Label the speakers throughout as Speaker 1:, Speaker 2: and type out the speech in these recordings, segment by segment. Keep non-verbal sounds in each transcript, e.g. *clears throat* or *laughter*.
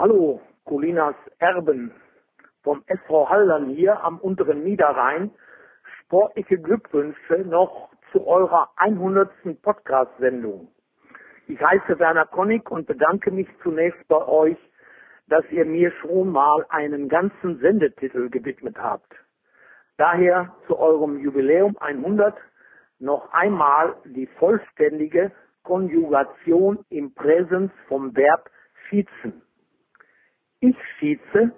Speaker 1: Hallo, Colinas Erben vom SV Haldern hier am unteren Niederrhein. Sportliche Glückwünsche noch zu eurer 100. Podcast-Sendung. Ich heiße Werner Konnig und bedanke mich zunächst bei euch, dass ihr mir schon mal einen ganzen Sendetitel gewidmet habt. Daher zu eurem Jubiläum 100 noch einmal die vollständige Konjugation im Präsens vom Verb schießen. Ich schieße,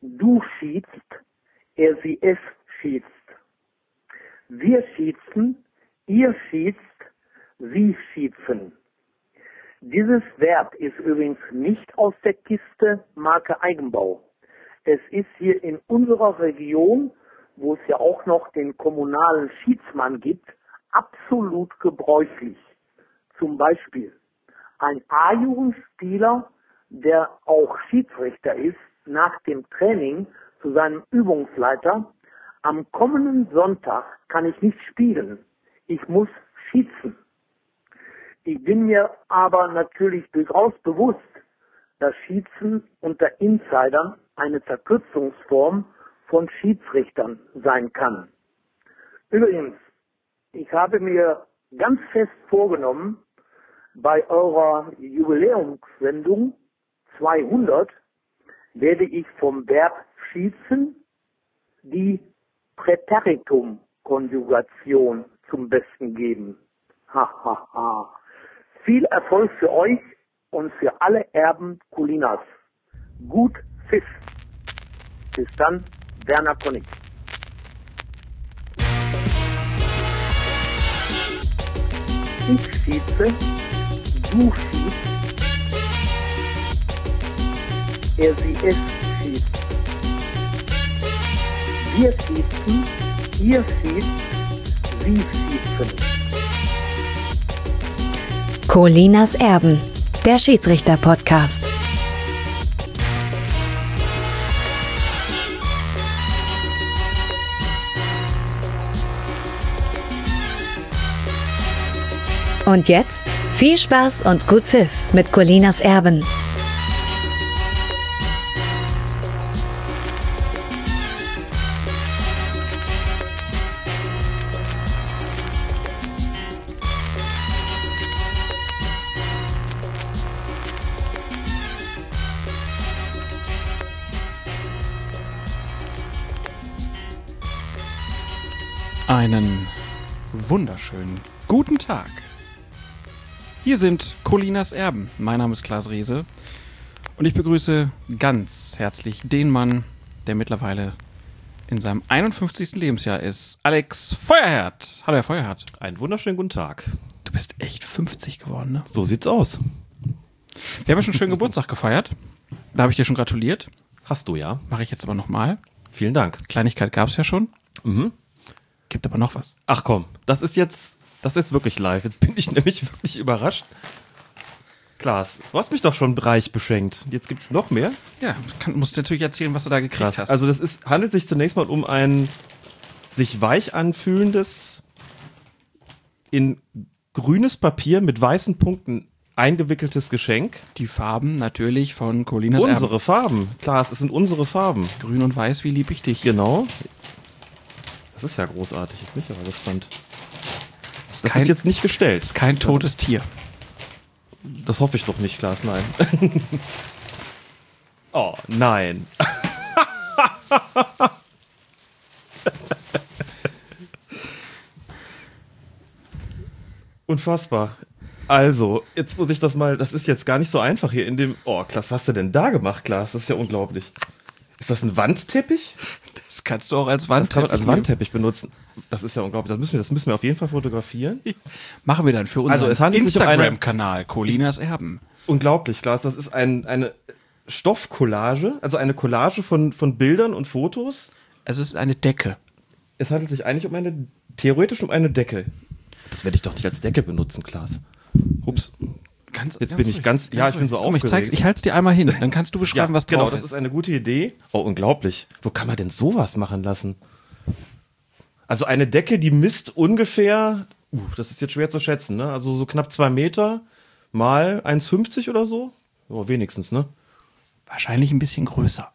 Speaker 1: du schießt, er sie es schießt. Wir schießen, ihr schießt, sie schießen. Dieses Verb ist übrigens nicht aus der Kiste Marke Eigenbau. Es ist hier in unserer Region, wo es ja auch noch den kommunalen Schiedsmann gibt, absolut gebräuchlich. Zum Beispiel ein A-Jugendspieler, der auch Schiedsrichter ist, nach dem Training zu seinem Übungsleiter, am kommenden Sonntag kann ich nicht spielen. Ich muss schießen. Ich bin mir aber natürlich durchaus bewusst, dass Schießen unter Insidern eine Verkürzungsform von Schiedsrichtern sein kann. Übrigens, ich habe mir ganz fest vorgenommen, bei eurer Jubiläumssendung 200 werde ich vom Verb schießen die Präteritum-Konjugation zum Besten geben. Ha. Viel Erfolg für euch und für alle Erben Colinas. Gut Pfiff. Bis dann, Werner Konnig. Ich schieße, du schießt, er sie es. Wir schießen, ihr schießt, sie schießen.
Speaker 2: Colinas Erben, der Schiedsrichter-Podcast. Und jetzt viel Spaß und gut Pfiff mit Colinas Erben.
Speaker 3: Einen wunderschönen guten Tag. Hier sind Colinas Erben. Mein Name ist Klaas Riese und ich begrüße ganz herzlich den Mann, der mittlerweile in seinem 51. Lebensjahr ist, Alex Feuerherd. Hallo, Herr Feuerherd.
Speaker 4: Einen wunderschönen guten Tag.
Speaker 3: Du bist echt 50 geworden, ne?
Speaker 4: So sieht's aus.
Speaker 3: Wir haben ja schon einen schönen Geburtstag gefeiert. Da habe ich dir schon gratuliert.
Speaker 4: Hast du ja.
Speaker 3: Mache ich jetzt aber nochmal.
Speaker 4: Vielen Dank.
Speaker 3: Kleinigkeit gab es ja schon.
Speaker 4: Mhm.
Speaker 3: Gibt aber noch was.
Speaker 4: Ach komm, das ist jetzt, das ist wirklich live. Jetzt bin ich *laughs* nämlich wirklich überrascht. Klaas, du hast mich doch schon reich beschenkt. Jetzt gibt's noch mehr.
Speaker 3: Ja, kann, musst natürlich erzählen, was du da gekriegt
Speaker 4: Krass.
Speaker 3: hast.
Speaker 4: Also das ist, handelt sich zunächst mal um ein sich weich anfühlendes, in grünes Papier mit weißen Punkten eingewickeltes Geschenk.
Speaker 3: die Farben natürlich von Colinas
Speaker 4: unsere Farben. Klaas, es sind unsere Farben.
Speaker 3: Erben. Grün und Weiß, wie lieb ich dich.
Speaker 4: Genau. Das ist ja großartig. Ich bin aber gespannt.
Speaker 3: Das
Speaker 4: Das ist jetzt nicht gestellt.
Speaker 3: ist kein totes Tier.
Speaker 4: Das hoffe ich doch nicht, Klaas, nein. *laughs* oh, nein. *laughs* Unfassbar. Also, jetzt muss ich das mal, das ist jetzt gar nicht so einfach hier in dem. Oh, Klaas, was hast du denn da gemacht, Klaas? Das ist ja unglaublich. Ist das ein Wandteppich?
Speaker 3: Das kannst du auch als
Speaker 4: Das kann
Speaker 3: Wandteppich
Speaker 4: man als. Wandteppich benutzen. Das ist ja unglaublich. Das müssen wir, das müssen wir auf jeden Fall fotografieren. *laughs*
Speaker 3: Machen wir dann für unseren
Speaker 4: Also, es handelt sich um eine-
Speaker 3: Instagram-Kanal Colinas Erben.
Speaker 4: Unglaublich, Klaas. Das ist ein, eine Stoffcollage, also eine Collage von, von Bildern und Fotos.
Speaker 3: Also es ist eine Decke.
Speaker 4: Es handelt sich eigentlich um eine, theoretisch um eine Decke. Das werde ich doch nicht als Decke benutzen, Klaas. Ups.
Speaker 3: Ganz,
Speaker 4: Jetzt bin ich ganz- ja, ich bin so
Speaker 3: Komm, ich, zeig's,
Speaker 4: aufgeregt.
Speaker 3: ich halte es dir einmal hin. Dann kannst du *laughs* beschreiben, was drauf
Speaker 4: genau,
Speaker 3: ist.
Speaker 4: das ist eine gute Idee. Oh, unglaublich. Wo kann man denn sowas machen lassen? Also eine Decke, die misst ungefähr, uh, das ist jetzt schwer zu schätzen, ne? Also so knapp zwei Meter mal 1,50 oder so. Oh, wenigstens, ne?
Speaker 3: wahrscheinlich ein bisschen größer.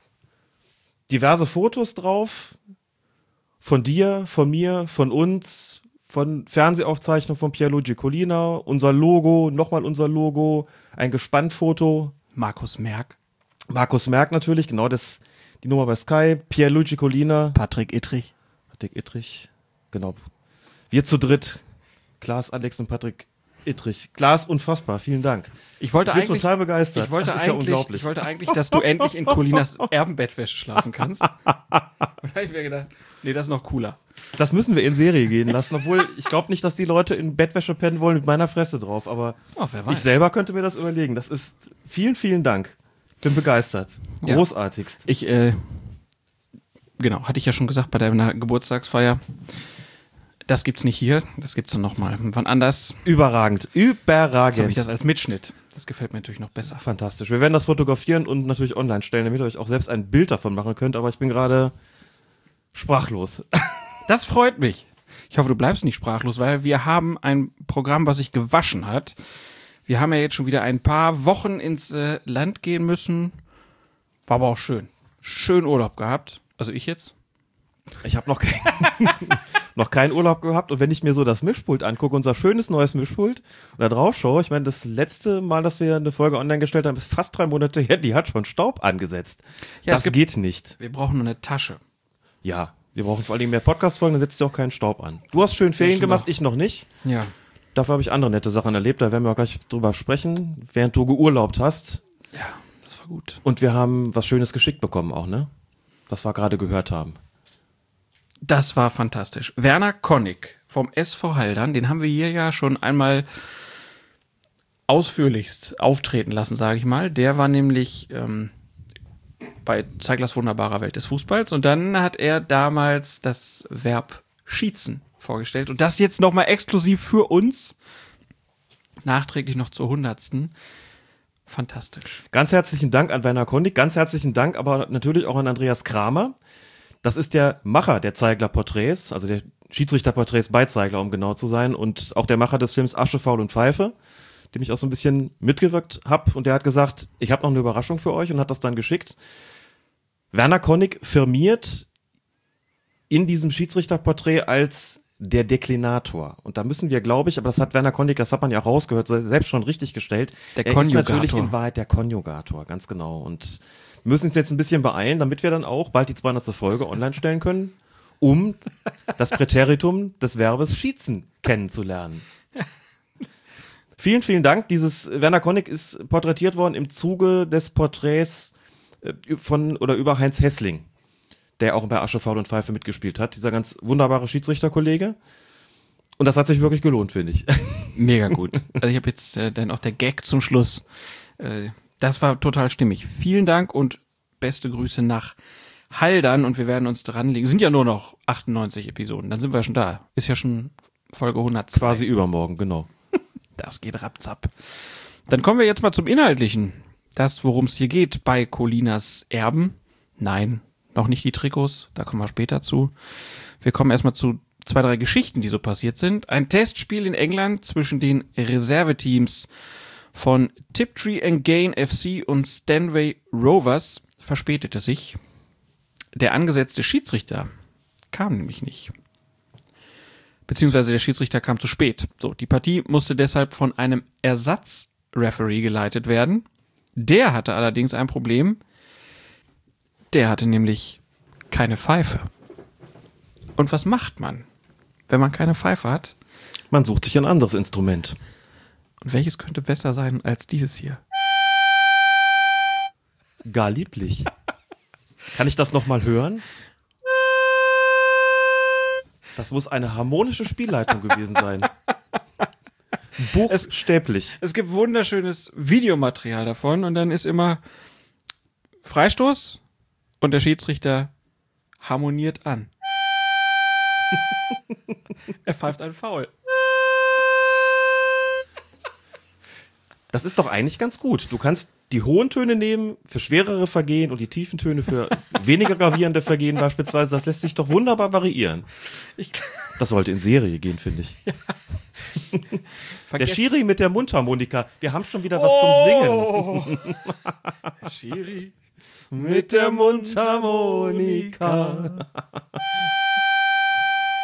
Speaker 4: Diverse Fotos drauf. Von dir, von mir, von uns, von Fernsehaufzeichnungen von Pierluigi Colina, unser Logo, nochmal unser Logo, ein Gespannfoto.
Speaker 3: Markus Merck,
Speaker 4: Markus Merck natürlich, genau das, die Nummer bei Sky, Pierluigi Colina,
Speaker 3: Patrick Ittrich.
Speaker 4: Patrick Ittrich, genau. Wir zu dritt, Klaas, Alex und Patrick Ittrich. Klaas, unfassbar, vielen Dank.
Speaker 3: Ich wollte
Speaker 4: Ich bin
Speaker 3: eigentlich,
Speaker 4: total begeistert.
Speaker 3: ich wollte
Speaker 4: das ist ja
Speaker 3: eigentlich,
Speaker 4: unglaublich.
Speaker 3: ich wollte eigentlich, dass du endlich in Colinas Erbenbettwäsche schlafen kannst. Und *laughs* da habe ich mir gedacht, nee, das ist noch cooler.
Speaker 4: Das müssen wir in Serie gehen lassen, obwohl *laughs* ich glaube nicht, dass die Leute in Bettwäsche pennen wollen mit meiner Fresse drauf, aber
Speaker 3: Oh,
Speaker 4: ich selber könnte mir das überlegen. Das ist vielen, vielen Dank. Bin begeistert.
Speaker 3: Ja.
Speaker 4: Großartigst.
Speaker 3: Ich, äh, genau, hatte ich ja schon gesagt bei deiner Geburtstagsfeier. Das gibt's nicht hier, das gibt's dann nochmal. Wann anders
Speaker 4: Überragend.
Speaker 3: Jetzt habe
Speaker 4: Überragend.
Speaker 3: ich das als Mitschnitt. Das gefällt mir natürlich noch besser.
Speaker 4: Fantastisch. Wir werden das fotografieren und natürlich online stellen, damit ihr euch auch selbst ein Bild davon machen könnt, aber ich bin gerade sprachlos. *laughs*
Speaker 3: Das freut mich. Ich hoffe, du bleibst nicht sprachlos, weil wir haben ein Programm, was sich gewaschen hat. Wir haben ja jetzt schon wieder ein paar Wochen ins äh, Land gehen müssen. War aber auch schön. Schön Urlaub gehabt. Also ich jetzt.
Speaker 4: Ich habe noch, kein, *laughs* noch keinen Urlaub gehabt und wenn ich mir so das Mischpult angucke, unser schönes neues Mischpult und da drauf schaue, ich meine, das letzte Mal, dass wir eine Folge online gestellt haben, ist fast drei Monate her, die hat schon Staub angesetzt.
Speaker 3: Ja,
Speaker 4: das
Speaker 3: gibt-
Speaker 4: geht nicht.
Speaker 3: Wir brauchen nur eine Tasche.
Speaker 4: Ja, wir brauchen vor allem mehr Podcast-Folgen, dann setzt ihr auch keinen Staub an. Du hast schön Ferien gemacht,
Speaker 3: auch.
Speaker 4: ich noch nicht.
Speaker 3: Ja.
Speaker 4: Dafür habe ich andere nette Sachen erlebt, da werden wir auch gleich drüber sprechen, während du geurlaubt hast.
Speaker 3: Ja, das war gut.
Speaker 4: Und wir haben was Schönes geschickt bekommen auch, ne? Was wir gerade gehört haben.
Speaker 3: Das war fantastisch. Werner Konnig vom SV Haldern, den haben wir hier ja schon einmal ausführlichst auftreten lassen, sage ich mal. Der war nämlich ähm, bei Zeiglers wunderbarer Welt des Fußballs und dann hat er damals das Verb schießen vorgestellt und das jetzt nochmal exklusiv für uns, nachträglich noch zur hundertsten. Fantastisch.
Speaker 4: Ganz herzlichen Dank an Werner Kondig, ganz herzlichen Dank aber natürlich auch an Andreas Kramer. Das ist der Macher der Zeigler-Porträts, also der Schiedsrichter-Porträts bei Zeigler, um genau zu sein, und auch der Macher des Films Asche, Faul und Pfeife, dem ich auch so ein bisschen mitgewirkt habe. Und der hat gesagt, ich habe noch eine Überraschung für euch und hat das dann geschickt. Werner Konnig firmiert in diesem Schiedsrichterporträt als der Deklinator. Und da müssen wir, glaube ich, aber das hat Werner Kondig, das hat man ja auch rausgehört, selbst schon richtig gestellt.
Speaker 3: Der
Speaker 4: er ist natürlich
Speaker 3: Konjugator.
Speaker 4: in Wahrheit der Konjugator, ganz genau. Und müssen uns jetzt ein bisschen beeilen, damit wir dann auch bald die 200. Folge online stellen können, um das Präteritum des Verbes schießen kennenzulernen. Vielen, vielen Dank. Dieses Werner Konnig ist porträtiert worden im Zuge des Porträts äh, von oder über Heinz Hessling, der auch bei Asche, Faul und Pfeife mitgespielt hat. Dieser ganz wunderbare Schiedsrichterkollege. Und das hat sich wirklich gelohnt, finde ich. *laughs*
Speaker 3: Mega gut. Also ich habe jetzt äh, dann auch der Gag zum Schluss. Äh, das war total stimmig. Vielen Dank und beste Grüße nach Haldern und wir werden uns dran legen. Sind ja nur noch 98 Episoden, dann sind wir schon da. Ist ja schon Folge 102.
Speaker 4: Quasi übermorgen, genau.
Speaker 3: Das geht rapzap. Dann kommen wir jetzt mal zum Inhaltlichen. Das, worum es hier geht bei Colinas Erben. Nein, noch nicht die Trikots, da kommen wir später zu. Wir kommen erstmal zu zwei, drei Geschichten, die so passiert sind. Ein Testspiel in England zwischen den Reserveteams von Tiptree and Gain FC und Stanway Rovers verspätete sich. Der angesetzte Schiedsrichter kam nämlich nicht beziehungsweise der Schiedsrichter kam zu spät. So, die Partie musste deshalb von einem Ersatzreferee geleitet werden. Der hatte allerdings ein Problem. Der hatte nämlich keine Pfeife. Und was macht man, wenn man keine Pfeife hat?
Speaker 4: Man sucht sich ein anderes Instrument.
Speaker 3: Und welches könnte besser sein als dieses hier?
Speaker 4: Gar lieblich. Kann ich das nochmal hören? Das muss eine harmonische Spielleitung gewesen sein. *laughs* Buchstäblich.
Speaker 3: Es gibt wunderschönes Videomaterial davon und dann ist immer Freistoß und der Schiedsrichter harmoniert an. *laughs* er pfeift ein Foul.
Speaker 4: Das ist doch eigentlich ganz gut. Du kannst die hohen Töne nehmen für schwerere Vergehen und die tiefen Töne für *laughs* weniger gravierende Vergehen beispielsweise. Das lässt sich doch wunderbar variieren.
Speaker 3: Ich,
Speaker 4: Das sollte in Serie gehen, finde ich. Der Schiri mit der Mundharmonika. Wir haben schon wieder was oh. zum Singen. *laughs*
Speaker 3: Schiri
Speaker 4: mit der Mundharmonika.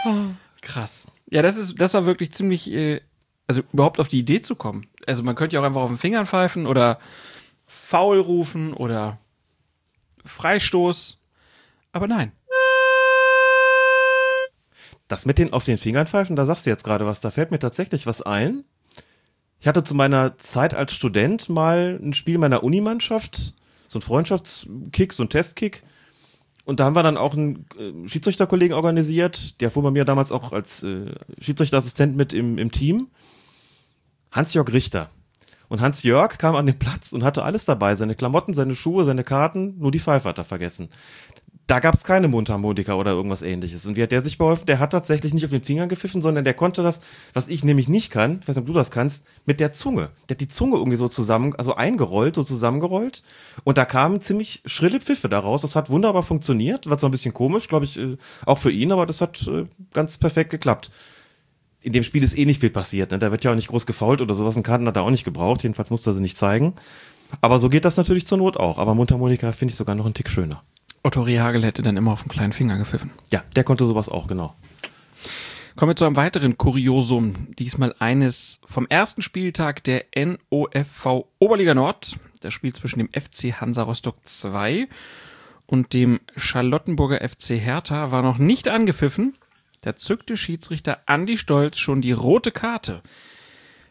Speaker 4: *laughs*
Speaker 3: Krass. Ja, das ist, das war wirklich ziemlich, äh, also überhaupt auf die Idee zu kommen. Also man könnte ja auch einfach auf den Fingern pfeifen oder faul rufen oder Freistoß. Aber nein.
Speaker 4: Das mit den auf den Fingern pfeifen, da sagst du jetzt gerade was, da fällt mir tatsächlich was ein. Ich hatte zu meiner Zeit als Student mal ein Spiel meiner Unimannschaft, so ein Freundschaftskick, so ein Testkick. Und da haben wir dann auch einen äh, Schiedsrichterkollegen organisiert, der fuhr bei mir damals auch als äh, Schiedsrichterassistent mit im, im Team. Hans-Jörg Richter. Und Hans-Jörg kam an den Platz und hatte alles dabei, seine Klamotten, seine Schuhe, seine Karten, nur die Pfeife hat er vergessen. Da gab es keine Mundharmonika oder irgendwas ähnliches. Und wie hat der sich beholfen? Der hat tatsächlich nicht auf den Fingern gepfiffen, sondern der konnte das, was ich nämlich nicht kann, ich weiß nicht, ob du das kannst, mit der Zunge. Der hat die Zunge irgendwie so zusammen, also eingerollt, so zusammengerollt. Und da kamen ziemlich schrille Pfiffe daraus. Das hat wunderbar funktioniert. War zwar ein bisschen komisch, glaube ich, äh, auch für ihn, aber das hat äh, ganz perfekt geklappt in dem Spiel ist eh nicht viel passiert. Ne? Da wird ja auch nicht groß gefault oder sowas. Ein Karten hat er auch nicht gebraucht. Jedenfalls musste er sie nicht zeigen. Aber so geht das natürlich zur Not auch. Aber Mundharmonika finde ich sogar noch einen Tick schöner.
Speaker 3: Otto Rehagel hätte dann immer auf den kleinen Finger gepfiffen.
Speaker 4: Ja, der konnte sowas auch, genau.
Speaker 3: Kommen wir zu einem weiteren Kuriosum. Diesmal eines vom ersten Spieltag der NOFV Oberliga Nord. Das Spiel zwischen dem FC Hansa Rostock 2 und dem Charlottenburger FC Hertha war noch nicht angepfiffen. Da zückte Schiedsrichter Andy Stolz schon die rote Karte.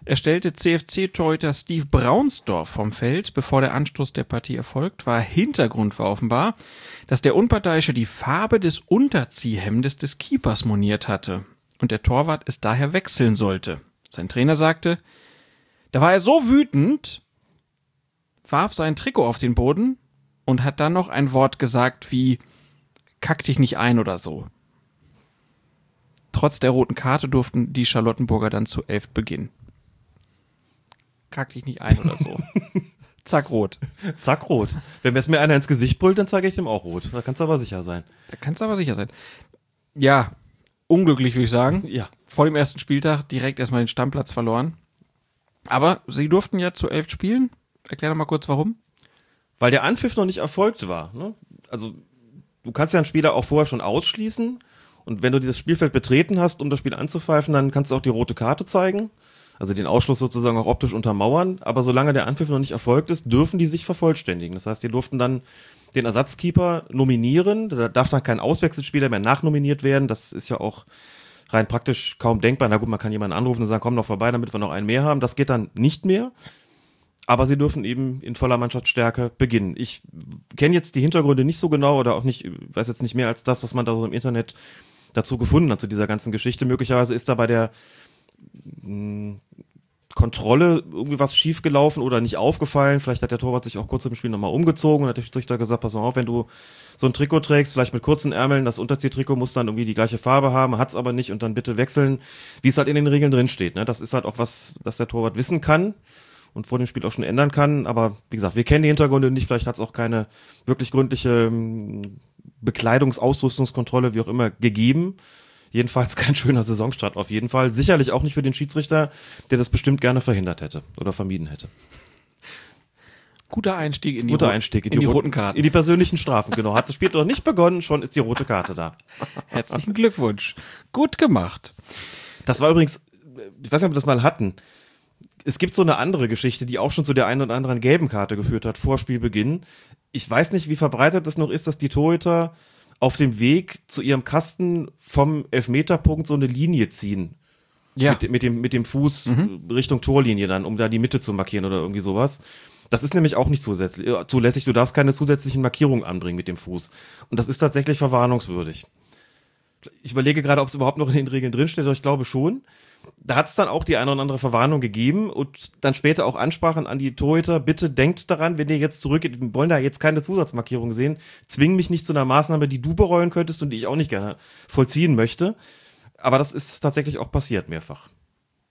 Speaker 3: Er stellte CFC-Torhüter Steve Braunsdorf vom Feld, bevor der Anstoß der Partie erfolgt war. Hintergrund war offenbar, dass der Unparteiische die Farbe des Unterziehhemdes des Keepers moniert hatte und der Torwart es daher wechseln sollte. Sein Trainer sagte, da war er so wütend, warf sein Trikot auf den Boden und hat dann noch ein Wort gesagt wie kack dich nicht ein oder so. Trotz der roten Karte durften die Charlottenburger dann zu elf beginnen. Kack dich nicht ein oder so. *laughs* Zack, rot.
Speaker 4: Zack, rot. Wenn mir einer ins Gesicht brüllt, dann zeige ich dem auch rot. Da kannst du aber sicher sein.
Speaker 3: Da kannst du aber sicher sein. Ja, unglücklich würde ich sagen.
Speaker 4: Ja.
Speaker 3: Vor dem ersten Spieltag direkt erstmal den Stammplatz verloren. Aber sie durften ja zu elf spielen. Erklär doch mal kurz, warum.
Speaker 4: Weil der Anpfiff noch nicht erfolgt war. Ne? Also, du kannst ja einen Spieler auch vorher schon ausschließen und wenn du dieses Spielfeld betreten hast, um das Spiel anzupfeifen, dann kannst du auch die rote Karte zeigen. Also den Ausschluss sozusagen auch optisch untermauern. Aber solange der Anpfiff noch nicht erfolgt ist, dürfen die sich vervollständigen. Das heißt, die durften dann den Ersatzkeeper nominieren. Da darf dann kein Auswechselspieler mehr nachnominiert werden. Das ist ja auch rein praktisch kaum denkbar. Na gut, man kann jemanden anrufen und sagen, komm noch vorbei, damit wir noch einen mehr haben. Das geht dann nicht mehr. Aber sie dürfen eben in voller Mannschaftsstärke beginnen. Ich kenne jetzt die Hintergründe nicht so genau oder auch nicht, weiß jetzt nicht mehr als das, was man da so im Internet dazu gefunden hat, zu dieser ganzen Geschichte. Möglicherweise ist da bei der hm, Kontrolle irgendwie was schiefgelaufen oder nicht aufgefallen. Vielleicht hat der Torwart sich auch kurz im Spiel nochmal umgezogen und hat der Schiedsrichter gesagt, pass mal auf, wenn du so ein Trikot trägst, vielleicht mit kurzen Ärmeln, das Unterziehtrikot muss dann irgendwie die gleiche Farbe haben, hat's aber nicht und dann bitte wechseln, wie es halt in den Regeln drin steht. Ne? Das ist halt auch was, das der Torwart wissen kann und vor dem Spiel auch schon ändern kann. Aber wie gesagt, wir kennen die Hintergründe nicht, vielleicht hat's auch keine wirklich gründliche hm, Bekleidungsausrüstungskontrolle, wie auch immer, gegeben. Jedenfalls kein *laughs* schöner Saisonstart auf jeden Fall. Sicherlich auch nicht für den Schiedsrichter, der das bestimmt gerne verhindert hätte oder vermieden hätte.
Speaker 3: Guter Einstieg in die,
Speaker 4: Guter Einstieg in,
Speaker 3: in
Speaker 4: die,
Speaker 3: die roten Karten.
Speaker 4: In die persönlichen Strafen, genau. Hat das Spiel noch nicht begonnen, schon ist die rote Karte da. *laughs*
Speaker 3: Herzlichen Glückwunsch. Gut gemacht.
Speaker 4: Das war übrigens, ich weiß nicht, ob wir das mal hatten. Es gibt so eine andere Geschichte, die auch schon zu der einen oder anderen gelben Karte geführt hat vor Spielbeginn ich weiß nicht, wie verbreitet es noch ist, dass die Torhüter auf dem Weg zu ihrem Kasten vom Elfmeterpunkt so eine Linie ziehen. Ja. Mit, mit dem, mit dem Fuß mhm. Richtung Torlinie dann, um da die Mitte zu markieren oder irgendwie sowas. Das ist nämlich auch nicht zusätzlich, äh, zulässig. Du darfst keine zusätzlichen Markierungen anbringen mit dem Fuß. Und das ist tatsächlich verwarnungswürdig. Ich überlege gerade, ob es überhaupt noch in den Regeln drinsteht, aber ich glaube schon da hat es dann auch die eine oder andere Verwarnung gegeben und dann später auch Ansprachen an die Torhüter, bitte denkt daran, wenn ihr jetzt zurückgeht, wir wollen da jetzt keine Zusatzmarkierung sehen, zwing mich nicht zu einer Maßnahme, die du bereuen könntest und die ich auch nicht gerne vollziehen möchte. Aber das ist tatsächlich auch passiert mehrfach.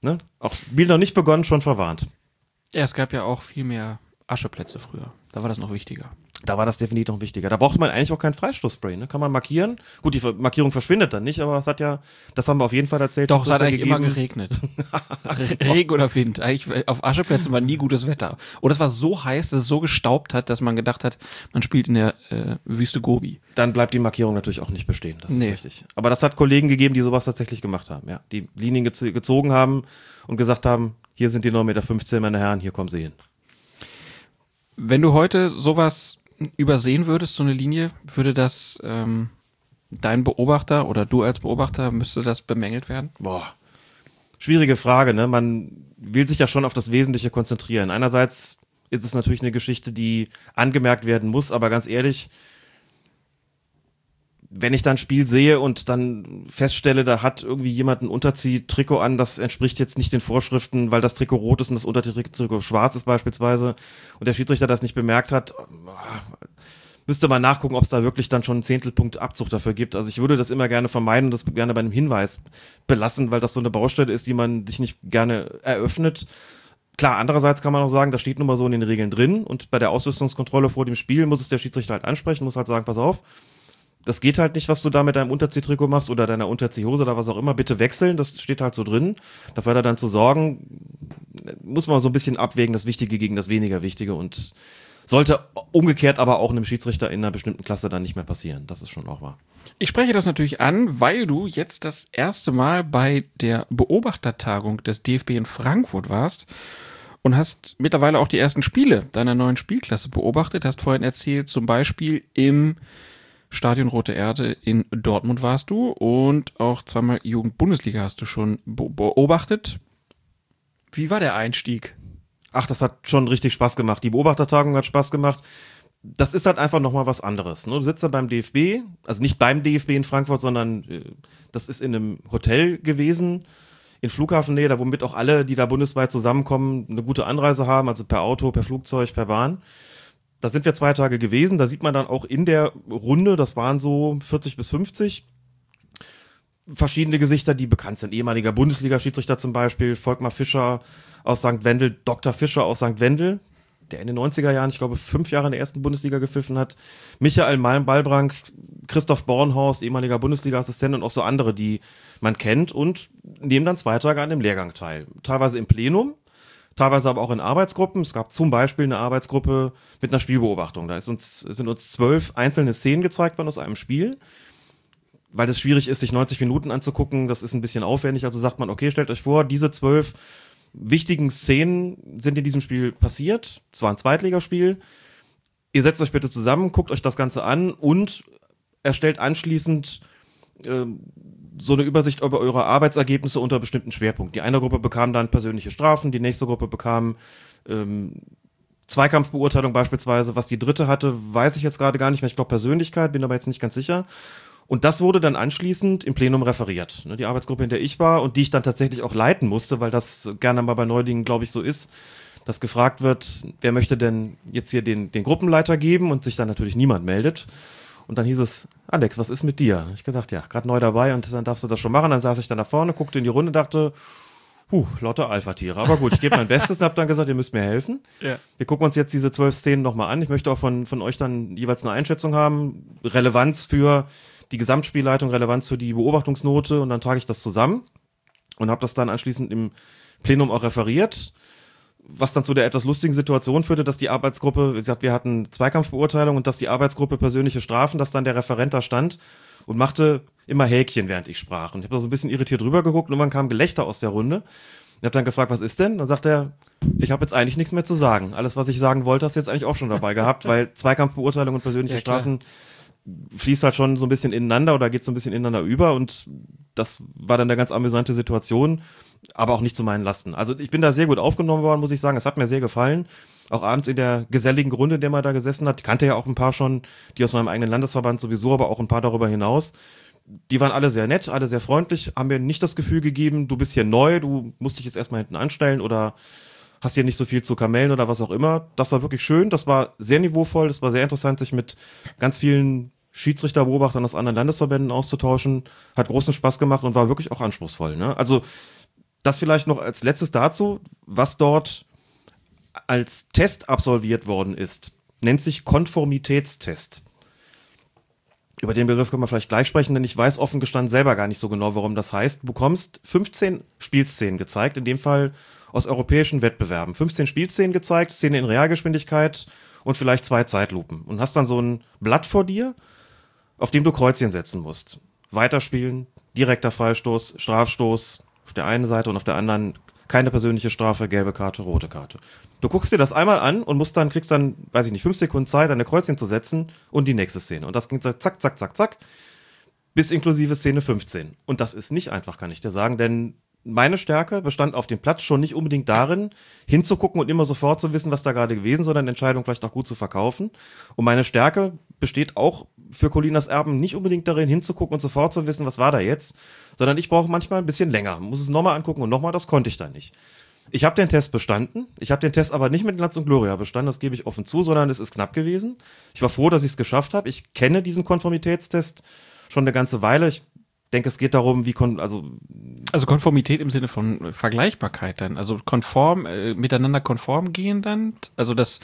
Speaker 4: Ne? Auch Spiel noch nicht begonnen, schon verwarnt.
Speaker 3: Ja, es gab ja auch viel mehr Ascheplätze früher. Da war das noch wichtiger.
Speaker 4: Da war das definitiv noch wichtiger. Da braucht man eigentlich auch keinen Freistoßspray, ne? Kann man markieren. Gut, die Markierung verschwindet dann nicht, aber es hat ja, das haben wir auf jeden Fall erzählt.
Speaker 3: Doch, es hat eigentlich
Speaker 4: gegeben.
Speaker 3: immer geregnet. *laughs* Regen oder Wind. Eigentlich auf Ascheplätzen war nie gutes Wetter. Oder es war so heiß, dass es so gestaubt hat, dass man gedacht hat, man spielt in der äh, Wüste Gobi.
Speaker 4: Dann bleibt die Markierung natürlich auch nicht bestehen. Das
Speaker 3: Nee.
Speaker 4: ist richtig. Aber das hat Kollegen gegeben, die sowas tatsächlich gemacht haben, ja. Die Linien gez gezogen haben und gesagt haben, hier sind die 9,15 Meter, meine Herren, hier kommen sie hin.
Speaker 3: Wenn du heute sowas übersehen würdest, so eine Linie, würde das ähm, dein Beobachter oder du als Beobachter, müsste das bemängelt werden?
Speaker 4: Boah. Schwierige Frage, ne? Man will sich ja schon auf das Wesentliche konzentrieren. Einerseits ist es natürlich eine Geschichte, die angemerkt werden muss, aber ganz ehrlich, wenn ich dann ein Spiel sehe und dann feststelle, da hat irgendwie jemand ein Unterziehtrikot an, das entspricht jetzt nicht den Vorschriften, weil das Trikot rot ist und das Unterziehtrikot schwarz ist beispielsweise und der Schiedsrichter das nicht bemerkt hat, ah, müsste man nachgucken, ob es da wirklich dann schon einen Zehntelpunkt Abzug dafür gibt. Also ich würde das immer gerne vermeiden und das gerne bei einem Hinweis belassen, weil das so eine Baustelle ist, die man sich nicht gerne eröffnet. Klar, andererseits kann man auch sagen, das steht nun mal so in den Regeln drin und bei der Ausrüstungskontrolle vor dem Spiel muss es der Schiedsrichter halt ansprechen, muss halt sagen, pass auf, das geht halt nicht, was du da mit deinem Unterziehtrikot machst oder deiner Unterziehhose oder was auch immer. Bitte wechseln, das steht halt so drin. Dafür er dann zu sorgen, muss man so ein bisschen abwägen, das Wichtige gegen das weniger Wichtige und sollte umgekehrt aber auch einem Schiedsrichter in einer bestimmten Klasse dann nicht mehr passieren. Das ist schon auch wahr.
Speaker 3: Ich spreche das natürlich an, weil du jetzt das erste Mal bei der Beobachtertagung des DFB in Frankfurt warst und hast mittlerweile auch die ersten Spiele deiner neuen Spielklasse beobachtet. Hast vorhin erzählt, zum Beispiel im Stadion Rote Erde in Dortmund warst du und auch zweimal Jugend-Bundesliga hast du schon be beobachtet. Wie war der Einstieg?
Speaker 4: Ach, das hat schon richtig Spaß gemacht. Die Beobachtertagung hat Spaß gemacht. Das ist halt einfach nochmal was anderes. Ne? Du sitzt da beim DFB, also nicht beim DFB in Frankfurt, sondern äh, das ist in einem Hotel gewesen, in Flughafennähe, da womit auch alle, die da bundesweit zusammenkommen, eine gute Anreise haben, also per Auto, per Flugzeug, per Bahn. Da sind wir zwei Tage gewesen, da sieht man dann auch in der Runde, das waren so 40 bis 50, verschiedene Gesichter, die bekannt sind. Ehemaliger Bundesliga-Schiedsrichter zum Beispiel, Volkmar Fischer aus St. Wendel, Dr. Fischer aus St. Wendel, der in den 90er Jahren, ich glaube, fünf Jahre in der ersten Bundesliga gepfiffen hat, Michael Malm-Ballbrank, Christoph Bornhorst, ehemaliger Bundesliga-Assistent und auch so andere, die man kennt und nehmen dann zwei Tage an dem Lehrgang teil. Teilweise im Plenum, teilweise aber auch in Arbeitsgruppen. Es gab zum Beispiel eine Arbeitsgruppe mit einer Spielbeobachtung. Da uns, sind uns zwölf einzelne Szenen gezeigt worden aus einem Spiel. Weil es schwierig ist, sich 90 Minuten anzugucken, das ist ein bisschen aufwendig. Also sagt man, okay, stellt euch vor, diese zwölf wichtigen Szenen sind in diesem Spiel passiert. Es war ein Zweitligaspiel. Ihr setzt euch bitte zusammen, guckt euch das Ganze an und erstellt anschließend äh, so eine Übersicht über eure Arbeitsergebnisse unter bestimmten Schwerpunkten. Die eine Gruppe bekam dann persönliche Strafen, die nächste Gruppe bekam ähm, Zweikampfbeurteilung beispielsweise. Was die dritte hatte, weiß ich jetzt gerade gar nicht mehr. Ich glaube Persönlichkeit, bin aber jetzt nicht ganz sicher. Und das wurde dann anschließend im Plenum referiert. Ne, Die Arbeitsgruppe, in der ich war und die ich dann tatsächlich auch leiten musste, weil das gerne mal bei Neudingen, glaube ich, so ist, dass gefragt wird, wer möchte denn jetzt hier den, den Gruppenleiter geben und sich dann natürlich niemand meldet. Und dann hieß es, Alex, was ist mit dir? Ich gedacht, ja, gerade neu dabei und dann darfst du das schon machen. Dann saß ich dann da vorne, guckte in die Runde, dachte, puh, lauter Alpha-Tiere. Aber gut, ich gebe mein Bestes und habe dann gesagt, ihr müsst mir helfen.
Speaker 3: Ja.
Speaker 4: Wir gucken uns jetzt diese zwölf Szenen nochmal an. Ich möchte auch von, von euch dann jeweils eine Einschätzung haben. Relevanz für die Gesamtspielleitung, Relevanz für die Beobachtungsnote und dann trage ich das zusammen und habe das dann anschließend im Plenum auch referiert. Was dann zu der etwas lustigen Situation führte, dass die Arbeitsgruppe, wie gesagt, wir hatten Zweikampfbeurteilung und dass die Arbeitsgruppe persönliche Strafen, dass dann der Referent da stand und machte immer Häkchen, während ich sprach. Und ich habe da so ein bisschen irritiert rüber geguckt und irgendwann kam Gelächter aus der Runde. Ich habe dann gefragt, was ist denn? Dann sagt er, ich habe jetzt eigentlich nichts mehr zu sagen. Alles, was ich sagen wollte, hast du jetzt eigentlich auch schon dabei gehabt, weil Zweikampfbeurteilung und persönliche
Speaker 3: Ja.
Speaker 4: Strafen fließt halt schon so ein bisschen ineinander oder geht so ein bisschen ineinander über und das war dann eine ganz amüsante Situation, aber auch nicht zu meinen Lasten. Also ich bin da sehr gut aufgenommen worden, muss ich sagen. Es hat mir sehr gefallen. Auch abends in der geselligen Runde, in der man da gesessen hat. Ich kannte ja auch ein paar schon, die aus meinem eigenen Landesverband sowieso, aber auch ein paar darüber hinaus. Die waren alle sehr nett, alle sehr freundlich, haben mir nicht das Gefühl gegeben, du bist hier neu, du musst dich jetzt erstmal hinten anstellen oder hast hier nicht so viel zu kamellen oder was auch immer. Das war wirklich schön, das war sehr niveauvoll, das war sehr interessant, sich mit ganz vielen Schiedsrichterbeobachtern aus anderen Landesverbänden auszutauschen. Hat großen Spaß gemacht und war wirklich auch anspruchsvoll. Ne? Also das vielleicht noch als letztes dazu, was dort als Test absolviert worden ist, nennt sich Konformitätstest. Über den Begriff können wir vielleicht gleich sprechen, denn ich weiß offen gestanden selber gar nicht so genau, warum das heißt. Du bekommst 15 Spielszenen gezeigt, in dem Fall aus europäischen Wettbewerben. 15 Spielszenen gezeigt, Szene in Realgeschwindigkeit und vielleicht zwei Zeitlupen. Und hast dann so ein Blatt vor dir, auf dem du Kreuzchen setzen musst. Weiterspielen, direkter Freistoß, Strafstoß auf der einen Seite und auf der anderen keine persönliche Strafe, gelbe Karte, rote Karte. Du guckst dir das einmal an und musst dann, kriegst dann, weiß ich nicht, fünf Sekunden Zeit, deine Kreuzchen zu setzen und die nächste Szene. Und das ging zack, zack, zack, zack, bis inklusive Szene 15. Und das ist nicht einfach, kann ich dir sagen, denn meine Stärke bestand auf dem Platz schon nicht unbedingt darin, hinzugucken und immer sofort zu wissen, was da gerade gewesen, sondern Entscheidung vielleicht auch gut zu verkaufen. Und meine Stärke besteht auch für Colinas Erben nicht unbedingt darin, hinzugucken und sofort zu wissen, was war da jetzt, sondern ich brauche manchmal ein bisschen länger, muss es nochmal angucken und nochmal, das konnte ich da nicht. Ich habe den Test bestanden. Ich habe den Test aber nicht mit Glanz und Gloria bestanden, das gebe ich offen zu, sondern es ist knapp gewesen. Ich war froh, dass ich es geschafft habe. Ich kenne diesen Konformitätstest schon eine ganze Weile. Ich denke, es geht darum, wie kon also
Speaker 3: also Konformität im Sinne von Vergleichbarkeit dann, also konform äh, miteinander konform gehen dann, also das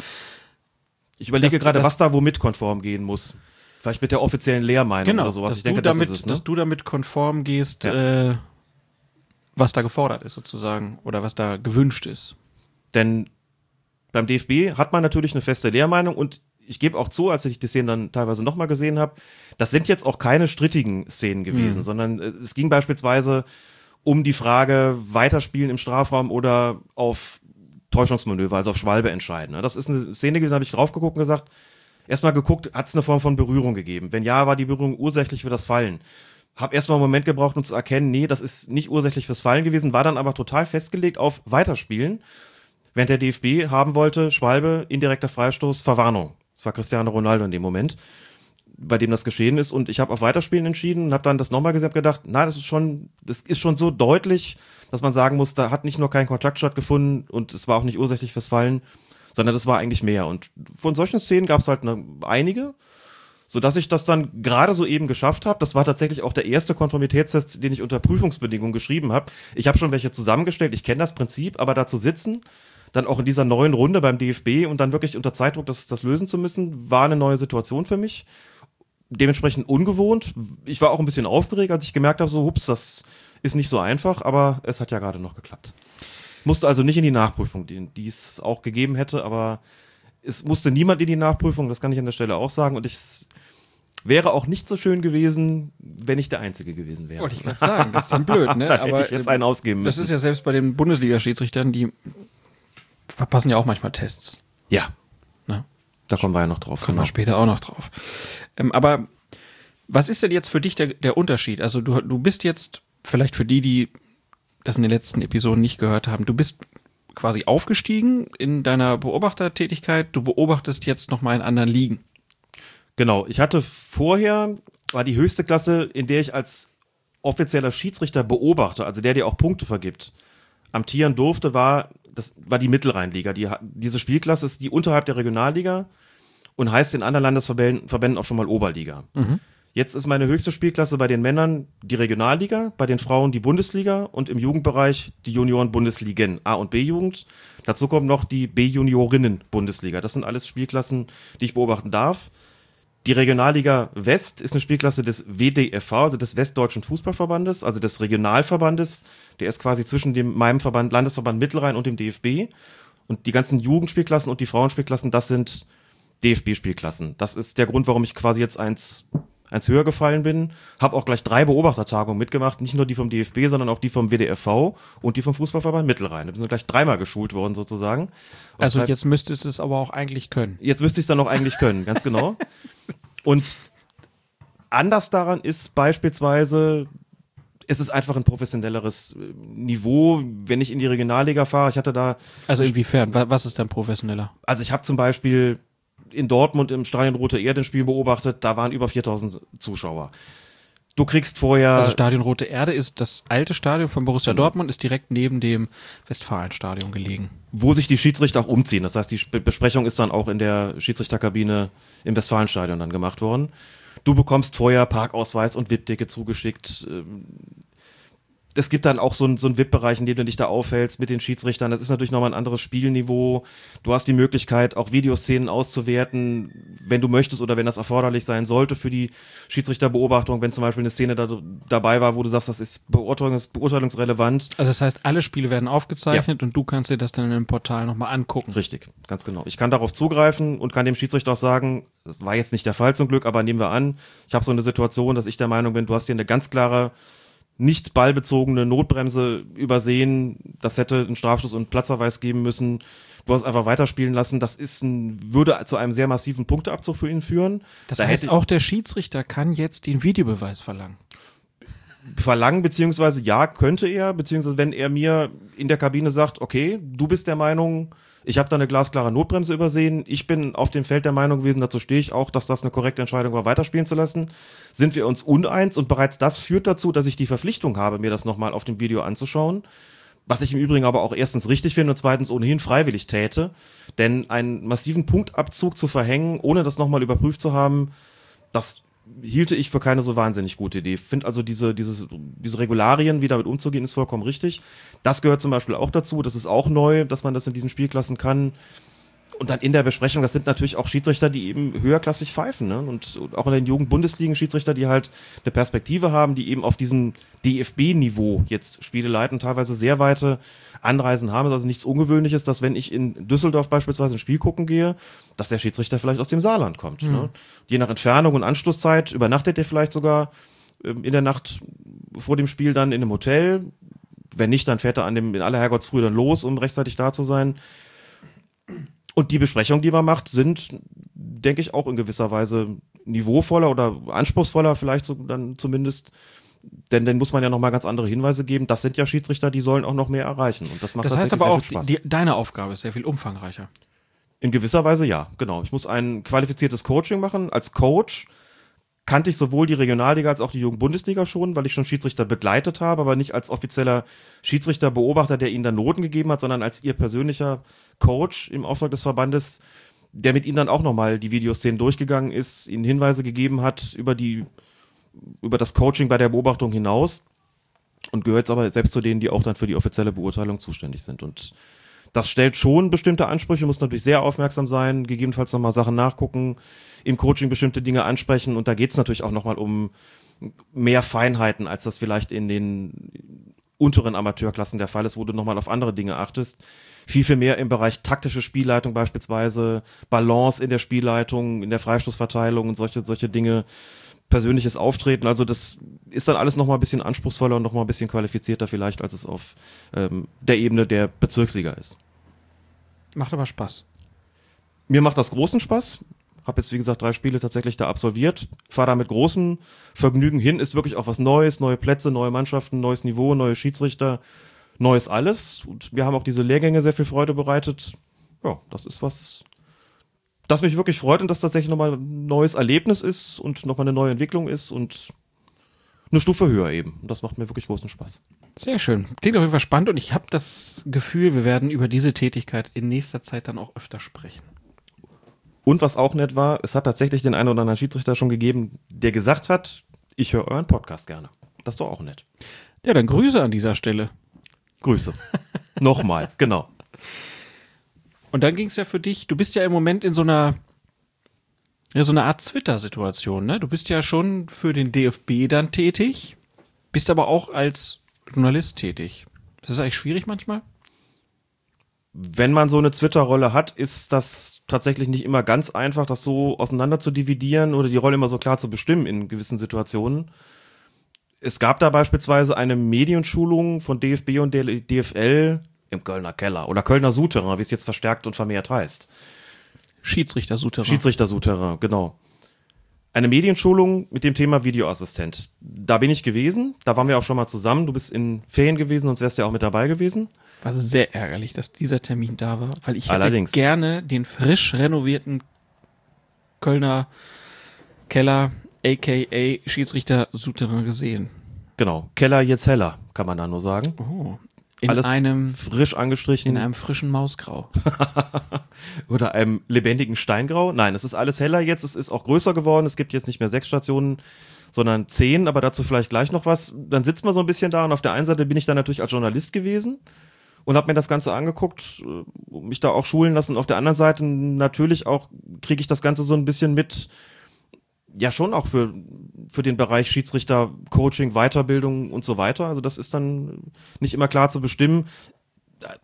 Speaker 4: ich überlege
Speaker 3: das,
Speaker 4: gerade,
Speaker 3: das,
Speaker 4: was da womit konform gehen muss. Vielleicht mit der offiziellen Lehrmeinung
Speaker 3: genau,
Speaker 4: oder sowas.
Speaker 3: Dass
Speaker 4: ich denke,
Speaker 3: damit,
Speaker 4: das ist es, ne?
Speaker 3: dass du damit konform gehst,
Speaker 4: Ja.
Speaker 3: äh, was da gefordert ist sozusagen oder was da gewünscht ist.
Speaker 4: Denn beim DFB hat man natürlich eine feste Lehrmeinung und ich gebe auch zu, als ich die Szenen dann teilweise nochmal gesehen habe, das sind jetzt auch keine strittigen Szenen gewesen,
Speaker 3: Mhm.
Speaker 4: sondern äh, es ging beispielsweise um die Frage, weiterspielen im Strafraum oder auf Täuschungsmanöver, also auf Schwalbe entscheiden. ne? Das ist eine Szene gewesen, habe ich drauf geguckt und gesagt, erstmal geguckt, hat es eine Form von Berührung gegeben? Wenn ja, war die Berührung ursächlich für das Fallen? Hab erstmal einen Moment gebraucht, um zu erkennen, nee, das ist nicht ursächlich fürs Fallen gewesen, war dann aber total festgelegt auf Weiterspielen. Während der DFB haben wollte, Schwalbe, indirekter Freistoß, Verwarnung. Das war Cristiano Ronaldo in dem Moment, bei dem das geschehen ist. Und ich habe auf Weiterspielen entschieden und habe dann das nochmal gesehen und gedacht, na, das ist schon, das ist schon so deutlich, dass man sagen muss, da hat nicht nur kein Kontakt stattgefunden und es war auch nicht ursächlich fürs Fallen, sondern das war eigentlich mehr. Und von solchen Szenen gab es halt ne, einige, sodass ich das dann gerade so eben geschafft habe. Das war tatsächlich auch der erste Konformitätstest, den ich unter Prüfungsbedingungen geschrieben habe. Ich habe schon welche zusammengestellt, ich kenne das Prinzip, aber da zu sitzen, dann auch in dieser neuen Runde beim DFB und dann wirklich unter Zeitdruck das, das lösen zu müssen, war eine neue Situation für mich. Dementsprechend ungewohnt. Ich war auch ein bisschen aufgeregt, als ich gemerkt habe, so, hups, das ist nicht so einfach, aber es hat ja gerade noch geklappt. Musste also nicht in die Nachprüfung, die, die es auch gegeben hätte, aber es musste niemand in die Nachprüfung, das kann ich an der Stelle auch sagen. Und ich es wäre auch nicht so schön gewesen, wenn ich der Einzige gewesen wäre.
Speaker 3: Wollte ich gerade sagen, das ist dann blöd, ne? *laughs*
Speaker 4: Da hätte ich jetzt einen ausgeben
Speaker 3: Das
Speaker 4: müssen.
Speaker 3: ist ja selbst bei den Bundesliga-Schiedsrichtern, die verpassen ja auch manchmal Tests.
Speaker 4: ja,
Speaker 3: Ne?
Speaker 4: da kommen wir ja noch drauf.
Speaker 3: Kommen
Speaker 4: genau.
Speaker 3: wir später auch noch drauf. Ähm, aber was ist denn jetzt für dich der, der Unterschied? Also du, du bist jetzt, vielleicht für die, die das in den letzten Episoden nicht gehört haben, du bist quasi aufgestiegen in deiner Beobachtertätigkeit, du beobachtest jetzt nochmal in anderen Ligen.
Speaker 4: Genau, ich hatte vorher, war die höchste Klasse, in der ich als offizieller Schiedsrichter beobachte, also der dir auch Punkte vergibt, amtieren durfte, war, das war die Mittelrheinliga. Die, diese Spielklasse ist die unterhalb der Regionalliga und heißt in anderen Landesverbänden Verbänden auch schon mal Oberliga. Jetzt ist meine höchste Spielklasse bei den Männern die Regionalliga, bei den Frauen die Bundesliga und im Jugendbereich die Junioren-Bundesligen A- und B-Jugend. Dazu kommt noch die B-Juniorinnen-Bundesliga. Das sind alles Spielklassen, die ich beobachten darf. Die Regionalliga West ist eine Spielklasse des WDFV, also des Westdeutschen Fußballverbandes, also des Regionalverbandes. Der ist quasi zwischen dem, meinem Verband, Landesverband Mittelrhein und dem DFB. Und die ganzen Jugendspielklassen und die Frauenspielklassen, das sind DFB-Spielklassen. Das ist der Grund, warum ich quasi jetzt eins, eins höher gefallen bin. Hab auch gleich drei Beobachtertagungen mitgemacht, nicht nur die vom DFB, sondern auch die vom WDFV und die vom Fußballverband Mittelrhein. Da sind gleich dreimal geschult worden sozusagen. Aus
Speaker 3: Also jetzt müsstest du es aber auch eigentlich können.
Speaker 4: Jetzt müsste ich es dann auch eigentlich können, ganz genau. *laughs* Und anders daran ist beispielsweise, es ist einfach ein professionelleres äh, Niveau, wenn ich in die Regionalliga fahre. Ich hatte da,
Speaker 3: Also inwiefern? Wa- Was ist dann professioneller?
Speaker 4: also ich habe zum Beispiel in Dortmund im Stadion Rote Erde ein Spiel beobachtet, da waren über 4000 Zuschauer. Du kriegst vorher,
Speaker 3: Also Stadion Rote Erde ist das alte Stadion von Borussia Dortmund, ist direkt neben dem Westfalenstadion gelegen.
Speaker 4: wo sich die Schiedsrichter auch umziehen. Das heißt, die Sp- Besprechung ist dann auch in der Schiedsrichterkabine im Westfalenstadion dann gemacht worden. Du bekommst vorher Parkausweis und VIP-Ticket zugeschickt. Es gibt dann auch so einen so VIP-Bereich, in dem du dich da aufhältst mit den Schiedsrichtern. Das ist natürlich nochmal ein anderes Spielniveau. Du hast die Möglichkeit, auch Videoszenen auszuwerten, wenn du möchtest oder wenn das erforderlich sein sollte für die Schiedsrichterbeobachtung, wenn zum Beispiel eine Szene da, dabei war, wo du sagst, das ist beurteilungs beurteilungsrelevant.
Speaker 3: Also das heißt, alle Spiele werden aufgezeichnet ja. und du kannst dir das dann in einem Portal nochmal angucken.
Speaker 4: Richtig, ganz genau. Ich kann darauf zugreifen und kann dem Schiedsrichter auch sagen, das war jetzt nicht der Fall zum Glück, aber nehmen wir an, ich habe so eine Situation, dass ich der Meinung bin, du hast hier eine ganz klare nicht ballbezogene Notbremse übersehen. Das hätte einen Strafstoß und Platzerweis geben müssen. Du hast einfach weiterspielen lassen. Das ist ein, würde zu einem sehr massiven Punkteabzug für ihn führen.
Speaker 3: Das da heißt, auch der Schiedsrichter kann jetzt den Videobeweis verlangen.
Speaker 4: Verlangen, beziehungsweise ja, könnte er, beziehungsweise wenn er mir in der Kabine sagt, okay, du bist der Meinung, ich habe da eine glasklare Notbremse übersehen. Ich bin auf dem Feld der Meinung gewesen, dazu stehe ich auch, dass das eine korrekte Entscheidung war, weiterspielen zu lassen. Sind wir uns uneins und bereits das führt dazu, dass ich die Verpflichtung habe, mir das nochmal auf dem Video anzuschauen. Was ich im Übrigen aber auch erstens richtig finde und zweitens ohnehin freiwillig täte. Denn einen massiven Punktabzug zu verhängen, ohne das nochmal überprüft zu haben, das hielte ich für keine so wahnsinnig gute Idee. Finde also diese, dieses, diese Regularien, wie damit umzugehen, ist vollkommen richtig. Das gehört zum Beispiel auch dazu. Das ist auch neu, dass man das in diesen Spielklassen kann. Und dann in der Besprechung, das sind natürlich auch Schiedsrichter, die eben höherklassig pfeifen. Ne? Und auch in den Jugendbundesligen Schiedsrichter, die halt eine Perspektive haben, die eben auf diesem DFB-Niveau jetzt Spiele leiten, teilweise sehr weite Anreisen haben. Es ist also nichts Ungewöhnliches, dass wenn ich in Düsseldorf beispielsweise ein Spiel gucken gehe, dass der Schiedsrichter vielleicht aus dem Saarland kommt. Mhm. Ne? Je nach Entfernung und Anschlusszeit übernachtet er vielleicht sogar ähm, in der Nacht vor dem Spiel dann in einem Hotel. Wenn nicht, dann fährt er an dem, in aller Herrgottsfrüh dann los, um rechtzeitig da zu sein. Und die Besprechungen, die man macht, sind, denke ich, auch in gewisser Weise niveauvoller oder anspruchsvoller, vielleicht so dann zumindest. Denn dann muss man ja nochmal ganz andere Hinweise geben. Das sind ja Schiedsrichter, die sollen auch noch mehr erreichen. Und das macht
Speaker 3: das heißt aber auch, die, deine Aufgabe ist sehr viel umfangreicher.
Speaker 4: In gewisser Weise ja, genau. Ich muss ein qualifiziertes Coaching machen. Als Coach kannte ich sowohl die Regionalliga als auch die Jugendbundesliga schon, weil ich schon Schiedsrichter begleitet habe, aber nicht als offizieller Schiedsrichterbeobachter, der ihnen dann Noten gegeben hat, sondern als ihr persönlicher Coach im Auftrag des Verbandes, der mit ihnen dann auch nochmal die Videoszenen durchgegangen ist, ihnen Hinweise gegeben hat über die, über das Coaching bei der Beobachtung hinaus und gehört jetzt aber selbst zu denen, die auch dann für die offizielle Beurteilung zuständig sind. Und das stellt schon bestimmte Ansprüche, muss natürlich sehr aufmerksam sein, gegebenenfalls nochmal Sachen nachgucken, im Coaching bestimmte Dinge ansprechen und da geht es natürlich auch nochmal um mehr Feinheiten, als das vielleicht in den unteren Amateurklassen der Fall ist, wo du nochmal auf andere Dinge achtest. Viel, viel mehr im Bereich taktische Spielleitung beispielsweise, Balance in der Spielleitung, in der Freistoßverteilung und solche, solche Dinge, persönliches Auftreten. Also das ist dann alles nochmal ein bisschen anspruchsvoller und nochmal ein bisschen qualifizierter vielleicht, als es auf ähm, der Ebene der Bezirksliga ist.
Speaker 3: Macht aber Spaß.
Speaker 4: Mir macht das großen Spaß. Hab jetzt, wie gesagt, drei Spiele tatsächlich da absolviert. Fahre da mit großem Vergnügen hin. Ist wirklich auch was Neues, neue Plätze, neue Mannschaften, neues Niveau, neue Schiedsrichter, neues alles. Und wir haben auch diese Lehrgänge sehr viel Freude bereitet. Ja, das ist was, das mich wirklich freut und das tatsächlich nochmal ein neues Erlebnis ist und nochmal eine neue Entwicklung ist und eine Stufe höher eben. Und das macht mir wirklich großen Spaß.
Speaker 3: Sehr schön. Klingt auf jeden Fall spannend und ich habe das Gefühl, wir werden über diese Tätigkeit in nächster Zeit dann auch öfter sprechen.
Speaker 4: Und was auch nett war, es hat tatsächlich den einen oder anderen Schiedsrichter schon gegeben, der gesagt hat, ich höre euren Podcast gerne. Das ist doch auch nett.
Speaker 3: Ja, dann Grüße an dieser Stelle.
Speaker 4: Grüße. *laughs* Nochmal, genau.
Speaker 3: Und dann ging es ja für dich, du bist ja im Moment in so einer, ja, so einer Art Twitter-Situation, ne? Du bist ja schon für den DFB dann tätig, bist aber auch als Journalist tätig. Ist das eigentlich schwierig manchmal?
Speaker 4: Wenn man so eine Twitter-Rolle hat, ist das tatsächlich nicht immer ganz einfach, das so auseinander zu dividieren oder die Rolle immer so klar zu bestimmen in gewissen Situationen. Es gab da beispielsweise eine Medienschulung von DFB und DFL im Kölner Keller oder Kölner Souterrain, wie es jetzt verstärkt und vermehrt heißt.
Speaker 3: Schiedsrichter Souterrain.
Speaker 4: Schiedsrichter Souterrain, genau. Eine Medienschulung mit dem Thema Videoassistent. Da bin ich gewesen, da waren wir auch schon mal zusammen. Du bist in Ferien gewesen, sonst wärst du ja auch mit dabei gewesen.
Speaker 3: War sehr ärgerlich, dass dieser Termin da war, weil ich hätte Allerdings. gerne den frisch renovierten Kölner Keller, aka Schiedsrichter Souterrain gesehen.
Speaker 4: Genau, Keller jetzt heller, kann man da nur sagen.
Speaker 3: Oh, in Alles einem
Speaker 4: frisch angestrichen.
Speaker 3: In einem frischen Mausgrau. *laughs*
Speaker 4: Oder einem lebendigen Steingrau. Nein, es ist alles heller jetzt. Es ist auch größer geworden. Es gibt jetzt nicht mehr sechs Stationen, sondern zehn, aber dazu vielleicht gleich noch was. Dann sitzt man so ein bisschen da und auf der einen Seite bin ich dann natürlich als Journalist gewesen und habe mir das Ganze angeguckt, äh, mich da auch schulen lassen. Auf der anderen Seite natürlich auch kriege ich das Ganze so ein bisschen mit, ja schon auch für, für den Bereich Schiedsrichter, Coaching, Weiterbildung und so weiter. Also das ist dann nicht immer klar zu bestimmen.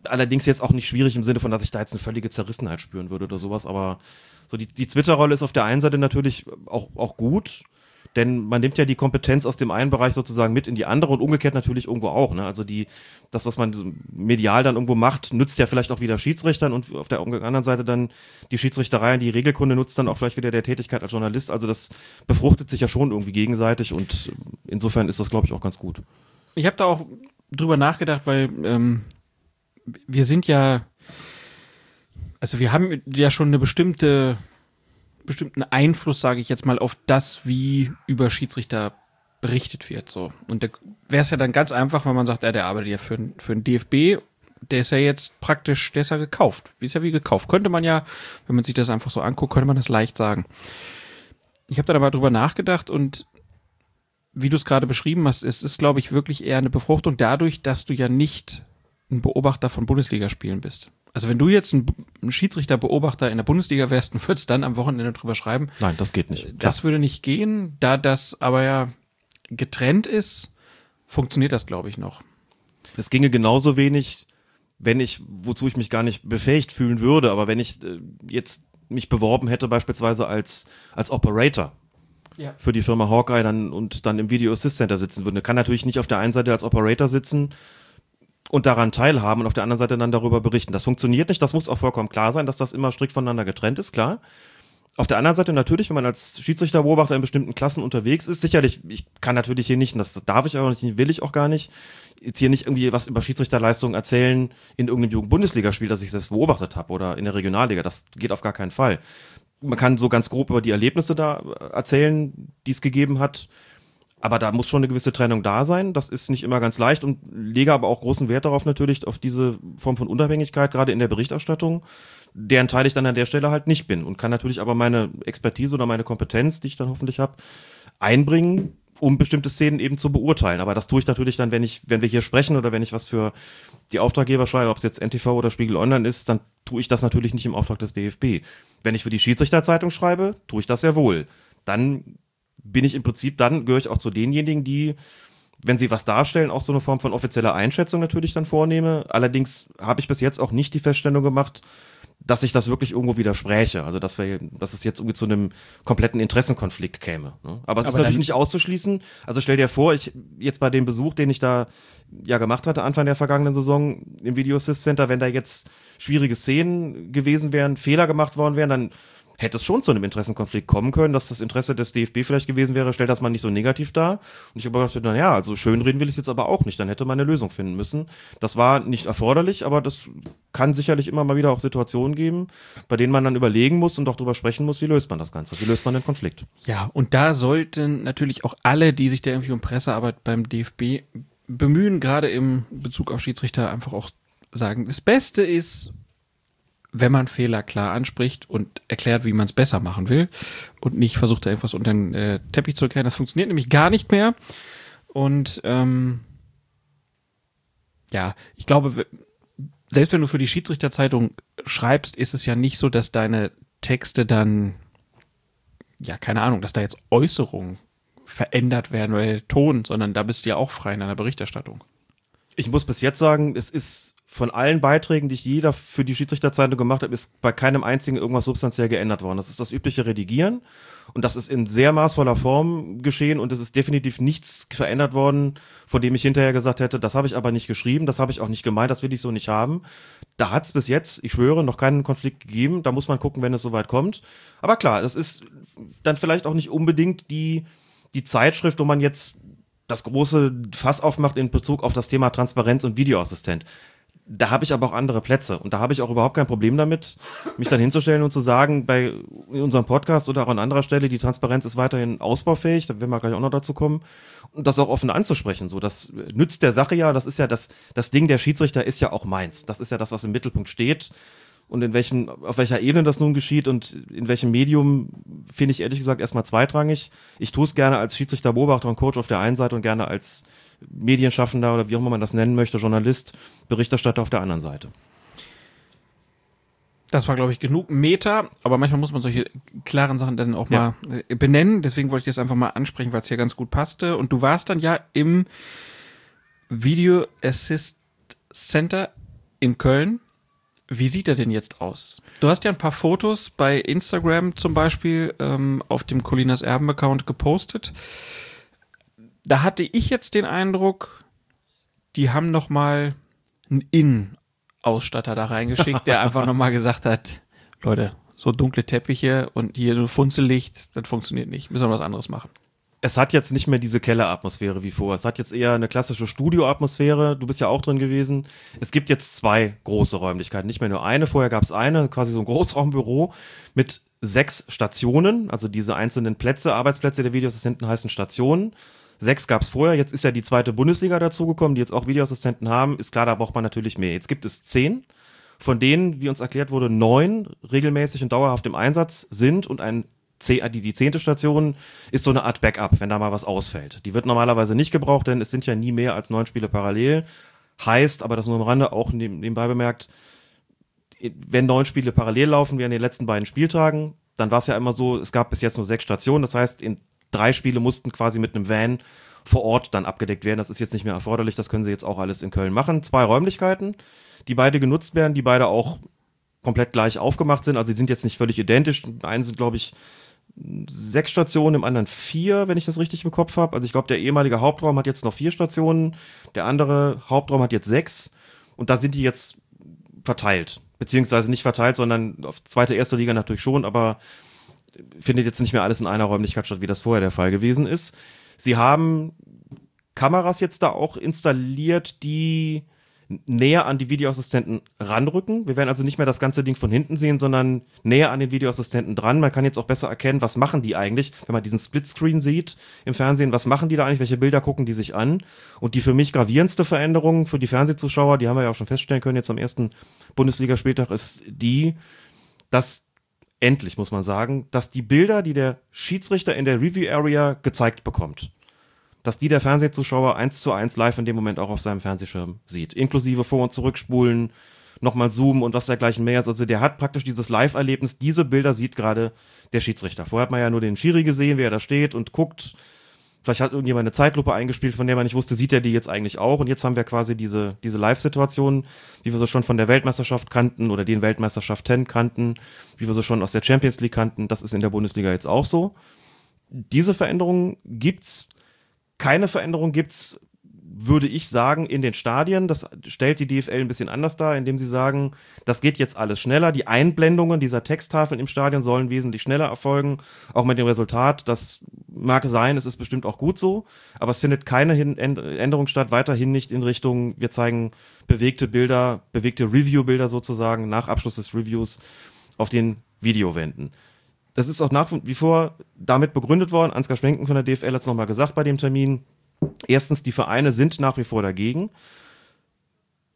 Speaker 4: Allerdings jetzt auch nicht schwierig im Sinne von, dass ich da jetzt eine völlige Zerrissenheit spüren würde oder sowas, aber so die, die Twitter-Rolle ist auf der einen Seite natürlich auch, auch gut denn man nimmt ja die Kompetenz aus dem einen Bereich sozusagen mit in die andere und umgekehrt natürlich irgendwo auch. Ne? Also die, das, was man medial dann irgendwo macht, nützt ja vielleicht auch wieder Schiedsrichtern und auf der anderen Seite dann die Schiedsrichterei die Regelkunde nutzt dann auch vielleicht wieder der Tätigkeit als Journalist. Also das befruchtet sich ja schon irgendwie gegenseitig und insofern ist das, glaube ich, auch ganz gut.
Speaker 3: Ich habe da auch drüber nachgedacht, weil ähm, wir sind ja, also wir haben ja schon eine bestimmte bestimmten Einfluss, sage ich jetzt mal, auf das, wie über Schiedsrichter berichtet wird. So. Und da wäre es ja dann ganz einfach, wenn man sagt, ja, der arbeitet ja für, für den DFB, der ist ja jetzt praktisch, der ist ja gekauft. Ist ja wie gekauft. Könnte man ja, wenn man sich das einfach so anguckt, könnte man das leicht sagen. Ich habe dann aber drüber nachgedacht und wie du es gerade beschrieben hast, es ist, glaube ich, wirklich eher eine Befruchtung dadurch, dass du ja nicht ein Beobachter von Bundesligaspielen bist. Also wenn du jetzt ein, ein Schiedsrichterbeobachter in der Bundesliga wärst und würdest dann am Wochenende drüber schreiben.
Speaker 4: Nein, das geht nicht.
Speaker 3: Das Klar. würde nicht gehen. Da das aber ja getrennt ist, funktioniert das, glaube ich, noch.
Speaker 4: Es ginge genauso wenig, wenn ich, wozu ich mich gar nicht befähigt fühlen würde, aber wenn ich äh, jetzt mich beworben hätte, beispielsweise als, als Operator, ja. für die Firma Hawkeye dann und dann im Video Assist Center sitzen würde. Kann natürlich nicht auf der einen Seite als Operator sitzen und daran teilhaben und auf der anderen Seite dann darüber berichten. Das funktioniert nicht, das muss auch vollkommen klar sein, dass das immer strikt voneinander getrennt ist, klar. Auf der anderen Seite natürlich, wenn man als Schiedsrichterbeobachter in bestimmten Klassen unterwegs ist, sicherlich, ich kann natürlich hier nicht, das darf ich auch nicht, will ich auch gar nicht, jetzt hier nicht irgendwie was über Schiedsrichterleistungen erzählen in irgendeinem Jugendbundesligaspiel, das ich selbst beobachtet habe oder in der Regionalliga. Das geht auf gar keinen Fall. Man kann so ganz grob über die Erlebnisse da erzählen, die es gegeben hat. Aber da muss schon eine gewisse Trennung da sein. Das ist nicht immer ganz leicht und lege aber auch großen Wert darauf natürlich, auf diese Form von Unabhängigkeit, gerade in der Berichterstattung, deren Teil ich dann an der Stelle halt nicht bin und kann natürlich aber meine Expertise oder meine Kompetenz, die ich dann hoffentlich habe, einbringen, um bestimmte Szenen eben zu beurteilen. Aber das tue ich natürlich dann, wenn ich, wenn wir hier sprechen oder wenn ich was für die Auftraggeber schreibe, ob es jetzt NTV oder Spiegel Online ist, dann tue ich das natürlich nicht im Auftrag des DFB. Wenn ich für die Schiedsrichterzeitung schreibe, tue ich das sehr wohl. Dann bin ich im Prinzip, dann gehöre ich auch zu denjenigen, die, wenn sie was darstellen, auch so eine Form von offizieller Einschätzung natürlich dann vornehme. Allerdings habe ich bis jetzt auch nicht die Feststellung gemacht, dass ich das wirklich irgendwo widerspräche. Also dass wir, dass es jetzt irgendwie zu einem kompletten Interessenkonflikt käme. Ne? Aber es Aber ist natürlich nicht auszuschließen. Also stell dir vor, ich jetzt bei dem Besuch, den ich da ja gemacht hatte Anfang der vergangenen Saison im Video Assist Center, wenn da jetzt schwierige Szenen gewesen wären, Fehler gemacht worden wären, dann hätte es schon zu einem Interessenkonflikt kommen können, dass das Interesse des DFB vielleicht gewesen wäre, stellt das mal nicht so negativ dar. Und ich habe gedacht, na ja, also schönreden will ich es jetzt aber auch nicht, dann hätte man eine Lösung finden müssen. Das war nicht erforderlich, aber das kann sicherlich immer mal wieder auch Situationen geben, bei denen man dann überlegen muss und auch darüber sprechen muss, wie löst man das Ganze, wie löst man den Konflikt.
Speaker 3: Ja, und da sollten natürlich auch alle, die sich da irgendwie um Pressearbeit beim DFB bemühen, gerade im Bezug auf Schiedsrichter einfach auch sagen, das Beste ist, wenn man Fehler klar anspricht und erklärt, wie man es besser machen will und nicht versucht, da irgendwas unter den äh, Teppich zu erklären. Das funktioniert nämlich gar nicht mehr. Und ähm, ja, ich glaube, selbst wenn du für die Schiedsrichterzeitung schreibst, ist es ja nicht so, dass deine Texte dann, ja, keine Ahnung, dass da jetzt Äußerungen verändert werden oder der Ton, sondern da bist du ja auch frei in deiner Berichterstattung.
Speaker 4: Ich muss bis jetzt sagen, es ist von allen Beiträgen, die ich jeder für die Schiedsrichterzeitung gemacht habe, ist bei keinem einzigen irgendwas substanziell geändert worden. Das ist das übliche Redigieren und das ist in sehr maßvoller Form geschehen und es ist definitiv nichts verändert worden, von dem ich hinterher gesagt hätte, das habe ich aber nicht geschrieben, das habe ich auch nicht gemeint, das will ich so nicht haben. Da hat es bis jetzt, ich schwöre, noch keinen Konflikt gegeben. Da muss man gucken, wenn es soweit kommt. Aber klar, das ist dann vielleicht auch nicht unbedingt die, die Zeitschrift, wo man jetzt das große Fass aufmacht in Bezug auf das Thema Transparenz und Videoassistent da habe ich aber auch andere Plätze und da habe ich auch überhaupt kein Problem damit, mich dann hinzustellen und zu sagen, bei unserem Podcast oder auch an anderer Stelle, die Transparenz ist weiterhin ausbaufähig, da werden wir gleich auch noch dazu kommen, und das auch offen anzusprechen. So, das nützt der Sache ja, das ist ja das, das Ding der Schiedsrichter ist ja auch meins. Das ist ja das, was im Mittelpunkt steht. Und in welchen, auf welcher Ebene das nun geschieht und in welchem Medium, finde ich ehrlich gesagt erstmal zweitrangig. Ich tue es gerne als Schiedsrichter, Beobachter und Coach auf der einen Seite und gerne als Medienschaffender oder wie auch immer man das nennen möchte, Journalist, Berichterstatter auf der anderen Seite.
Speaker 3: Das war, glaube ich, genug Meta, aber manchmal muss man solche klaren Sachen dann auch ja. mal äh, benennen. Deswegen wollte ich das einfach mal ansprechen, weil es hier ganz gut passte. Und du warst dann ja im Video Assist Center in Köln. Wie sieht er denn jetzt aus? Du hast ja ein paar Fotos bei Instagram zum Beispiel ähm, auf dem Colinas Erben-Account gepostet. Da hatte ich jetzt den Eindruck, die haben noch mal ein In Ausstatter da reingeschickt, der einfach nochmal gesagt hat, Leute, so dunkle Teppiche und hier nur Funzellicht, das funktioniert nicht. Müssen wir was anderes machen.
Speaker 4: Es hat jetzt nicht mehr diese Kelleratmosphäre wie vorher. Es hat jetzt eher eine klassische Studioatmosphäre. Du bist ja auch drin gewesen. Es gibt jetzt zwei große Räumlichkeiten, nicht mehr nur eine. Vorher gab es eine, quasi so ein Großraumbüro mit sechs Stationen, also diese einzelnen Plätze, Arbeitsplätze der Videoassistenten heißen Stationen. Sechs gab es vorher, jetzt ist ja die zweite Bundesliga dazugekommen, die jetzt auch Videoassistenten haben. Ist klar, da braucht man natürlich mehr. Jetzt gibt es zehn, von denen, wie uns erklärt wurde, neun regelmäßig und dauerhaft im Einsatz sind und ein die, die zehnte Station ist so eine Art Backup, wenn da mal was ausfällt. Die wird normalerweise nicht gebraucht, denn es sind ja nie mehr als neun Spiele parallel. Heißt, aber das nur am Rande auch nebenbei bemerkt, wenn neun Spiele parallel laufen wie an den letzten beiden Spieltagen, dann war es ja immer so, es gab bis jetzt nur sechs Stationen. Das heißt, in drei Spiele mussten quasi mit einem Van vor Ort dann abgedeckt werden. Das ist jetzt nicht mehr erforderlich, das können sie jetzt auch alles in Köln machen. Zwei Räumlichkeiten, die beide genutzt werden, die beide auch komplett gleich aufgemacht sind. Also sie sind jetzt nicht völlig identisch. Einen sind, glaube ich, sechs Stationen, im anderen vier, wenn ich das richtig im Kopf habe. Also ich glaube, der ehemalige Hauptraum hat jetzt noch vier Stationen, der andere Hauptraum hat jetzt sechs und da sind die jetzt verteilt. Beziehungsweise nicht verteilt, sondern auf zweite, erste Liga natürlich schon, aber findet jetzt nicht mehr alles in einer Räumlichkeit statt, wie das vorher der Fall gewesen ist. Sie haben Kameras jetzt da auch installiert, die näher an die Videoassistenten ranrücken. Wir werden also nicht mehr das ganze Ding von hinten sehen, sondern näher an den Videoassistenten dran. Man kann jetzt auch besser erkennen, was machen die eigentlich, wenn man diesen Splitscreen sieht im Fernsehen, was machen die da eigentlich, welche Bilder gucken die sich an. Und die für mich gravierendste Veränderung für die Fernsehzuschauer, die haben wir ja auch schon feststellen können jetzt am ersten Bundesligaspieltag, ist die, dass endlich, muss man sagen, dass die Bilder, die der Schiedsrichter in der Review Area gezeigt bekommt, dass die der Fernsehzuschauer eins zu eins live in dem Moment auch auf seinem Fernsehschirm sieht. Inklusive Vor- und Zurückspulen, nochmal zoomen und was dergleichen mehr ist. Also der hat praktisch dieses Live-Erlebnis, diese Bilder sieht gerade der Schiedsrichter. Vorher hat man ja nur den Schiri gesehen, wie er da steht und guckt, Vielleicht hat irgendjemand eine Zeitlupe eingespielt, von der man nicht wusste, sieht er die jetzt eigentlich auch. Und jetzt haben wir quasi diese, diese Live-Situation, wie wir sie schon von der Weltmeisterschaft kannten oder den Weltmeisterschaften kannten, wie wir sie schon aus der Champions League kannten. Das ist in der Bundesliga jetzt auch so. Diese Veränderungen gibt's. Keine Veränderung gibt's würde ich sagen, in den Stadien. Das stellt die DFL ein bisschen anders dar, indem sie sagen, das geht jetzt alles schneller. Die Einblendungen dieser Texttafeln im Stadion sollen wesentlich schneller erfolgen. Auch mit dem Resultat, das mag sein, es ist bestimmt auch gut so, aber es findet keine Änderung statt, weiterhin nicht in Richtung, wir zeigen bewegte Bilder, bewegte Review-Bilder sozusagen nach Abschluss des Reviews auf den Videowänden. Das ist auch nach wie vor damit begründet worden. Ansgar Schwenken von der DFL hat es nochmal gesagt bei dem Termin Erstens, die Vereine sind nach wie vor dagegen.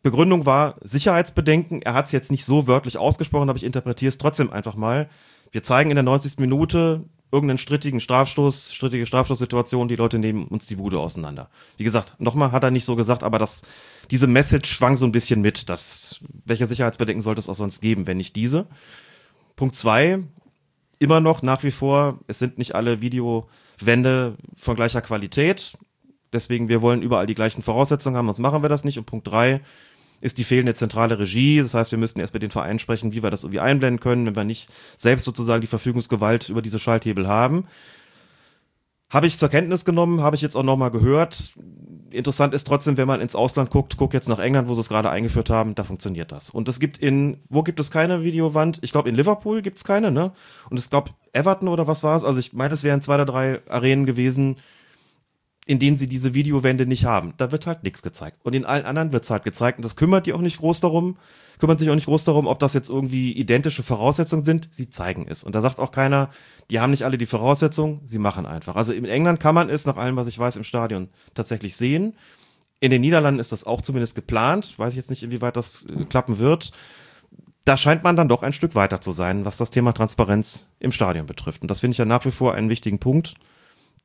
Speaker 4: Begründung war Sicherheitsbedenken. Er hat es jetzt nicht so wörtlich ausgesprochen, aber ich interpretiere es trotzdem einfach mal. Wir zeigen in der 90. Minute irgendeinen strittigen Strafstoß, strittige Strafstoßsituation, die Leute nehmen uns die Bude auseinander. Wie gesagt, nochmal hat er nicht so gesagt, aber das, diese Message schwang so ein bisschen mit, dass, welche Sicherheitsbedenken sollte es auch sonst geben, wenn nicht diese? Punkt zwei, immer noch nach wie vor, es sind nicht alle Videowände von gleicher Qualität. Deswegen, wir wollen überall die gleichen Voraussetzungen haben, sonst machen wir das nicht. Und Punkt drei ist die fehlende zentrale Regie. Das heißt, wir müssten erst mit den Vereinen sprechen, wie wir das irgendwie einblenden können, wenn wir nicht selbst sozusagen die Verfügungsgewalt über diese Schalthebel haben. Habe ich zur Kenntnis genommen, habe ich jetzt auch nochmal gehört. Interessant ist trotzdem, wenn man ins Ausland guckt, guck jetzt nach England, wo sie es gerade eingeführt haben, da funktioniert das. Und es gibt in, wo gibt es keine Videowand? Ich glaube, in Liverpool gibt es keine, ne? Und ich glaube, Everton oder was war es? Also ich meine, es wären zwei oder drei Arenen gewesen, in denen sie diese Videowände nicht haben. Da wird halt nichts gezeigt. Und in allen anderen wird es halt gezeigt. Und das kümmert die auch nicht groß darum, kümmert sich auch nicht groß darum, ob das jetzt irgendwie identische Voraussetzungen sind. Sie zeigen es. Und da sagt auch keiner, die haben nicht alle die Voraussetzungen, sie machen einfach. Also in England kann man es, nach allem, was ich weiß, im Stadion tatsächlich sehen. In den Niederlanden ist das auch zumindest geplant. Weiß ich jetzt nicht, inwieweit das äh, klappen wird. da scheint man dann doch ein Stück weiter zu sein, was das Thema Transparenz im Stadion betrifft. Und das finde ich ja nach wie vor einen wichtigen Punkt.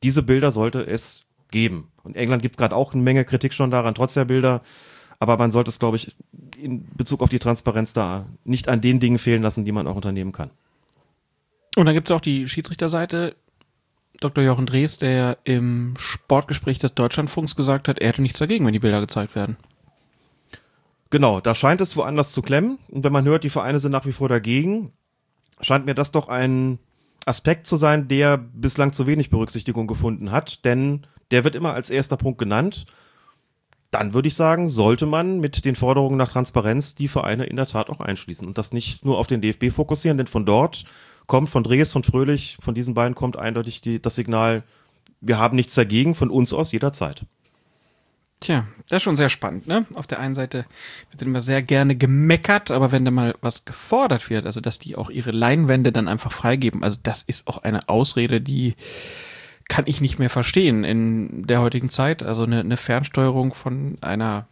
Speaker 4: Diese Bilder sollte es geben. Und England gibt es gerade auch eine Menge Kritik schon daran, trotz der Bilder. Aber man sollte es, glaube ich, in Bezug auf die Transparenz da nicht an den Dingen fehlen lassen, die man auch unternehmen kann.
Speaker 3: Und dann gibt es auch die Schiedsrichterseite. Dr. Jochen Drees, der im Sportgespräch des Deutschlandfunks gesagt hat, er hätte nichts dagegen, wenn die Bilder gezeigt werden.
Speaker 4: Genau, da scheint es woanders zu klemmen. Und wenn man hört, die Vereine sind nach wie vor dagegen, scheint mir das doch ein Aspekt zu sein, der bislang zu wenig Berücksichtigung gefunden hat, denn der wird immer als erster Punkt genannt. Dann würde ich sagen, sollte man mit den Forderungen nach Transparenz die Vereine in der Tat auch einschließen und das nicht nur auf den DFB fokussieren, denn von dort kommt, von Drees, von Fröhlich, von diesen beiden kommt eindeutig die, das Signal, wir haben nichts dagegen, von uns aus jederzeit.
Speaker 3: Tja, das ist schon sehr spannend, ne? Auf der einen Seite wird immer sehr gerne gemeckert, aber wenn da mal was gefordert wird, also dass die auch ihre Leinwände dann einfach freigeben, also das ist auch eine Ausrede, die kann ich nicht mehr verstehen in der heutigen Zeit. Also eine, eine Fernsteuerung von einer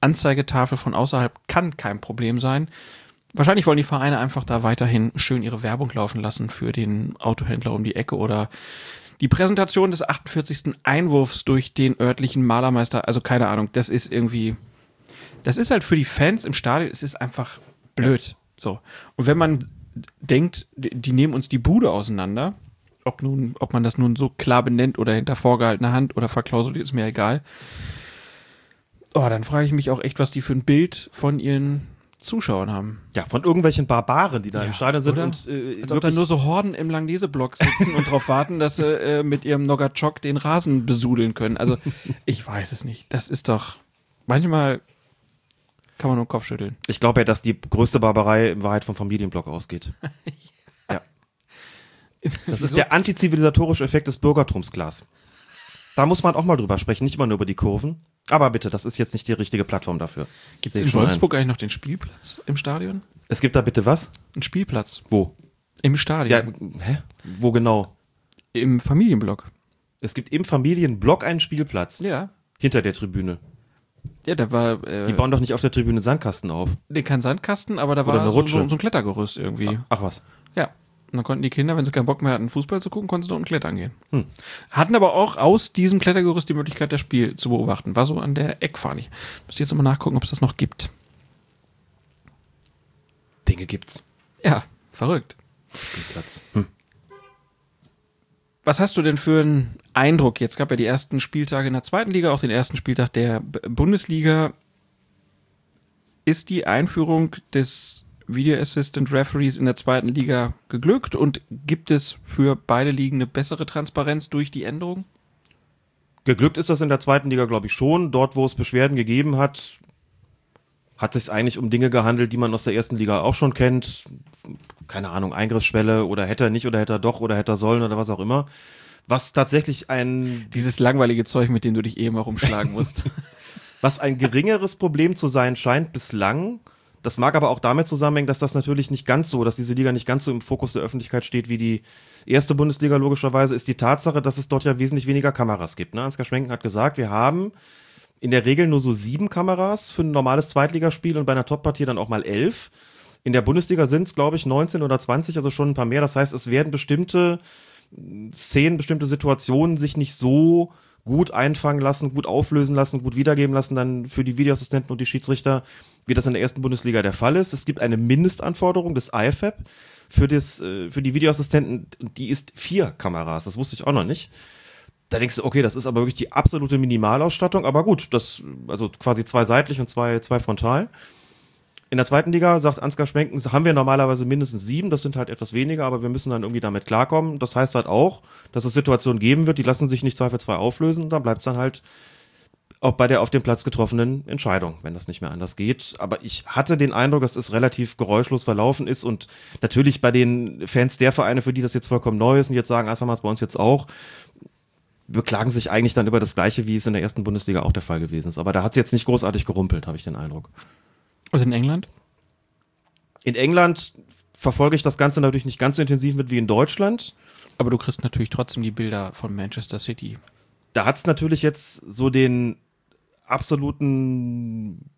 Speaker 3: Anzeigetafel von außerhalb kann kein Problem sein. Wahrscheinlich wollen die Vereine einfach da weiterhin schön ihre Werbung laufen lassen für den Autohändler um die Ecke oder die Präsentation des 48. Einwurfs durch den örtlichen Malermeister, also keine Ahnung, das ist irgendwie, das ist halt für die Fans im Stadion, es ist einfach blöd. So. Und wenn man denkt, die nehmen uns die Bude auseinander, ob nun, ob man das nun so klar benennt oder hinter vorgehaltener Hand oder verklausuliert, ist mir egal. Oh, dann frage ich mich auch echt, was die für ein Bild von ihren Zuschauern haben.
Speaker 4: Ja, von irgendwelchen Barbaren, die da
Speaker 3: Ja,
Speaker 4: im Stadion sind
Speaker 3: oder?
Speaker 4: und äh,
Speaker 3: Als ob da nur so Horden im Langnese-Block sitzen und darauf warten, dass sie äh, mit ihrem Nogatschok den Rasen besudeln können. Also, ich weiß es nicht. Das ist doch. Manchmal kann man nur den Kopf schütteln.
Speaker 4: ich glaube ja, dass die größte Barbarei in Wahrheit vom Familienblock ausgeht. *laughs* Das ist der antizivilisatorische Effekt des Bürgertums, Glas. Da muss man auch mal drüber sprechen, nicht immer nur über die Kurven. Aber bitte, das ist jetzt nicht die richtige Plattform dafür.
Speaker 3: Gibt es in Wolfsburg eigentlich noch den Spielplatz im Stadion?
Speaker 4: ein. Es gibt da bitte was?
Speaker 3: Ein Spielplatz
Speaker 4: Wo?
Speaker 3: im Stadion.
Speaker 4: Ja, hä? Wo genau?
Speaker 3: Im Familienblock.
Speaker 4: Es gibt im Familienblock einen Spielplatz.
Speaker 3: Ja.
Speaker 4: Hinter der Tribüne.
Speaker 3: Ja, da war. Äh,
Speaker 4: Die bauen doch nicht auf der Tribüne Sandkasten auf.
Speaker 3: nee, kein Sandkasten, aber da
Speaker 4: Oder
Speaker 3: war
Speaker 4: eine
Speaker 3: so, so, so ein Klettergerüst irgendwie.
Speaker 4: Ach was.
Speaker 3: Ja. Und dann konnten die Kinder, wenn sie keinen Bock mehr hatten, Fußball zu gucken, konnten sie da unten klettern gehen.
Speaker 4: Hm.
Speaker 3: Hatten aber auch aus diesem Klettergerüst die Möglichkeit, das Spiel zu beobachten. War so an der Eckfahne. Ich müsste jetzt mal nachgucken, ob es das noch gibt.
Speaker 4: Dinge gibt's.
Speaker 3: Ja, verrückt.
Speaker 4: Spielplatz. Hm.
Speaker 3: Was hast du denn für einen Eindruck? Jetzt gab ja die ersten Spieltage in der zweiten Liga, auch den ersten Spieltag der Bundesliga. Ist die Einführung des Video Assistant Referees in der zweiten Liga geglückt und gibt es für beide Ligen eine bessere Transparenz durch die Änderung?
Speaker 4: Geglückt ist das in der zweiten Liga, glaube ich, schon. Dort, wo es Beschwerden gegeben hat, hat es sich eigentlich um Dinge gehandelt, die man aus der ersten Liga auch schon kennt. Keine Ahnung, Eingriffsschwelle oder hätte er nicht oder hätte er doch oder hätte er sollen oder was auch immer. Was tatsächlich ein,
Speaker 3: Dieses langweilige Zeug, mit dem du dich eben auch umschlagen musst. *laughs*
Speaker 4: was ein geringeres Problem zu sein scheint bislang. Das mag aber auch damit zusammenhängen, dass das natürlich nicht ganz so, dass diese Liga nicht ganz so im Fokus der Öffentlichkeit steht wie die erste Bundesliga logischerweise, ist die Tatsache, dass es dort ja wesentlich weniger Kameras gibt. Ne? Ansgar Schwenken hat gesagt, wir haben in der Regel nur so sieben Kameras für ein normales Zweitligaspiel und bei einer Top-Partie dann auch mal elf. In der Bundesliga sind es, glaube ich, 19 oder 20, also schon ein paar mehr. Das heißt, es werden bestimmte Szenen, bestimmte Situationen sich nicht so gut einfangen lassen, gut auflösen lassen, gut wiedergeben lassen, dann für die Videoassistenten und die Schiedsrichter, wie das in der ersten Bundesliga der Fall ist. Es gibt eine Mindestanforderung des IFAB für, das, äh, für die Videoassistenten, die ist vier Kameras. Das wusste ich auch noch nicht. Da denkst du, okay, das ist aber wirklich die absolute Minimalausstattung, aber gut, das, also quasi zwei seitlich und zwei, zwei frontal. In der zweiten Liga, sagt Ansgar Schwenken, haben wir normalerweise mindestens sieben, das sind halt etwas weniger, aber wir müssen dann irgendwie damit klarkommen. Das heißt halt auch, dass es Situationen geben wird, die lassen sich nicht zweifelsfrei auflösen dann bleibt es dann halt auch bei der auf dem Platz getroffenen Entscheidung, wenn das nicht mehr anders geht. Aber ich hatte den Eindruck, dass es relativ geräuschlos verlaufen ist und natürlich bei den Fans der Vereine, für die das jetzt vollkommen neu ist und jetzt sagen, erstmal bei uns jetzt auch, beklagen sich eigentlich dann über das Gleiche, wie es in der ersten Bundesliga auch der Fall gewesen ist. Aber da hat es jetzt nicht großartig gerumpelt, habe ich den Eindruck.
Speaker 3: Und in England?
Speaker 4: In England verfolge ich das Ganze natürlich nicht ganz so intensiv mit wie in Deutschland.
Speaker 3: Aber du kriegst natürlich trotzdem die Bilder von Manchester City.
Speaker 4: Da hat es natürlich jetzt so den absoluten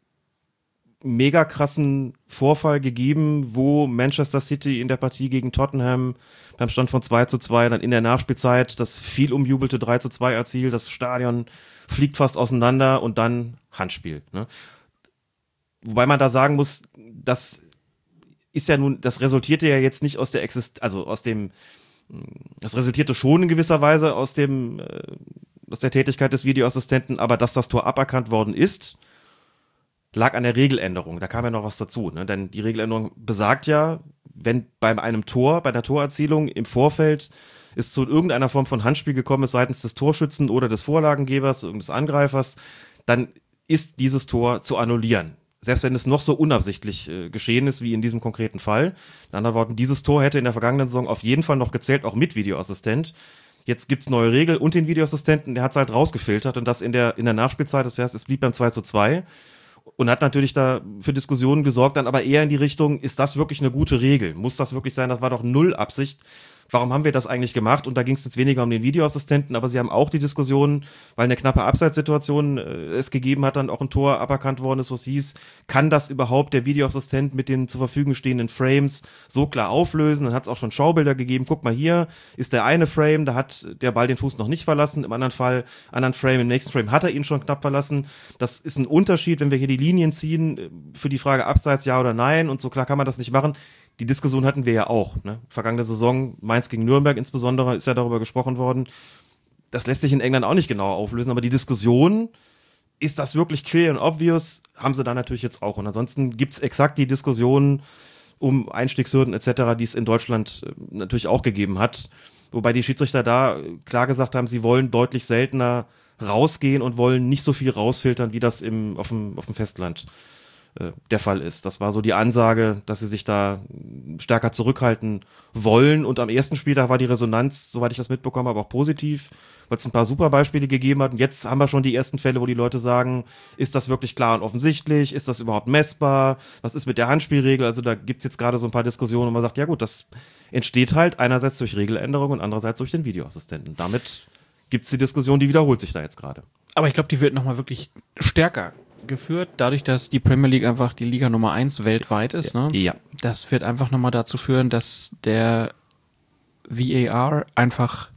Speaker 4: mega krassen Vorfall gegeben, wo Manchester City in der Partie gegen Tottenham beim Stand von 2 zu 2 dann in der Nachspielzeit das viel umjubelte 3 zu 2 erzielt, das Stadion fliegt fast auseinander und dann Handspiel. Ne? Wobei man da sagen muss, das ist ja nun, das resultierte ja jetzt nicht aus der Exist, also aus dem, das resultierte schon in gewisser Weise aus dem, äh, aus der Tätigkeit des Videoassistenten, aber dass das Tor aberkannt worden ist, lag an der Regeländerung. Da kam ja noch was dazu, ne? denn die Regeländerung besagt ja, wenn bei einem Tor, bei einer Torerzielung im Vorfeld es zu irgendeiner Form von Handspiel gekommen ist seitens des Torschützen oder des Vorlagengebers, des Angreifers, dann ist dieses Tor zu annullieren. Selbst wenn es noch so unabsichtlich äh, geschehen ist, wie in diesem konkreten Fall. In anderen Worten, dieses Tor hätte in der vergangenen Saison auf jeden Fall noch gezählt, auch mit Videoassistent. Jetzt gibt's neue Regeln und den Videoassistenten, der hat's halt rausgefiltert und das in der, in der Nachspielzeit, das heißt, es blieb beim 2 zu 2 und hat natürlich da für Diskussionen gesorgt, dann aber eher in die Richtung, ist das wirklich eine gute Regel? Muss das wirklich sein? Das war doch null Absicht warum haben wir das eigentlich gemacht? Und da ging es jetzt weniger um den Videoassistenten, aber sie haben auch die Diskussion, weil eine knappe Abseitssituation äh, es gegeben hat, dann auch ein Tor aberkannt worden ist, wo es hieß, kann das überhaupt der Videoassistent mit den zur Verfügung stehenden Frames so klar auflösen? Dann hat es auch schon Schaubilder gegeben. Guck mal hier, ist der eine Frame, da hat der Ball den Fuß noch nicht verlassen, im anderen Fall, anderen Frame, im nächsten Frame hat er ihn schon knapp verlassen. Das ist ein Unterschied, wenn wir hier die Linien ziehen, äh, für die Frage Abseits ja oder nein und so klar kann man das nicht machen die Diskussion hatten wir ja auch. Ne? Vergangene Saison, Mainz gegen Nürnberg insbesondere, ist ja darüber gesprochen worden. Das lässt sich in England auch nicht genau auflösen, aber die Diskussion, ist das wirklich clear und obvious, haben sie da natürlich jetzt auch. Und ansonsten gibt's exakt die Diskussion um Einstiegshürden etc., die es in Deutschland äh, natürlich auch gegeben hat. Wobei die Schiedsrichter da klar gesagt haben, sie wollen deutlich seltener rausgehen und wollen nicht so viel rausfiltern, wie das im, auf, dem, auf dem Festland äh, der Fall ist. Das war so die Ansage, dass sie sich da stärker zurückhalten wollen. Und am ersten Spiel, da war die Resonanz, soweit ich das mitbekommen habe, auch positiv, weil es ein paar super Beispiele gegeben hat. Und jetzt haben wir schon die ersten Fälle, wo die Leute sagen, ist das wirklich klar und offensichtlich? Ist das überhaupt messbar? Was ist mit der Handspielregel? Also da gibt es jetzt gerade so ein paar Diskussionen und man sagt, ja gut, das entsteht halt einerseits durch Regeländerungen und andererseits durch den Videoassistenten. Damit gibt es die Diskussion, die wiederholt sich da jetzt gerade.
Speaker 3: Aber ich glaube, die wird nochmal wirklich stärker geführt, dadurch, dass die Premier League einfach die Liga Nummer eins weltweit ist. Ne?
Speaker 4: Ja.
Speaker 3: Das wird einfach nochmal dazu führen, dass der VAR einfach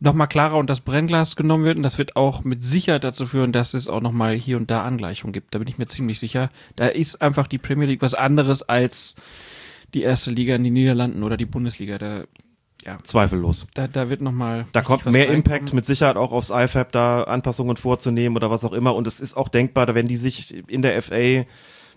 Speaker 3: nochmal klarer unter das Brennglas genommen wird und das wird auch mit Sicherheit dazu führen, dass es auch nochmal hier und da Angleichungen gibt. Da bin ich mir ziemlich sicher. Da ist einfach die Premier League was anderes als die erste Liga in den Niederlanden oder die Bundesliga. Da
Speaker 4: ja. Zweifellos.
Speaker 3: Da, da wird nochmal.
Speaker 4: Da kommt mehr Impact mit Sicherheit auch aufs IFAB, da Anpassungen vorzunehmen oder was auch immer. Und es ist auch denkbar, wenn die sich in der FA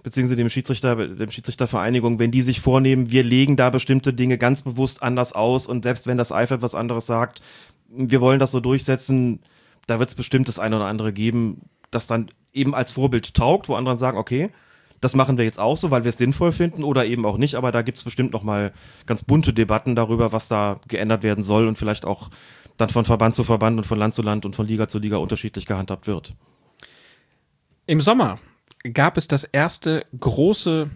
Speaker 4: beziehungsweise dem Schiedsrichter, dem Schiedsrichtervereinigung, wenn die sich vornehmen, wir legen da bestimmte Dinge ganz bewusst anders aus und selbst wenn das IFAB was anderes sagt, wir wollen das so durchsetzen, da wird es bestimmt das eine oder andere geben, das dann eben als Vorbild taugt, wo andere sagen, okay, das machen wir jetzt auch so, weil wir es sinnvoll finden oder eben auch nicht. Aber da gibt es bestimmt noch mal ganz bunte Debatten darüber, was da geändert werden soll und vielleicht auch dann von Verband zu Verband und von Land zu Land und von Liga zu Liga unterschiedlich gehandhabt wird.
Speaker 3: Im Sommer gab es das erste große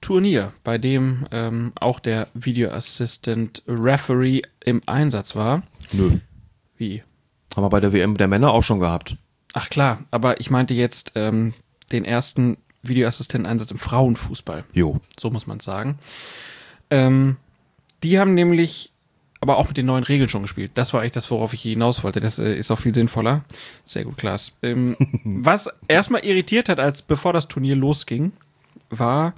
Speaker 3: Turnier, bei dem ähm, auch der Video Assistant Referee im Einsatz war.
Speaker 4: Nö.
Speaker 3: Wie?
Speaker 4: Haben wir bei der WM der Männer auch schon gehabt.
Speaker 3: Ach klar, aber ich meinte jetzt ähm, den ersten Videoassistenteneinsatz im Frauenfußball.
Speaker 4: Jo.
Speaker 3: So muss man sagen. Ähm, die haben nämlich aber auch mit den neuen Regeln schon gespielt. Das war eigentlich das, worauf ich hinaus wollte. Das äh, ist auch viel sinnvoller. Sehr gut, Klaas. Ähm, *laughs* was erstmal irritiert hat, als bevor das Turnier losging, war,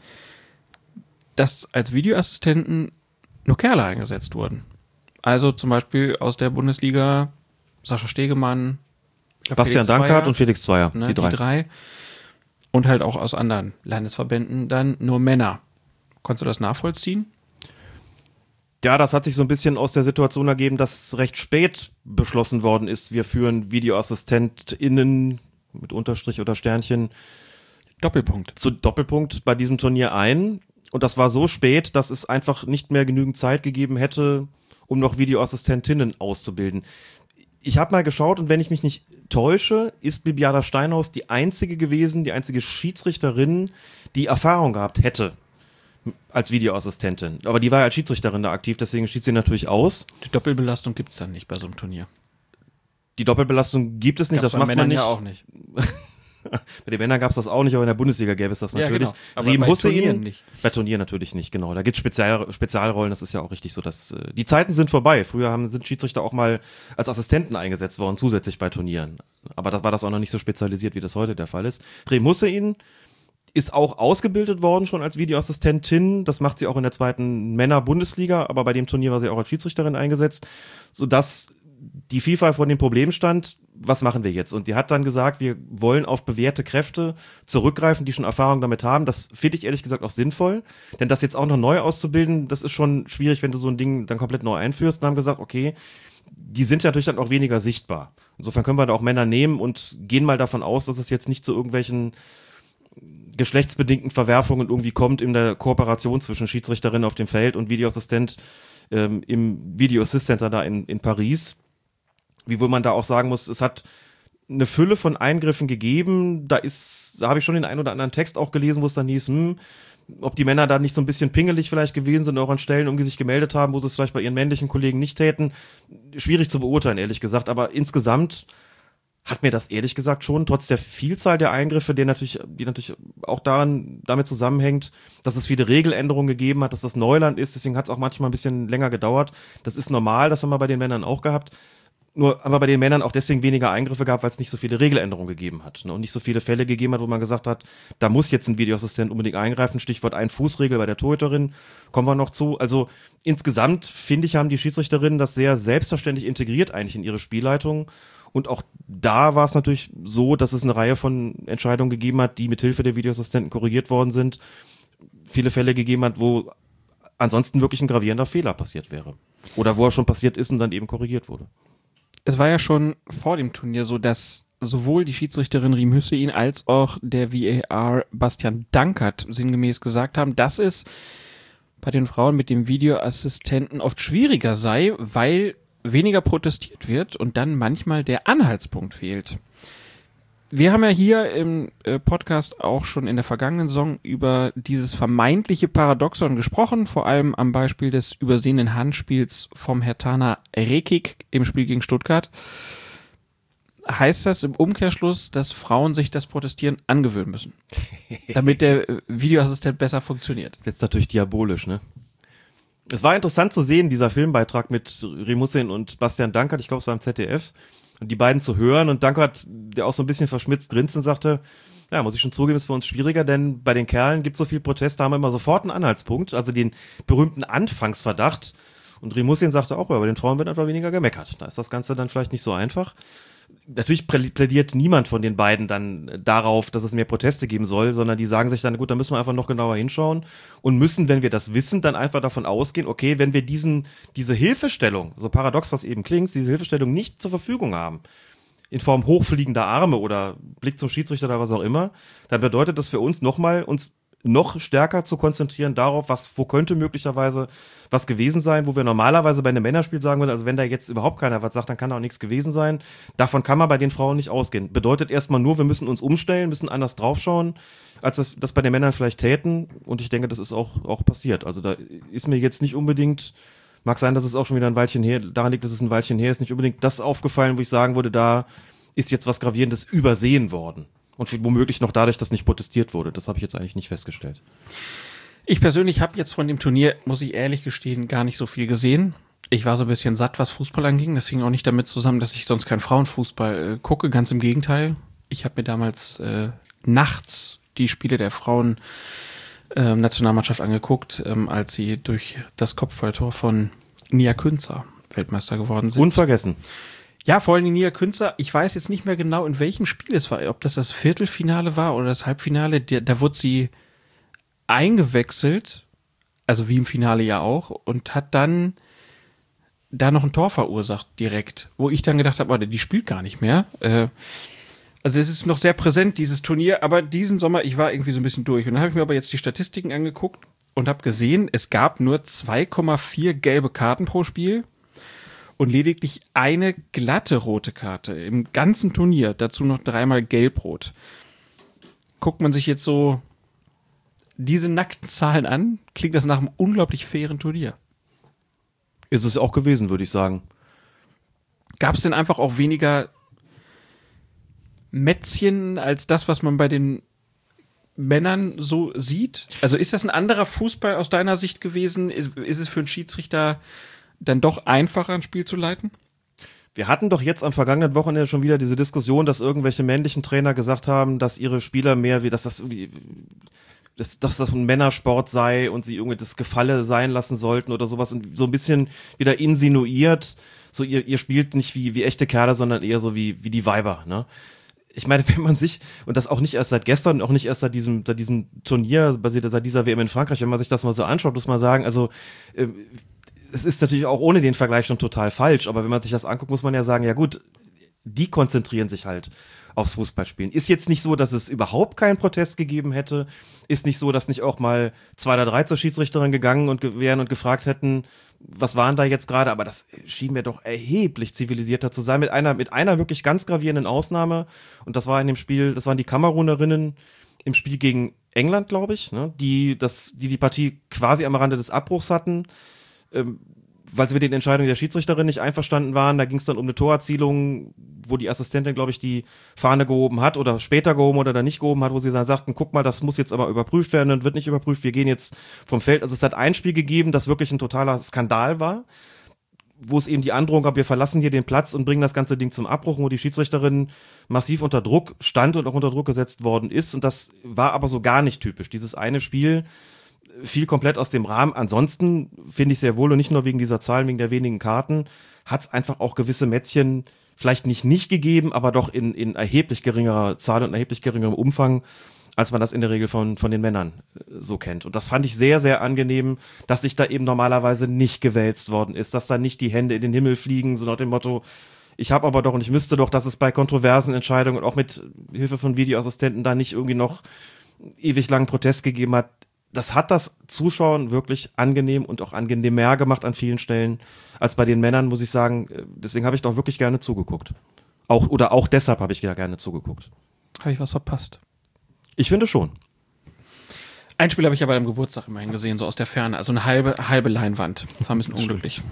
Speaker 3: dass als Videoassistenten nur Kerle eingesetzt wurden. Also zum Beispiel aus der Bundesliga Sascha Stegemann,
Speaker 4: glaub, Bastian Dankert und Felix Zweier.
Speaker 3: Ne, die drei. Die drei und halt auch aus anderen Landesverbänden dann nur Männer. Konntest du das nachvollziehen?
Speaker 4: Ja, das hat sich so ein bisschen aus der Situation ergeben, dass recht spät beschlossen worden ist, wir führen VideoassistentInnen mit Unterstrich oder Sternchen
Speaker 3: Doppelpunkt.
Speaker 4: Zu Doppelpunkt bei diesem Turnier ein. Und das war so spät, dass es einfach nicht mehr genügend Zeit gegeben hätte, um noch Videoassistentinnen auszubilden ich habe mal geschaut und wenn ich mich nicht täusche, ist Bibiana Steinhaus die einzige gewesen, die einzige Schiedsrichterin, die Erfahrung gehabt hätte als Videoassistentin. Aber die war ja als Schiedsrichterin da aktiv, deswegen steht sie natürlich aus.
Speaker 3: Die Doppelbelastung gibt es dann nicht bei so einem Turnier.
Speaker 4: Die Doppelbelastung gibt es nicht, Gab's das macht Männern man nicht.
Speaker 3: ja auch nicht. *laughs* *laughs*
Speaker 4: bei den Männern gab es das auch nicht, aber in der Bundesliga gäbe es das
Speaker 3: Ja,
Speaker 4: natürlich.
Speaker 3: genau. Aber
Speaker 4: Riem
Speaker 3: bei
Speaker 4: Hussein-
Speaker 3: Turnieren nicht.
Speaker 4: Bei Turnieren natürlich nicht, genau. Da gibt es Spezial, Spezialrollen, das ist ja auch richtig so. Dass, äh, die Zeiten sind vorbei. Früher haben, sind Schiedsrichter auch mal als Assistenten eingesetzt worden, zusätzlich bei Turnieren. Aber das war das auch noch nicht so spezialisiert, wie das heute der Fall ist. Riem Hussein ist auch ausgebildet worden schon als Videoassistentin. Das macht sie auch in der zweiten Männer-Bundesliga, aber bei dem Turnier war sie auch als Schiedsrichterin eingesetzt, sodass die FIFA vor dem Problem stand, was machen wir jetzt? Und die hat dann gesagt, wir wollen auf bewährte Kräfte zurückgreifen, die schon Erfahrung damit haben. Das finde ich ehrlich gesagt auch sinnvoll, denn das jetzt auch noch neu auszubilden, das ist schon schwierig, wenn du so ein Ding dann komplett neu einführst. Und haben gesagt, okay, die sind natürlich dann auch weniger sichtbar. Insofern können wir da auch Männer nehmen und gehen mal davon aus, dass es jetzt nicht zu irgendwelchen geschlechtsbedingten Verwerfungen irgendwie kommt in der Kooperation zwischen Schiedsrichterin auf dem Feld und Videoassistent ähm, im Video Assist Center da in, in Paris. Wiewohl man da auch sagen muss, es hat eine Fülle von Eingriffen gegeben. Da ist, da habe ich schon den einen oder anderen Text auch gelesen, wo es dann hieß, hm, ob die Männer da nicht so ein bisschen pingelig vielleicht gewesen sind, auch an Stellen irgendwie sich gemeldet haben, wo sie es vielleicht bei ihren männlichen Kollegen nicht täten. Schwierig zu beurteilen, ehrlich gesagt. Aber insgesamt hat mir das ehrlich gesagt schon, trotz der Vielzahl der Eingriffe, die natürlich, die natürlich auch daran, damit zusammenhängt, dass es viele Regeländerungen gegeben hat, dass das Neuland ist, deswegen hat es auch manchmal ein bisschen länger gedauert. Das ist normal, das haben wir bei den Männern auch gehabt. Nur haben wir bei den Männern auch deswegen weniger Eingriffe gehabt, weil es nicht so viele Regeländerungen gegeben hat. Ne? Und nicht so viele Fälle gegeben hat, wo man gesagt hat, da muss jetzt ein Videoassistent unbedingt eingreifen. Stichwort Ein-Fuß-Regel bei der Torhüterin. Kommen wir noch zu. Also insgesamt, finde ich, haben die Schiedsrichterinnen das sehr selbstverständlich integriert eigentlich in ihre Spielleitung. Und auch da war es natürlich so, dass es eine Reihe von Entscheidungen gegeben hat, die mit Hilfe der Videoassistenten korrigiert worden sind. Viele Fälle gegeben hat, wo ansonsten wirklich ein gravierender Fehler passiert wäre. Oder wo er schon passiert ist und dann eben korrigiert wurde.
Speaker 3: Es war ja schon vor dem Turnier so, dass sowohl die Schiedsrichterin Riem Hüssein als auch der VAR Bastian Dankert sinngemäß gesagt haben, dass es bei den Frauen mit dem Videoassistenten oft schwieriger sei, weil weniger protestiert wird und dann manchmal der Anhaltspunkt fehlt. Wir haben ja hier im äh, Podcast auch schon in der vergangenen Saison über dieses vermeintliche Paradoxon gesprochen, vor allem am Beispiel des übersehenen Handspiels vom Hertaner Rekik im Spiel gegen Stuttgart. Heißt das im Umkehrschluss, dass Frauen sich das Protestieren angewöhnen müssen, *laughs* damit der äh, Videoassistent besser funktioniert?
Speaker 4: Das ist jetzt natürlich diabolisch, ne? Es war interessant zu sehen, dieser Filmbeitrag mit Remussin und Bastian Dankert, ich glaube, es war im ZDF, und die beiden zu hören. Und Dankert, der auch so ein bisschen verschmitzt grinst sagte, ja, muss ich schon zugeben, ist für uns schwieriger, denn bei den Kerlen gibt es so viel Protest, da haben wir immer sofort einen Anhaltspunkt, also den berühmten Anfangsverdacht. Und Remussin sagte auch, ja, bei den Frauen wird einfach weniger gemeckert. Da ist das Ganze dann vielleicht nicht so einfach. Natürlich plädiert niemand von den beiden dann darauf, dass es mehr Proteste geben soll, sondern die sagen sich dann, gut, da müssen wir einfach noch genauer hinschauen und müssen, wenn wir das wissen, dann einfach davon ausgehen, okay, wenn wir diesen, diese Hilfestellung, so paradox das eben klingt, diese Hilfestellung nicht zur Verfügung haben, in Form hochfliegender Arme oder Blick zum Schiedsrichter oder was auch immer, dann bedeutet das für uns nochmal, uns noch stärker zu konzentrieren darauf, was, wo könnte möglicherweise was gewesen sein, wo wir normalerweise bei einem Männerspiel sagen würden, also wenn da jetzt überhaupt keiner was sagt, dann kann da auch nichts gewesen sein. Davon kann man bei den Frauen nicht ausgehen. Bedeutet erstmal nur, wir müssen uns umstellen, müssen anders draufschauen, als das, das bei den Männern vielleicht täten. Und ich denke, das ist auch, auch passiert. Also da ist mir jetzt nicht unbedingt, mag sein, dass es auch schon wieder ein Weilchen her, daran liegt, dass es ein Weilchen her ist, nicht unbedingt das aufgefallen, wo ich sagen würde, da ist jetzt was Gravierendes übersehen worden. Und womöglich noch dadurch, dass nicht protestiert wurde. Das habe ich jetzt eigentlich nicht festgestellt.
Speaker 3: Ich persönlich habe jetzt von dem Turnier, muss ich ehrlich gestehen, gar nicht so viel gesehen. Ich war so ein bisschen satt, was Fußball anging. Das hing auch nicht damit zusammen, dass ich sonst keinen Frauenfußball äh, gucke. Ganz im Gegenteil. Ich habe mir damals äh, nachts die Spiele der Frauen äh, Nationalmannschaft angeguckt, ähm, als sie durch das Kopfballtor von Nia Künzer Weltmeister geworden sind.
Speaker 4: Unvergessen.
Speaker 3: Ja, vor allem Nia Künzer. Ich weiß jetzt nicht mehr genau, in welchem Spiel es war. Ob das das Viertelfinale war oder das Halbfinale. Da, da wurde sie eingewechselt, also wie im Finale ja auch, und hat dann da noch ein Tor verursacht direkt, wo ich dann gedacht habe, oh, die spielt gar nicht mehr. Äh, also es ist noch sehr präsent, dieses Turnier, aber diesen Sommer, ich war irgendwie so ein bisschen durch. Und dann habe ich mir aber jetzt die Statistiken angeguckt und habe gesehen, es gab nur 2,4 gelbe Karten pro Spiel und lediglich eine glatte rote Karte im ganzen Turnier. Dazu noch dreimal gelb-rot. Guckt man sich jetzt so diese nackten Zahlen an, klingt das nach einem unglaublich fairen Turnier.
Speaker 4: Ist es auch gewesen, würde ich sagen.
Speaker 3: Gab es denn einfach auch weniger Mätzchen als das, was man bei den Männern so sieht? Also ist das ein anderer Fußball aus deiner Sicht gewesen? Ist, ist es für einen Schiedsrichter dann doch einfacher, ein Spiel zu leiten?
Speaker 4: Wir hatten doch jetzt am vergangenen Wochenende schon wieder diese Diskussion, dass irgendwelche männlichen Trainer gesagt haben, dass ihre Spieler mehr wie, dass das irgendwie, dass, dass das ein Männersport sei und sie irgendwie das Gefalle sein lassen sollten oder sowas und so ein bisschen wieder insinuiert, so ihr, ihr spielt nicht wie, wie echte Kerle, sondern eher so wie, wie die Weiber, ne? ich meine, *laughs* wenn man sich, und das auch nicht erst seit gestern, auch nicht erst seit diesem, seit diesem Turnier, basiert seit dieser WM in Frankreich, wenn man sich das mal so anschaut, muss man sagen, also äh, es ist natürlich auch ohne den Vergleich schon total falsch, aber wenn man sich das anguckt, muss man ja sagen, ja gut, die konzentrieren sich halt aufs Fußballspielen. Ist jetzt nicht so, dass es überhaupt keinen Protest gegeben hätte. Ist nicht so, dass nicht auch mal zwei oder drei zur Schiedsrichterin gegangen und wären und gefragt hätten, was waren da jetzt gerade? Aber das schien mir doch erheblich zivilisierter zu sein. Mit einer, mit einer wirklich ganz gravierenden Ausnahme. Und das war in dem Spiel, das waren die Kamerunerinnen im Spiel gegen England, glaube ich, ne, die, das, die die Partie quasi am Rande des Abbruchs hatten. Ähm, weil sie mit den Entscheidungen der Schiedsrichterin nicht einverstanden waren. Da ging es dann um eine Torerzielung, wo die Assistentin, glaube ich, die Fahne gehoben hat oder später gehoben oder dann nicht gehoben hat, wo sie dann sagten, guck mal, das muss jetzt aber überprüft werden und wird nicht überprüft, wir gehen jetzt vom Feld. Also es hat ein Spiel gegeben, das wirklich ein totaler Skandal war, wo es eben die Androhung gab, wir verlassen hier den Platz und bringen das ganze Ding zum Abbruch, wo die Schiedsrichterin massiv unter Druck stand und auch unter Druck gesetzt worden ist. Und das war aber so gar nicht typisch. Dieses eine Spiel, fiel komplett aus dem Rahmen. Ansonsten finde ich sehr wohl und nicht nur wegen dieser Zahlen, wegen der wenigen Karten, hat es einfach auch gewisse Mätzchen vielleicht nicht nicht gegeben, aber doch in, in erheblich geringerer Zahl und erheblich geringerem Umfang, als man das in der Regel von, von den Männern äh, so kennt. Und das fand ich sehr, sehr angenehm, dass sich da eben normalerweise nicht gewälzt worden ist, dass da nicht die Hände in den Himmel fliegen, so nach dem Motto, ich habe aber doch und ich müsste doch, dass es bei kontroversen Entscheidungen und auch mit Hilfe von Videoassistenten da nicht irgendwie noch ewig langen Protest gegeben hat das hat das Zuschauen wirklich angenehm und auch angenehmer gemacht an vielen Stellen als bei den Männern, muss ich sagen. Deswegen habe ich doch wirklich gerne zugeguckt. Auch, oder auch deshalb habe ich ja gerne zugeguckt.
Speaker 3: Habe ich was verpasst?
Speaker 4: Ich finde schon.
Speaker 3: Ein Spiel habe ich ja bei deinem Geburtstag immerhin gesehen, so aus der Ferne. Also eine halbe, halbe Leinwand. Das war ein bisschen *laughs* unglücklich.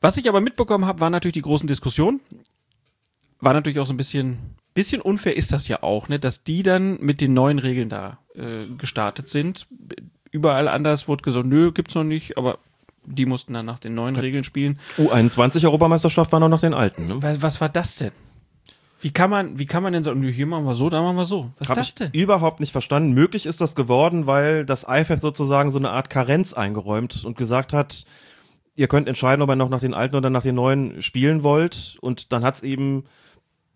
Speaker 3: Was ich aber mitbekommen habe, waren natürlich die großen Diskussionen. War natürlich auch so ein bisschen bisschen unfair ist das ja auch, ne, dass die dann mit den neuen Regeln da äh, gestartet sind. Überall anders wurde gesagt, nö, gibt's noch nicht, aber die mussten dann nach den neuen Regeln spielen.
Speaker 4: U21 Europameisterschaft war noch nach den alten. Ne?
Speaker 3: Was, was war das denn? Wie kann man, wie kann man denn sagen, hier machen wir so, da machen wir so? Was
Speaker 4: Hab ist das denn? überhaupt nicht verstanden. Möglich ist das geworden, weil das IFF sozusagen so eine Art Karenz eingeräumt und gesagt hat, ihr könnt entscheiden, ob ihr noch nach den alten oder nach den neuen spielen wollt. Und dann hat's eben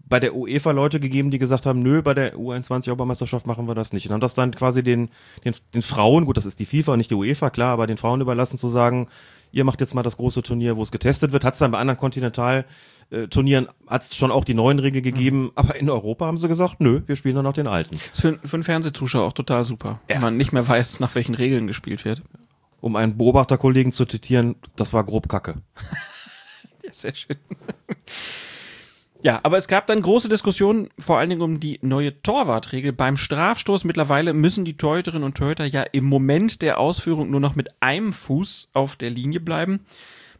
Speaker 4: bei der UEFA Leute gegeben, die gesagt haben, nö, bei der U21 Europameisterschaft machen wir das nicht. Und haben das dann quasi den, den, den Frauen, gut, das ist die FIFA, nicht die UEFA, klar, aber den Frauen überlassen zu sagen, ihr macht jetzt mal das große Turnier, wo es getestet wird. Hat es dann bei anderen Kontinentalturnieren, hat es schon auch die neuen Regeln gegeben, mhm. aber in Europa haben sie gesagt, nö, wir spielen nur noch den alten.
Speaker 3: Das ist für, für einen Fernsehzuschauer auch total super, ja, wenn man nicht mehr weiß, nach welchen Regeln gespielt wird.
Speaker 4: Um einen Beobachterkollegen zu zitieren, das war grob Kacke. *laughs*
Speaker 3: ja, sehr schön. Ja, aber es gab dann große Diskussionen, vor allen Dingen um die neue Torwartregel. Beim Strafstoß mittlerweile müssen die Torhüterinnen und Torhüter ja im Moment der Ausführung nur noch mit einem Fuß auf der Linie bleiben.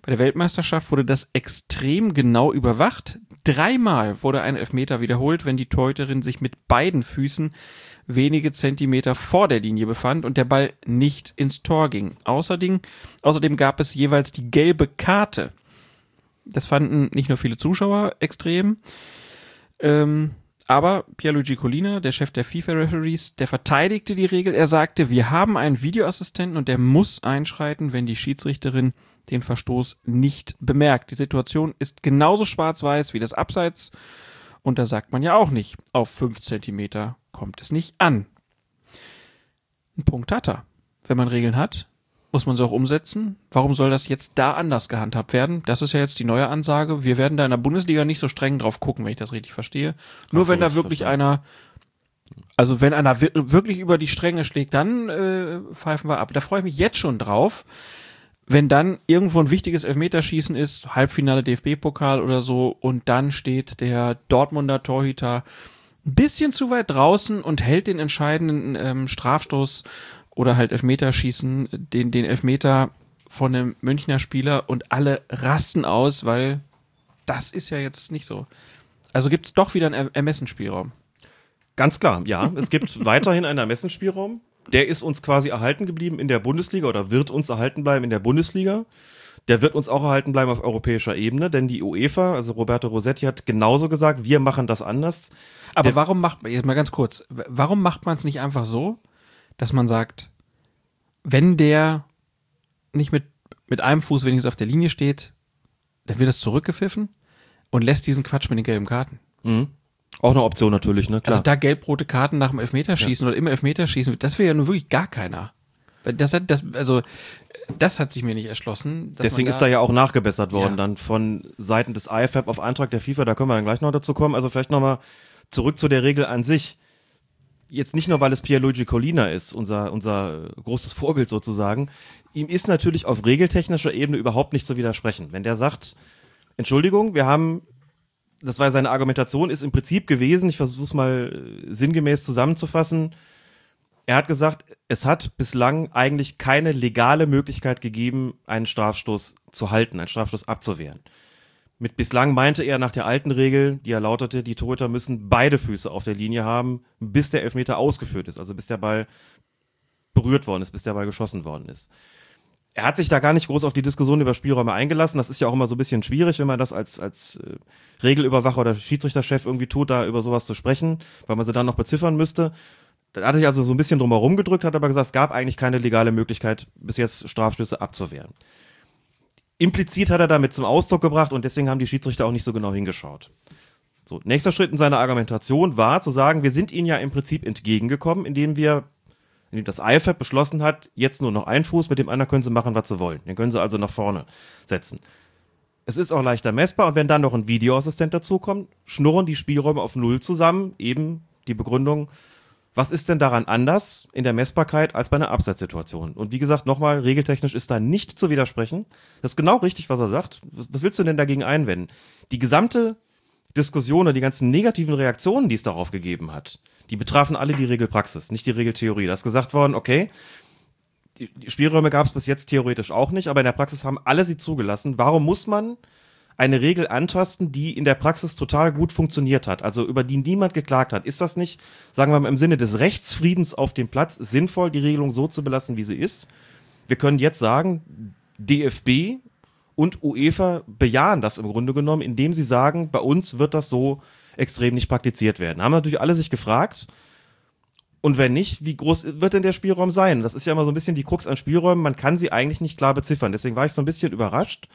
Speaker 3: Bei der Weltmeisterschaft wurde das extrem genau überwacht. Dreimal wurde ein Elfmeter wiederholt, wenn die Torhüterin sich mit beiden Füßen wenige Zentimeter vor der Linie befand und der Ball nicht ins Tor ging. Außerdem, außerdem gab es jeweils die gelbe Karte das fanden nicht nur viele Zuschauer extrem. Ähm, aber Pierluigi Colina, der Chef der FIFA-Referees, der verteidigte die Regel. Er sagte, wir haben einen Videoassistenten und der muss einschreiten, wenn die Schiedsrichterin den Verstoß nicht bemerkt. Die Situation ist genauso schwarz-weiß wie das Abseits. Und da sagt man ja auch nicht, auf fünf Zentimeter kommt es nicht an. Ein Punkt hat er. Wenn man Regeln hat, muss man sie auch umsetzen. Warum soll das jetzt da anders gehandhabt werden? Das ist ja jetzt die neue Ansage. Wir werden da in der Bundesliga nicht so streng drauf gucken, wenn ich das richtig verstehe. Nur so, wenn da wirklich verstehe. einer, also wenn einer wirklich über die Stränge schlägt, dann äh, pfeifen wir ab. Da freue ich mich jetzt schon drauf. Wenn dann irgendwo ein wichtiges Elfmeterschießen ist, Halbfinale DFB-Pokal oder so, und dann steht der Dortmunder Torhüter ein bisschen zu weit draußen und hält den entscheidenden ähm, Strafstoß oder halt Elfmeterschießen, den, den Elfmeter von einem Münchner Spieler und alle rasten aus, weil das ist ja jetzt nicht so. Also gibt es doch wieder einen Ermessensspielraum.
Speaker 4: Ganz klar, ja. Es gibt *laughs* weiterhin einen Ermessensspielraum. Der ist uns quasi erhalten geblieben in der Bundesliga oder wird uns erhalten bleiben in der Bundesliga. Der wird uns auch erhalten bleiben auf europäischer Ebene, denn die UEFA, also Roberto Rossetti hat genauso gesagt, wir machen das anders.
Speaker 3: Aber
Speaker 4: Der-
Speaker 3: warum macht man, jetzt mal ganz kurz, warum macht man es nicht einfach so, dass man sagt, wenn der nicht mit, mit einem Fuß wenigstens auf der Linie steht, dann wird das zurückgepfiffen und lässt diesen Quatsch mit den gelben Karten.
Speaker 4: Mhm. Auch eine Option natürlich, ne? Klar.
Speaker 3: Also da gelb-rote Karten nach dem Elfmeterschießen oder im Elfmeterschießen, das will ja nun wirklich gar keiner. Das hat, das, also, das hat sich mir nicht erschlossen.
Speaker 4: Deswegen
Speaker 3: man
Speaker 4: ist da ja auch nachgebessert worden,
Speaker 3: Ja.
Speaker 4: dann von Seiten des IFAB auf Antrag der FIFA, da können wir dann gleich noch dazu kommen. Also vielleicht nochmal zurück zu der Regel an sich. Jetzt nicht nur, weil es Pierluigi Collina ist, unser, unser großes Vorbild sozusagen. Ihm ist natürlich auf regeltechnischer Ebene überhaupt nicht zu widersprechen. Wenn der sagt, Entschuldigung, wir haben, das war seine Argumentation, ist im Prinzip gewesen, ich versuche es mal äh, sinngemäß zusammenzufassen, er hat gesagt, es hat bislang eigentlich keine legale Möglichkeit gegeben, einen Strafstoß zu halten, einen Strafstoß abzuwehren. Mit bislang meinte er nach der alten Regel, die er lautete, die Torhüter müssen beide Füße auf der Linie haben, bis der Elfmeter ausgeführt ist, also bis der Ball berührt worden ist, bis der Ball geschossen worden ist. Er hat sich da gar nicht groß auf die Diskussion über Spielräume eingelassen. Das ist ja auch immer so ein bisschen schwierig, wenn man das als, als äh, Regelüberwacher oder Schiedsrichterchef irgendwie tut, da über sowas zu sprechen, weil man sie dann noch beziffern müsste. Da hat er sich also so ein bisschen drum herum gedrückt, hat aber gesagt, es gab eigentlich keine legale Möglichkeit, bis jetzt Strafstöße abzuwehren. Implizit hat er damit zum Ausdruck gebracht und deswegen haben die Schiedsrichter auch nicht so genau hingeschaut. So, nächster Schritt in seiner Argumentation war zu sagen, wir sind ihnen ja im Prinzip entgegengekommen, indem wir, indem das IFAB beschlossen hat, jetzt nur noch ein Fuß, mit dem anderen können sie machen, was sie wollen. Den können sie also nach vorne setzen. Es ist auch leichter messbar und wenn dann noch ein Videoassistent dazukommt, schnurren die Spielräume auf Null zusammen, eben die Begründung, was ist denn daran anders in der Messbarkeit als bei einer Abseitssituation? Und wie gesagt, nochmal, regeltechnisch ist da nicht zu widersprechen. Das ist genau richtig, was er sagt. Was willst du denn dagegen einwenden? Die gesamte Diskussion oder die ganzen negativen Reaktionen, die es darauf gegeben hat, die betrafen alle die Regelpraxis, nicht die Regeltheorie. Da ist gesagt worden, okay, die Spielräume gab es bis jetzt theoretisch auch nicht, aber in der Praxis haben alle sie zugelassen. Warum muss man eine Regel antasten, die in der Praxis total gut funktioniert hat, also über die niemand geklagt hat? Ist das nicht, sagen wir mal, im Sinne des Rechtsfriedens auf dem Platz sinnvoll, die Regelung so zu belassen, wie sie ist? Wir können jetzt sagen, DFB und UEFA bejahen das im Grunde genommen, indem sie sagen, bei uns wird das so extrem nicht praktiziert werden. Haben natürlich alle sich gefragt, und wenn nicht, wie groß wird denn der Spielraum sein? Das ist ja immer so ein bisschen die Krux an Spielräumen. Man kann sie eigentlich nicht klar beziffern. Deswegen war ich so ein bisschen überrascht,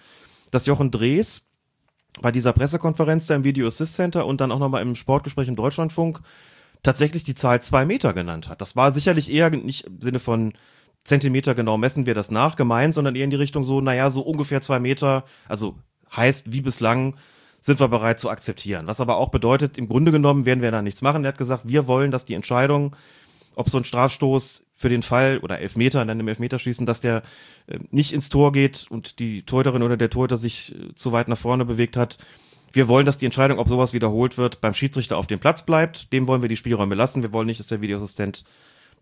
Speaker 4: dass Jochen Drees bei dieser Pressekonferenz da im Video Assist Center und dann auch nochmal im Sportgespräch im Deutschlandfunk tatsächlich die Zahl zwei Meter genannt hat. Das war sicherlich eher nicht im Sinne von Zentimeter genau messen wir das nach gemeint, sondern eher in die Richtung so, naja, so ungefähr zwei Meter, also heißt wie bislang sind wir bereit zu akzeptieren. Was aber auch bedeutet, im Grunde genommen werden wir da nichts machen. Er hat gesagt, wir wollen, dass die Entscheidung, ob so ein Strafstoß für den Fall oder Elfmeter, dann im Elfmeterschießen, dass der äh, nicht ins Tor geht und die Torhüterin oder der Torhüter sich äh, zu weit nach vorne bewegt hat. Wir wollen, dass die Entscheidung, ob sowas wiederholt wird, beim Schiedsrichter auf dem Platz bleibt. Dem wollen wir die Spielräume lassen. Wir wollen nicht, dass der Videoassistent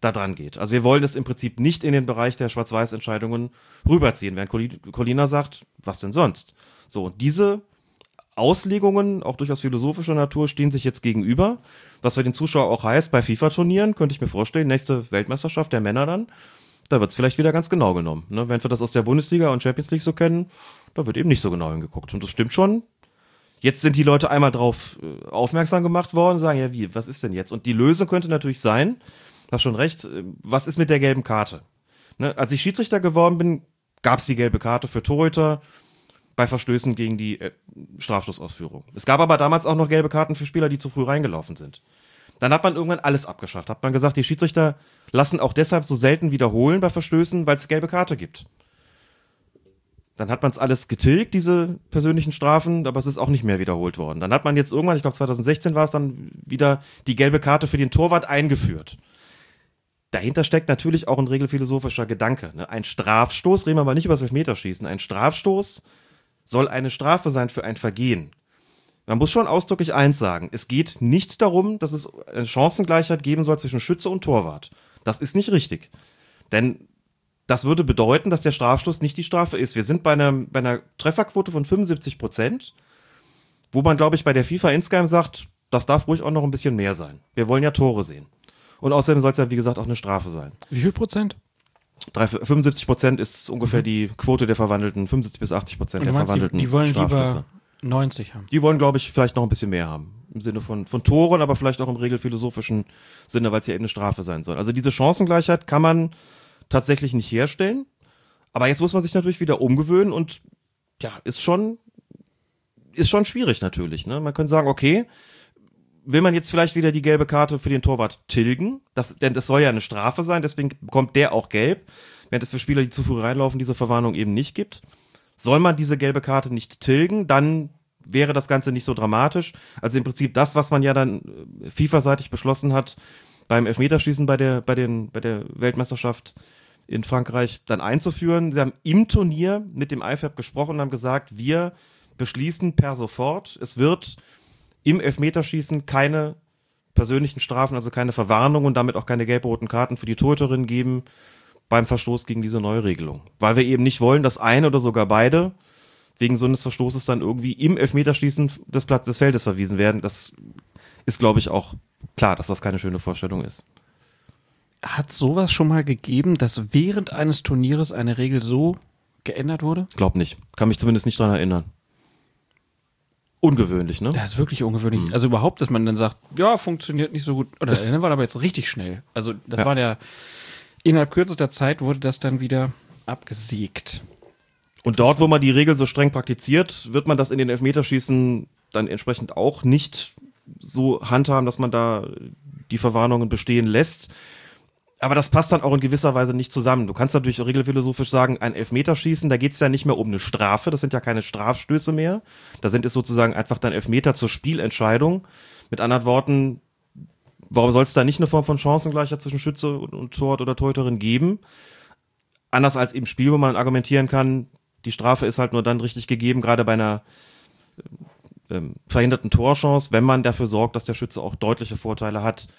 Speaker 4: da dran geht. Also wir wollen das im Prinzip nicht in den Bereich der Schwarz-Weiß-Entscheidungen rüberziehen, während Coli- Colina sagt, was denn sonst? So, und diese Auslegungen, auch durchaus philosophischer Natur, stehen sich jetzt gegenüber. Was für den Zuschauer auch heißt, bei FIFA-Turnieren könnte ich mir vorstellen, nächste Weltmeisterschaft der Männer dann, da wird es vielleicht wieder ganz genau genommen. Ne? Wenn wir das aus der Bundesliga und Champions League so kennen, da wird eben nicht so genau hingeguckt. Und das stimmt schon. Jetzt sind die Leute einmal drauf äh, aufmerksam gemacht worden sagen, ja, wie, was ist denn jetzt? Und die Lösung könnte natürlich sein, hast schon recht, äh, was ist mit der gelben Karte? Ne? Als ich Schiedsrichter geworden bin, gab es die gelbe Karte für Torhüter bei Verstößen gegen die äh, Strafstoßausführung. Es gab aber damals auch noch gelbe Karten für Spieler, die zu früh reingelaufen sind. Dann hat man irgendwann alles abgeschafft. Hat man gesagt, die Schiedsrichter lassen auch deshalb so selten wiederholen bei Verstößen, weil es gelbe Karte gibt. Dann hat man es alles getilgt, diese persönlichen Strafen, aber es ist auch nicht mehr wiederholt worden. Dann hat man jetzt irgendwann, ich glaube 2016 war es dann wieder die gelbe Karte für den Torwart eingeführt. Dahinter steckt natürlich auch ein regelphilosophischer Gedanke. Ne? Ein Strafstoß, reden wir mal nicht über das Elfmeterschießen, ein Strafstoß soll eine Strafe sein für ein Vergehen. Man muss schon ausdrücklich eins sagen. Es geht nicht darum, dass es eine Chancengleichheit geben soll zwischen Schütze und Torwart. Das ist nicht richtig. Denn das würde bedeuten, dass der Strafstoß nicht die Strafe ist. Wir sind bei einer, bei einer Trefferquote von 75 Prozent. Wo man, glaube ich, bei der FIFA insgeheim sagt, das darf ruhig auch noch ein bisschen mehr sein. Wir wollen ja Tore sehen. Und außerdem soll es ja, wie gesagt, auch eine Strafe sein.
Speaker 3: Wie viel Prozent?
Speaker 4: 75 Prozent ist ungefähr mhm. die Quote der verwandelten, 75 bis 80 Prozent der verwandelten
Speaker 3: die, die wollen lieber 90 haben.
Speaker 4: Die wollen, glaube ich, vielleicht noch ein bisschen mehr haben. Im Sinne von, von Toren, aber vielleicht auch im regelphilosophischen Sinne, weil es ja eben eine Strafe sein soll. Also diese Chancengleichheit kann man tatsächlich nicht herstellen. Aber jetzt muss man sich natürlich wieder umgewöhnen und ja, ist schon, ist schon schwierig natürlich. Ne? Man könnte sagen, okay, will man jetzt vielleicht wieder die gelbe Karte für den Torwart tilgen? Das, denn das soll ja eine Strafe sein, deswegen bekommt der auch gelb, während es für Spieler, die zu früh reinlaufen, diese Verwarnung eben nicht gibt. Soll man diese gelbe Karte nicht tilgen, dann wäre das Ganze nicht so dramatisch. Also im Prinzip das, was man ja dann äh, FIFA-seitig beschlossen hat beim Elfmeterschießen bei der, bei den, bei der Weltmeisterschaft in Frankreich dann einzuführen. Sie haben im Turnier mit dem IFAB gesprochen und haben gesagt, wir beschließen per sofort, es wird im Elfmeterschießen keine persönlichen Strafen, also keine Verwarnung und damit auch keine gelb-roten Karten für die Torhüterin geben beim Verstoß gegen diese Neuregelung. Weil wir eben nicht wollen, dass eine oder sogar beide wegen so eines Verstoßes dann irgendwie im Elfmeterschießen des Platzes des Feldes verwiesen werden. Das ist, glaube ich, auch klar, dass das keine schöne Vorstellung ist.
Speaker 3: Hat sowas schon mal gegeben, dass während eines Turnieres eine Regel so geändert wurde?
Speaker 4: Glaub nicht. Kann mich zumindest nicht daran erinnern ungewöhnlich, ne?
Speaker 3: Das ist wirklich ungewöhnlich. Mhm. Also überhaupt, dass man dann sagt, ja, funktioniert nicht so gut. Oder dann *laughs* war aber jetzt richtig schnell. Also das ja. war der, innerhalb kürzester Zeit wurde das dann wieder abgesägt.
Speaker 4: Und dort, wo man die Regel so streng praktiziert, wird man das in den Elfmeterschießen dann entsprechend auch nicht so handhaben, dass man da die Verwarnungen bestehen lässt aber das passt dann auch in gewisser Weise nicht zusammen. Du kannst natürlich regelphilosophisch sagen, ein Elfmeterschießen, da geht es ja nicht mehr um eine Strafe, das sind ja keine Strafstöße mehr. Da sind es sozusagen einfach dann Elfmeter zur Spielentscheidung. Mit anderen Worten, warum soll es da nicht eine Form von Chancengleichheit zwischen Schütze und, und Torwart oder Torhüterin geben? Anders als im Spiel, wo man argumentieren kann, die Strafe ist halt nur dann richtig gegeben, gerade bei einer ähm, verhinderten Torchance, wenn man dafür sorgt, dass der Schütze auch deutliche Vorteile hat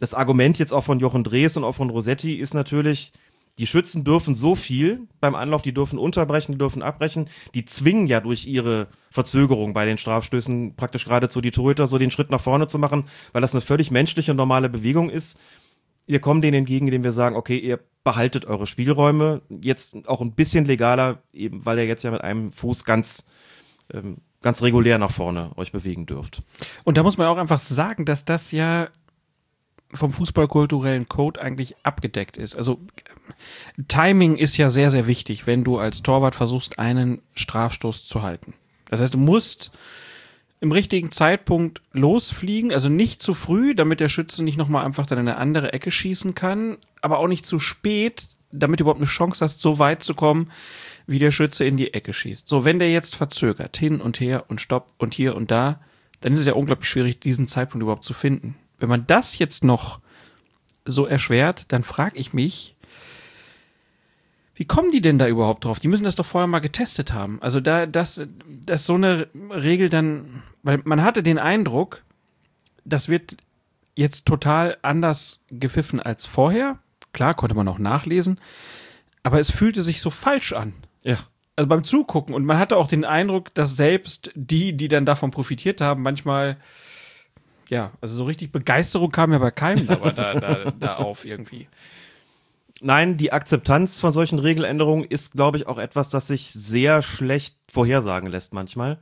Speaker 4: das Argument jetzt auch von Jochen Drees und auch von Rossetti ist natürlich, die Schützen dürfen so viel beim Anlauf, die dürfen unterbrechen, die dürfen abbrechen, die zwingen ja durch ihre Verzögerung bei den Strafstößen praktisch geradezu die Torhüter so den Schritt nach vorne zu machen, weil das eine völlig menschliche und normale Bewegung ist. Wir kommen denen entgegen, indem wir sagen, okay, ihr behaltet eure Spielräume, jetzt auch ein bisschen legaler, eben weil ihr jetzt ja mit einem Fuß ganz ähm, ganz regulär nach vorne euch bewegen dürft.
Speaker 3: Und da muss man auch einfach sagen, dass das ja vom fußballkulturellen Code eigentlich abgedeckt ist. Also Timing ist ja sehr, sehr wichtig, wenn du als Torwart versuchst, einen Strafstoß zu halten. Das heißt, du musst im richtigen Zeitpunkt losfliegen, also nicht zu früh, damit der Schütze nicht nochmal einfach dann in eine andere Ecke schießen kann, aber auch nicht zu spät, damit du überhaupt eine Chance hast, so weit zu kommen, wie der Schütze in die Ecke schießt. So, wenn der jetzt verzögert, hin und her und stopp und hier und da, dann ist es ja unglaublich schwierig, diesen Zeitpunkt überhaupt zu finden wenn man das jetzt noch so erschwert, dann frage ich mich, wie kommen die denn da überhaupt drauf? Die müssen das doch vorher mal getestet haben. Also da, das, das so eine Regel dann, weil man hatte den Eindruck, das wird jetzt total anders gepfiffen als vorher. Klar, konnte man auch nachlesen, aber es fühlte sich so falsch an.
Speaker 4: Ja.
Speaker 3: Also beim Zugucken und man hatte auch den Eindruck, dass selbst die, die dann davon profitiert haben, manchmal ja, also so richtig Begeisterung kam ja bei keinem da, da, *laughs* da auf irgendwie.
Speaker 4: Nein, die Akzeptanz von solchen Regeländerungen ist, glaube ich, auch etwas, das sich sehr schlecht vorhersagen lässt manchmal.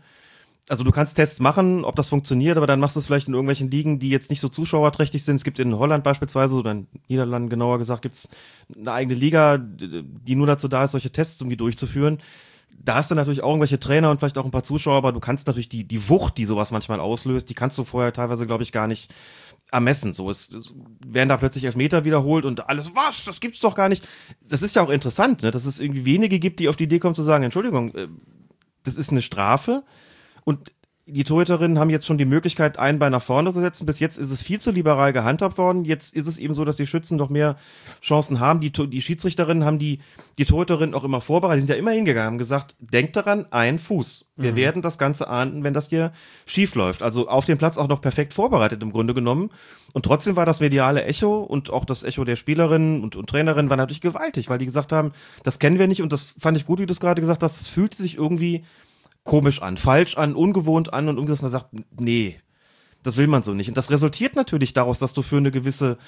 Speaker 4: Also du kannst Tests machen, ob das funktioniert, aber dann machst du es vielleicht in irgendwelchen Ligen, die jetzt nicht so zuschauerträchtig sind. Es gibt in Holland beispielsweise oder in Niederlanden genauer gesagt, gibt es eine eigene Liga, die nur dazu da ist, solche Tests irgendwie durchzuführen da hast du natürlich auch irgendwelche Trainer und vielleicht auch ein paar Zuschauer, aber du kannst natürlich die, die Wucht, die sowas manchmal auslöst, die kannst du vorher teilweise, glaube ich, gar nicht ermessen. So, es, es werden da plötzlich Elfmeter wiederholt und alles, was, das gibt's doch gar nicht. Das ist ja auch interessant, ne? dass es irgendwie wenige gibt, die auf die Idee kommen zu sagen, Entschuldigung, äh, das ist eine Strafe und die Torhüterinnen haben jetzt schon die Möglichkeit, ein Bein nach vorne zu setzen. Bis jetzt ist es viel zu liberal gehandhabt worden. Jetzt ist es eben so, dass die Schützen noch mehr Chancen haben. Die, die Schiedsrichterinnen haben die, die Torhüterinnen auch immer vorbereitet. Die sind ja immer hingegangen, haben gesagt, denkt daran, ein Fuß. Wir mhm. werden das Ganze ahnden, wenn das hier schief läuft. Also auf dem Platz auch noch perfekt vorbereitet im Grunde genommen. Und trotzdem war das mediale Echo und auch das Echo der Spielerinnen und, und Trainerinnen war natürlich gewaltig, weil die gesagt haben, das kennen wir nicht und das fand ich gut, wie du es gerade gesagt hast. Es fühlt sich irgendwie komisch an, falsch an, ungewohnt an und irgendwas man sagt, nee, das will man so nicht. Und das resultiert natürlich daraus, dass du für eine gewisse,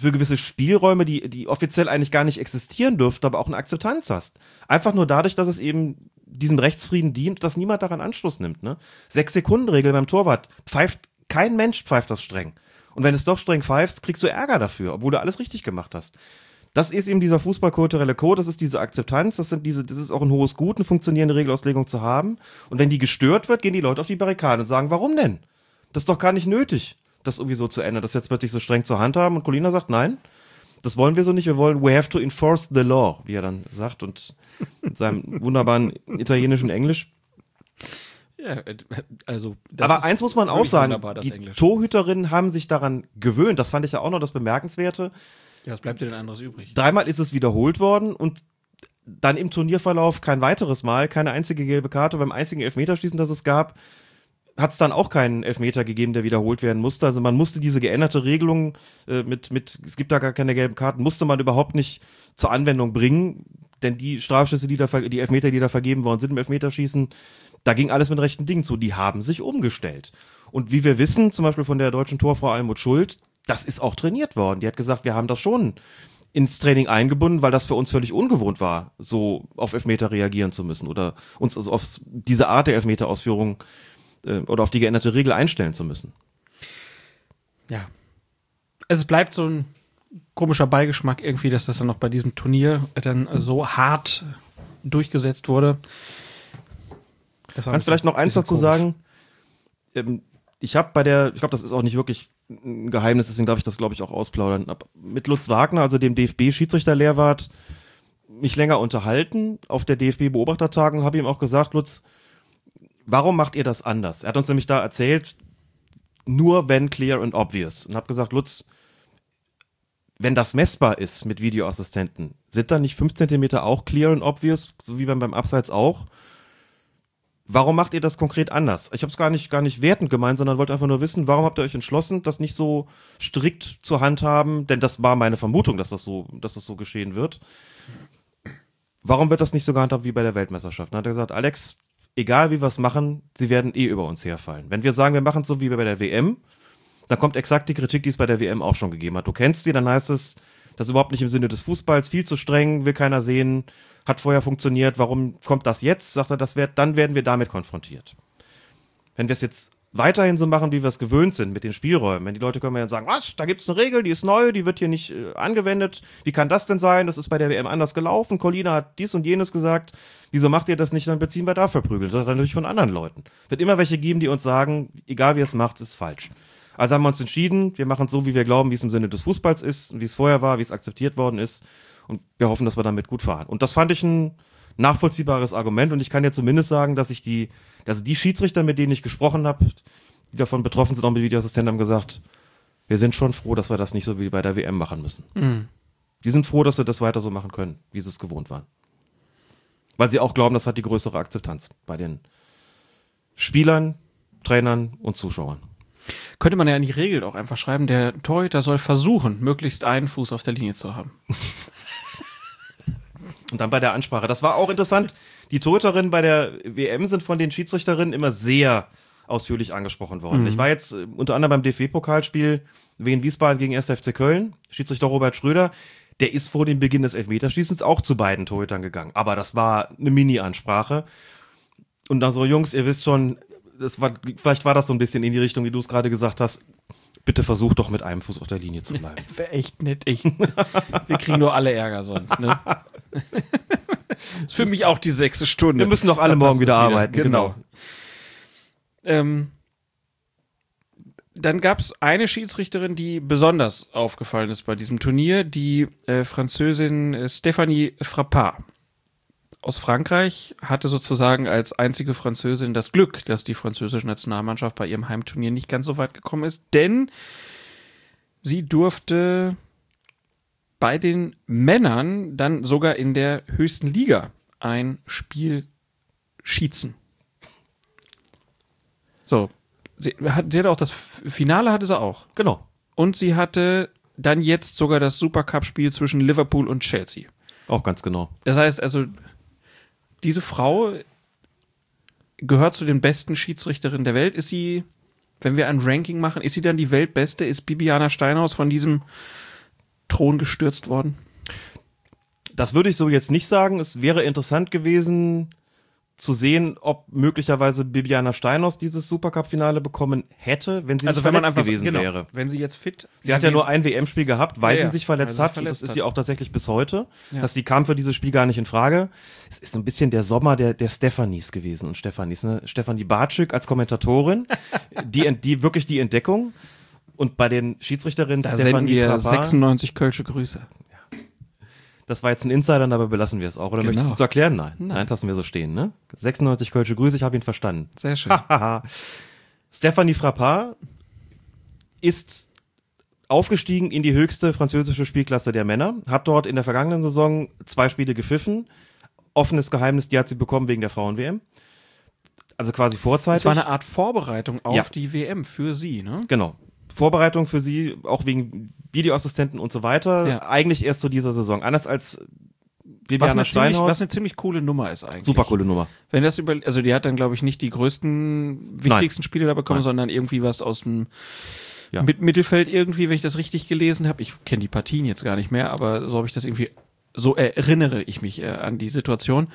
Speaker 4: für gewisse Spielräume, die, die offiziell eigentlich gar nicht existieren dürften, aber auch eine Akzeptanz hast. Einfach nur dadurch, dass es eben diesem Rechtsfrieden dient, dass niemand daran Anschluss nimmt. Ne? Sechs-Sekunden-Regel beim Torwart. Pfeift, kein Mensch pfeift das streng. Und wenn es doch streng pfeifst, kriegst du Ärger dafür, obwohl du alles richtig gemacht hast. Das ist eben dieser fußballkulturelle Code, das ist diese Akzeptanz, das sind diese, das ist auch ein hohes Gut, eine funktionierende Regelauslegung zu haben. Und wenn die gestört wird, gehen die Leute auf die Barrikaden und sagen, warum denn? Das ist doch gar nicht nötig, das irgendwie so zu ändern, das jetzt plötzlich so streng zur Hand haben. Und Colina sagt, nein, das wollen wir so nicht. Wir wollen, we have to enforce the law, wie er dann sagt und mit seinem wunderbaren italienischen Englisch.
Speaker 3: Ja, also.
Speaker 4: Aber eins muss man auch sagen, die. Torhüterinnen haben sich daran gewöhnt. Das fand ich ja auch noch das Bemerkenswerte.
Speaker 3: Ja, was bleibt dir denn anderes übrig?
Speaker 4: Dreimal ist es wiederholt worden und dann im Turnierverlauf kein weiteres Mal, keine einzige gelbe Karte. Beim einzigen Elfmeterschießen, das es gab, hat es dann auch keinen Elfmeter gegeben, der wiederholt werden musste. Also man musste diese geänderte Regelung äh, mit, mit, es gibt da gar keine gelben Karten, musste man überhaupt nicht zur Anwendung bringen. Denn die Strafschüsse, die da, die Elfmeter, die da vergeben worden sind im Elfmeterschießen, da ging alles mit rechten Dingen zu. Die haben sich umgestellt. Und wie wir wissen, zum Beispiel von der deutschen Torfrau Almut Schuld, das ist auch trainiert worden. Die hat gesagt, wir haben das schon ins Training eingebunden, weil das für uns völlig ungewohnt war, so auf Elfmeter reagieren zu müssen oder uns also auf diese Art der Elfmeterausführung äh, oder auf die geänderte Regel einstellen zu müssen.
Speaker 3: Ja. Also es bleibt so ein komischer Beigeschmack irgendwie, dass das dann noch bei diesem Turnier dann so hart durchgesetzt wurde.
Speaker 4: Kannst vielleicht noch eins dazu komisch. sagen? Ähm, ich habe bei der, ich glaube, das ist auch nicht wirklich ein Geheimnis, deswegen darf ich das, glaube ich, auch ausplaudern. Mit Lutz Wagner, also dem DFB-Schiedsrichterlehrwart, mich länger unterhalten auf der DFB-Beobachtertagung, habe ihm auch gesagt, Lutz, warum macht ihr das anders? Er hat uns nämlich da erzählt, nur wenn clear and obvious. Und habe gesagt, Lutz, wenn das messbar ist mit Videoassistenten, sind da nicht 5 cm auch clear and obvious, so wie beim, beim Abseits auch? Warum macht ihr das konkret anders? Ich habe es gar nicht, gar nicht wertend gemeint, sondern wollte einfach nur wissen, warum habt ihr euch entschlossen, das nicht so strikt zu handhaben? Denn das war meine Vermutung, dass das so, dass das so geschehen wird. Warum wird das nicht so gehandhabt wie bei der Weltmeisterschaft? Dann hat er gesagt, Alex, egal wie wir es machen, sie werden eh über uns herfallen. Wenn wir sagen, wir machen es so wie bei der WM, dann kommt exakt die Kritik, die es bei der WM auch schon gegeben hat. Du kennst sie, dann heißt es, das ist überhaupt nicht im Sinne des Fußballs, viel zu streng, will keiner sehen, hat vorher funktioniert, warum kommt das jetzt? Sagt er, das wird, dann werden wir damit konfrontiert. Wenn wir es jetzt weiterhin so machen, wie wir es gewöhnt sind mit den Spielräumen. Wenn die Leute kommen und sagen, was, da gibt es eine Regel, die ist neu, die wird hier nicht äh, angewendet. Wie kann das denn sein? Das ist bei der WM anders gelaufen. Colina hat dies und jenes gesagt. Wieso macht ihr das nicht? Dann beziehen wir dafür Prügel. Das ist natürlich von anderen Leuten. Wird immer welche geben, die uns sagen, egal wie es macht, ist falsch. Also haben wir uns entschieden, wir machen es so, wie wir glauben, wie es im Sinne des Fußballs ist, wie es vorher war, wie es akzeptiert worden ist. Und wir hoffen, dass wir damit gut fahren. Und das fand ich ein nachvollziehbares Argument. Und ich kann ja zumindest sagen, dass ich die, also die Schiedsrichter, mit denen ich gesprochen habe, die davon betroffen sind, auch mit Videoassistenten, haben gesagt, wir sind schon froh, dass wir das nicht so wie bei der WM machen müssen. Mhm. Die sind froh, dass sie das weiter so machen können, wie sie es gewohnt waren. Weil sie auch glauben, das hat die größere Akzeptanz bei den Spielern, Trainern und Zuschauern.
Speaker 3: Könnte man ja in die Regel auch einfach schreiben, der Torhüter soll versuchen, möglichst einen Fuß auf der Linie zu haben. *laughs*
Speaker 4: Und dann bei der Ansprache. Das war auch interessant. Die Torhüterinnen bei der WM sind von den Schiedsrichterinnen immer sehr ausführlich angesprochen worden. Mhm. Ich war jetzt äh, unter anderem beim DFB-Pokalspiel Wien Wiesbaden gegen 1. FC Köln. Schiedsrichter Robert Schröder. Der ist vor dem Beginn des Elfmeterschießens auch zu beiden Torhütern gegangen. Aber das war eine Mini-Ansprache. Und dann so, Jungs, ihr wisst schon, das war, vielleicht war das so ein bisschen in die Richtung, wie du es gerade gesagt hast. Bitte versuch doch mit einem Fuß auf der Linie zu bleiben. *laughs*
Speaker 3: Wäre echt nett. Ich, wir kriegen nur alle Ärger sonst, ne? das *laughs* ist für mich auch die sechste Stunde.
Speaker 4: Wir müssen doch alle morgen wieder, wieder, arbeiten.
Speaker 3: Genau. genau. Ähm, dann gab es eine Schiedsrichterin, die besonders aufgefallen ist bei diesem Turnier, die äh, Französin äh, Stéphanie Frappard aus Frankreich hatte sozusagen als einzige Französin das Glück, dass die französische Nationalmannschaft bei ihrem Heimturnier nicht ganz so weit gekommen ist, denn sie durfte bei den Männern dann sogar in der höchsten Liga ein Spiel schießen. So, sie, hat, sie hatte auch das Finale hatte sie auch.
Speaker 4: Genau.
Speaker 3: Und sie hatte dann jetzt sogar das Supercup-Spiel zwischen Liverpool und Chelsea.
Speaker 4: Auch ganz genau.
Speaker 3: Das heißt also, diese Frau gehört zu den besten Schiedsrichterinnen der Welt. Ist sie, wenn wir ein Ranking machen, ist sie dann die Weltbeste? Ist Bibiana Steinhaus von diesem Thron gestürzt worden?
Speaker 4: Das würde ich so jetzt nicht sagen. Es wäre interessant gewesen, zu sehen, ob möglicherweise Bibiana Steinhaus dieses Supercup-Finale bekommen hätte, wenn sie
Speaker 3: Also
Speaker 4: nicht
Speaker 3: wenn man
Speaker 4: verletzt
Speaker 3: einfach
Speaker 4: gewesen
Speaker 3: genau,
Speaker 4: wäre.
Speaker 3: wenn sie jetzt fit.
Speaker 4: Sie hat ja nur ein WM-Spiel gehabt, weil
Speaker 3: Ja,
Speaker 4: sie sich verletzt
Speaker 3: sie
Speaker 4: hat. und das
Speaker 3: verletzt
Speaker 4: ist
Speaker 3: hat.
Speaker 4: sie auch tatsächlich bis heute.
Speaker 3: Ja.
Speaker 4: Dass die kam für dieses Spiel gar nicht in Frage. Es ist so ein bisschen der Sommer der, der Stephanies gewesen. Und Stephanies, ne? Stefanie Bartschük als Kommentatorin, *laughs* die, die wirklich die Entdeckung. Und bei den Schiedsrichterinnen
Speaker 3: Da senden
Speaker 4: Stefanie
Speaker 3: wir
Speaker 4: Frappard,
Speaker 3: 96 Kölsche Grüße.
Speaker 4: Das war jetzt ein Insider, dabei belassen wir es auch. Oder
Speaker 3: Genau.
Speaker 4: möchtest du es erklären? Nein.
Speaker 3: Nein.
Speaker 4: Nein, lassen wir so stehen, ne? 96 Kölsche Grüße, ich habe ihn verstanden.
Speaker 3: Sehr schön. *laughs*
Speaker 4: Stephanie Frappard ist aufgestiegen in die höchste französische Spielklasse der Männer, hat dort in der vergangenen Saison zwei Spiele gepfiffen. Offenes Geheimnis, die hat sie bekommen wegen der Frauen-WM. Also quasi vorzeitig.
Speaker 3: Es war eine Art Vorbereitung auf
Speaker 4: Ja.
Speaker 3: die WM für sie, ne?
Speaker 4: Genau. Vorbereitung für sie, auch wegen Videoassistenten und so weiter.
Speaker 3: Ja.
Speaker 4: Eigentlich erst zu dieser Saison. Anders als
Speaker 3: Was
Speaker 4: Bibiana
Speaker 3: eine, ziemlich,
Speaker 4: Steinhaus.
Speaker 3: was eine ziemlich coole Nummer ist eigentlich.
Speaker 4: Super coole Nummer.
Speaker 3: Wenn das über, also die hat dann, glaube ich, nicht die größten, wichtigsten Spiele da bekommen,
Speaker 4: Nein.
Speaker 3: sondern irgendwie was aus dem
Speaker 4: Ja.
Speaker 3: mit Mittelfeld irgendwie, wenn ich das richtig gelesen habe. Ich kenne die Partien jetzt gar nicht mehr, aber so habe ich das irgendwie, so erinnere ich mich äh, an die Situation.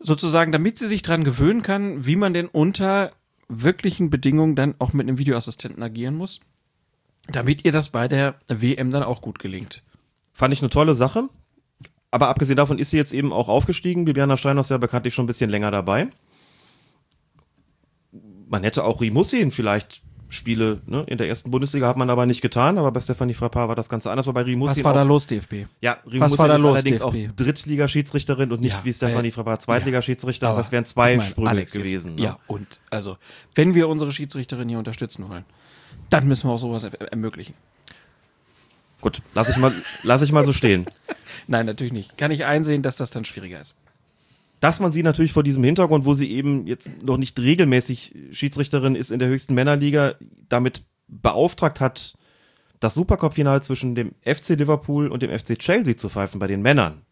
Speaker 3: Sozusagen, damit sie sich dran gewöhnen kann, wie man denn unter wirklichen Bedingungen dann auch mit einem Videoassistenten agieren muss, damit ihr das bei der WM dann auch gut gelingt.
Speaker 4: Fand ich eine tolle Sache. Aber abgesehen davon ist sie jetzt eben auch aufgestiegen. Bibiana Steinhaus ja bekanntlich schon ein bisschen länger dabei. Man hätte auch Rimussin vielleicht Spiele ne? in der ersten Bundesliga hat man aber nicht getan, aber bei Stefanie Frappard war das Ganze anders, wobei Rimussin
Speaker 3: Was war da los, DFB?
Speaker 4: ja, Rimussin
Speaker 3: war da
Speaker 4: ist
Speaker 3: los,
Speaker 4: allerdings
Speaker 3: DFB?
Speaker 4: auch Drittligaschiedsrichterin und nicht
Speaker 3: Ja,
Speaker 4: wie Stefanie
Speaker 3: äh,
Speaker 4: Frappard Zweitligaschiedsrichter, das
Speaker 3: Aber
Speaker 4: heißt, wären zwei
Speaker 3: ich meine,
Speaker 4: Sprünge
Speaker 3: Alex, jetzt-
Speaker 4: gewesen. Ne?
Speaker 3: Ja, und also, wenn wir unsere Schiedsrichterin hier unterstützen wollen, dann müssen wir auch sowas er ermöglichen.
Speaker 4: Gut, lass ich mal, lass ich mal so stehen. *laughs*
Speaker 3: Nein, natürlich nicht. Kann ich einsehen, dass das dann schwieriger ist.
Speaker 4: dass man sie natürlich vor diesem Hintergrund, wo sie eben jetzt noch nicht regelmäßig Schiedsrichterin ist in der höchsten Männerliga, damit beauftragt hat, das Supercup-Final zwischen dem FC Liverpool und dem FC Chelsea zu pfeifen bei den Männern,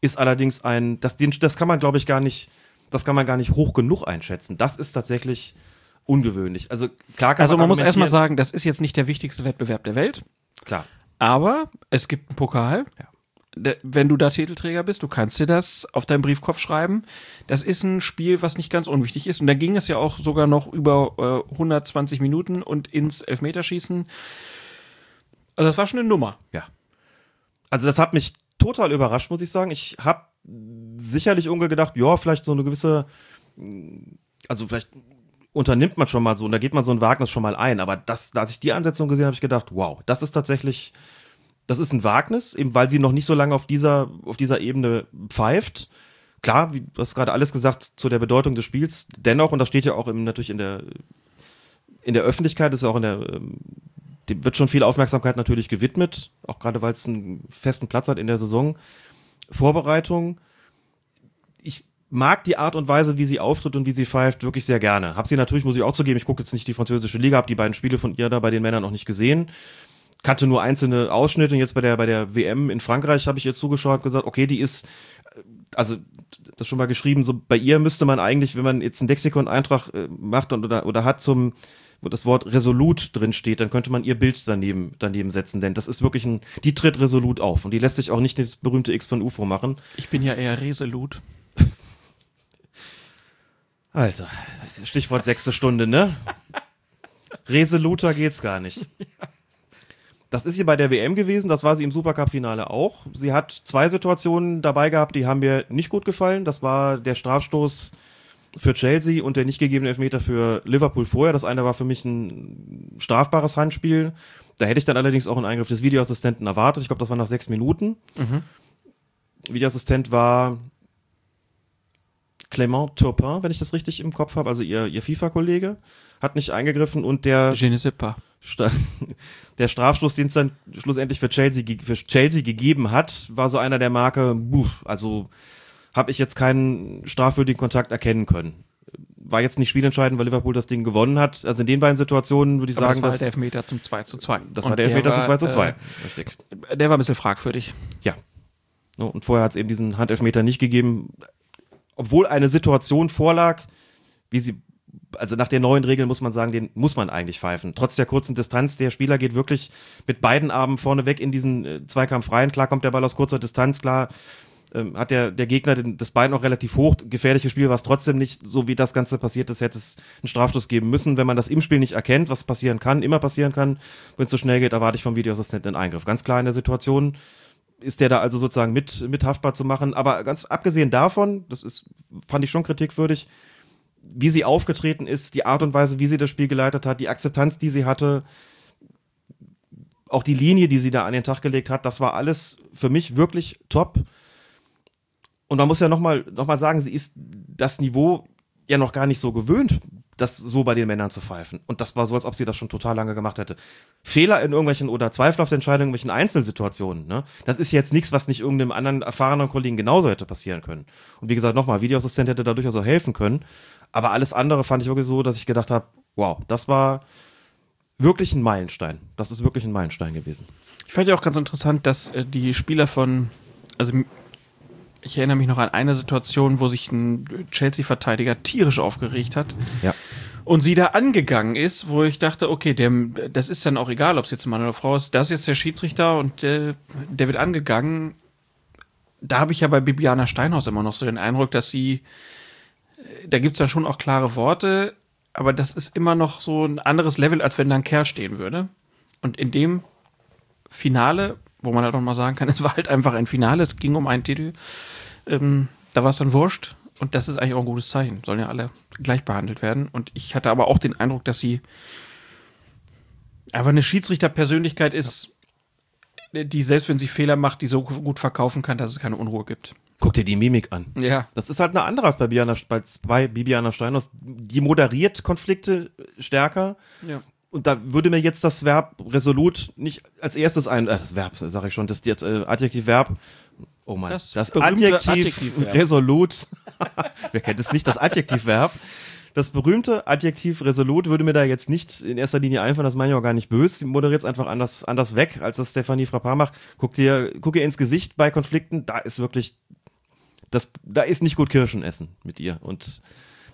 Speaker 4: ist allerdings ein, das, das kann man glaube ich gar nicht, das kann man gar nicht hoch genug einschätzen. Das ist tatsächlich ungewöhnlich. Also klar kann
Speaker 3: Also man muss erstmal sagen, das ist jetzt nicht der wichtigste Wettbewerb der Welt,
Speaker 4: klar,
Speaker 3: aber es gibt einen Pokal.
Speaker 4: Ja.
Speaker 3: Der- Wenn du da Titelträger bist, du kannst dir das auf deinen Briefkopf schreiben. Das ist ein Spiel, was nicht ganz unwichtig ist. Und da ging es ja auch sogar noch über äh, 120 Minuten und ins Elfmeterschießen. Also das war schon eine Nummer.
Speaker 4: Ja. Also das hat mich total überrascht, muss ich sagen. Ich habe sicherlich irgendwie gedacht, ja, vielleicht so eine gewisse, also vielleicht unternimmt man schon mal so und da geht man so ein Wagnis schon mal ein. Aber das, als ich die Ansetzung gesehen habe, habe ich gedacht, wow, das ist tatsächlich, das ist ein Wagnis, eben weil sie noch nicht so lange auf dieser, auf dieser Ebene pfeift. Klar, wie du hast gerade alles gesagt zu der Bedeutung des Spiels. Dennoch, und das steht ja auch im, natürlich in der, in der Öffentlichkeit, ist ja auch in der, ähm, dem wird schon viel Aufmerksamkeit natürlich gewidmet, auch gerade weil es einen festen Platz hat in der Saison. Vorbereitung. Mag die Art und Weise, wie sie auftritt und wie sie pfeift, wirklich sehr gerne. Hab sie natürlich, muss ich auch zugeben, ich gucke jetzt nicht die französische Liga, habe die beiden Spiele von ihr da bei den Männern noch nicht gesehen. Kannte nur einzelne Ausschnitte und jetzt bei der, bei der WM in Frankreich habe ich ihr zugeschaut und gesagt, okay, die ist, äh, also das schon mal geschrieben, so bei ihr müsste man eigentlich, wenn man jetzt einen Lexikon-Eintrag äh, macht und, oder, oder hat zum, wo das Wort resolut drin steht, dann könnte man ihr Bild daneben, daneben setzen, denn das ist wirklich ein, die tritt resolut auf und die lässt sich auch nicht das berühmte X von UFO machen.
Speaker 3: Ich bin ja eher resolut.
Speaker 4: Alter, Stichwort sechste Stunde, ne? Resoluter geht's gar nicht. Das ist hier bei der WM gewesen, das war sie im Supercup-Finale auch. Sie hat zwei Situationen dabei gehabt, die haben mir nicht gut gefallen. Das war der Strafstoß für Chelsea und der nicht gegebene Elfmeter für Liverpool vorher. Das eine war für mich ein strafbares Handspiel. Da hätte ich dann allerdings auch einen Eingriff des Videoassistenten erwartet. Ich glaube, das war nach sechs Minuten. Videoassistent war Clément Turpin, wenn ich das richtig im Kopf habe, also ihr, ihr FIFA-Kollege, hat nicht eingegriffen und der,
Speaker 3: Je ne sais pas.
Speaker 4: Sta- *laughs* der Strafstoß, den es dann schlussendlich für Chelsea, für Chelsea gegeben hat, war so einer der Marke, buh, also habe ich jetzt keinen strafwürdigen Kontakt erkennen können. War jetzt nicht spielentscheidend, weil Liverpool das Ding gewonnen hat. Also in den beiden Situationen würde ich
Speaker 3: Aber
Speaker 4: sagen,
Speaker 3: das war
Speaker 4: dass
Speaker 3: der Elfmeter zum 2 zu 2.
Speaker 4: das
Speaker 3: Und
Speaker 4: war der Elfmeter
Speaker 3: war,
Speaker 4: für 2 zu 2.
Speaker 3: Äh,
Speaker 4: Richtig.
Speaker 3: der war ein bisschen fragwürdig.
Speaker 4: Ja. Und vorher hat es eben diesen Handelfmeter nicht gegeben, obwohl eine Situation vorlag, wie sie also nach den neuen Regeln muss man sagen, den muss man eigentlich pfeifen. Trotz der kurzen Distanz, der Spieler geht wirklich mit beiden Armen vorneweg in diesen äh, Zweikampf rein. Klar kommt der Ball aus kurzer Distanz, klar ähm, hat der, der Gegner den, das Bein auch relativ hoch. Gefährliches Spiel war es trotzdem nicht, so wie das Ganze passiert ist, hätte es einen Strafstoß geben müssen. Wenn man das im Spiel nicht erkennt, was passieren kann, immer passieren kann, wenn es so schnell geht, erwarte ich vom Videoassistenten einen Eingriff. Ganz klar in der Situation ist der da also sozusagen mit, mit haftbar zu machen. Aber ganz abgesehen davon, das ist, fand ich schon kritikwürdig, wie sie aufgetreten ist, die Art und Weise, wie sie das Spiel geleitet hat, die Akzeptanz, die sie hatte, auch die Linie, die sie da an den Tag gelegt hat, das war alles für mich wirklich top. Und man muss ja nochmal noch mal sagen, sie ist das Niveau ja noch gar nicht so gewöhnt, das so bei den Männern zu pfeifen. Und das war so, als ob sie das schon total lange gemacht hätte. Fehler in irgendwelchen oder Zweifel auf der Entscheidung in irgendwelchen Einzelsituationen, ne? Das ist jetzt nichts, was nicht irgendeinem anderen erfahrenen Kollegen genauso hätte passieren können. Und wie gesagt, nochmal, Videoassistent hätte da durchaus auch helfen können. Aber alles andere fand ich wirklich so, dass ich gedacht habe, wow, das war wirklich ein Meilenstein. Das ist wirklich ein Meilenstein gewesen.
Speaker 3: Ich fand ja auch ganz interessant, dass äh, die Spieler von, also ich erinnere mich noch an eine Situation, wo sich ein Chelsea-Verteidiger tierisch aufgeregt hat.
Speaker 4: Ja.
Speaker 3: Und sie da angegangen ist, wo ich dachte, okay, dem, das ist dann auch egal, ob es jetzt Mann oder Frau ist. Das ist jetzt der Schiedsrichter und der, der wird angegangen. Da habe ich ja bei Bibiana Steinhaus immer noch so den Eindruck, dass sie, da gibt es dann schon auch klare Worte, aber das ist immer noch so ein anderes Level, als wenn da ein Kerl stehen würde. Und in dem Finale, wo man halt auch mal sagen kann, *laughs* es war halt einfach ein Finale, es ging um einen Titel ähm, da war es dann wurscht. Und das ist eigentlich auch ein gutes Zeichen. Sollen ja alle gleich behandelt werden. Und ich hatte aber auch den Eindruck, dass sie einfach eine Schiedsrichterpersönlichkeit ist, ja. die selbst wenn sie Fehler macht, die so gut verkaufen kann, dass es keine Unruhe gibt.
Speaker 4: Guck dir die Mimik an.
Speaker 3: Ja.
Speaker 4: Das ist halt eine andere als bei Bibiana, bei Bibiana Steinhaus. Die moderiert Konflikte stärker.
Speaker 3: Ja.
Speaker 4: Und da würde mir jetzt das Verb resolut nicht als erstes ein, äh, das Verb, sage ich schon, das äh, Adjektiv-Verb Oh mein,
Speaker 3: das,
Speaker 4: das Adjektiv, Adjektiv resolut. *laughs* Wer kennt es nicht, das Adjektivverb. Das berühmte Adjektiv resolut würde mir da jetzt nicht in erster Linie einfallen, das meine ich auch gar nicht böse. Sie moderiert es einfach anders, anders weg, als das Stefanie Frappard macht. Guck dir, guck ihr ins Gesicht bei Konflikten, da ist wirklich, das, da ist nicht gut Kirschen essen mit ihr. Und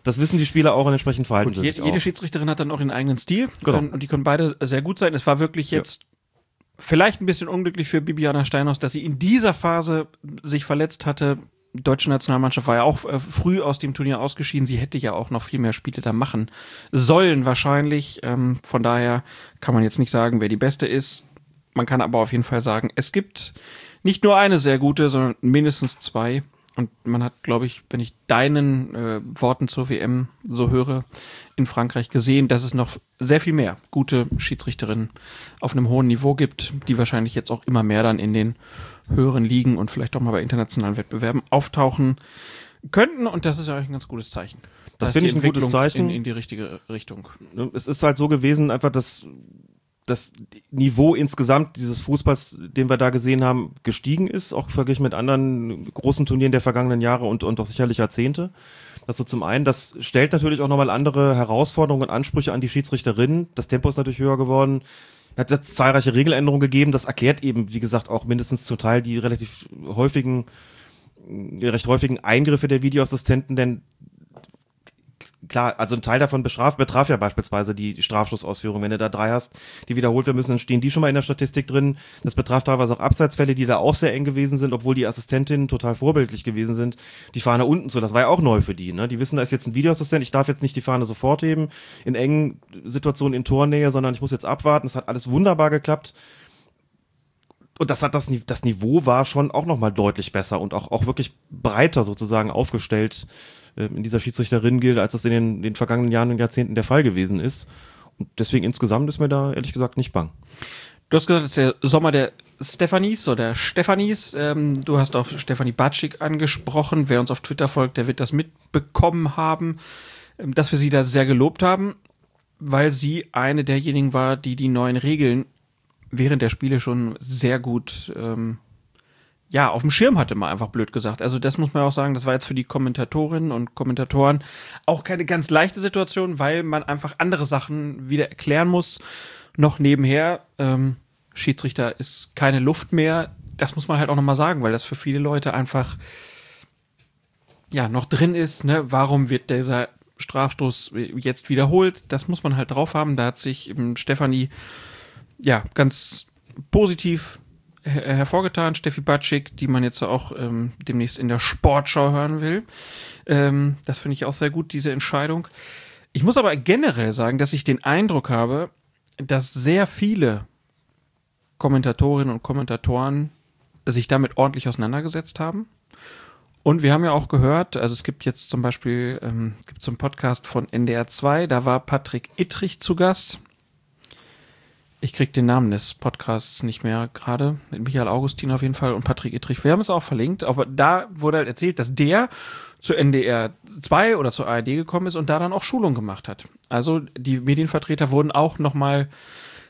Speaker 4: das wissen die Spieler auch und entsprechend verhalten
Speaker 3: sie sich Jede auch. Schiedsrichterin hat dann auch ihren eigenen Stil genau. und die können beide sehr gut sein. Es war wirklich jetzt vielleicht ein bisschen unglücklich für Bibiana Steinhaus, dass sie in dieser Phase sich verletzt hatte. Die deutsche Nationalmannschaft war ja auch äh, früh aus dem Turnier ausgeschieden. Sie hätte ja auch noch viel mehr Spiele da machen sollen, wahrscheinlich. Ähm, von daher kann man jetzt nicht sagen, wer die Beste ist. Man kann aber auf jeden Fall sagen, es gibt nicht nur eine sehr gute, sondern mindestens zwei. Und man hat, glaube ich, wenn ich deinen äh, Worten zur WM so höre, in Frankreich gesehen, dass es noch sehr viel mehr gute Schiedsrichterinnen auf einem hohen Niveau gibt, die wahrscheinlich jetzt auch immer mehr dann in den höheren Ligen und vielleicht auch mal bei internationalen Wettbewerben auftauchen könnten. Und das ist ja eigentlich ein ganz gutes Zeichen.
Speaker 4: Das finde ich ein gutes Zeichen.
Speaker 3: In, in die richtige Richtung.
Speaker 4: Es ist halt so gewesen, einfach, dass das Niveau insgesamt dieses Fußballs, den wir da gesehen haben, gestiegen ist, auch verglichen mit anderen großen Turnieren der vergangenen Jahre und, und auch sicherlich Jahrzehnte. Das so zum einen, das stellt natürlich auch nochmal andere Herausforderungen und Ansprüche an die Schiedsrichterinnen. Das Tempo ist natürlich höher geworden. Hat jetzt zahlreiche Regeländerungen gegeben. Das erklärt eben, wie gesagt, auch mindestens zum Teil die relativ häufigen, recht häufigen Eingriffe der Videoassistenten, denn klar, also ein Teil davon bestraf, betraf ja beispielsweise die Strafschlussausführung. Wenn du da drei hast, die wiederholt werden müssen, dann stehen die schon mal in der Statistik drin. Das betraf teilweise auch Abseitsfälle, die da auch sehr eng gewesen sind, obwohl die Assistentinnen total vorbildlich gewesen sind, die Fahne unten zu. Das war ja auch neu für die. Ne? Die wissen, da ist jetzt ein Videoassistent, ich darf jetzt nicht die Fahne sofort heben, in engen Situationen in Tornähe, sondern ich muss jetzt abwarten. Es hat alles wunderbar geklappt. Und das hat das, das Niveau war schon auch nochmal deutlich besser und auch, auch wirklich breiter sozusagen aufgestellt in dieser Schiedsrichterin gilt, als das in den, den vergangenen Jahren und Jahrzehnten der Fall gewesen ist. Und deswegen insgesamt ist mir da ehrlich gesagt nicht bang.
Speaker 3: Du hast gesagt, es ist der Sommer der Stephanies oder Stephanies. Ähm, du hast auch Stefanie Batschik angesprochen. Wer uns auf Twitter folgt, der wird das mitbekommen haben, ähm, dass wir sie da sehr gelobt haben, weil sie eine derjenigen war, die die neuen Regeln während der Spiele schon sehr gut ähm, ja, auf dem Schirm hatte, mal einfach blöd gesagt. Also das muss man auch sagen, das war jetzt für die Kommentatorinnen und Kommentatoren auch keine ganz leichte Situation, weil man einfach andere Sachen wieder erklären muss. Noch nebenher, ähm, Schiedsrichter ist keine Luft mehr. Das muss man halt auch nochmal sagen, weil das für viele Leute einfach ja noch drin ist. Ne? Warum wird dieser Strafstoß jetzt wiederholt. Das muss man halt drauf haben. Da hat sich ähm, Stefanie ja ganz positiv her hervorgetan. Steffi Batschik, die man jetzt auch ähm, demnächst in der Sportschau hören will. Ähm, das finde ich auch sehr gut, diese Entscheidung. Ich muss aber generell sagen, dass ich den Eindruck habe, dass sehr viele Kommentatorinnen und Kommentatoren sich damit ordentlich auseinandergesetzt haben. Und wir haben ja auch gehört, also es gibt jetzt zum Beispiel, ähm, gibt so einen Podcast von NDR 2, da war Patrick Ittrich zu Gast. Ich krieg den Namen des Podcasts nicht mehr gerade. Michael Augustin auf jeden Fall und Patrick Ittrich. Wir haben es auch verlinkt, aber da wurde halt erzählt, dass der zu NDR 2 oder zur ARD gekommen ist und da dann auch Schulung gemacht hat. Also die Medienvertreter wurden auch nochmal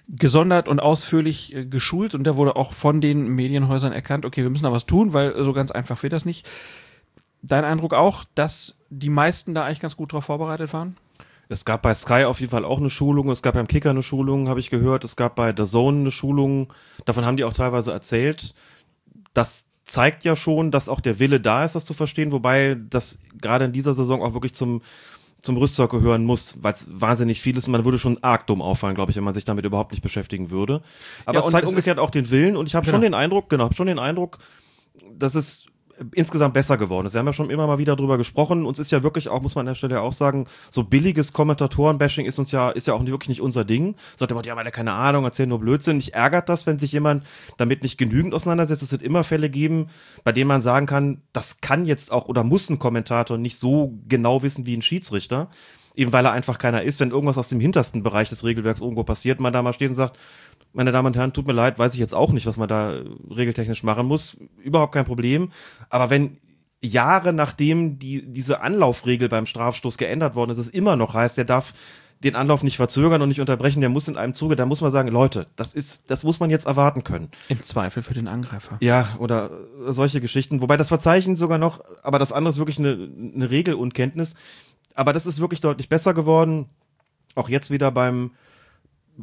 Speaker 3: gesondert und ausführlich äh, geschult und da wurde auch von den Medienhäusern erkannt, okay, wir müssen da was tun, weil so ganz einfach wird das nicht. Dein Eindruck auch, dass die meisten da eigentlich ganz gut drauf vorbereitet waren?
Speaker 4: Es gab bei Sky auf jeden Fall auch eine Schulung, es gab beim Kicker eine Schulung, habe ich gehört, es gab bei The Zone eine Schulung, davon haben die auch teilweise erzählt. Das zeigt ja schon, dass auch der Wille da ist, das zu verstehen, wobei das gerade in dieser Saison auch wirklich zum, zum Rüstzeug gehören muss, weil es wahnsinnig viel ist. Man würde schon arg dumm auffallen, glaube ich, wenn man sich damit überhaupt nicht beschäftigen würde. Aber
Speaker 3: Ja,
Speaker 4: es zeigt
Speaker 3: es
Speaker 4: umgekehrt auch den Willen und ich habe schon
Speaker 3: Genau.
Speaker 4: den Eindruck, genau, hab schon den Eindruck, dass es insgesamt besser geworden ist. Wir haben ja schon immer mal wieder drüber gesprochen. Uns ist ja wirklich auch, muss man an der Stelle auch sagen, so billiges Kommentatoren-Bashing ist uns ja, ist ja auch wirklich nicht unser Ding. Sagt immer, ja, weil er keine Ahnung, erzählen nur Blödsinn. Mich ärgert das, wenn sich jemand damit nicht genügend auseinandersetzt. Es wird immer Fälle geben, bei denen man sagen kann, das kann jetzt auch oder muss ein Kommentator nicht so genau wissen wie ein Schiedsrichter. Eben weil er einfach keiner ist, wenn irgendwas aus dem hintersten Bereich des Regelwerks irgendwo passiert, man da mal steht und sagt, meine Damen und Herren, tut mir leid, weiß ich jetzt auch nicht, was man da äh, regeltechnisch machen muss. Überhaupt kein Problem. Aber wenn Jahre nachdem die, diese Anlaufregel beim Strafstoß geändert worden ist, es immer noch heißt, der darf den Anlauf nicht verzögern und nicht unterbrechen, der muss in einem Zuge, da muss man sagen, Leute, das ist, das muss man jetzt erwarten können.
Speaker 3: Im Zweifel für den Angreifer.
Speaker 4: Ja, oder äh, solche Geschichten. Wobei das Verzeichnen sogar noch, aber das andere ist wirklich eine, eine Regelunkenntnis. Aber das ist wirklich deutlich besser geworden. Auch jetzt wieder beim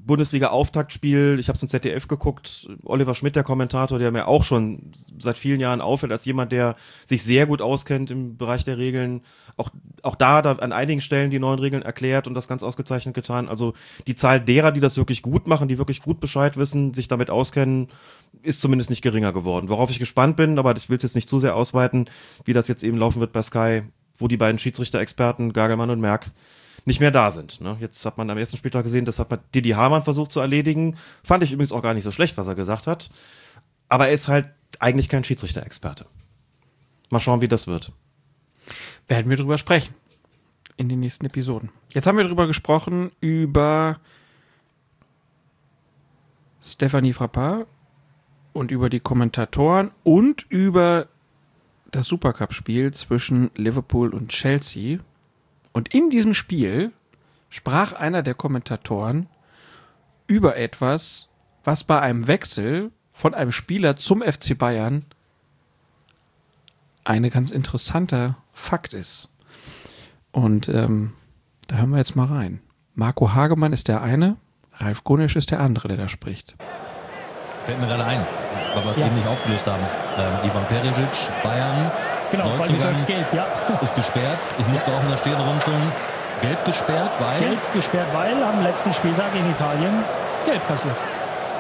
Speaker 4: Bundesliga-Auftaktspiel. Ich habe es im ZDF geguckt. Oliver Schmidt, der Kommentator, der mir auch schon seit vielen Jahren auffällt, als jemand, der sich sehr gut auskennt im Bereich der Regeln. Auch, auch da, da an einigen Stellen die neuen Regeln erklärt und das ganz ausgezeichnet getan. Also die Zahl derer, die das wirklich gut machen, die wirklich gut Bescheid wissen, sich damit auskennen, ist zumindest nicht geringer geworden. Worauf ich gespannt bin, aber ich will es jetzt nicht zu sehr ausweiten, wie das jetzt eben laufen wird bei Sky, wo die beiden Schiedsrichter-Experten, Gagelmann und Merck, nicht mehr da sind. Ne? Jetzt hat man am ersten Spieltag gesehen, das hat man Didi Hamann versucht zu erledigen. Fand ich übrigens auch gar nicht so schlecht, was er gesagt hat. Aber er ist halt eigentlich kein Schiedsrichter-Experte. Mal schauen, wie das wird.
Speaker 3: werden wir drüber sprechen in den nächsten Episoden. Jetzt haben wir drüber gesprochen über Stephanie Frappard und über die Kommentatoren und über das Supercup-Spiel zwischen Liverpool und Chelsea. Und in diesem Spiel sprach einer der Kommentatoren über etwas, was bei einem Wechsel von einem Spieler zum FC Bayern eine ganz interessanter Fakt ist. Und ähm, da hören wir jetzt mal rein. Marco Hagemann ist der eine, Ralf Gunisch ist der andere, der da spricht.
Speaker 5: Fällt mir gerade ein, weil wir es
Speaker 6: Ja.
Speaker 5: eben nicht aufgelöst haben. Ähm, Ivan Perisic, Bayern,
Speaker 6: Genau, weil du sagst gelb, ja. *laughs*
Speaker 5: ist gesperrt. Ich musste auch in der Stirn runzeln. Gelb gesperrt, weil
Speaker 6: Gelb gesperrt, weil am letzten Spieltag in Italien gelb kassiert.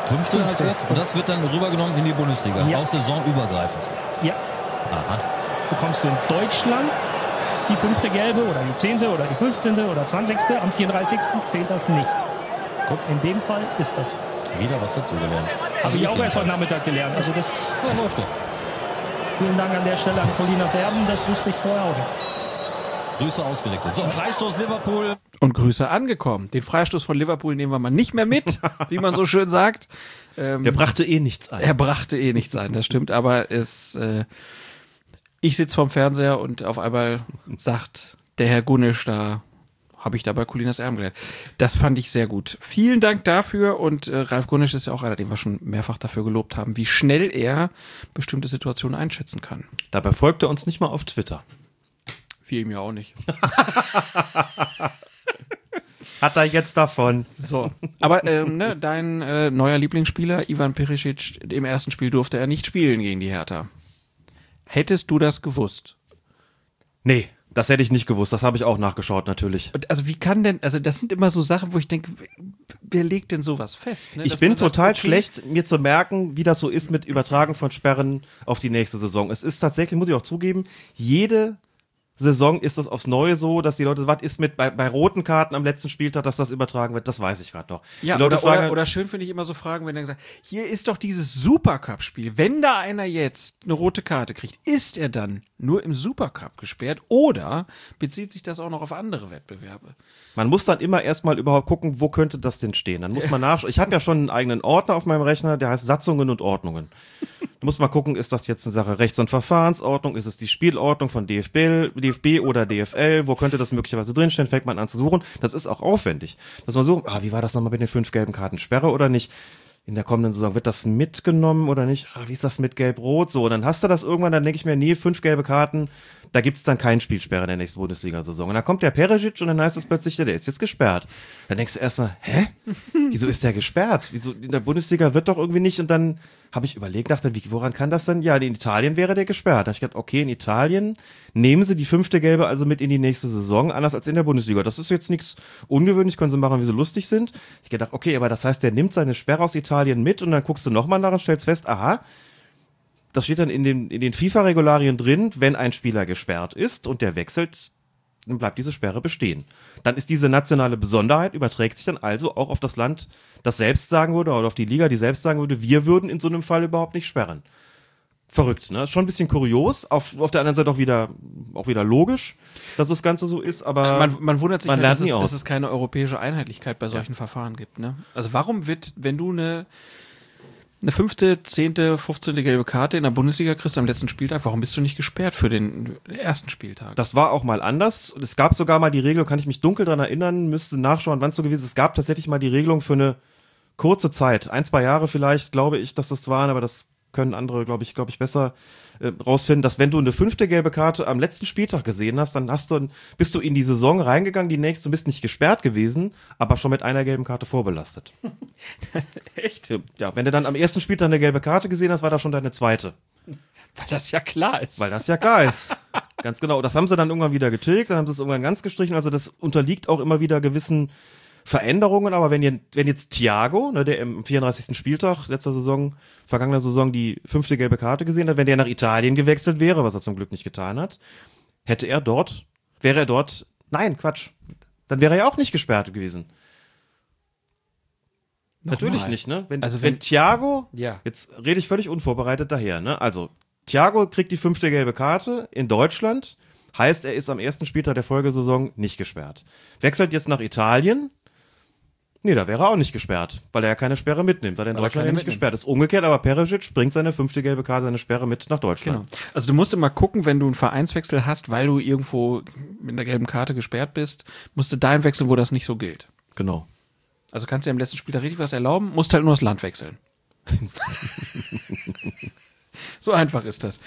Speaker 5: fünfte
Speaker 6: Fünfte.
Speaker 5: kassiert. Und das wird dann rübergenommen in die Bundesliga.
Speaker 6: Ja.
Speaker 5: Auch saisonübergreifend.
Speaker 6: Ja,
Speaker 5: Aha.
Speaker 6: bekommst du in Deutschland die fünfte gelbe oder die zehnte oder die 15. oder 20. Am 34. zählt das nicht.
Speaker 5: Guck.
Speaker 6: In dem Fall ist das.
Speaker 5: Wieder was dazugelernt.
Speaker 6: Habe ich auch erst heute. Nachmittag gelernt. Also das,
Speaker 5: Ja, läuft doch.
Speaker 6: Vielen Dank an der Stelle an Colinas Erben, das wusste ich vorher auch nicht.
Speaker 5: Grüße ausgerichtet. So, Freistoß Liverpool.
Speaker 3: Und Grüße angekommen. Den Freistoß von Liverpool nehmen wir mal nicht mehr mit, *laughs* wie man so schön sagt. Ähm,
Speaker 4: Der brachte eh nichts ein.
Speaker 3: er brachte eh nichts ein, das stimmt, aber es, äh, ich sitze vorm Fernseher und auf einmal sagt der Herr Gunisch, da habe ich dabei Colinas Erben gelernt. Das fand ich sehr gut. Vielen Dank dafür und äh, Ralf Gunisch ist ja auch einer, den wir schon mehrfach dafür gelobt haben, wie schnell er bestimmte Situationen einschätzen kann.
Speaker 4: Dabei folgt er uns nicht mal auf Twitter.
Speaker 3: Wir ihm ja auch nicht. *laughs*
Speaker 4: Hat er jetzt davon.
Speaker 3: So, aber ähm, ne, dein äh, neuer Lieblingsspieler, Ivan Perisic, im ersten Spiel durfte er nicht spielen gegen die Hertha. Hättest du das gewusst?
Speaker 4: Nee, Das hätte ich nicht gewusst, das habe ich auch nachgeschaut natürlich.
Speaker 3: Und also wie kann denn, also das sind immer so Sachen, wo ich denke, wer legt denn sowas fest? Ne?
Speaker 4: Ich bin
Speaker 3: sagt,
Speaker 4: total
Speaker 3: okay,
Speaker 4: schlecht, mir zu merken, wie das so ist mit Übertragen von Sperren auf die nächste Saison. Es ist tatsächlich, muss ich auch zugeben, jede Saison ist das aufs Neue so, dass die Leute, was ist mit bei, bei roten Karten am letzten Spieltag, dass das übertragen wird, das weiß ich gerade noch.
Speaker 3: Ja,
Speaker 4: die Leute
Speaker 3: oder,
Speaker 4: fragen,
Speaker 3: oder, oder schön finde ich immer so Fragen, wenn dann gesagt, hier ist doch dieses Supercup-Spiel. Wenn da einer jetzt eine rote Karte kriegt, ist er dann nur im Supercup gesperrt oder bezieht sich das auch noch auf andere Wettbewerbe?
Speaker 4: Man muss dann immer erstmal überhaupt gucken, wo könnte das denn stehen. Dann muss man nachschauen. Ich habe ja schon einen eigenen Ordner auf meinem Rechner, der heißt Satzungen und Ordnungen. Da muss man gucken, ist das jetzt eine Sache Rechts- und Verfahrensordnung, ist es die Spielordnung von DFB, DFB oder DFL, wo könnte das möglicherweise drinstehen, fängt man an zu suchen. Das ist auch aufwendig. Dass man so, ah, wie war das nochmal mit den fünf gelben Karten? Sperre oder nicht? In der kommenden Saison wird das mitgenommen oder nicht? Ah, wie ist das mit Gelb-Rot? So, dann hast du das irgendwann, dann denke ich mir, nee, fünf gelbe Karten, da gibt's dann keinen Spielsperre in der nächsten Bundesliga-Saison. Und dann kommt der Peresic und dann heißt es plötzlich, ja, der ist jetzt gesperrt. Dann denkst du erstmal, hä? *laughs* Wieso ist der gesperrt? Wieso in der Bundesliga wird doch irgendwie nicht? Und dann habe ich überlegt, dachte, wie, woran kann das denn? Ja, in Italien wäre der gesperrt. Da habe ich gedacht, okay, in Italien nehmen sie die fünfte Gelbe also mit in die nächste Saison, anders als in der Bundesliga. Das ist jetzt nichts ungewöhnlich, können sie machen, wie sie lustig sind. Ich gedacht, okay, aber das heißt, der nimmt seine Sperre aus Italien mit und dann guckst du nochmal nach und stellst fest, aha, das steht dann in den, in den FIFA-Regularien drin, wenn ein Spieler gesperrt ist und der wechselt, dann bleibt diese Sperre bestehen. Dann ist diese nationale Besonderheit, überträgt sich dann also auch auf das Land, das selbst sagen würde, oder auf die Liga, die selbst sagen würde, wir würden in so einem Fall überhaupt nicht sperren. Verrückt, ne? Schon ein bisschen kurios, auf, auf der anderen Seite auch wieder, auch wieder logisch, dass das Ganze so ist, aber
Speaker 3: Man, man wundert sich,
Speaker 4: man
Speaker 3: halt, dass, es, dass es keine europäische Einheitlichkeit bei solchen Verfahren gibt. Ne? Also warum wird, wenn du eine, eine fünfte, zehnte, 15. gelbe Karte in der Bundesliga kriegst am letzten Spieltag, warum bist du nicht gesperrt für den ersten Spieltag?
Speaker 4: Das war auch mal anders. Es gab sogar mal die Regelung, kann ich mich dunkel dran erinnern, müsste nachschauen, wann es so gewesen ist. Es gab tatsächlich mal die Regelung für eine kurze Zeit, ein, zwei Jahre vielleicht, glaube ich, dass das waren, aber das können andere, glaube ich, glaube ich, besser äh, rausfinden, dass wenn du eine fünfte gelbe Karte am letzten Spieltag gesehen hast, dann hast du, bist du in die Saison reingegangen, die nächste, bist nicht gesperrt gewesen, aber schon mit einer gelben Karte vorbelastet. *laughs*
Speaker 3: Echt?
Speaker 4: Ja, wenn du dann am ersten Spieltag eine gelbe Karte gesehen hast, war das schon deine zweite.
Speaker 3: Weil das ja klar ist.
Speaker 4: Weil das ja klar ist. ganz genau. Das haben sie dann irgendwann wieder getilgt, dann haben sie es irgendwann ganz gestrichen. Also das unterliegt auch immer wieder gewissen Veränderungen. Aber wenn, ihr, wenn jetzt Thiago, ne, der im 34. Spieltag letzter Saison, vergangener Saison die fünfte gelbe Karte gesehen hat, wenn der nach Italien gewechselt wäre, was er zum Glück nicht getan hat, hätte er dort, wäre er dort, nein, Quatsch, dann wäre er ja auch nicht gesperrt gewesen. Natürlich
Speaker 3: Nochmal.
Speaker 4: nicht, ne? Wenn,
Speaker 3: Also
Speaker 4: wenn,
Speaker 3: wenn-
Speaker 4: Thiago,
Speaker 3: Ja.
Speaker 4: jetzt rede ich völlig unvorbereitet daher, ne? Also, Thiago kriegt die fünfte gelbe Karte in Deutschland, heißt, er ist am ersten Spieltag der Folgesaison nicht gesperrt. Wechselt jetzt nach Italien, nee, da wäre er auch nicht gesperrt, weil er ja keine Sperre mitnimmt, weil er in
Speaker 3: Weil er
Speaker 4: Deutschland
Speaker 3: keine
Speaker 4: ja nicht
Speaker 3: mitnimmt.
Speaker 4: gesperrt ist. Umgekehrt, aber Perisic bringt seine fünfte gelbe Karte, seine Sperre mit nach Deutschland.
Speaker 3: Genau. Also du musst immer gucken, wenn du einen Vereinswechsel hast, weil du irgendwo mit einer gelben Karte gesperrt bist, musst du dahin wechseln, wo das nicht so gilt.
Speaker 4: Genau.
Speaker 3: Also kannst du dir im letzten Spiel da richtig was erlauben, musst halt nur das Land wechseln. *laughs* so einfach ist das.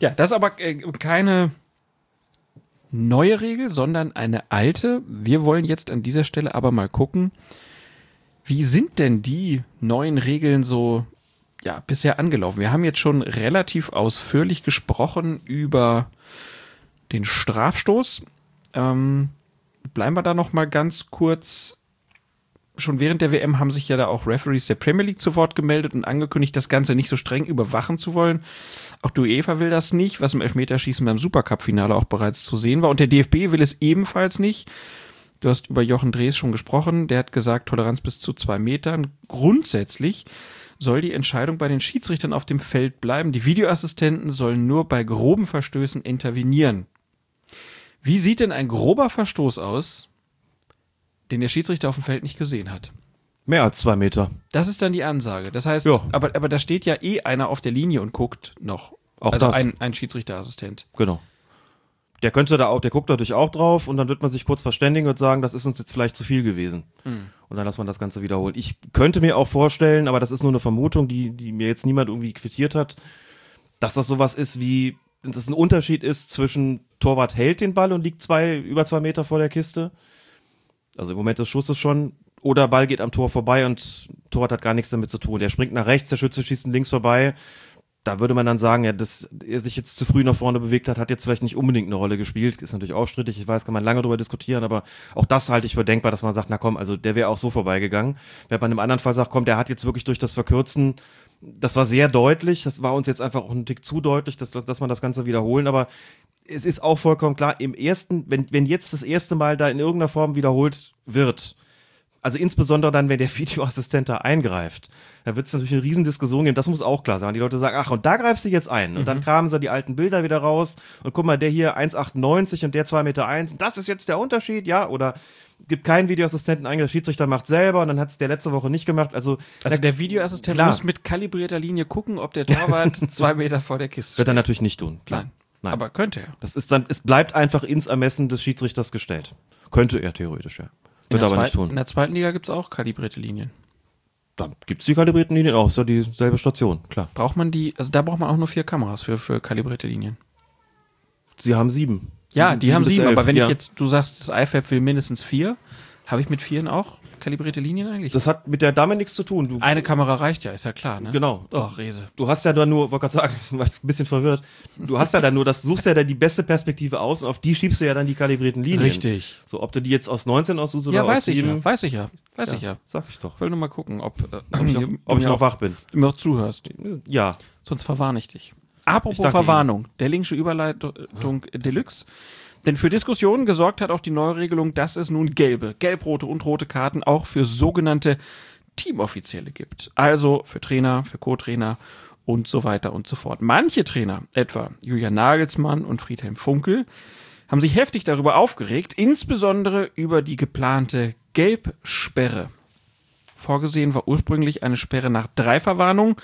Speaker 3: Ja, das ist aber äh, keine neue Regel, sondern eine alte. Wir wollen jetzt an dieser Stelle aber mal gucken, wie sind denn die neuen Regeln so ja, bisher angelaufen? Wir haben jetzt schon relativ ausführlich gesprochen über den Strafstoß. Ähm, bleiben wir da noch mal ganz kurz schon während der WM haben sich ja da auch Referees der Premier League zu Wort gemeldet und angekündigt, das Ganze nicht so streng überwachen zu wollen. Auch die UEFA will das nicht, was im Elfmeterschießen beim Supercup-Finale auch bereits zu sehen war. Und der DFB will es ebenfalls nicht. Du hast über Jochen Drees schon gesprochen. Der hat gesagt, Toleranz bis zu zwei Metern. Grundsätzlich soll die Entscheidung bei den Schiedsrichtern auf dem Feld bleiben. Die Videoassistenten sollen nur bei groben Verstößen intervenieren. Wie sieht denn ein grober Verstoß aus, den der Schiedsrichter auf dem Feld nicht gesehen hat?
Speaker 4: Mehr als zwei Meter.
Speaker 3: Das ist dann die Ansage. Das heißt,
Speaker 4: Ja.
Speaker 3: aber, aber da steht ja eh einer auf der Linie und guckt noch.
Speaker 4: Auch
Speaker 3: also
Speaker 4: das.
Speaker 3: ein, ein Schiedsrichterassistent.
Speaker 4: Genau. Der könnte da auch, der guckt natürlich auch drauf und dann wird man sich kurz verständigen und sagen, das ist uns jetzt vielleicht zu viel gewesen. Und dann lässt man das Ganze wiederholen. Ich könnte mir auch vorstellen, aber das ist nur eine Vermutung, die, die mir jetzt niemand irgendwie quittiert hat, dass das sowas ist wie, dass es ein Unterschied ist zwischen Torwart hält den Ball und liegt zwei, über zwei Meter vor der Kiste. Also im Moment des Schusses schon. Oder Ball geht am Tor vorbei und Torwart hat gar nichts damit zu tun. Der springt nach rechts, der Schütze schießt links vorbei. Da würde man dann sagen, ja, dass er sich jetzt zu früh nach vorne bewegt hat, hat jetzt vielleicht nicht unbedingt eine Rolle gespielt. Ist natürlich auch strittig. Ich weiß, kann man lange darüber diskutieren, aber auch das halte ich für denkbar, dass man sagt, na komm, also der wäre auch so vorbeigegangen. Wenn man im anderen Fall sagt, komm, der hat jetzt wirklich durch das Verkürzen, das war sehr deutlich, das war uns jetzt einfach auch ein Tick zu deutlich, dass, dass, dass man das Ganze wiederholen, aber es ist auch vollkommen klar, im ersten, wenn, wenn jetzt das erste Mal da in irgendeiner Form wiederholt wird, also insbesondere dann, wenn der *laughs* Videoassistent da eingreift, da wird es natürlich eine Riesendiskussion geben. Das muss auch klar sein. Die Leute sagen, ach, und da greifst du jetzt ein. Und mhm. dann kramen sie die alten Bilder wieder raus. Und guck mal, der hier 1,98 und der 2,1 Meter. Das ist jetzt der Unterschied, ja? Oder gibt keinen Videoassistenten ein, der Schiedsrichter macht selber und dann hat es der letzte Woche nicht gemacht. Also,
Speaker 3: also der Videoassistent klar. muss mit kalibrierter Linie gucken, ob der Torwart *laughs* zwei Meter vor der Kiste steht.
Speaker 4: Wird er natürlich nicht tun, klar.
Speaker 3: Nein. Nein. Aber könnte er.
Speaker 4: Das ist dann, es bleibt einfach ins Ermessen des Schiedsrichters gestellt. Könnte er theoretisch, ja. Wird aber
Speaker 3: zweiten,
Speaker 4: nicht tun.
Speaker 3: In der zweiten Liga gibt es auch kalibrierte Linien.
Speaker 4: Da gibt es die kalibrierten Linien auch, ist ja dieselbe Station, klar.
Speaker 3: Braucht man die, also da braucht man auch nur vier Kameras für, für kalibrierte Linien.
Speaker 4: Sie haben sieben.
Speaker 3: Ja, sieben, die sieben haben sieben, elf. aber wenn ja. ich jetzt, du sagst, das IFAB will mindestens vier, habe ich mit vieren auch kalibrierte Linien eigentlich?
Speaker 4: Das hat mit der Dame nichts zu tun.
Speaker 3: Du, Eine Kamera reicht ja, ist ja klar, ne?
Speaker 4: Genau.
Speaker 3: Oh, Rese.
Speaker 4: Du hast ja da nur, wollte gerade sagen, *laughs* du warst ein bisschen verwirrt. Du hast ja dann nur, das suchst ja da die beste Perspektive aus und auf die schiebst du ja dann die kalibrierten Linien.
Speaker 3: Richtig.
Speaker 4: So, ob du die jetzt aus 19 aussuchst oder
Speaker 3: ja,
Speaker 4: aus
Speaker 3: weiß 7. Ich ja, weiß ich ja. Weiß ja, ich ja.
Speaker 4: Sag ich doch.
Speaker 3: Ich will nur mal gucken, ob, äh,
Speaker 4: ob, ich, noch, ob ich noch wach bin.
Speaker 3: Du mir auch zuhörst.
Speaker 4: Ja.
Speaker 3: Sonst verwarne ich dich. Apropos ich Verwarnung. Der linksche Überleitung ja. Deluxe. Denn für Diskussionen gesorgt hat auch die Neuregelung, dass es nun gelbe, gelb-rote und rote Karten auch für sogenannte Teamoffizielle gibt. Also für Trainer, für Co-Trainer und so weiter und so fort. Manche Trainer, etwa Julian Nagelsmann und Friedhelm Funkel, haben sich heftig darüber aufgeregt, insbesondere über die geplante Gelbsperre. Vorgesehen war ursprünglich eine Sperre nach drei Verwarnungen.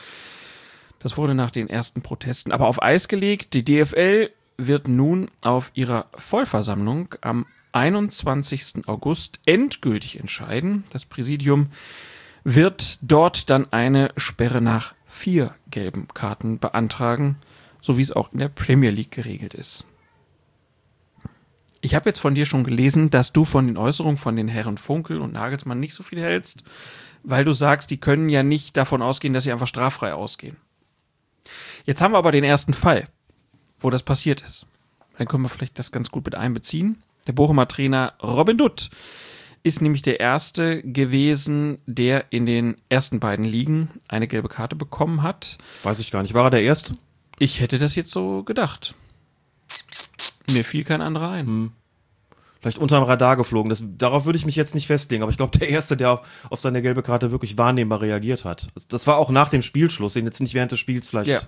Speaker 3: Das wurde nach den ersten Protesten aber auf Eis gelegt. Die DFL wird nun auf ihrer Vollversammlung am 21. August endgültig entscheiden. Das Präsidium wird dort dann eine Sperre nach vier gelben Karten beantragen, so wie es auch in der Premier League geregelt ist. Ich habe jetzt von dir schon gelesen, dass du von den Äußerungen von den Herren Funkel und Nagelsmann nicht so viel hältst, weil du sagst, die können ja nicht davon ausgehen, dass sie einfach straffrei ausgehen. Jetzt haben wir aber den ersten Fall wo das passiert ist. Dann können wir vielleicht das ganz gut mit einbeziehen. Der Bochumer Trainer Robin Dutt ist nämlich der erste gewesen, der in den ersten beiden Ligen eine gelbe Karte bekommen hat.
Speaker 4: Weiß ich gar nicht. War er der Erste?
Speaker 3: Ich hätte das jetzt so gedacht. Mir fiel kein anderer ein. Hm.
Speaker 4: Vielleicht unterm Radar geflogen. Das, darauf würde ich mich jetzt nicht festlegen, aber ich glaube, der Erste, der auf, auf, seine gelbe Karte wirklich wahrnehmbar reagiert hat. Das, war auch nach dem Spielschluss, jetzt nicht während des Spiels vielleicht. Ja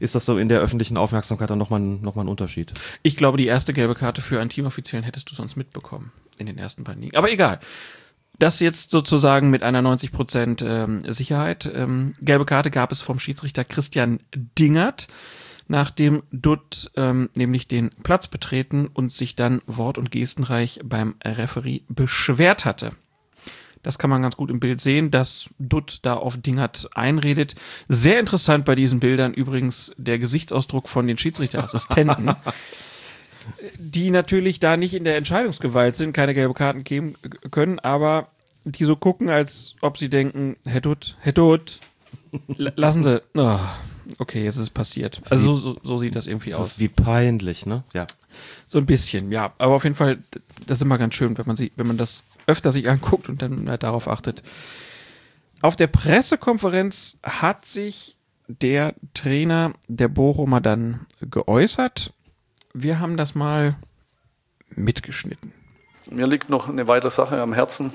Speaker 4: ist das so in der öffentlichen Aufmerksamkeit dann nochmal noch mal ein Unterschied.
Speaker 3: Ich glaube, die erste gelbe Karte für einen Teamoffiziellen hättest du sonst mitbekommen in den ersten beiden Ligen. Aber egal. Das jetzt sozusagen mit einer 90% ähm, Sicherheit. Ähm, gelbe Karte gab es vom Schiedsrichter Christian Dingert, nachdem Dutt ähm, nämlich den Platz betreten und sich dann wort- und gestenreich beim Referee beschwert hatte. Das kann man ganz gut im Bild sehen, dass Dutt da auf Dingert einredet. Sehr interessant bei diesen Bildern übrigens der Gesichtsausdruck von den Schiedsrichterassistenten. *laughs* die natürlich da nicht in der Entscheidungsgewalt sind, keine gelbe Karten geben können, aber die so gucken, als ob sie denken, Herr Dutt, Herr Dutt, lassen Sie. Oh, okay, jetzt ist es passiert. Also so, so sieht das irgendwie
Speaker 4: das
Speaker 3: aus.
Speaker 4: Wie peinlich, ne?
Speaker 3: Ja. So ein bisschen, ja. Aber auf jeden Fall, das ist immer ganz schön, wenn man sie, wenn man das öfter sich anguckt und dann halt darauf achtet. Auf der Pressekonferenz hat sich der Trainer der Bochumer dann geäußert. Wir haben das mal mitgeschnitten.
Speaker 7: Mir liegt noch eine weitere Sache am Herzen.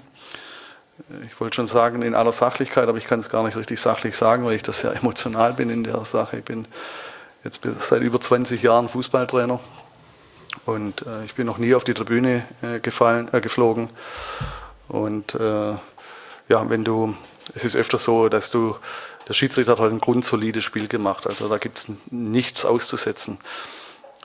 Speaker 7: Ich wollte schon sagen, in aller Sachlichkeit, aber ich kann es gar nicht richtig sachlich sagen, weil ich das sehr emotional bin in der Sache. Ich bin jetzt seit über 20 Jahren Fußballtrainer und äh, ich bin noch nie auf die Tribüne äh, gefallen, äh, geflogen. Und äh, ja, wenn du, es ist öfter so, dass du, der Schiedsrichter hat heute ein grundsolides Spiel gemacht. Also da gibt es nichts auszusetzen.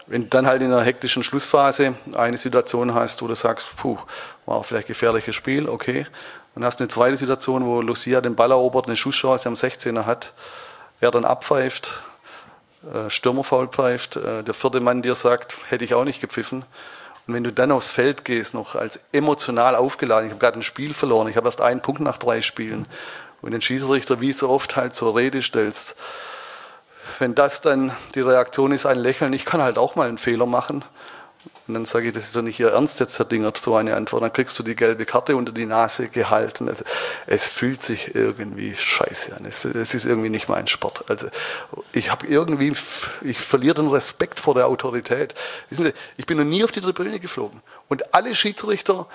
Speaker 7: Wenn du dann halt in einer hektischen Schlussphase eine Situation hast, wo du sagst, puh, war vielleicht gefährliches Spiel, okay. Dann hast eine zweite Situation, wo Lucia den Ball erobert, eine Schusschance am 16er hat, er dann abpfeift, äh, Stürmerfaul pfeift, äh, der vierte Mann dir sagt, hätte ich auch nicht gepfiffen. Und wenn du dann aufs Feld gehst, noch als emotional aufgeladen, ich habe gerade ein Spiel verloren, ich habe erst einen Punkt nach drei Spielen, und den Schiedsrichter wie so oft halt zur Rede stellst, wenn das dann die Reaktion ist, ein Lächeln, ich kann halt auch mal einen Fehler machen. Und dann sage ich, das ist doch nicht Ihr Ernst jetzt, Herr Dingert, so eine Antwort. Dann kriegst du die gelbe Karte unter die Nase gehalten. Also, es fühlt sich irgendwie scheiße an. Es, es ist irgendwie nicht mein Sport. Also ich habe irgendwie, ich verliere den Respekt vor der Autorität. Wissen Sie, ich bin noch nie auf die Tribüne geflogen. Und alle Schiedsrichter,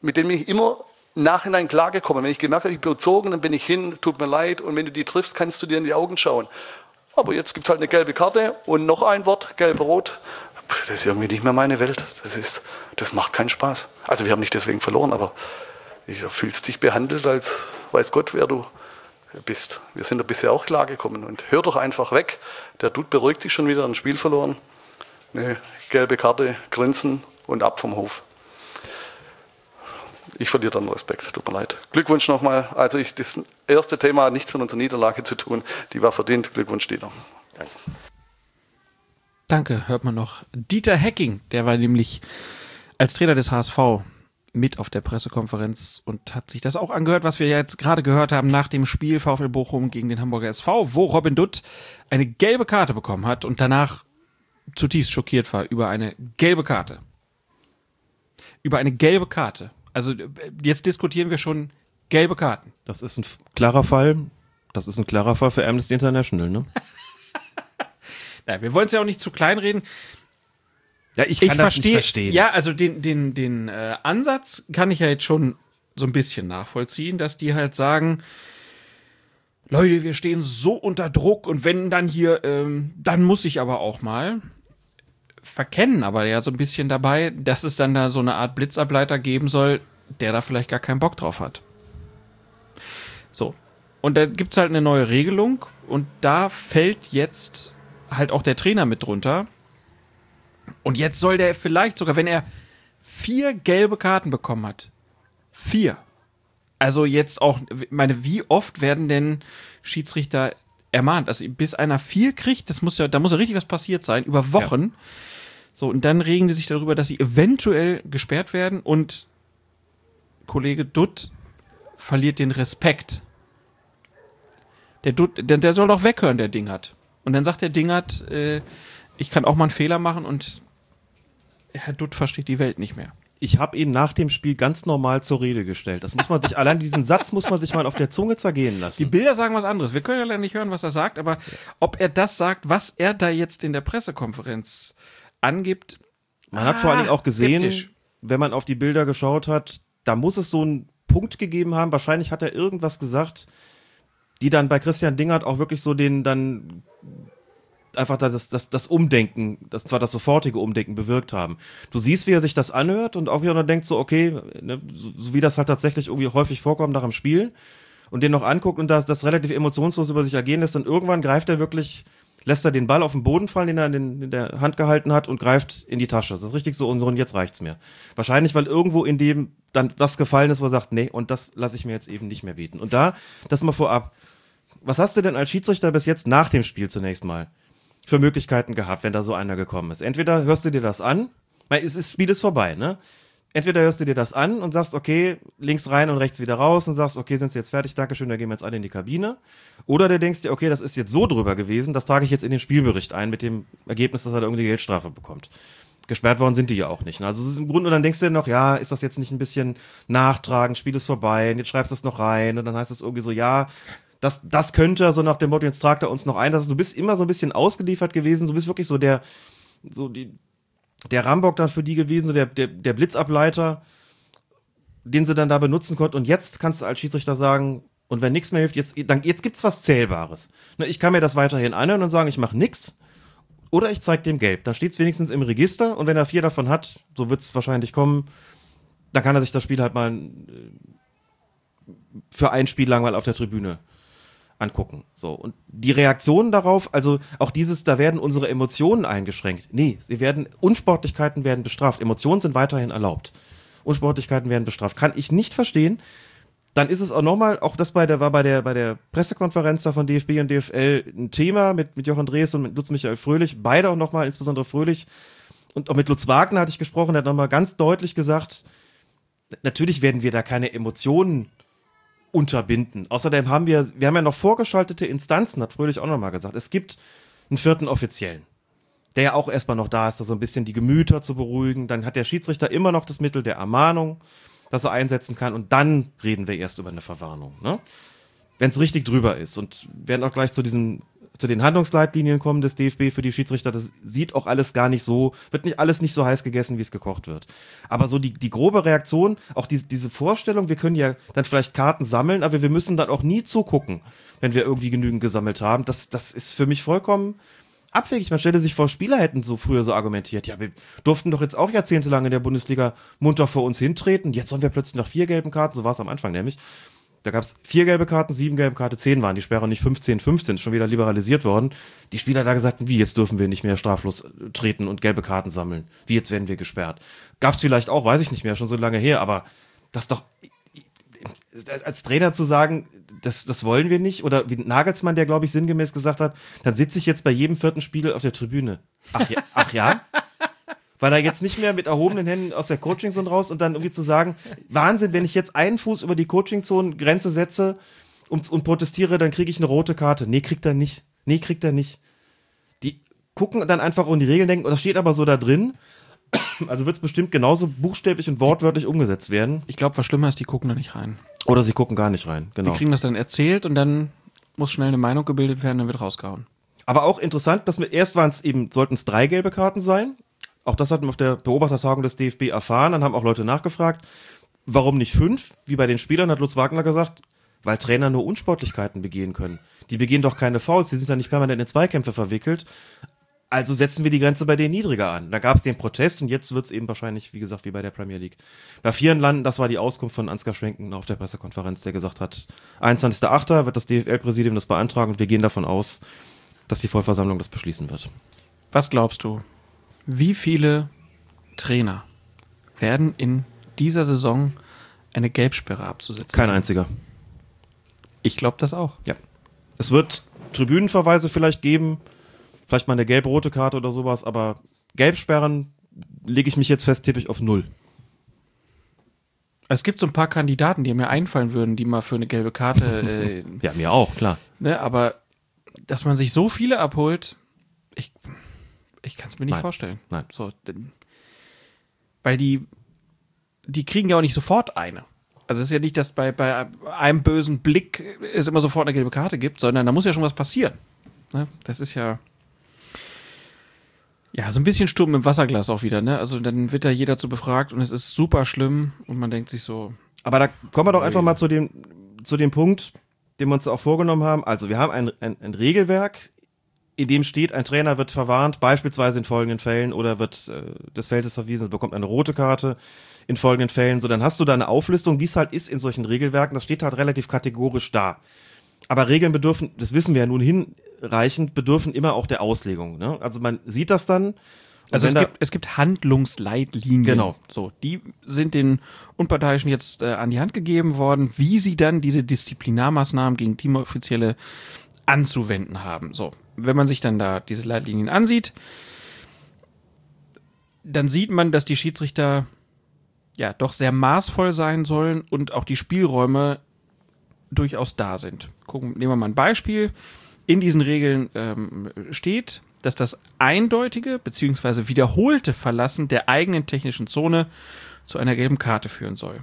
Speaker 7: mit denen ich immer Nachhinein klargekommen. Wenn ich gemerkt habe, ich bin überzogen, dann bin ich hin, tut mir leid. Und wenn du die triffst, kannst du dir in die Augen schauen. Aber jetzt gibt es halt eine gelbe Karte und noch ein Wort, gelb-rot. Das ist irgendwie nicht mehr meine Welt. Das, ist, das macht keinen Spaß. Also wir haben nicht deswegen verloren, aber du fühlst dich behandelt, als weiß Gott, wer du bist. Wir sind da bisher auch klargekommen. Und hör doch einfach weg. Der Dude beruhigt sich schon wieder, ein Spiel verloren. Eine gelbe Karte, grinsen und ab vom Hof ich verliere dann Respekt, tut mir leid. Glückwunsch nochmal. Also ich, das erste Thema hat nichts mit unserer Niederlage zu tun. Die war verdient. Glückwunsch, Dieter. Danke.
Speaker 3: Danke, hört man noch. Dieter Hecking, der war nämlich als Trainer des HSV mit auf der Pressekonferenz und hat sich das auch angehört, was wir jetzt gerade gehört haben nach dem Spiel VfL Bochum gegen den Hamburger SV, wo Robin Dutt eine gelbe Karte bekommen hat und danach zutiefst schockiert war über eine gelbe Karte. Über eine gelbe Karte. Also jetzt diskutieren wir schon gelbe Karten.
Speaker 4: Das ist ein klarer Fall. Das ist ein klarer Fall für Amnesty International, ne? *laughs*
Speaker 3: Nein, wir wollen es ja auch nicht zu klein reden.
Speaker 4: Ja, ich kann ich das versteh, nicht verstehen.
Speaker 3: Ja, also den, den, den äh, Ansatz kann ich ja jetzt schon so ein bisschen nachvollziehen, dass die halt sagen, Leute, wir stehen so unter Druck und wenn dann hier, ähm, dann muss ich aber auch mal verkennen aber ja so ein bisschen dabei, dass es dann da so eine Art Blitzableiter geben soll, der da vielleicht gar keinen Bock drauf hat. So. Und da gibt es halt eine neue Regelung und da fällt jetzt halt auch der Trainer mit drunter. Und jetzt soll der vielleicht sogar, wenn er vier gelbe Karten bekommen hat, vier. Also jetzt auch, meine, wie oft werden denn Schiedsrichter ermahnt? Also bis einer vier kriegt, das muss ja, da muss ja richtig was passiert sein, über Wochen. Ja so, und dann regen die sich darüber, dass sie eventuell gesperrt werden und Kollege Dutt verliert den Respekt. Der, Dutt, der, der soll doch weghören, der Dingert. Und dann sagt der Dingert, äh, ich kann auch mal einen Fehler machen und Herr Dutt versteht die Welt nicht mehr.
Speaker 4: Ich habe ihn nach dem Spiel ganz normal zur Rede gestellt. Das muss man sich, allein diesen Satz muss man sich mal auf der Zunge zergehen lassen.
Speaker 3: Die Bilder sagen was anderes. Wir können ja leider nicht hören, was er sagt, aber ob er das sagt, was er da jetzt in der Pressekonferenz angibt.
Speaker 4: Man ah, hat vor allen Dingen auch gesehen, skeptisch. wenn man auf die Bilder geschaut hat, da muss es so einen Punkt gegeben haben. Wahrscheinlich hat er irgendwas gesagt, die dann bei Christian Dingert auch wirklich so den dann einfach das, das, das Umdenken, das zwar das sofortige Umdenken bewirkt haben. Du siehst, wie er sich das anhört und auch wie er dann denkt so, okay, ne, so, so, wie das halt tatsächlich irgendwie häufig vorkommt nach dem Spiel und den noch anguckt und das, das relativ emotionslos über sich ergehen lässt, dann irgendwann greift er wirklich lässt er den Ball auf den Boden fallen, den er in, den, in, der Hand gehalten hat und greift in die Tasche. Das ist richtig so und jetzt reicht's mir. Wahrscheinlich, weil irgendwo in dem dann was gefallen ist, wo er sagt, nee, und das lasse ich mir jetzt eben nicht mehr bieten. Und da, das mal vorab. Was hast du denn als Schiedsrichter bis jetzt nach dem Spiel zunächst mal für Möglichkeiten gehabt, wenn da so einer gekommen ist? Entweder hörst du dir das an, weil ist, Spiel ist vorbei, ne? Entweder hörst du dir das an und sagst, okay, links rein und rechts wieder raus und sagst, okay, sind sie jetzt fertig, Dankeschön, dann gehen wir jetzt alle in die Kabine. Oder du denkst dir, okay, das ist jetzt so drüber gewesen, das trage ich jetzt in den Spielbericht ein mit dem Ergebnis, dass er da irgendwie Geldstrafe bekommt. Gesperrt worden sind die ja auch nicht. Ne? Also es ist im Grunde, und dann denkst du dir noch, ja, ist das jetzt nicht ein bisschen nachtragen, Spiel ist vorbei, und jetzt schreibst du das noch rein und dann heißt es irgendwie so, ja, das, das könnte, so nach dem Motto, jetzt tragt er uns noch ein. Das, du bist immer so ein bisschen ausgeliefert gewesen, du bist wirklich so der, so die, der Rambock dann für die gewesen, der, der, der Blitzableiter, den sie dann da benutzen konnten. Und jetzt kannst du als Schiedsrichter sagen, und wenn nichts mehr hilft, jetzt, dann, jetzt gibt's was Zählbares. Ne, ich kann mir das weiterhin anhören und sagen, ich mache nichts. Oder ich zeige dem gelb. Dann steht's wenigstens im Register und wenn er vier davon hat, so wird's wahrscheinlich kommen, dann kann er sich das Spiel halt mal äh, für ein Spiel lang mal auf der Tribüne angucken. So. Und die Reaktionen darauf, also auch dieses, da werden unsere Emotionen eingeschränkt. Nee, sie werden, Unsportlichkeiten werden bestraft. Emotionen sind weiterhin erlaubt. Unsportlichkeiten werden bestraft. Kann ich nicht verstehen. Dann ist es auch nochmal, auch das bei der, war bei der, bei der Pressekonferenz da von DFB und DFL ein Thema mit, mit Jochen Drees und mit Lutz Michael Fröhlich. Beide auch nochmal, insbesondere Fröhlich. Und auch mit Lutz Wagner hatte ich gesprochen, der hat nochmal ganz deutlich gesagt, natürlich werden wir da keine Emotionen unterbinden. Außerdem haben wir, wir haben ja noch vorgeschaltete Instanzen, hat Fröhlich auch nochmal gesagt. Es gibt einen vierten Offiziellen, der ja auch erstmal noch da ist, da so ein bisschen die Gemüter zu beruhigen. Dann hat der Schiedsrichter immer noch das Mittel der Ermahnung, das er einsetzen kann. Und dann reden wir erst über eine Verwarnung. Ne? Wenn es richtig drüber ist. Und werden auch gleich zu diesen zu den Handlungsleitlinien kommen des DFB für die Schiedsrichter, das sieht auch alles gar nicht so, wird nicht alles nicht so heiß gegessen, wie es gekocht wird. Aber so die, die grobe Reaktion, auch die, diese Vorstellung, wir können ja dann vielleicht Karten sammeln, aber wir müssen dann auch nie zugucken, wenn wir irgendwie genügend gesammelt haben. Das, das ist für mich vollkommen abwegig. Man stelle sich vor, Spieler hätten so früher so argumentiert. Ja, wir durften doch jetzt auch jahrzehntelang in der Bundesliga munter vor uns hintreten. Jetzt sollen wir plötzlich nach vier gelben Karten. So war es am Anfang nämlich. Da gab es vier gelbe Karten, sieben gelbe Karten, zehn waren die Sperre und nicht 15, 15. Ist schon wieder liberalisiert worden. Die Spieler da gesagt, wie jetzt dürfen wir nicht mehr straflos treten und gelbe Karten sammeln. Wie jetzt werden wir gesperrt. Gab es vielleicht auch, weiß ich nicht mehr, schon so lange her, aber das doch als Trainer zu sagen, das, das wollen wir nicht, oder wie Nagelsmann, der glaube ich sinngemäß gesagt hat, dann sitze ich jetzt bei jedem vierten Spiel auf der Tribüne. Ach ja, ach ja? Weil er jetzt nicht mehr mit erhobenen Händen aus der Coaching-Zone raus und dann irgendwie zu sagen, Wahnsinn, wenn ich jetzt einen Fuß über die Coaching-Zone-Grenze setze und, und protestiere, dann kriege ich eine rote Karte. Nee, kriegt er nicht. Nee, kriegt er nicht. Die gucken dann einfach um die Regeln denken, und das steht aber so da drin. Also wird es bestimmt genauso buchstäblich und wortwörtlich umgesetzt werden.
Speaker 3: Ich glaube, was schlimmer ist, die gucken da nicht rein.
Speaker 4: Oder sie gucken gar nicht rein, genau.
Speaker 3: Die kriegen das dann erzählt und dann muss schnell eine Meinung gebildet werden, dann wird rausgehauen.
Speaker 4: Aber auch interessant, dass wir erst waren es eben, sollten es drei gelbe Karten sein. Auch das hatten wir auf der Beobachtertagung des DFB erfahren. Dann haben auch Leute nachgefragt, warum nicht fünf? Wie bei den Spielern hat Lutz Wagner gesagt, weil Trainer nur Unsportlichkeiten begehen können. Die begehen doch keine Fouls, die sind da nicht permanent in Zweikämpfe verwickelt. Also setzen wir die Grenze bei denen niedriger an. Da gab es den Protest und jetzt wird es eben wahrscheinlich, wie gesagt, wie bei der Premier League. Bei vielen Landen, das war die Auskunft von Ansgar Schwenken auf der Pressekonferenz, der gesagt hat, 21.08. wird das DFL-Präsidium das beantragen und wir gehen davon aus, dass die Vollversammlung das beschließen wird.
Speaker 3: Was glaubst du? Wie viele Trainer werden in dieser Saison eine Gelbsperre abzusetzen?
Speaker 4: Kein einziger.
Speaker 3: Ich glaube das auch.
Speaker 4: Ja. Es wird Tribünenverweise vielleicht geben, vielleicht mal eine gelb-rote Karte oder sowas, aber Gelbsperren lege ich mich jetzt fest, tippe ich auf null.
Speaker 3: Es gibt so ein paar Kandidaten, die mir einfallen würden, die mal für eine gelbe Karte. *laughs* Äh,
Speaker 4: ja, mir auch, klar.
Speaker 3: Ne, aber dass man sich so viele abholt, ich, ich kann es mir nicht
Speaker 4: Nein.
Speaker 3: vorstellen.
Speaker 4: Nein.
Speaker 3: So, denn, weil die, die kriegen ja auch nicht sofort eine. Also es ist ja nicht, dass bei, bei einem bösen Blick es immer sofort eine gelbe Karte gibt, sondern da muss ja schon was passieren. Ne? Das ist ja. Ja, so ein bisschen Sturm im Wasserglas auch wieder, ne? Also dann wird da jeder zu befragt und es ist super schlimm und man denkt sich so,
Speaker 4: Aber da kommen wir doch einfach mal zu dem, zu dem Punkt, den wir uns auch vorgenommen haben. Also wir haben ein, ein, ein Regelwerk, in dem steht, ein Trainer wird verwarnt, beispielsweise in folgenden Fällen, oder wird äh, des Feldes verwiesen, bekommt eine rote Karte in folgenden Fällen. So, dann hast du da eine Auflistung, wie es halt ist in solchen Regelwerken. Das steht halt relativ kategorisch da. Aber Regeln bedürfen, das wissen wir ja nun hinreichend, bedürfen immer auch der Auslegung. Ne? Also man sieht das dann.
Speaker 3: Also es gibt, es gibt Handlungsleitlinien.
Speaker 4: Genau.
Speaker 3: So, die sind den Unparteiischen jetzt äh, an die Hand gegeben worden, wie sie dann diese Disziplinarmaßnahmen gegen Teamoffizielle anzuwenden haben. So, wenn man sich dann da diese Leitlinien ansieht, dann sieht man, dass die Schiedsrichter ja doch sehr maßvoll sein sollen und auch die Spielräume durchaus da sind. Gucken, nehmen wir mal ein Beispiel. In diesen Regeln ähm, steht, dass das eindeutige bzw. wiederholte Verlassen der eigenen technischen Zone zu einer gelben Karte führen soll.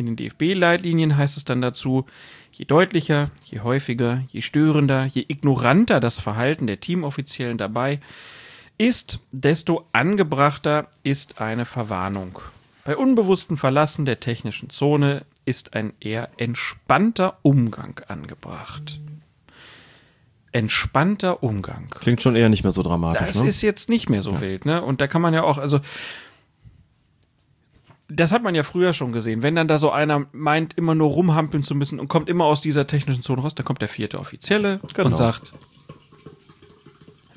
Speaker 3: In den DFB-Leitlinien heißt es dann dazu, je deutlicher, je häufiger, je störender, je ignoranter das Verhalten der Teamoffiziellen dabei ist, desto angebrachter ist eine Verwarnung. Bei unbewusstem Verlassen der technischen Zone ist ein eher entspannter Umgang angebracht. Entspannter Umgang.
Speaker 4: Klingt schon eher nicht mehr so dramatisch.
Speaker 3: Das
Speaker 4: ne?
Speaker 3: ist jetzt nicht mehr so wild, ne? Und da kann man ja auch, also das hat man ja früher schon gesehen. Wenn dann da so einer meint, immer nur rumhampeln zu müssen und kommt immer aus dieser technischen Zone raus, dann kommt der vierte Offizielle
Speaker 4: Genau.
Speaker 3: und sagt,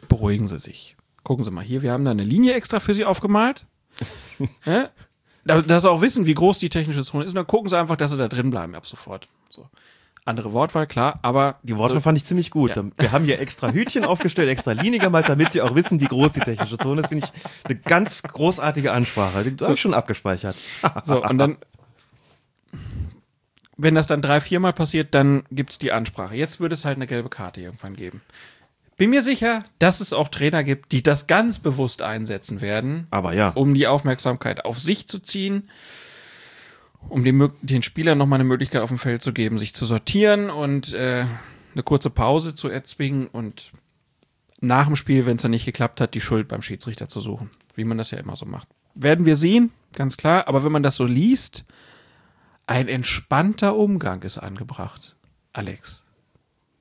Speaker 3: beruhigen Sie sich. Gucken Sie mal hier, wir haben da eine Linie extra für Sie aufgemalt. *laughs* ja? Da- Dass Sie auch wissen, wie groß die technische Zone ist. Und dann gucken Sie einfach, dass Sie da drin bleiben ab sofort. So. Andere Wortwahl, klar, aber
Speaker 4: Die Worte fand ich ziemlich gut. Wir haben hier extra Hütchen aufgestellt, extra Linie gemalt, damit sie auch wissen, wie groß die technische Zone ist. Finde ich eine ganz großartige Ansprache. Die habe ich schon abgespeichert. *laughs*
Speaker 3: So, und dann wenn das dann drei, viermal passiert, dann gibt's die Ansprache. Jetzt würde es halt eine gelbe Karte irgendwann geben. Bin mir sicher, dass es auch Trainer gibt, die das ganz bewusst einsetzen werden,
Speaker 4: Aber ja.
Speaker 3: um die Aufmerksamkeit auf sich zu ziehen, um den, Mö- den Spielern nochmal eine Möglichkeit auf dem Feld zu geben, sich zu sortieren und äh, eine kurze Pause zu erzwingen und nach dem Spiel, wenn es dann nicht geklappt hat, die Schuld beim Schiedsrichter zu suchen, wie man das ja immer so macht. Werden wir sehen, ganz klar, aber wenn man das so liest, ein entspannter Umgang ist angebracht. Alex.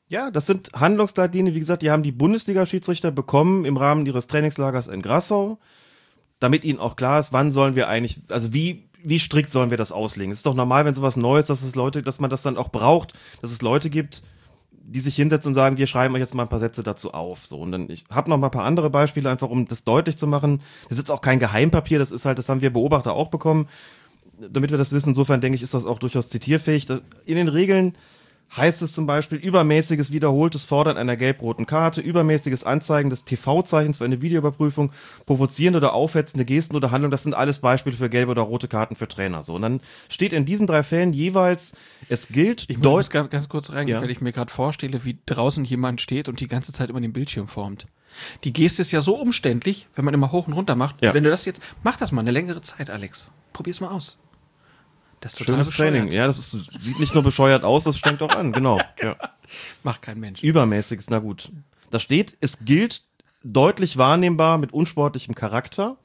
Speaker 4: Ja, das sind Handlungsleitlinien. Wie gesagt, die haben die Bundesliga-Schiedsrichter bekommen im Rahmen ihres Trainingslagers in Grassau, damit ihnen auch klar ist, wann sollen wir eigentlich, also wie, wie strikt sollen wir das auslegen. Es ist doch normal, wenn sowas Neues, dass es Leute, dass man das dann auch braucht, dass es Leute gibt, die sich hinsetzen und sagen, wir schreiben euch jetzt mal ein paar Sätze dazu auf. So, und dann, ich habe noch mal ein paar andere Beispiele, einfach um das deutlich zu machen. Das ist auch kein Geheimpapier, das ist halt, das haben wir Beobachter auch bekommen. Damit wir das wissen, insofern denke ich, ist das auch durchaus zitierfähig. In den Regeln heißt es zum Beispiel übermäßiges wiederholtes Fordern einer gelb-roten Karte, übermäßiges Anzeigen des TV-Zeichens für eine Videoüberprüfung, provozierende oder aufhetzende Gesten oder Handlungen, das sind alles Beispiele für gelbe oder rote Karten für Trainer. So, und dann steht in diesen drei Fällen jeweils, es gilt
Speaker 3: Ich muss ganz, ganz kurz reingehen,
Speaker 4: Ja.
Speaker 3: weil ich mir gerade vorstelle, wie draußen jemand steht und die ganze Zeit immer den Bildschirm formt. Die Geste ist ja so umständlich, wenn man immer hoch und runter macht.
Speaker 4: Ja.
Speaker 3: Wenn du das jetzt, mach das mal eine längere Zeit, Alex. Probier's mal aus. Das ist total
Speaker 4: Schönes
Speaker 3: bescheuert.
Speaker 4: Training. Ja, das ist, sieht nicht nur bescheuert aus, das strengt auch an, genau. *laughs* Ja.
Speaker 3: Macht kein Mensch.
Speaker 4: Übermäßiges, na gut. Da steht, es gilt deutlich wahrnehmbar mit unsportlichem Charakter.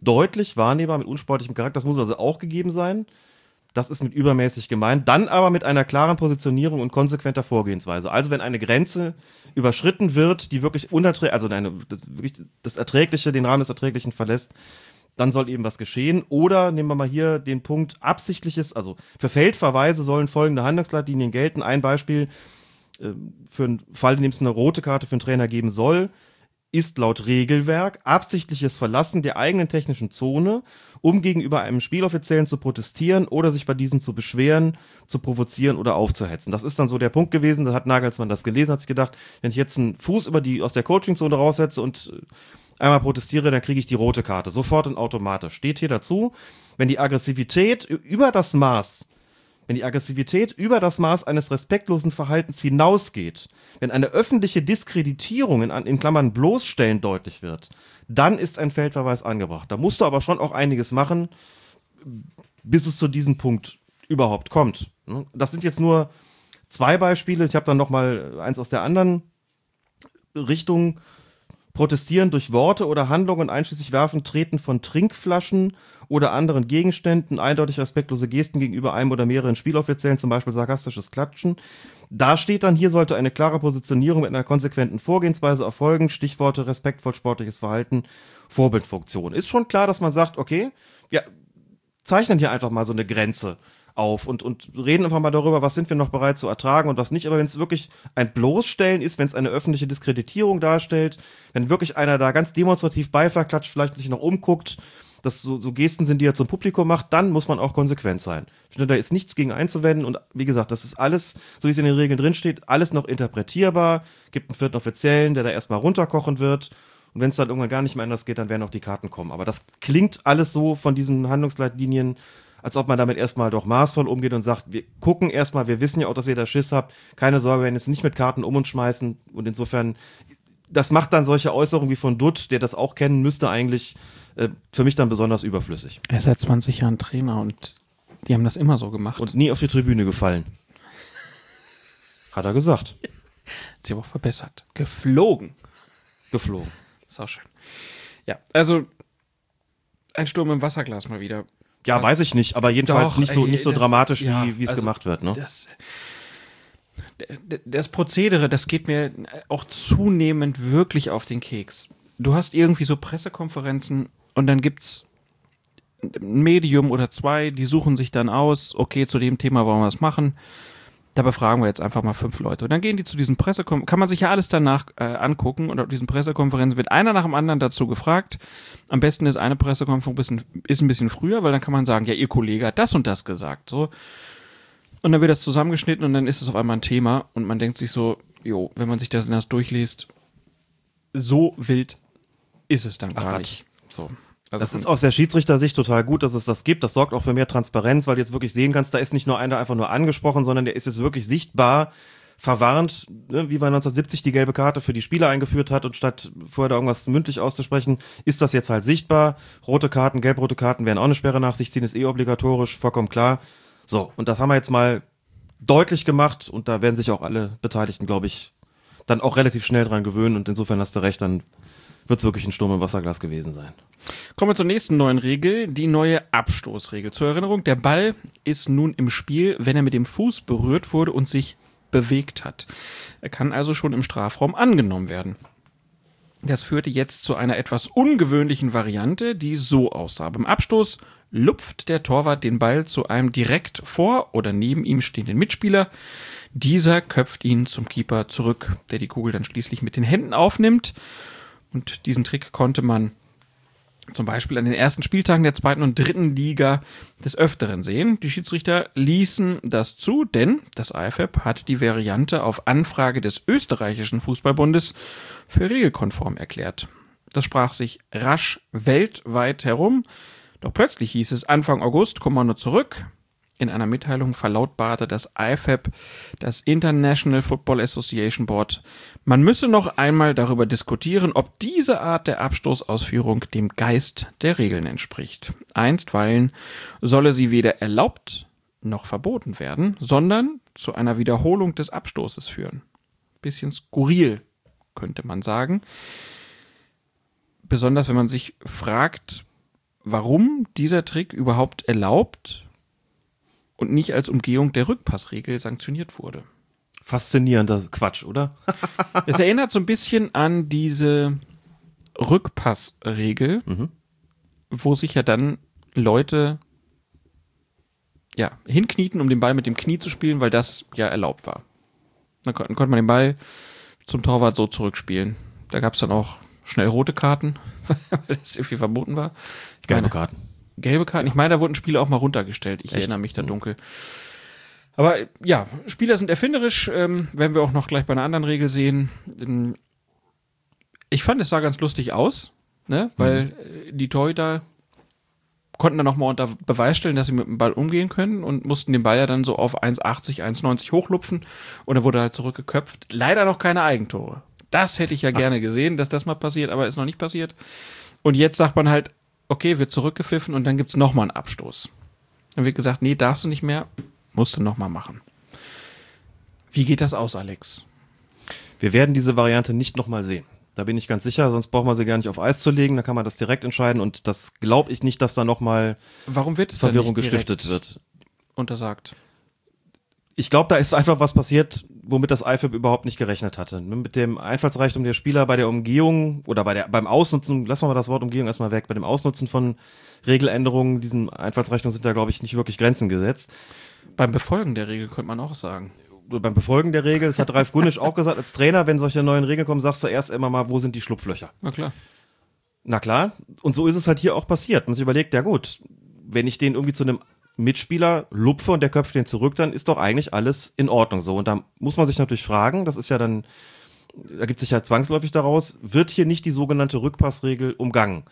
Speaker 4: Deutlich wahrnehmbar mit unsportlichem Charakter, das muss also auch gegeben sein. Das ist mit übermäßig gemeint. Dann aber mit einer klaren Positionierung und konsequenter Vorgehensweise. Also wenn eine Grenze überschritten wird, die wirklich unerträglich, also eine, das, wirklich das Erträgliche, den Rahmen des Erträglichen verlässt, dann soll eben was geschehen. Oder nehmen wir mal hier den Punkt absichtliches, also für Feldverweise sollen folgende Handlungsleitlinien gelten. Ein Beispiel äh, für einen Fall, in dem es eine rote Karte für einen Trainer geben soll, ist laut Regelwerk absichtliches Verlassen der eigenen technischen Zone, um gegenüber einem Spieloffiziellen zu protestieren oder sich bei diesem zu beschweren, zu provozieren oder aufzuhetzen. Das ist dann so der Punkt gewesen, da hat Nagelsmann das gelesen, hat sich gedacht, wenn ich jetzt einen Fuß über die, aus der Coachingzone raussetze und äh, einmal protestiere, dann kriege ich die rote Karte. Sofort und automatisch. Steht hier dazu, wenn die Aggressivität über das Maß wenn die Aggressivität über das Maß eines respektlosen Verhaltens hinausgeht, wenn eine öffentliche Diskreditierung in, in Klammern bloßstellen deutlich wird, dann ist ein Feldverweis angebracht. Da musst du aber schon auch einiges machen, bis es zu diesem Punkt überhaupt kommt. ne? Das sind jetzt nur zwei Beispiele. Ich habe dann noch mal eins aus der anderen Richtung. Protestieren durch Worte oder Handlungen einschließlich Werfen, Treten von Trinkflaschen oder anderen Gegenständen, eindeutig respektlose Gesten gegenüber einem oder mehreren Spieloffiziellen, zum Beispiel sarkastisches Klatschen. Da steht dann, hier sollte eine klare Positionierung mit einer konsequenten Vorgehensweise erfolgen. Stichworte respektvoll sportliches Verhalten, Vorbildfunktion. Ist schon klar, dass man sagt, okay, wir zeichnen hier einfach mal so eine Grenze auf und, und reden einfach mal darüber, was sind wir noch bereit zu ertragen und was nicht. Aber wenn es wirklich ein Bloßstellen ist, wenn es eine öffentliche Diskreditierung darstellt, wenn wirklich einer da ganz demonstrativ Beifall klatscht, vielleicht sich noch umguckt, das so, so Gesten sind, die er zum Publikum macht, dann muss man auch konsequent sein. Ich finde, da ist nichts gegen einzuwenden und wie gesagt, das ist alles, so wie es in den Regeln drin steht, alles noch interpretierbar. Gibt einen vierten Offiziellen, der da erstmal runterkochen wird. Und wenn es dann irgendwann gar nicht mehr anders geht, dann werden auch die Karten kommen. Aber das klingt alles so von diesen Handlungsleitlinien, als ob man damit erstmal doch maßvoll umgeht und sagt, wir gucken erstmal, wir wissen ja auch, dass ihr da Schiss habt. Keine Sorge, wir werden jetzt nicht mit Karten um uns schmeißen. Und insofern, das macht dann solche Äußerungen wie von Dutt, der das auch kennen müsste, eigentlich äh, für mich dann besonders überflüssig.
Speaker 3: Er ist seit 20 Jahren Trainer und die haben das immer so gemacht.
Speaker 4: Und nie auf die Tribüne gefallen. *laughs* Hat er gesagt.
Speaker 3: hat sich aber auch verbessert. Geflogen.
Speaker 4: Geflogen.
Speaker 3: Ist auch schön. Ja, also ein Sturm im Wasserglas mal wieder.
Speaker 4: Ja, weiß ich nicht, aber jedenfalls
Speaker 3: Doch,
Speaker 4: nicht so,
Speaker 3: ey,
Speaker 4: nicht so
Speaker 3: das-
Speaker 4: dramatisch,
Speaker 3: ja,
Speaker 4: wie es
Speaker 3: also
Speaker 4: gemacht wird. Ne?
Speaker 3: Das, das Prozedere, das geht mir auch zunehmend wirklich auf den Keks. Du hast irgendwie so Pressekonferenzen und dann gibt's ein Medium oder zwei, die suchen sich dann aus, okay, zu dem Thema wollen wir was machen. Da befragen wir jetzt einfach mal fünf Leute. Und dann gehen die zu diesen Pressekonferenzen, kann man sich ja alles danach äh, angucken. Und auf diesen Pressekonferenzen wird einer nach dem anderen dazu gefragt. Am besten ist eine Pressekonferenz ein bisschen, ist ein bisschen früher, weil dann kann man sagen, ja, ihr Kollege hat das und das gesagt. So. Und dann wird das zusammengeschnitten und dann ist es auf einmal ein Thema und man denkt sich so, jo, wenn man sich das, das durchliest, so wild ist es dann
Speaker 4: Ach,
Speaker 3: gar
Speaker 4: was.
Speaker 3: nicht. So. Also
Speaker 4: Das ist aus der Schiedsrichtersicht total gut, dass es das gibt. Das sorgt auch für mehr Transparenz, weil du jetzt wirklich sehen kannst, da ist nicht nur einer einfach nur angesprochen, sondern der ist jetzt wirklich sichtbar verwarnt, ne, wie man 1970 die gelbe Karte für die Spieler eingeführt hat und statt vorher da irgendwas mündlich auszusprechen, ist das jetzt halt sichtbar. Rote Karten, gelb-rote Karten werden auch eine Sperre nach sich ziehen, ist eh obligatorisch, vollkommen klar. So, und das haben wir jetzt mal deutlich gemacht und da werden sich auch alle Beteiligten, glaube ich, dann auch relativ schnell dran gewöhnen und insofern hast du recht, dann wird es wirklich ein Sturm im Wasserglas gewesen sein.
Speaker 3: Kommen wir zur nächsten neuen Regel, die neue Abstoßregel. Zur Erinnerung, der Ball ist nun im Spiel, wenn er mit dem Fuß berührt wurde und sich bewegt hat. Er kann also schon im Strafraum angenommen werden. Das führte jetzt zu einer etwas ungewöhnlichen Variante, die so aussah. Beim Abstoß lupft der Torwart den Ball zu einem direkt vor oder neben ihm stehenden Mitspieler. Dieser köpft ihn zum Keeper zurück, der die Kugel dann schließlich mit den Händen aufnimmt. Und diesen Trick konnte man zum Beispiel an den ersten Spieltagen der zweiten und dritten Liga des Öfteren sehen. Die Schiedsrichter ließen das zu, denn das IFAB hat die Variante auf Anfrage des österreichischen Fußballbundes für regelkonform erklärt. Das sprach sich rasch weltweit herum, doch plötzlich hieß es Anfang August, Kommando zurück. In einer Mitteilung verlautbarte das IFAB, das International Football Association Board, man müsse noch einmal darüber diskutieren, ob diese Art der Abstoßausführung dem Geist der Regeln entspricht. Einstweilen solle sie weder erlaubt noch verboten werden, sondern zu einer Wiederholung des Abstoßes führen. Bisschen skurril, könnte man sagen. Besonders wenn man sich fragt, warum dieser Trick überhaupt erlaubt und nicht als Umgehung der Rückpassregel sanktioniert wurde.
Speaker 4: Faszinierender Quatsch, oder? *laughs*
Speaker 3: Es erinnert so ein bisschen an diese Rückpassregel, wo sich ja dann Leute ja, hinknieten, um den Ball mit dem Knie zu spielen, weil das ja erlaubt war. Dann kon- konnte man den Ball zum Torwart so zurückspielen. Da gab es dann auch schnell rote Karten, *laughs* weil das irgendwie verboten war. Ich
Speaker 4: Gelbe
Speaker 3: meine-
Speaker 4: Karten.
Speaker 3: Gelbe Karten. Ich meine, da wurden Spiele auch mal runtergestellt. Ich erinnere mich da dunkel. Aber ja, Spieler sind erfinderisch, ähm, werden wir auch noch gleich bei einer anderen Regel sehen. Ich fand, es sah ganz lustig aus, ne? weil äh, die Torhüter konnten dann nochmal unter Beweis stellen, dass sie mit dem Ball umgehen können und mussten den Ball ja dann so auf 1,80, 1,90 hochlupfen und er wurde halt zurückgeköpft. Leider noch keine Eigentore. Das hätte ich ja gerne gesehen, dass das mal passiert, aber ist noch nicht passiert. Und jetzt sagt man halt, okay, wird zurückgepfiffen und dann gibt es nochmal einen Abstoß. Dann wird gesagt, nee, darfst du nicht mehr, musst du nochmal machen. Wie geht das aus, Alex?
Speaker 4: Wir werden diese Variante nicht nochmal sehen. Da bin ich ganz sicher, sonst braucht man sie gar nicht auf Eis zu legen, da kann man das direkt entscheiden und das glaube ich nicht, dass da nochmal
Speaker 3: Warum wird es
Speaker 4: Verwirrung gestiftet wird.
Speaker 3: Untersagt.
Speaker 4: Ich glaube, da ist einfach was passiert, womit das IFAB überhaupt nicht gerechnet hatte. Mit dem Einfallsreichtum der Spieler bei der Umgehung oder bei der, beim Ausnutzen, lassen wir mal das Wort Umgehung erstmal weg, bei dem Ausnutzen von Regeländerungen, diesem Einfallsreichtum sind da, glaube ich, nicht wirklich Grenzen gesetzt.
Speaker 3: Beim Befolgen der Regel könnte man auch sagen.
Speaker 4: Beim Befolgen der Regel, das hat Ralf Gunnisch auch gesagt, als Trainer, wenn solche neuen Regeln kommen, sagst du erst immer mal, wo sind die Schlupflöcher?
Speaker 3: Na klar.
Speaker 4: Na klar, und so ist es halt hier auch passiert. Man sich überlegt, ja gut, wenn ich den irgendwie zu einem Mitspieler lupfe und der köpft den zurück, dann ist doch eigentlich alles in Ordnung so. Und da muss man sich natürlich fragen, das ist ja dann, ergibt sich ja zwangsläufig daraus, wird hier nicht die sogenannte Rückpassregel umgangen?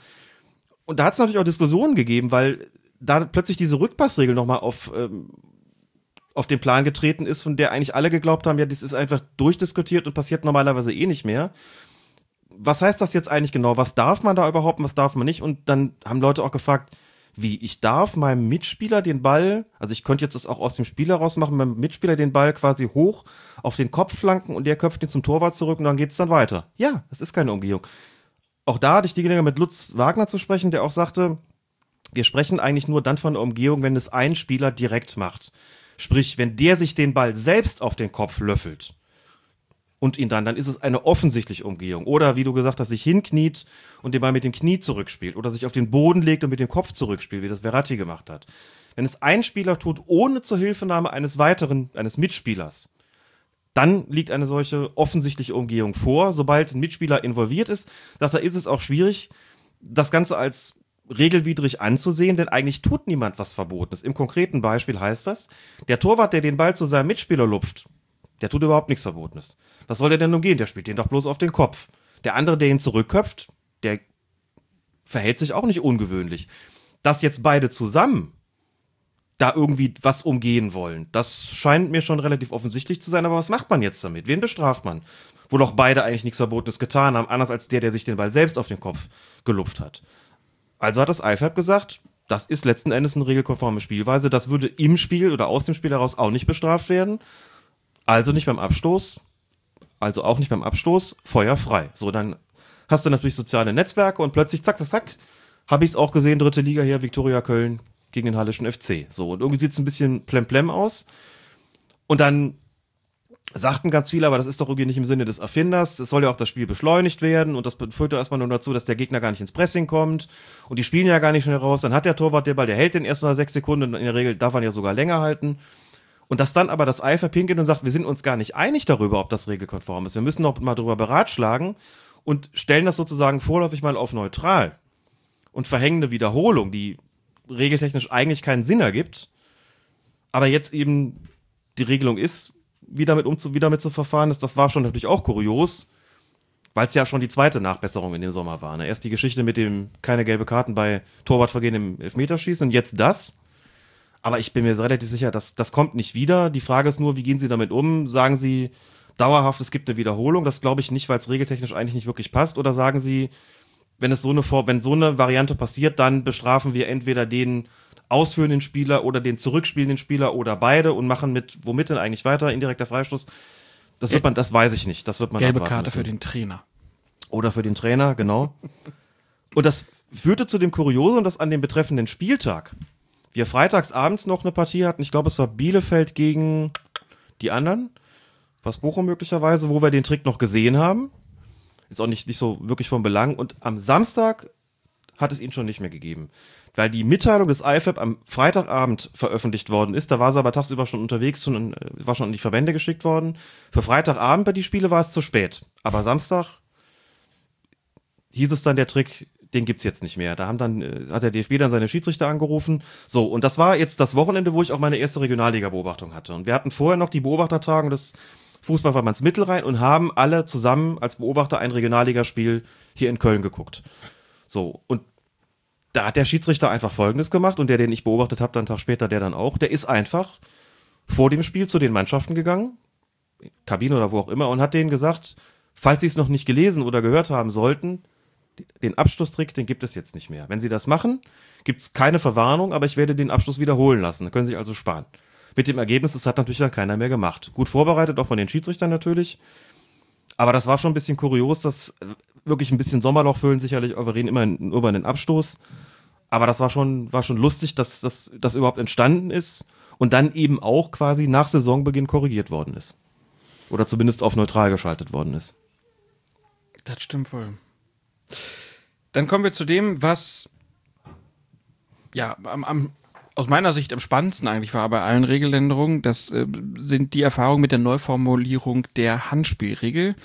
Speaker 4: Und da hat es natürlich auch Diskussionen gegeben, weil da plötzlich diese Rückpassregel nochmal auf, ähm, auf den Plan getreten ist, von der eigentlich alle geglaubt haben, ja, das ist einfach durchdiskutiert und passiert normalerweise eh nicht mehr was heißt das jetzt eigentlich genau? Was darf man da überhaupt und was darf man nicht? Und dann haben Leute auch gefragt, wie, ich darf meinem Mitspieler den Ball, also ich könnte jetzt das auch aus dem Spiel heraus machen, meinem Mitspieler den Ball quasi hoch auf den Kopf flanken und der köpft ihn zum Torwart zurück und dann geht's dann weiter. Ja, es ist keine Umgehung. Auch da hatte ich die Gelegenheit, mit Lutz Wagner zu sprechen, der auch sagte, wir sprechen eigentlich nur dann von der Umgehung, wenn es ein Spieler direkt macht. Sprich, wenn der sich den Ball selbst auf den Kopf löffelt und ihn dann, dann ist es eine offensichtliche Umgehung. Oder wie du gesagt hast, sich hinkniet und den Ball mit dem Knie zurückspielt. Oder sich auf den Boden legt und mit dem Kopf zurückspielt, wie das Verratti gemacht hat. Wenn es ein Spieler tut, ohne Zuhilfenahme eines weiteren, eines Mitspielers, dann liegt eine solche offensichtliche Umgehung vor. Sobald ein Mitspieler involviert ist, sagt er, ist es auch schwierig, das Ganze als regelwidrig anzusehen, denn eigentlich tut niemand was Verbotenes. Im konkreten Beispiel heißt das, der Torwart, der den Ball zu seinem Mitspieler lupft, der tut überhaupt nichts Verbotenes. Was soll der denn umgehen? Der spielt den doch bloß auf den Kopf. Der andere, der ihn zurückköpft, der verhält sich auch nicht ungewöhnlich. Dass jetzt beide zusammen da irgendwie was umgehen wollen, das scheint mir schon relativ offensichtlich zu sein. Aber was macht man jetzt damit? Wen bestraft man? Wo doch beide eigentlich nichts Verbotenes getan haben, anders als der, der sich den Ball selbst auf den Kopf gelupft hat. Also hat das IFAB gesagt, das ist letzten Endes eine regelkonforme Spielweise. Das würde im Spiel oder aus dem Spiel heraus auch nicht bestraft werden. Also nicht beim Abstoß, also auch nicht beim Abstoß, Feuer frei. So, dann hast du natürlich soziale Netzwerke und plötzlich, zack, zack, zack, habe ich es auch gesehen, dritte Liga hier, Viktoria Köln gegen den Hallischen FC. So, und irgendwie sieht es ein bisschen plemplem aus. Und dann sagten ganz viele, aber das ist doch irgendwie nicht im Sinne des Erfinders. Es soll ja auch das Spiel beschleunigt werden und das führt ja erstmal nur dazu, dass der Gegner gar nicht ins Pressing kommt und die spielen ja gar nicht schnell raus. Dann hat der Torwart den Ball, der hält den erst mal sechs Sekunden und in der Regel darf man ja sogar länger halten. Und dass dann aber das Eifer pinkeln und sagt, wir sind uns gar nicht einig darüber, ob das regelkonform ist. Wir müssen noch mal darüber beratschlagen und stellen das sozusagen vorläufig mal auf neutral und verhängen eine Wiederholung, die regeltechnisch eigentlich keinen Sinn ergibt, aber jetzt eben die Regelung ist, wie damit, umzu, wie damit zu verfahren ist, das war schon natürlich auch kurios, weil es ja schon die zweite Nachbesserung in dem Sommer war. Ne? Erst die Geschichte mit dem keine gelbe Karten bei Torwartvergehen im Elfmeterschießen und jetzt das. Aber ich bin mir relativ sicher, dass das kommt nicht wieder. Die Frage ist nur, wie gehen Sie damit um? Sagen Sie dauerhaft, es gibt eine Wiederholung? Das glaube ich nicht, weil es regeltechnisch eigentlich nicht wirklich passt. Oder sagen Sie, wenn es so eine wenn so eine Variante passiert, dann bestrafen wir entweder den ausführenden Spieler oder den zurückspielenden Spieler oder beide und machen mit womit denn eigentlich weiter indirekter Freistoß. Das wird man, das weiß ich nicht. Das wird man
Speaker 3: Gelbe Karte müssen. für den Trainer.
Speaker 4: Oder für den Trainer, genau. und das führte zu dem Kuriosum, dass an dem betreffenden Spieltag wir freitags abends noch eine Partie hatten. Ich glaube, es war Bielefeld gegen die anderen. Was Bochum möglicherweise, wo wir den Trick noch gesehen haben. Ist auch nicht, nicht so wirklich von Belang. Und am Samstag hat es ihn schon nicht mehr gegeben. Weil die Mitteilung des IFAB am Freitagabend veröffentlicht worden ist. Da war sie aber tagsüber schon unterwegs, schon, war schon an die Verbände geschickt worden. Für Freitagabend bei die Spiele war es zu spät. Aber Samstag hieß es dann der Trick, den gibt's jetzt nicht mehr. Da haben dann, äh, hat der DFB dann seine Schiedsrichter angerufen. So, und das war jetzt das Wochenende, wo ich auch meine erste Regionalliga-Beobachtung hatte. Und wir hatten vorher noch die Beobachtertagung des Fußballverbands Mittelrhein und haben alle zusammen als Beobachter ein Regionalligaspiel hier in Köln geguckt. So, und da hat der Schiedsrichter einfach Folgendes gemacht und der, den ich beobachtet habe, dann Tag später, der dann auch, der ist einfach vor dem Spiel zu den Mannschaften gegangen, Kabine oder wo auch immer, und hat denen gesagt, falls sie es noch nicht gelesen oder gehört haben sollten, den Abschlusstrick, den gibt es jetzt nicht mehr. Wenn sie das machen, gibt es keine Verwarnung, aber ich werde den Abschluss wiederholen lassen. Dann können sie sich also sparen. Mit dem Ergebnis, das hat natürlich dann keiner mehr gemacht. Gut vorbereitet, auch von den Schiedsrichtern natürlich. Aber das war schon ein bisschen kurios, dass äh, wirklich ein bisschen Sommerloch füllen, sicherlich, aber wir reden immer in, über einen Abstoß. Aber das war schon, war schon lustig, dass das überhaupt entstanden ist und dann eben auch quasi nach Saisonbeginn korrigiert worden ist. Oder zumindest auf neutral geschaltet worden ist.
Speaker 3: Das stimmt wohl. Dann kommen wir zu dem, was ja am, am, aus meiner Sicht am spannendsten eigentlich war bei allen Regeländerungen. Das äh, sind die Erfahrungen mit der Neuformulierung der Handspielregel.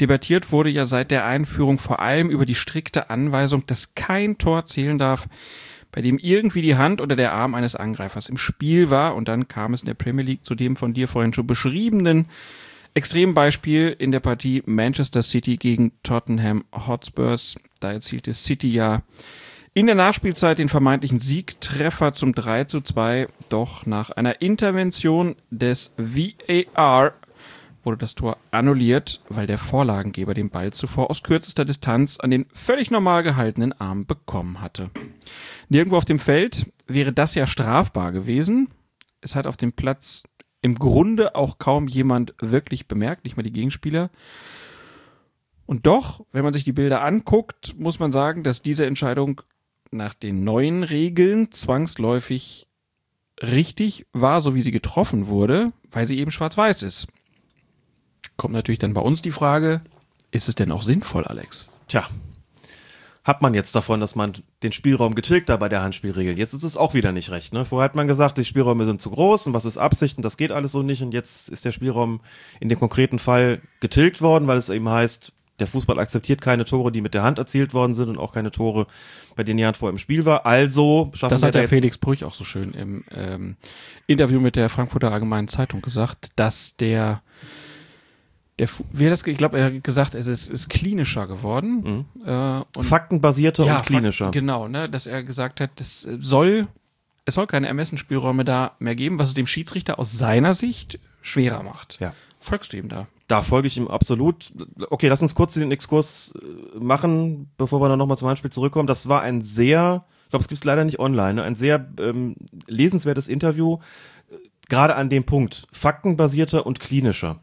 Speaker 3: Debattiert wurde ja seit der Einführung vor allem über die strikte Anweisung, dass kein Tor zählen darf, bei dem irgendwie die Hand oder der Arm eines Angreifers im Spiel war. Und dann kam es in der Premier League zu dem von dir vorhin schon beschriebenen Extrembeispiel in der Partie Manchester City gegen Tottenham Hotspurs. Da erzielte City ja in der Nachspielzeit den vermeintlichen Siegtreffer zum 3 zu 2. Doch nach einer Intervention des VAR wurde das Tor annulliert, weil der Vorlagengeber den Ball zuvor aus kürzester Distanz an den völlig normal gehaltenen Arm bekommen hatte. Nirgendwo auf dem Feld wäre das ja strafbar gewesen. Es hat auf dem Platz im Grunde auch kaum jemand wirklich bemerkt, nicht mal die Gegenspieler. Und doch, wenn man sich die Bilder anguckt, muss man sagen, dass diese Entscheidung nach den neuen Regeln zwangsläufig richtig war, so wie sie getroffen wurde, weil sie eben schwarz-weiß ist. Kommt natürlich dann bei uns die Frage, ist es denn auch sinnvoll, Alex?
Speaker 4: Tja, hat man jetzt davon, dass man den Spielraum getilgt hat bei der Handspielregel. Jetzt ist es auch wieder nicht recht. Ne? Vorher hat man gesagt, die Spielräume sind zu groß und was ist Absicht und das geht alles so nicht. Und jetzt ist der Spielraum in dem konkreten Fall getilgt worden, weil es eben heißt, der Fußball akzeptiert keine Tore, die mit der Hand erzielt worden sind und auch keine Tore, bei denen die Hand vor im Spiel war. Also
Speaker 3: schaffen Das hat der Felix Brüch auch so schön im ähm, Interview mit der Frankfurter Allgemeinen Zeitung gesagt, dass der Der, wie hat das, ge- ich glaube, er hat gesagt, es ist, ist klinischer geworden. Äh, und
Speaker 4: Faktenbasierter
Speaker 3: ja,
Speaker 4: und klinischer.
Speaker 3: Fakt- Genau, ne, dass er gesagt hat, das äh, soll, es soll keine Ermessensspielräume da mehr geben, was es dem Schiedsrichter aus seiner Sicht schwerer macht.
Speaker 4: Ja.
Speaker 3: Folgst du ihm da?
Speaker 4: Da folge ich ihm absolut. Okay, lass uns kurz den Exkurs äh, machen, bevor wir dann nochmal zum Handspiel zurückkommen. Das war ein sehr, ich glaube, es gibt es leider nicht online, ne? ein sehr ähm, lesenswertes Interview, äh, gerade an dem Punkt, faktenbasierter und klinischer.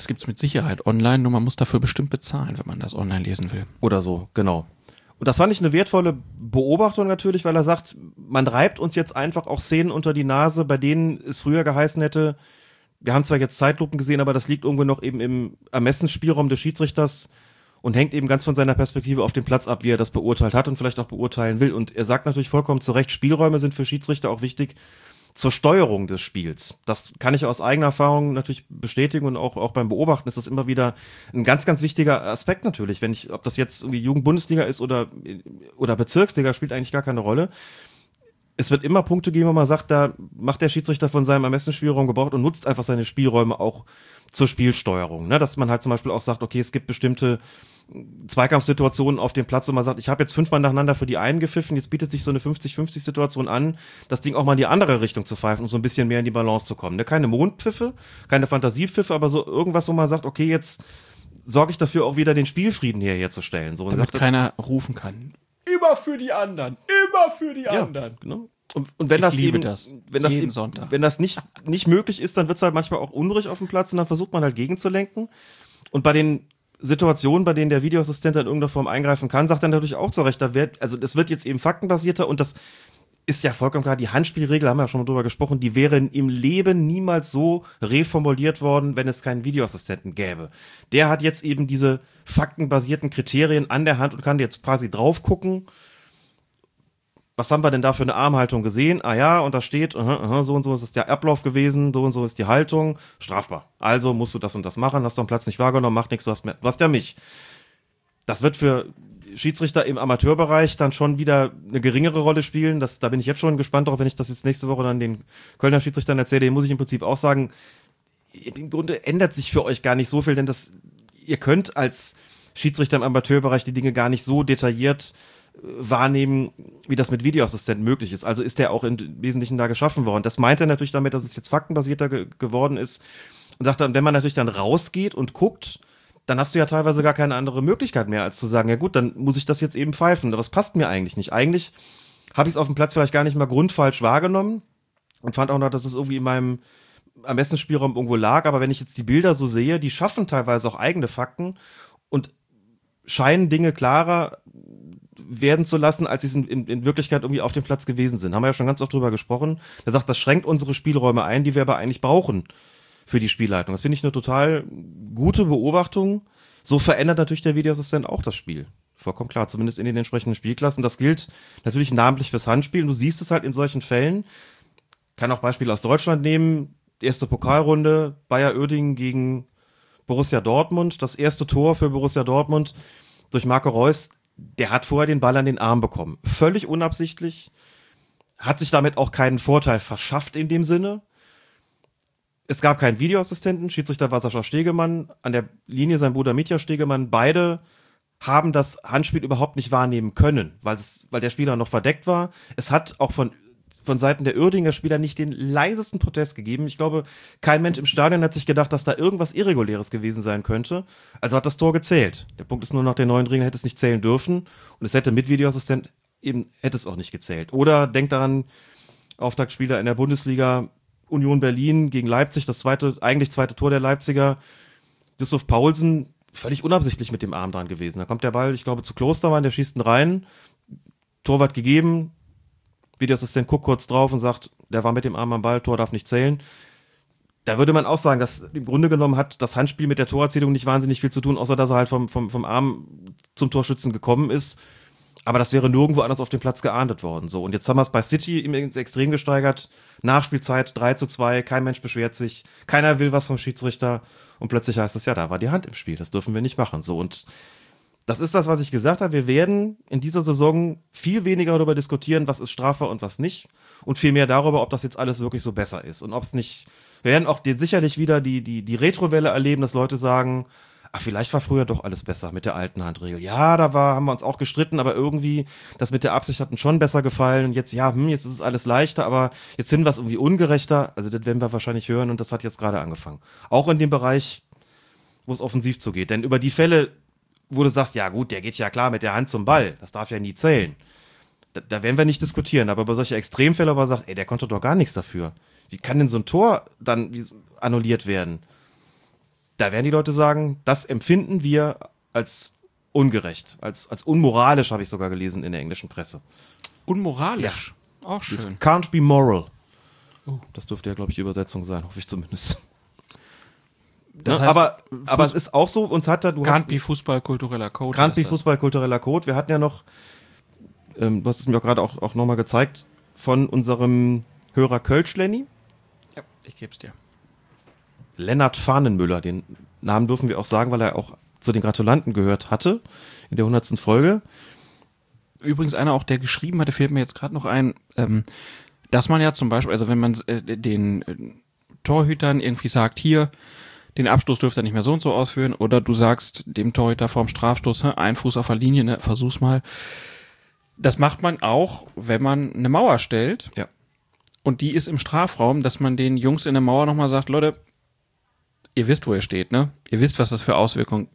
Speaker 3: Das gibt's mit Sicherheit online, nur man muss dafür bestimmt bezahlen, wenn man das online lesen will.
Speaker 4: Oder so, genau. Und das fand ich eine wertvolle Beobachtung natürlich, weil er sagt, man reibt uns jetzt einfach auch Szenen unter die Nase, bei denen es früher geheißen hätte, wir haben zwar jetzt Zeitlupen gesehen, aber das liegt irgendwo noch eben im Ermessensspielraum des Schiedsrichters und hängt eben ganz von seiner Perspektive auf dem Platz ab, wie er das beurteilt hat und vielleicht auch beurteilen will. Und er sagt natürlich vollkommen zu Recht, Spielräume sind für Schiedsrichter auch wichtig zur Steuerung des Spiels. Das kann ich aus eigener Erfahrung natürlich bestätigen und auch, auch beim Beobachten ist das immer wieder ein ganz, ganz wichtiger Aspekt natürlich. Wenn ich, ob das jetzt irgendwie Jugendbundesliga ist oder, oder Bezirksliga, spielt eigentlich gar keine Rolle. Es wird immer Punkte geben, wo man sagt, da macht der Schiedsrichter von seinem Ermessensspielraum gebraucht und nutzt einfach seine Spielräume auch zur Spielsteuerung. Ne? Dass man halt zum Beispiel auch sagt, okay, es gibt bestimmte Zweikampfsituationen auf dem Platz, wo man sagt, ich habe jetzt fünfmal nacheinander für die einen gepfiffen, jetzt bietet sich so eine 50-50-Situation an, das Ding auch mal in die andere Richtung zu pfeifen, um so ein bisschen mehr in die Balance zu kommen. Ne? Keine Mondpfiffe, keine Fantasiepfiffe, aber so irgendwas, wo man sagt, okay, jetzt sorge ich dafür auch wieder den Spielfrieden hier herzustellen. So, und
Speaker 3: Damit
Speaker 4: sagt,
Speaker 3: keiner rufen kann. Immer für die anderen, immer für die
Speaker 4: ja,
Speaker 3: anderen.
Speaker 4: genau. Und, und wenn
Speaker 3: Ich
Speaker 4: das
Speaker 3: liebe
Speaker 4: eben,
Speaker 3: das.
Speaker 4: wenn das
Speaker 3: Jeden
Speaker 4: eben,
Speaker 3: Sonntag.
Speaker 4: wenn das nicht, nicht möglich ist, dann wird es halt manchmal auch unruhig auf dem Platz und dann versucht man halt gegenzulenken. Und bei den Situationen, bei denen der Videoassistent in irgendeiner Form eingreifen kann, sagt er natürlich auch zu Recht, da wird, also das wird jetzt eben faktenbasierter und das ist ja vollkommen klar, die Handspielregel, haben wir ja schon mal drüber gesprochen, die wäre im Leben niemals so reformuliert worden, wenn es keinen Videoassistenten gäbe. Der hat jetzt eben diese faktenbasierten Kriterien an der Hand und kann jetzt quasi drauf gucken, was haben wir denn da für eine Armhaltung gesehen? Ah ja, und da steht, aha, aha, so und so ist der Ablauf gewesen, so und so ist die Haltung, strafbar. Also musst du das und das machen, hast am Platz nicht wahrgenommen, macht nichts, du hast, mehr, du hast ja mich. Das wird für Schiedsrichter im Amateurbereich dann schon wieder eine geringere Rolle spielen. Das, da bin ich jetzt schon gespannt darauf, wenn ich das jetzt nächste Woche dann den Kölner Schiedsrichtern erzähle. Den muss ich im Prinzip auch sagen, im Grunde ändert sich für euch gar nicht so viel, denn das, ihr könnt als Schiedsrichter im Amateurbereich die Dinge gar nicht so detailliert äh, wahrnehmen, wie das mit Videoassistenten möglich ist. Also ist der auch im Wesentlichen da geschaffen worden. Das meint er natürlich damit, dass es jetzt faktenbasierter ge geworden ist. Und sagt dann, wenn man natürlich dann rausgeht und guckt, dann hast du ja teilweise gar keine andere Möglichkeit mehr, als zu sagen, ja gut, dann muss ich das jetzt eben pfeifen. Aber es passt mir eigentlich nicht. Eigentlich habe ich es auf dem Platz vielleicht gar nicht mal grundfalsch wahrgenommen und fand auch noch, dass es irgendwie in meinem Ermessensspielraum irgendwo lag. Aber wenn ich jetzt die Bilder so sehe, die schaffen teilweise auch eigene Fakten und scheinen Dinge klarer werden zu lassen, als sie in, in, Wirklichkeit irgendwie auf dem Platz gewesen sind. Haben wir ja schon ganz oft drüber gesprochen. Er sagt, das schränkt unsere Spielräume ein, die wir aber eigentlich brauchen für die Spielleitung. Das finde ich eine total gute Beobachtung. So verändert natürlich der Videoassistent auch das Spiel. Vollkommen klar, zumindest in den entsprechenden Spielklassen. Das gilt natürlich namentlich fürs Handspiel. Du siehst es halt in solchen Fällen. Kann auch Beispiele aus Deutschland nehmen. Erste Pokalrunde, Bayer Oerdingen gegen Borussia Dortmund. Das erste Tor für Borussia Dortmund durch Marco Reus. Der hat vorher den Ball an den Arm bekommen. Völlig unabsichtlich. Hat sich damit auch keinen Vorteil verschafft in dem Sinne. Es gab keinen Videoassistenten. Schiedsrichter war Sascha Stegemann. An der Linie sein Bruder Mitya Stegemann. Beide haben das Handspiel überhaupt nicht wahrnehmen können, weil, es, weil der Spieler noch verdeckt war. Es hat auch von, von Seiten der Uerdinger Spieler nicht den leisesten Protest gegeben. Ich glaube, kein Mensch im Stadion hat sich gedacht, dass da irgendwas Irreguläres gewesen sein könnte. Also hat das Tor gezählt. Der Punkt ist nur, nach den neuen Regeln hätte es nicht zählen dürfen. Und es hätte mit Videoassistent eben, hätte es auch nicht gezählt. Oder denkt daran, Auftaktspieler in der Bundesliga, Union Berlin gegen Leipzig, das zweite, eigentlich zweite Tor der Leipziger. Yusuf Paulsen, völlig unabsichtlich mit dem Arm dran gewesen. Da kommt der Ball, ich glaube, zu Klostermann, der schießt ihn rein. Torwart gegeben. Videoassistent guckt kurz drauf und sagt, der war mit dem Arm am Ball, Tor darf nicht zählen. Da würde man auch sagen, dass im Grunde genommen hat das Handspiel mit der Torerzählung nicht wahnsinnig viel zu tun, außer dass er halt vom, vom, vom Arm zum Torschützen gekommen ist. Aber das wäre nirgendwo anders auf dem Platz geahndet worden. So. Und jetzt haben wir es bei City ins Extrem gesteigert. Nachspielzeit 3 zu 2, kein Mensch beschwert sich, keiner will was vom Schiedsrichter. Und plötzlich heißt es, ja, da war die Hand im Spiel. Das dürfen wir nicht machen. So. Und das ist das, was ich gesagt habe. Wir werden in dieser Saison viel weniger darüber diskutieren, was ist strafbar und was nicht. Und viel mehr darüber, ob das jetzt alles wirklich so besser ist. Und ob es nicht Wir werden auch sicherlich wieder die, die, die Retrowelle erleben, dass Leute sagen, ach, vielleicht war früher doch alles besser mit der alten Handregel. Ja, da war, haben wir uns auch gestritten, aber irgendwie, das mit der Absicht hat uns schon besser gefallen. Und jetzt, ja, hm, jetzt ist es alles leichter, aber jetzt finden wir es irgendwie ungerechter. Also das werden wir wahrscheinlich hören und das hat jetzt gerade angefangen. Auch in dem Bereich, wo es offensiv zugeht. Denn über die Fälle, wo du sagst, ja gut, der geht ja klar mit der Hand zum Ball, das darf ja nie zählen. Da, da werden wir nicht diskutieren, aber bei solchen Extremfällen, wo man sagt, ey, der konnte doch gar nichts dafür. Wie kann denn so ein Tor dann annulliert werden? Da werden die Leute sagen, das empfinden wir als ungerecht, als, als unmoralisch, habe ich sogar gelesen in der englischen Presse.
Speaker 3: Unmoralisch. Auch
Speaker 4: This
Speaker 3: schön.
Speaker 4: can't be moral. Das dürfte ja, glaube ich, die Übersetzung sein, hoffe ich zumindest.
Speaker 3: Das
Speaker 4: Ne?
Speaker 3: heißt,
Speaker 4: aber,
Speaker 3: Fuß-
Speaker 4: aber es ist auch so, uns hat da, du hast,
Speaker 3: be Fußball kultureller Code.
Speaker 4: Be
Speaker 3: das.
Speaker 4: Fußball kultureller Code. Wir hatten ja noch, ähm, du hast es mir auch gerade auch, auch nochmal gezeigt, von unserem Hörer Kölsch Lenny,
Speaker 3: Ja, ich geb's dir.
Speaker 4: Lennart Fahnenmüller. Den Namen dürfen wir auch sagen, weil er auch zu den Gratulanten gehört hatte in der 100. Folge.
Speaker 3: Übrigens einer auch, der geschrieben hatte, fehlt mir jetzt gerade noch ein, ähm, dass man ja zum Beispiel, also wenn man äh, den äh, Torhütern irgendwie sagt, hier, den Abstoß dürft ihr nicht mehr so und so ausführen, oder du sagst dem Torhüter vorm Strafstoß, ein Fuß auf der Linie, ne, versuch's mal. Das macht man auch, wenn man eine Mauer stellt.
Speaker 4: Ja.
Speaker 3: Und die ist im Strafraum, dass man den Jungs in der Mauer nochmal sagt, Leute, ihr wisst, wo ihr steht, ne? Ihr wisst, was das für Auswirkungen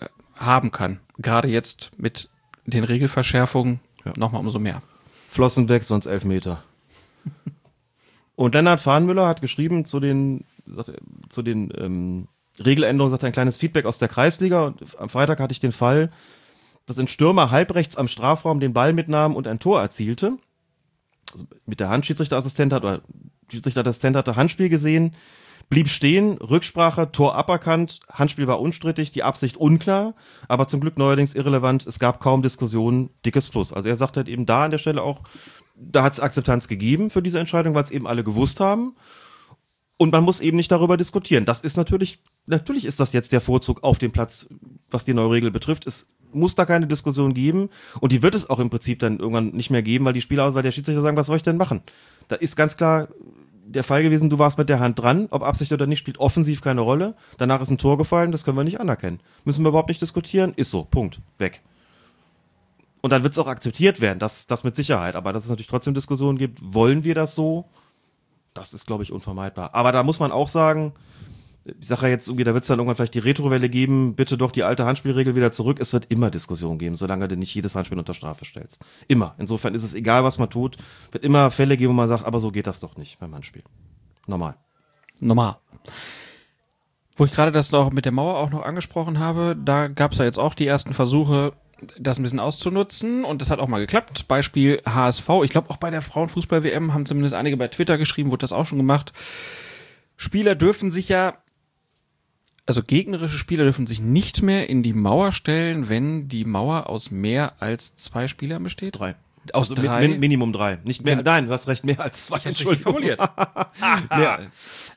Speaker 3: äh, haben kann. Gerade jetzt mit den Regelverschärfungen
Speaker 4: Ja.
Speaker 3: nochmal umso mehr.
Speaker 4: Flossen weg, sonst elf Meter. Und Lennart Fahnenmüller hat geschrieben zu den, sagt zu den ähm, Regeländerungen, sagt er ein kleines Feedback aus der Kreisliga. Und am Freitag hatte ich den Fall, dass ein Stürmer halbrechts am Strafraum den Ball mitnahm und ein Tor erzielte. Also mit der Hand Schiedsrichterassistent hat, oder Schiedsrichterassistent hatte Handspiel gesehen, blieb stehen, Rücksprache, Tor aberkannt, Handspiel war unstrittig, die Absicht unklar, aber zum Glück neuerdings irrelevant, es gab kaum Diskussionen, dickes Plus. Also er sagt halt eben da an der Stelle auch, da hat es Akzeptanz gegeben für diese Entscheidung, weil es eben alle gewusst haben. Und man muss eben nicht darüber diskutieren. Das ist natürlich, natürlich ist das jetzt der Vorzug auf dem Platz, was die neue Regel betrifft. Es muss da keine Diskussion geben. Und die wird es auch im Prinzip dann irgendwann nicht mehr geben, weil die Spieler, weil der Schiedsrichter sagen, was soll ich denn machen? Da ist ganz klar der Fall gewesen, du warst mit der Hand dran, ob Absicht oder nicht, spielt offensiv keine Rolle. Danach ist ein Tor gefallen, das können wir nicht anerkennen. Müssen wir überhaupt nicht diskutieren? Ist so, Punkt, weg. Und dann wird es auch akzeptiert werden, das, das mit Sicherheit. Aber dass es natürlich trotzdem Diskussionen gibt, wollen wir das so? Das ist, glaube ich, unvermeidbar. Aber da muss man auch sagen, ich sage ja jetzt irgendwie, da wird es dann irgendwann vielleicht die Retrowelle geben, bitte doch die alte Handspielregel wieder zurück. Es wird immer Diskussionen geben, solange du nicht jedes Handspiel unter Strafe stellst. Immer. Insofern ist es egal, was man tut, wird immer Fälle geben, wo man sagt, aber so geht das doch nicht beim Handspiel. Normal.
Speaker 3: Normal. Wo ich gerade das noch mit der Mauer auch noch angesprochen habe, da gab es ja jetzt auch die ersten Versuche, das ein bisschen auszunutzen und das hat auch mal geklappt. Beispiel HSV. Ich glaube auch bei der Frauenfußball-WM haben zumindest einige bei Twitter geschrieben, wurde das auch schon gemacht. Spieler dürfen sich ja, also gegnerische Spieler dürfen sich nicht mehr in die Mauer stellen, wenn die Mauer aus mehr als zwei Spielern besteht.
Speaker 4: Drei.
Speaker 3: Aus
Speaker 4: Also
Speaker 3: drei.
Speaker 4: Min Minimum drei. Nicht mehr, nein, du hast recht, mehr als zwei.
Speaker 3: Ich richtig formuliert. *laughs*
Speaker 4: mehr,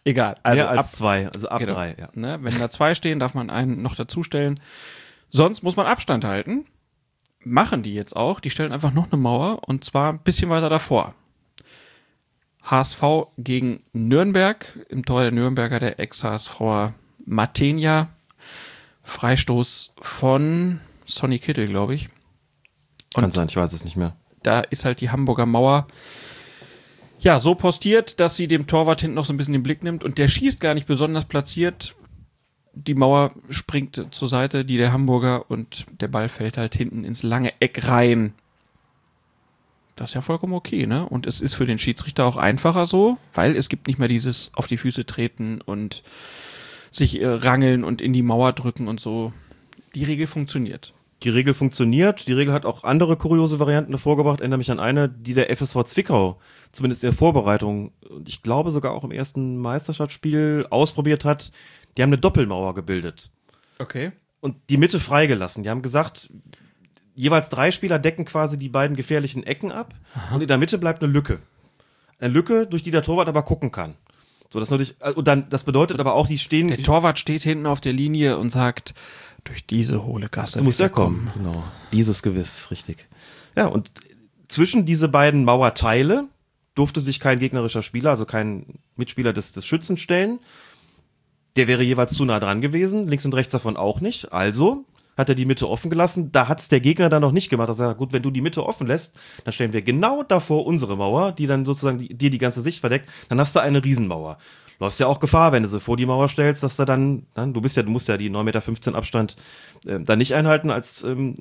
Speaker 3: Egal. Also
Speaker 4: mehr als
Speaker 3: ab,
Speaker 4: zwei, also ab
Speaker 3: Genau.
Speaker 4: drei. Ja.
Speaker 3: Ne, wenn da zwei stehen, darf man einen noch dazustellen. Sonst muss man Abstand halten. Machen die jetzt auch. Die stellen einfach noch eine Mauer und zwar ein bisschen weiter davor. HSV gegen Nürnberg. Im Tor der Nürnberger der Ex-HSVer Matenia. Freistoß von Sonny Kittel, glaube ich.
Speaker 4: Kann
Speaker 3: Und-
Speaker 4: sein, ich weiß es nicht mehr.
Speaker 3: Da ist halt die Hamburger Mauer ja so postiert, dass sie dem Torwart hinten noch so ein bisschen den Blick nimmt und der schießt gar nicht besonders platziert. Die Mauer springt zur Seite, die der Hamburger und der Ball fällt halt hinten ins lange Eck rein. Das ist ja vollkommen okay, ne? Und es ist für den Schiedsrichter auch einfacher so, weil es gibt nicht mehr dieses auf die Füße treten und sich äh, rangeln und in die Mauer drücken und so. Die Regel funktioniert.
Speaker 4: Die Regel funktioniert. Die Regel hat auch andere kuriose Varianten hervorgebracht. Erinnere mich an eine, die der FSV Zwickau zumindest in der Vorbereitung und ich glaube sogar auch im ersten Meisterschaftsspiel ausprobiert hat. Die haben eine Doppelmauer gebildet
Speaker 3: Okay.
Speaker 4: und die Mitte freigelassen. Die haben gesagt, jeweils drei Spieler decken quasi die beiden gefährlichen Ecken ab und in der Mitte bleibt eine Lücke. Eine Lücke, durch die der Torwart aber gucken kann. So, das natürlich, und dann, das bedeutet aber auch, die stehen,
Speaker 3: Der Torwart steht hinten auf der Linie und sagt, durch diese hohle Gasse
Speaker 4: Das muss
Speaker 3: wird
Speaker 4: ja kommen. Genau. Dieses Gewiss, richtig. Ja, und zwischen diese beiden Mauerteile durfte sich kein gegnerischer Spieler, also kein Mitspieler des, des Schützen stellen. Der wäre jeweils zu nah dran gewesen, links und rechts davon auch nicht. Also hat er die Mitte offen gelassen. Da hat es der Gegner dann noch nicht gemacht. Also gut, wenn du die Mitte offen lässt, dann stellen wir genau davor unsere Mauer, die dann sozusagen dir die ganze Sicht verdeckt. Dann hast du eine Riesenmauer. Läufst ja auch Gefahr, wenn du sie vor die Mauer stellst, dass da dann, dann du bist ja, du musst ja die 9,15 Meter Abstand äh, dann nicht einhalten als ähm,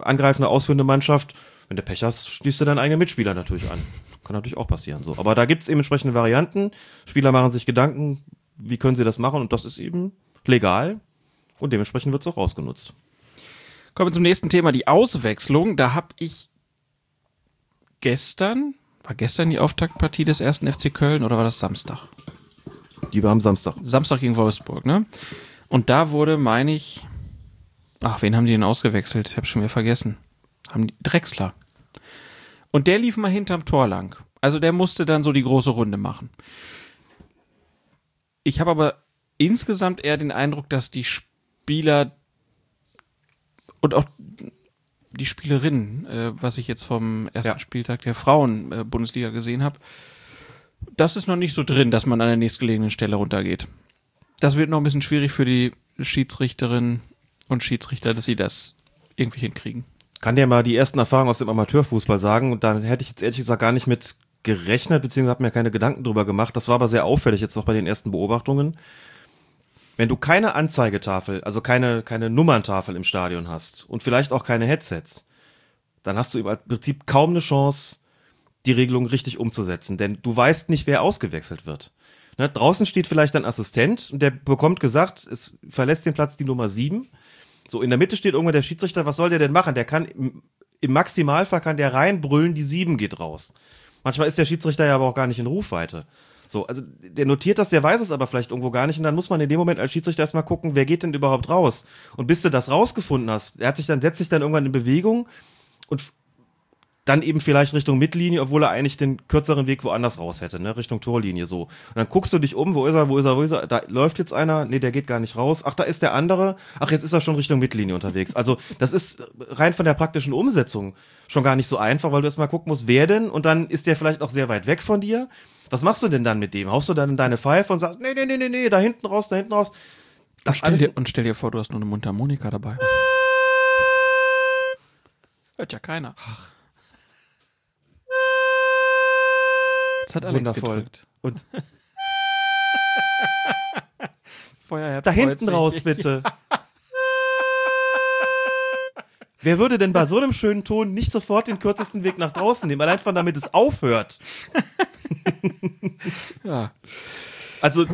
Speaker 4: angreifende, ausführende Mannschaft. Wenn du Pech hast, schließt du deinen eigenen Mitspieler natürlich an. Kann natürlich auch passieren. So. Aber da gibt es eben entsprechende Varianten. Spieler machen sich Gedanken, wie können sie das machen und das ist eben legal und dementsprechend wird es auch ausgenutzt.
Speaker 3: Kommen wir zum nächsten Thema, die Auswechslung. Da habe ich gestern, war gestern die Auftaktpartie des ersten FC Köln oder war das Samstag?
Speaker 4: Die war am Samstag.
Speaker 3: Samstag gegen Wolfsburg, ne? Und da wurde, meine ich, ach, wen haben die denn ausgewechselt? Ich habe schon wieder vergessen. Haben die, Drexler. Und der lief mal hinterm Tor lang. Also der musste dann so die große Runde machen. Ich habe aber insgesamt eher den Eindruck, dass die Spieler und auch die Spielerinnen, äh, was ich jetzt vom ersten
Speaker 4: Ja.
Speaker 3: Spieltag der Frauen-Bundesliga gesehen habe, das ist noch nicht so drin, dass man an der nächstgelegenen Stelle runtergeht. Das wird noch ein bisschen schwierig für die Schiedsrichterinnen und Schiedsrichter, dass sie das irgendwie hinkriegen.
Speaker 4: Kann dir mal die ersten Erfahrungen aus dem Amateurfußball sagen und dann hätte ich jetzt ehrlich gesagt gar nicht mit gerechnet, beziehungsweise habe mir keine Gedanken drüber gemacht. Das war aber sehr auffällig jetzt noch bei den ersten Beobachtungen. Wenn du keine Anzeigetafel, also keine, keine Nummerntafel im Stadion hast und vielleicht auch keine Headsets, dann hast du im Prinzip kaum eine Chance, die Regelung richtig umzusetzen, denn du weißt nicht, wer ausgewechselt wird. Ne, draußen steht vielleicht ein Assistent und der bekommt gesagt, es verlässt den Platz die Nummer 7. So, in der Mitte steht irgendwo der Schiedsrichter, was soll der denn machen? Der kann im, im Maximalfall kann der reinbrüllen, die 7 geht raus. Manchmal ist der Schiedsrichter ja aber auch gar nicht in Rufweite. So, also der notiert das, der weiß es aber vielleicht irgendwo gar nicht und dann muss man in dem Moment als Schiedsrichter erstmal gucken, wer geht denn überhaupt raus? Und bis du das rausgefunden hast, er hat sich dann, setzt sich dann irgendwann in Bewegung und dann eben vielleicht Richtung Mittellinie, obwohl er eigentlich den kürzeren Weg woanders raus hätte, ne, Richtung Torlinie so. Und dann guckst du dich um, wo ist er, wo ist er, wo ist er, da läuft jetzt einer, nee, der geht gar nicht raus. Ach, da ist der andere. Ach, jetzt ist er schon Richtung Mittellinie unterwegs. Also, das ist rein von der praktischen Umsetzung schon gar nicht so einfach, weil du erstmal gucken musst, wer denn und dann ist der vielleicht auch sehr weit weg von dir. Was machst du denn dann mit dem? Haust du dann in deine Pfeife und sagst, nee, nee, nee, nee, nee, da hinten raus, da hinten raus.
Speaker 3: Und
Speaker 4: Das
Speaker 3: stell,
Speaker 4: alles
Speaker 3: dir, und stell dir vor, du hast nur eine Mundharmonika dabei. Hört ja keiner. Das hat Alex
Speaker 4: wundervoll.
Speaker 3: gedrückt.
Speaker 4: Und *laughs*
Speaker 3: Feuerherz
Speaker 4: da hinten
Speaker 3: sich.
Speaker 4: raus, bitte. Wer würde denn bei so einem schönen Ton nicht sofort den kürzesten Weg nach draußen nehmen, allein von damit es aufhört? *laughs*
Speaker 3: Ja.
Speaker 4: Also,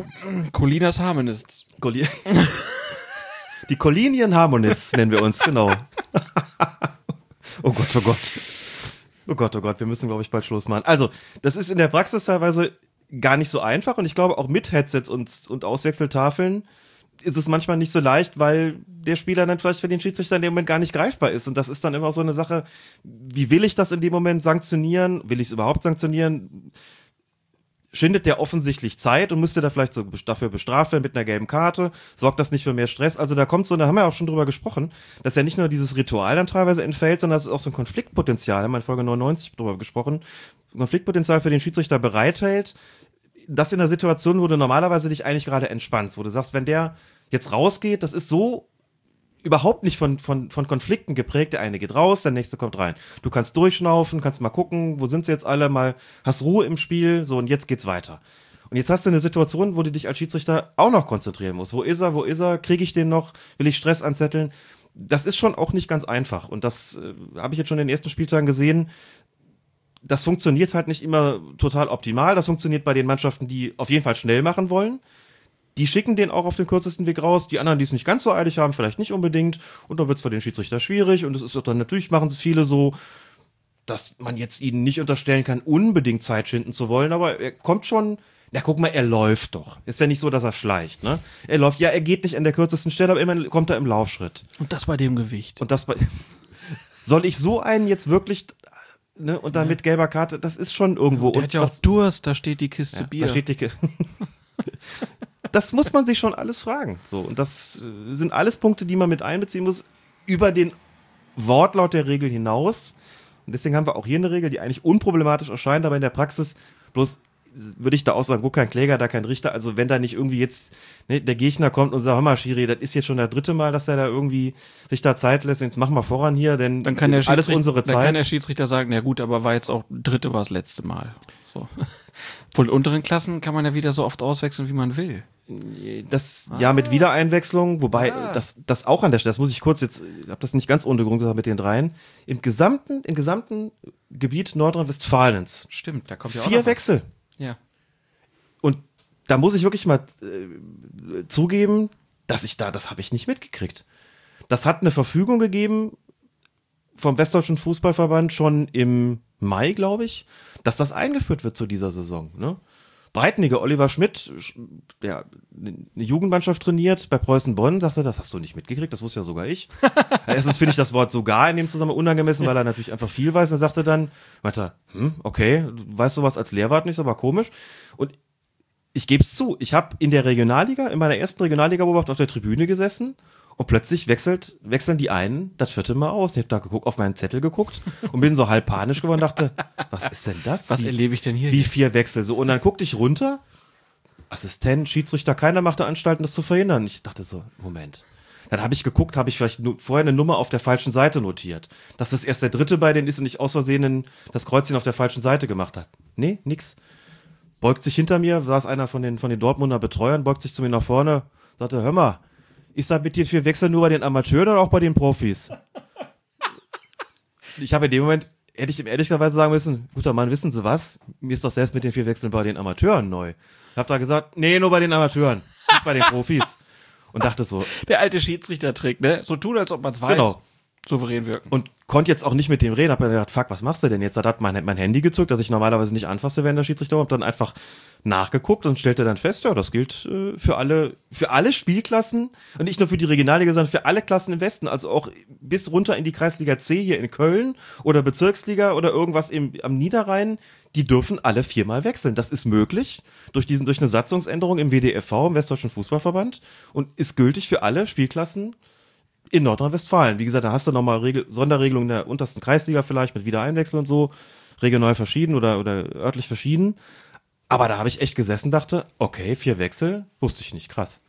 Speaker 3: Colinas Harmonists.
Speaker 4: Colli- die Colinian Harmonists nennen wir uns, genau. *laughs* oh Gott, oh Gott. Oh Gott, oh Gott, wir müssen, glaube ich, bald Schluss machen. Also, das ist in der Praxis teilweise gar nicht so einfach und ich glaube auch mit Headsets und, und Auswechseltafeln ist es manchmal nicht so leicht, weil der Spieler dann vielleicht für den Schiedsrichter in dem Moment gar nicht greifbar ist. Und das ist dann immer so eine Sache, wie will ich das in dem Moment sanktionieren? Will ich es überhaupt sanktionieren? Schindet der offensichtlich Zeit und müsste da vielleicht so dafür bestraft werden mit einer gelben Karte, sorgt das nicht für mehr Stress. Also da kommt so, da haben wir auch schon drüber gesprochen, dass ja nicht nur dieses Ritual dann teilweise entfällt, sondern dass es auch so ein Konfliktpotenzial, haben wir in Folge 99 drüber gesprochen, Konfliktpotenzial für den Schiedsrichter bereithält, das in einer Situation, wo du normalerweise dich eigentlich gerade entspannst, wo du sagst, wenn der jetzt rausgeht, das ist so überhaupt nicht von, von, von Konflikten geprägt. Der eine geht raus, der nächste kommt rein. Du kannst durchschnaufen, kannst mal gucken, wo sind sie jetzt alle, mal hast Ruhe im Spiel, so und jetzt geht's weiter. Und jetzt hast du eine Situation, wo du dich als Schiedsrichter auch noch konzentrieren musst. Wo ist er, wo ist er, kriege ich den noch, will ich Stress anzetteln? Das ist schon auch nicht ganz einfach. Und das äh, habe ich jetzt schon in den ersten Spieltagen gesehen. Das funktioniert halt nicht immer total optimal. Das funktioniert bei den Mannschaften, die auf jeden Fall schnell machen wollen. Die schicken den auch auf den kürzesten Weg raus. Die anderen, die es nicht ganz so eilig haben, vielleicht nicht unbedingt. Und dann wird es für den Schiedsrichter schwierig. Und es ist dann natürlich machen es viele so, dass man jetzt ihnen nicht unterstellen kann, unbedingt Zeit schinden zu wollen. Aber er kommt schon. Na, guck mal, er läuft doch. Ist ja nicht so, dass er schleicht, ne? Er läuft, ja, er geht nicht an der kürzesten Stelle, aber immerhin kommt er im Laufschritt.
Speaker 3: Und das bei dem Gewicht.
Speaker 4: Und das bei. *laughs* Soll ich so einen jetzt wirklich, ne, und dann mit gelber Karte, das ist schon irgendwo.
Speaker 3: Der
Speaker 4: und
Speaker 3: hat ja auch Durst, da steht die Kiste
Speaker 4: ja,
Speaker 3: Bier.
Speaker 4: Da steht die, *laughs* *laughs* das muss man sich schon alles fragen. So, und das äh, sind alles Punkte, die man mit einbeziehen muss, über den Wortlaut der Regel hinaus. Und deswegen haben wir auch hier eine Regel, die eigentlich unproblematisch erscheint, aber in der Praxis bloß würde ich da auch sagen, wo kein Kläger, da kein Richter. Also wenn da nicht irgendwie jetzt ne, der Gegner kommt und sagt, hör mal, Schiri, das ist jetzt schon der dritte Mal, dass er da irgendwie sich da Zeit lässt, jetzt machen wir voran hier, denn
Speaker 3: Dann kann der
Speaker 4: alles
Speaker 3: Schiedsrichter,
Speaker 4: unsere
Speaker 3: Dann kann der
Speaker 4: Zeit.
Speaker 3: Schiedsrichter sagen, na gut, aber war jetzt auch dritte war das letzte Mal. So. *laughs* In unteren Klassen kann man ja wieder so oft auswechseln, wie man will.
Speaker 4: Das ja mit Wiedereinwechslung, wobei
Speaker 3: Ah.
Speaker 4: das, das auch an der Stelle, das muss ich kurz jetzt, ich habe das nicht ganz ohne Grund gesagt mit den dreien. Im gesamten, im gesamten Gebiet Nordrhein-Westfalens
Speaker 3: Stimmt, da kommt ja auch
Speaker 4: vier
Speaker 3: noch was.
Speaker 4: Wechsel.
Speaker 3: Ja.
Speaker 4: Und da muss ich wirklich mal äh, zugeben, dass ich da, das habe ich nicht mitgekriegt. Das hat eine Verfügung gegeben vom Westdeutschen Fußballverband schon im Mai, glaube ich, dass das eingeführt wird zu dieser Saison. Ne? Breitniger Oliver Schmidt, sch- der eine Jugendmannschaft trainiert bei Preußen Bonn, sagte, das hast du nicht mitgekriegt, das wusste ja sogar ich. *laughs* Erstens finde ich das Wort sogar in dem Zusammenhang unangemessen, weil er natürlich einfach viel weiß. Er sagte dann, meinte, hm, okay, du weißt sowas als Lehrwart nicht, ist aber komisch. Und ich gebe es zu, ich habe in der Regionalliga, in meiner ersten Regionalliga beobachtet, auf der Tribüne gesessen und plötzlich wechselt, wechseln die einen das vierte Mal aus. Ich habe da geguckt, auf meinen Zettel geguckt und bin so halb panisch geworden und dachte, was ist denn das?
Speaker 3: Was
Speaker 4: Wie-
Speaker 3: erlebe ich denn hier
Speaker 4: Wie
Speaker 3: jetzt?
Speaker 4: vier Wechsel? So, und dann guckte ich runter, Assistent, Schiedsrichter, keiner machte Anstalten, das zu verhindern. Ich dachte so, Moment. Dann habe ich geguckt, habe ich vielleicht vorher eine Nummer auf der falschen Seite notiert. Dass das erst der dritte bei denen ist und ich aus Versehen das Kreuzchen auf der falschen Seite gemacht hat. Nee, nix. Beugt sich hinter mir, saß einer von den, von den Dortmunder Betreuern, beugt sich zu mir nach vorne, sagte, hör mal, ist da mit den vier Wechseln nur bei den Amateuren oder auch bei den Profis? *laughs* ich habe in dem Moment, hätte ich ihm ehrlicherweise sagen müssen, guter Mann, wissen Sie was? Mir ist doch selbst mit den vier Wechseln bei den Amateuren neu. Ich habe da gesagt, nee, nur bei den Amateuren, nicht bei den Profis. Und dachte so,
Speaker 3: Der alte Schiedsrichtertrick, ne? So tun, als ob man es weiß.
Speaker 4: Genau.
Speaker 3: Souverän wirken.
Speaker 4: und konnte jetzt auch nicht mit dem reden. Hab mir gedacht, fuck, was machst du denn jetzt? Er hat mein, mein Handy gezückt, das ich normalerweise nicht anfasse, wenn der Schiedsrichter kommt, dann einfach nachgeguckt und stellte dann fest, ja, das gilt äh, für alle, für alle Spielklassen und nicht nur für die Regionalliga, sondern für alle Klassen im Westen, also auch bis runter in die Kreisliga C hier in Köln oder Bezirksliga oder irgendwas im, am Niederrhein. Die dürfen alle viermal wechseln. Das ist möglich durch diesen, durch eine Satzungsänderung im WDFV, im Westdeutschen Fußballverband und ist gültig für alle Spielklassen in Nordrhein-Westfalen. Wie gesagt, da hast du nochmal Regel Sonderregelungen der untersten Kreisliga vielleicht mit Wiedereinwechsel und so, regional verschieden oder, oder örtlich verschieden. Aber da habe ich echt gesessen, dachte, okay, vier Wechsel, wusste ich nicht, krass.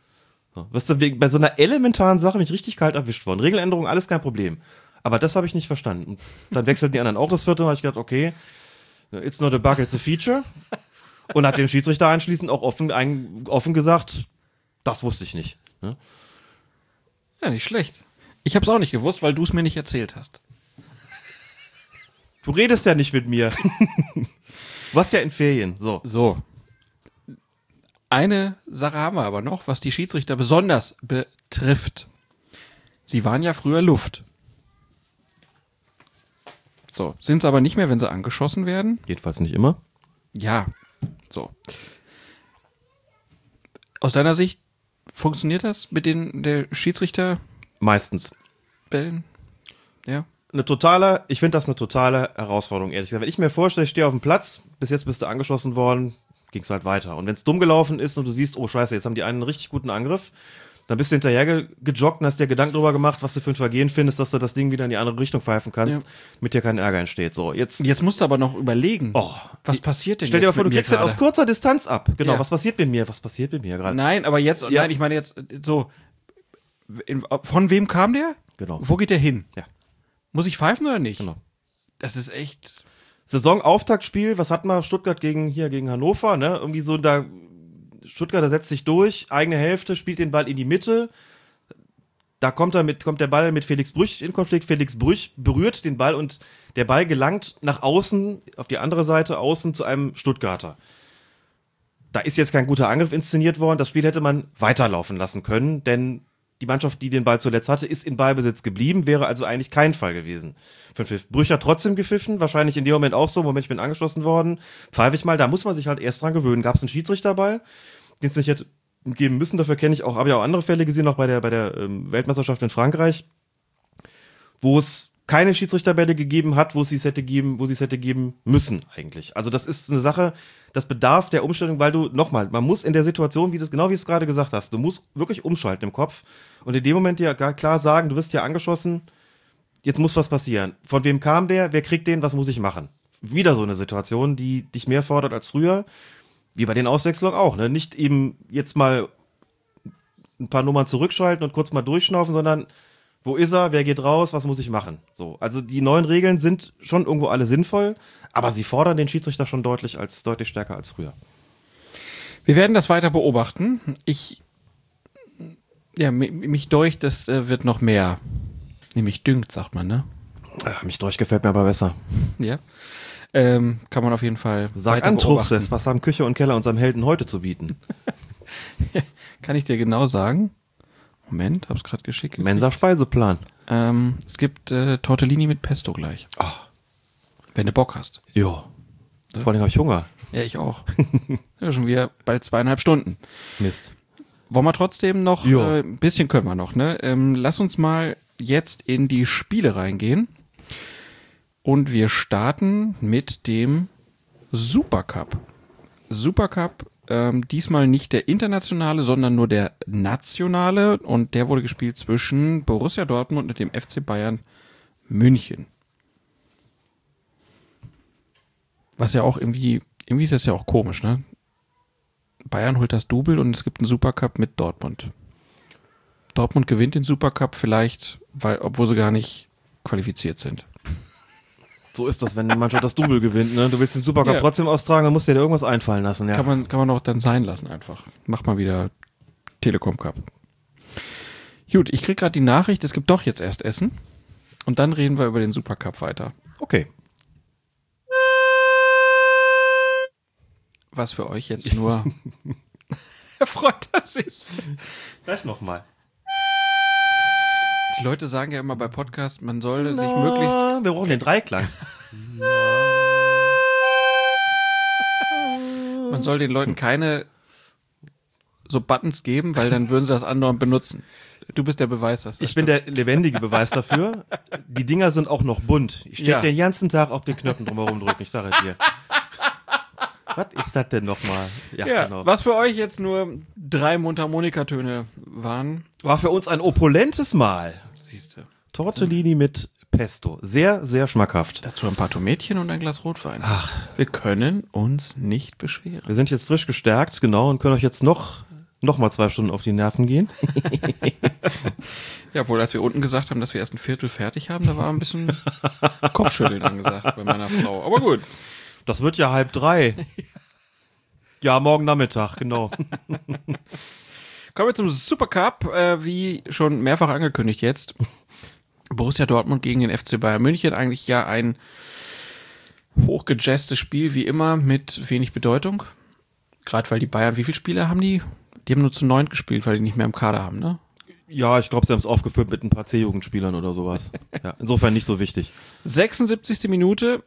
Speaker 4: So, wirst du bei so einer elementaren Sache bin ich richtig kalt erwischt worden. Regeländerung, alles kein Problem. Aber das habe ich nicht verstanden. Und dann wechselten die anderen auch das vierte Mal. Ich gedacht, okay, it's not a bug, it's a feature. Und hat dem Schiedsrichter anschließend auch offen, ein, offen gesagt, das wusste ich nicht. Ne?
Speaker 3: Ja, nicht schlecht. Ich habe es auch nicht gewusst, weil du es mir nicht erzählt hast.
Speaker 4: Du redest ja nicht mit mir. *laughs* warst ja in Ferien. So.
Speaker 3: So. Eine Sache haben wir aber noch, was die Schiedsrichter besonders betrifft. Sie waren ja früher Luft. So, sind es aber nicht mehr, wenn sie angeschossen werden.
Speaker 4: Jedenfalls nicht immer.
Speaker 3: Ja, so. Aus deiner Sicht funktioniert das mit den der Schiedsrichterbällen?
Speaker 4: Meistens.
Speaker 3: Ja.
Speaker 4: Eine totale, ich finde das eine totale Herausforderung, ehrlich gesagt. Wenn ich mir vorstelle, ich stehe auf dem Platz, bis jetzt bist du angeschossen worden, ging es halt weiter. Und wenn es dumm gelaufen ist und du siehst, oh scheiße, jetzt haben die einen richtig guten Angriff, dann bist du hinterher ge gejoggt und hast dir Gedanken darüber gemacht, was du für ein Vergehen findest, dass du das Ding wieder in die andere Richtung pfeifen kannst,
Speaker 3: Ja.
Speaker 4: damit dir kein Ärger entsteht. So, jetzt
Speaker 3: Jetzt musst du aber noch überlegen,
Speaker 4: Oh,
Speaker 3: was passiert denn
Speaker 4: stell dir mal vor, du kriegst den aus kurzer Distanz ab. Genau,
Speaker 3: Ja.
Speaker 4: was passiert mit mir? Was passiert mit mir gerade?
Speaker 3: Nein, aber jetzt,
Speaker 4: Ja.
Speaker 3: nein, ich meine jetzt so, in, von wem kam der?
Speaker 4: Genau.
Speaker 3: Wo geht der hin?
Speaker 4: Ja.
Speaker 3: Muss ich pfeifen oder nicht?
Speaker 4: Genau.
Speaker 3: Das ist echt.
Speaker 4: Saisonauftaktspiel, was hatten wir? Stuttgart gegen hier gegen Hannover, ne? Irgendwie so da Stuttgart da setzt sich durch, eigene Hälfte, spielt den Ball in die Mitte. Da kommt er mit kommt der Ball mit Felix Brüch in Konflikt. Felix Brüch berührt den Ball und der Ball gelangt nach außen auf die andere Seite außen zu einem Stuttgarter. Da ist jetzt kein guter Angriff inszeniert worden. Das Spiel hätte man weiterlaufen lassen können, denn die Mannschaft, die den Ball zuletzt hatte, ist in Ballbesitz geblieben, wäre also eigentlich kein Fall gewesen. Für den Pfiff. Brüch hat trotzdem gepfiffen, wahrscheinlich in dem Moment auch so, Moment, ich bin angeschlossen worden. Pfeife ich mal, da muss man sich halt erst dran gewöhnen. Gab es einen Schiedsrichterball, den es nicht hätte geben müssen, dafür kenne ich auch, habe ja auch andere Fälle gesehen, auch bei der, bei der ähm, Weltmeisterschaft in Frankreich, wo es keine Schiedsrichterbälle gegeben hat, wo sie es hätte geben, wo sie es hätte geben müssen eigentlich. Also das ist eine Sache, das bedarf der Umstellung, weil du nochmal, man muss in der Situation, wie das genau wie es gerade gesagt hast, du musst wirklich umschalten im Kopf und in dem Moment dir klar sagen, du wirst hier angeschossen. jetzt muss was passieren. Von wem kam der? Wer kriegt den? Was muss ich machen? Wieder so eine Situation, die dich mehr fordert als früher. Wie bei den Auswechslungen auch. Ne? Nicht eben jetzt mal ein paar Nummern zurückschalten und kurz mal durchschnaufen, sondern wo ist er? Wer geht raus? Was muss ich machen? So. Also die neuen Regeln sind schon irgendwo alle sinnvoll, aber sie fordern den Schiedsrichter schon deutlich als deutlich stärker als früher.
Speaker 3: Wir werden das weiter beobachten. Ich, ja, mi- mich deucht, das äh, wird noch mehr. Nämlich düngt, sagt man, ne?
Speaker 4: Ah, mich durch gefällt mir aber besser.
Speaker 3: Ja. Ähm, kann man auf jeden Fall.
Speaker 4: Sag an. Truchsess, was haben Küche und Keller unserem Helden heute zu bieten? *laughs*
Speaker 3: Kann ich dir genau sagen? Moment, hab's gerade geschickt.
Speaker 4: Mensa Speiseplan.
Speaker 3: Ähm, es gibt äh, Tortellini mit Pesto gleich.
Speaker 4: Ah.
Speaker 3: Wenn du Bock hast.
Speaker 4: Jo. Vor allem habe ich Hunger.
Speaker 3: Ja, ich auch. *laughs* ja, schon wieder bald zweieinhalb Stunden.
Speaker 4: Mist.
Speaker 3: Wollen wir trotzdem noch, äh, ein bisschen können wir noch, ne? Ähm, lass uns mal jetzt in die Spiele reingehen. Und wir starten mit dem Supercup. Supercup, ähm, diesmal nicht der internationale, sondern nur der nationale. Und der wurde gespielt zwischen Borussia Dortmund und dem FC Bayern München. Was ja auch irgendwie, irgendwie ist das ja auch komisch, ne? Bayern holt das Double und es gibt einen Supercup mit Dortmund. Dortmund gewinnt den Supercup vielleicht, weil, obwohl sie gar nicht qualifiziert sind.
Speaker 4: So ist das, wenn eine Mannschaft das Double gewinnt. Ne? Du willst den Supercup
Speaker 3: Ja.
Speaker 4: trotzdem austragen, dann musst du dir irgendwas einfallen lassen. Ja.
Speaker 3: Kann man, kann man auch dann sein lassen einfach. Mach mal wieder Telekom Cup. Gut, ich krieg gerade die Nachricht, es gibt doch jetzt erst Essen. Und dann reden wir über den Supercup weiter.
Speaker 4: okay.
Speaker 3: Was für euch jetzt nur. *laughs* *laughs* Freut er sich.
Speaker 4: Gleich nochmal.
Speaker 3: Die Leute sagen ja immer bei Podcasts, man soll sich möglichst
Speaker 4: Wir brauchen den Dreiklang. *laughs*
Speaker 3: Man soll den Leuten keine so Buttons geben, weil dann würden sie das andauernd benutzen. Du bist der Beweis, dass das
Speaker 4: Ich bin der lebendige Beweis dafür. Die Dinger sind auch noch bunt. Ich steck
Speaker 3: Ja.
Speaker 4: den ganzen Tag auf den Knöpfen drumherum drücken, ich sage dir. Was ist das denn nochmal? Ja,
Speaker 3: Ja,
Speaker 4: genau.
Speaker 3: was für euch jetzt nur drei Mundharmonikatöne waren,
Speaker 4: War für uns ein opulentes Mahl.
Speaker 3: siehst du.
Speaker 4: Tortellini mit Pesto. Sehr, sehr schmackhaft.
Speaker 3: Dazu ein paar Tomätchen und ein Glas Rotwein. Ach. Wir können uns nicht beschweren.
Speaker 4: Wir sind jetzt frisch gestärkt, genau, und können euch jetzt noch, noch mal zwei Stunden auf die Nerven gehen. *laughs*
Speaker 3: Ja, obwohl, als wir unten gesagt haben, dass wir erst ein Viertel fertig haben, da war ein bisschen *laughs* Kopfschütteln angesagt bei meiner Frau. Aber gut.
Speaker 4: Das wird ja halb drei. *laughs* Ja, morgen Nachmittag, genau. *laughs*
Speaker 3: Kommen wir zum Supercup, äh, wie schon mehrfach angekündigt jetzt. Borussia Dortmund gegen den FC Bayern München. Eigentlich ja ein hochgejazztes Spiel, wie immer, mit wenig Bedeutung. Gerade weil die Bayern, wie viele Spieler haben die? Die haben nur zu neun gespielt, weil die nicht mehr im Kader haben, ne?
Speaker 4: Ja, ich glaube, sie haben es aufgeführt mit ein paar C-Jugendspielern oder sowas. *laughs* Ja, insofern nicht so wichtig.
Speaker 3: 76. Minute,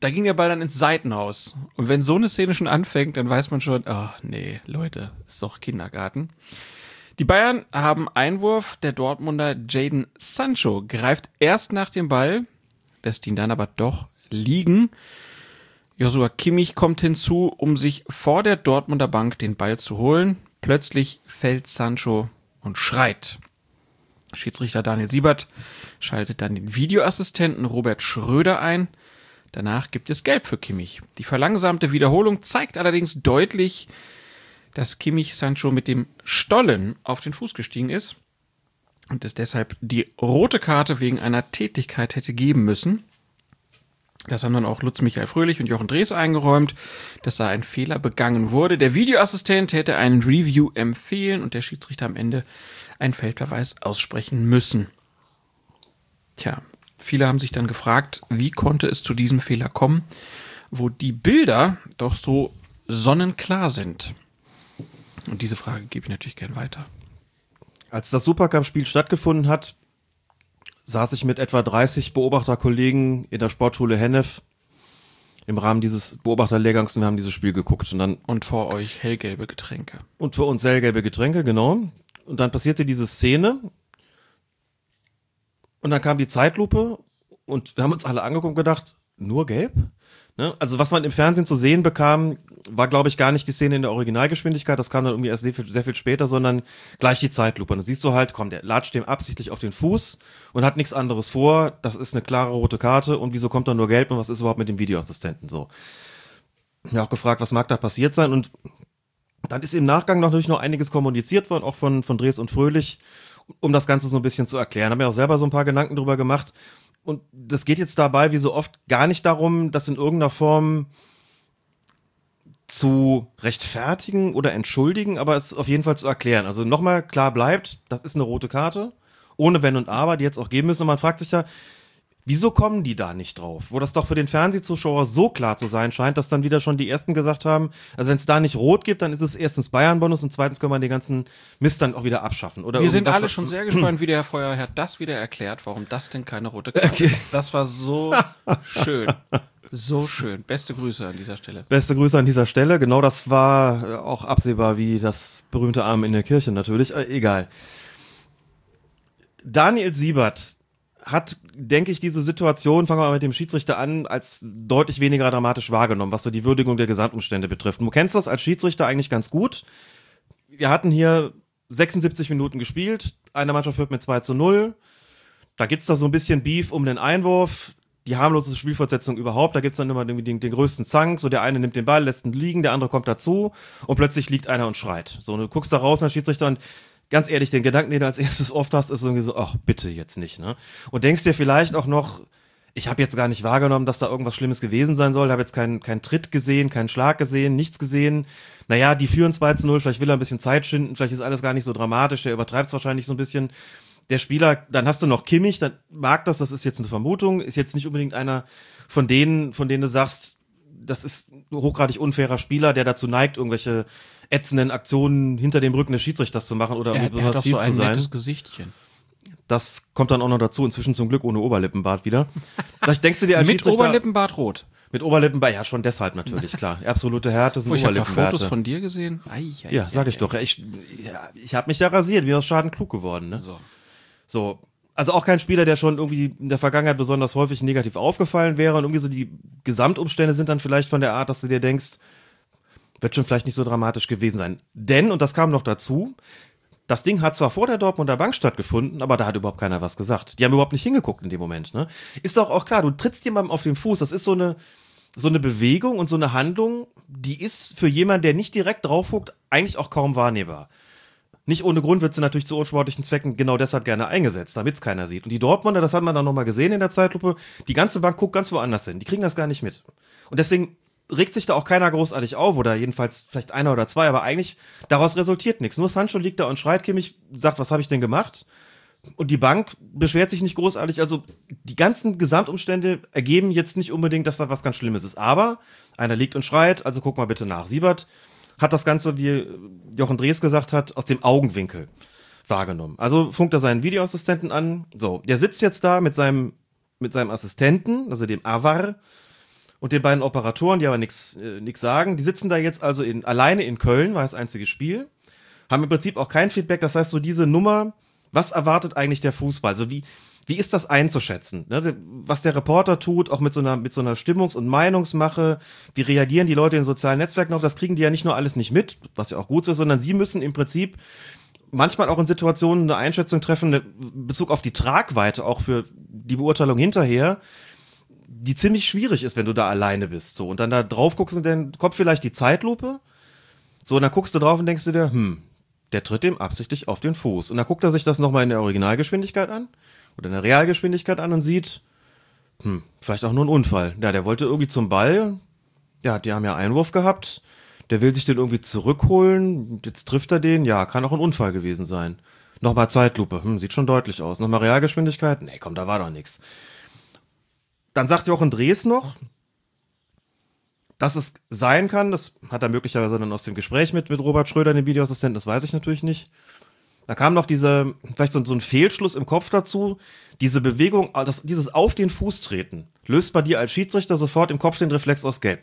Speaker 3: da ging der Ball dann ins Seitenhaus. Und wenn so eine Szene schon anfängt, dann weiß man schon, oh nee, Leute, ist doch Kindergarten. Die Bayern haben Einwurf, der Dortmunder Jaden Sancho greift erst nach dem Ball, lässt ihn dann aber doch liegen. Joshua Kimmich kommt hinzu, um sich vor der Dortmunder Bank den Ball zu holen. Plötzlich fällt Sancho und schreit. Schiedsrichter Daniel Siebert schaltet dann den Videoassistenten Robert Schröder ein. Danach gibt es Gelb für Kimmich. Die verlangsamte Wiederholung zeigt allerdings deutlich, dass Kimmich Sancho mit dem Stollen auf den Fuß gestiegen ist und es deshalb die rote Karte wegen einer Tätigkeit hätte geben müssen. Das haben dann auch Lutz Michael Fröhlich und Jochen Drees eingeräumt, dass da ein Fehler begangen wurde. Der Videoassistent hätte einen Review empfehlen und der Schiedsrichter am Ende einen Feldverweis aussprechen müssen. Tja, viele haben sich dann gefragt, wie konnte es zu diesem Fehler kommen, wo die Bilder doch so sonnenklar sind. Und diese Frage gebe ich natürlich gern weiter.
Speaker 4: Als das Supercup-Spiel stattgefunden hat, saß ich mit etwa 30 Beobachterkollegen in der Sportschule Hennef im Rahmen dieses Beobachterlehrgangs und wir haben dieses Spiel geguckt. Und dann
Speaker 3: Und vor euch hellgelbe Getränke.
Speaker 4: und für uns hellgelbe Getränke, genau. Und dann passierte diese Szene. Und dann kam die Zeitlupe und wir haben uns alle angeguckt und gedacht, nur gelb? Ne? Also was man im Fernsehen zu sehen bekam, war, glaube ich, gar nicht die Szene in der Originalgeschwindigkeit, das kam dann irgendwie erst sehr viel, sehr viel später, sondern gleich die Zeitlupe. Und da siehst du halt, komm, der latscht dem absichtlich auf den Fuß und hat nichts anderes vor. Das ist eine klare rote Karte und wieso kommt da nur gelb und was ist überhaupt mit dem Videoassistenten so? Mir auch gefragt, was mag da passiert sein und dann ist im Nachgang noch natürlich noch einiges kommuniziert worden, auch von, von Dres und Fröhlich, um das Ganze so ein bisschen zu erklären. Haben mir auch selber so ein paar Gedanken drüber gemacht. Und das geht jetzt dabei, wie so oft, gar nicht darum, das in irgendeiner Form zu rechtfertigen oder entschuldigen, aber es auf jeden Fall zu erklären. Also nochmal klar bleibt, das ist eine rote Karte, ohne Wenn und Aber, die jetzt auch geben müssen. Und man fragt sich ja, Wieso kommen die da nicht drauf? Wo das doch für den Fernsehzuschauer so klar zu sein scheint, dass dann wieder schon die Ersten gesagt haben, also wenn es da nicht rot gibt, dann ist es erstens Bayern-Bonus und zweitens können wir den ganzen Mist dann auch wieder abschaffen. Oder
Speaker 3: Wir sind alle schon sehr *clears throat* gespannt, wie der Herr Feuerherr das wieder erklärt, warum das denn keine rote Karte
Speaker 4: Okay.
Speaker 3: ist. Das war so *laughs* schön. So schön. Beste Grüße an dieser Stelle.
Speaker 4: Beste Grüße an dieser Stelle. Genau das war äh, auch absehbar wie das berühmte Arm in der Kirche natürlich. Äh, egal. Daniel Siebert hat, denke ich, diese Situation, fangen wir mal mit dem Schiedsrichter an, als deutlich weniger dramatisch wahrgenommen, was so die Würdigung der Gesamtumstände betrifft. Du kennst das als Schiedsrichter eigentlich ganz gut. Wir hatten hier 76 Minuten gespielt, eine Mannschaft führt mit 2 zu 0. Da gibt's da so ein bisschen Beef um den Einwurf, die harmloseste Spielfortsetzung überhaupt. Da gibt's dann immer den, den, den größten Zank. So der eine nimmt den Ball, lässt ihn liegen, der andere kommt dazu und plötzlich liegt einer und schreit. So, und du guckst da raus, der Schiedsrichter und ganz ehrlich, den Gedanken, den du als erstes oft hast, ist irgendwie so, ach, bitte jetzt nicht, ne? Und denkst dir vielleicht auch noch, ich habe jetzt gar nicht wahrgenommen, dass da irgendwas Schlimmes gewesen sein soll, habe jetzt keinen keinen Tritt gesehen, keinen Schlag gesehen, nichts gesehen. Naja, die führen 2 zu 0, vielleicht will er ein bisschen Zeit schinden, vielleicht ist alles gar nicht so dramatisch, der übertreibt es wahrscheinlich so ein bisschen. Der Spieler, dann hast du noch Kimmich, dann mag das, das ist jetzt eine Vermutung, ist jetzt nicht unbedingt einer von denen, von denen du sagst, das ist ein hochgradig unfairer Spieler, der dazu neigt, irgendwelche ätzenden Aktionen hinter dem Rücken des Schiedsrichters zu machen oder
Speaker 3: Er,
Speaker 4: irgendwie
Speaker 3: er hat
Speaker 4: besonders
Speaker 3: doch so
Speaker 4: fies zu
Speaker 3: ein
Speaker 4: sein.
Speaker 3: nettes Gesichtchen.
Speaker 4: Das kommt dann auch noch dazu, inzwischen zum Glück ohne Oberlippenbart wieder. Vielleicht denkst du dir als
Speaker 3: Mit Oberlippenbart rot.
Speaker 4: Mit Oberlippenbart, ja, schon deshalb natürlich, klar. Absolute Härte sind
Speaker 3: Oh, ich habe da
Speaker 4: Oberlippenbärte.
Speaker 3: Fotos von dir gesehen. Ei, ei,
Speaker 4: ja,
Speaker 3: ei,
Speaker 4: sag ich
Speaker 3: ei,
Speaker 4: doch. Ja, Ich, ja, ich habe mich ja rasiert, wie aus Schaden klug geworden. Ne?
Speaker 3: So.
Speaker 4: So. Also auch kein Spieler, der schon irgendwie in der Vergangenheit besonders häufig negativ aufgefallen wäre. Und irgendwie so die Gesamtumstände sind dann vielleicht von der Art, dass du dir denkst, wird schon vielleicht nicht so dramatisch gewesen sein. Denn, und das kam noch dazu, das Ding hat zwar vor der Dortmunder Bank stattgefunden, aber da hat überhaupt keiner was gesagt. Die haben überhaupt nicht hingeguckt in dem Moment. Ne? Ist doch auch klar, du trittst jemandem auf den Fuß. Das ist so eine, so eine Bewegung und so eine Handlung, die ist für jemanden, der nicht direkt drauf guckt, eigentlich auch kaum wahrnehmbar. Nicht ohne Grund wird sie natürlich zu unsportlichen Zwecken genau deshalb gerne eingesetzt, damit es keiner sieht. Und die Dortmunder, das hat man dann nochmal gesehen in der Zeitlupe, die ganze Bank guckt ganz woanders hin. Die kriegen das gar nicht mit. Und deswegen regt sich da auch keiner großartig auf oder jedenfalls vielleicht einer oder zwei, aber eigentlich daraus resultiert nichts. Nur Sancho liegt da und schreit Kimmich, sagt, was habe ich denn gemacht? Und die Bank beschwert sich nicht großartig. Also die ganzen Gesamtumstände ergeben jetzt nicht unbedingt, dass da was ganz Schlimmes ist. Aber einer liegt und schreit, also guck mal bitte nach. Siebert hat das Ganze, wie Jochen Drees gesagt hat, aus dem Augenwinkel wahrgenommen. Also funkt er seinen Videoassistenten an. So, der sitzt jetzt da mit seinem, mit seinem Assistenten, also dem Avar, und den beiden Operatoren, die aber nichts äh, sagen. Die sitzen da jetzt also in, alleine in Köln, war das einzige Spiel. Haben im Prinzip auch kein Feedback. Das heißt, so diese Nummer, was erwartet eigentlich der Fußball? Also wie, wie ist das einzuschätzen? Ne? Was der Reporter tut, auch mit so einer, mit so einer Stimmungs- und Meinungsmache, wie reagieren die Leute in sozialen Netzwerken auf, das kriegen die ja nicht nur alles nicht mit, was ja auch gut ist, sondern sie müssen im Prinzip manchmal auch in Situationen eine Einschätzung treffen, eine in Bezug auf die Tragweite, auch für die Beurteilung hinterher, die ziemlich schwierig ist, wenn du da alleine bist. So, und dann da drauf guckst und dann kommt vielleicht die Zeitlupe. So, und dann guckst du drauf und denkst dir, hm, der tritt dem absichtlich auf den Fuß. Und dann guckt er sich das nochmal in der Originalgeschwindigkeit an oder in der Realgeschwindigkeit an und sieht, hm, vielleicht auch nur ein Unfall. Ja, der wollte irgendwie zum Ball. Ja, die haben ja Einwurf gehabt. Der will sich den irgendwie zurückholen. Jetzt trifft er den. Ja, kann auch ein Unfall gewesen sein. Nochmal Zeitlupe. Hm, sieht schon deutlich aus. Nochmal Realgeschwindigkeit. Nee, komm, da war doch nichts. Dann sagt Jochen Drees noch, dass es sein kann, das hat er möglicherweise dann aus dem Gespräch mit, mit Robert Schröder, dem Videoassistenten, das weiß ich natürlich nicht. Da kam noch diese, vielleicht so, so ein Fehlschluss im Kopf dazu. Diese Bewegung, das, dieses Auf den Fuß treten, löst bei dir als Schiedsrichter sofort im Kopf den Reflex aus Gelb.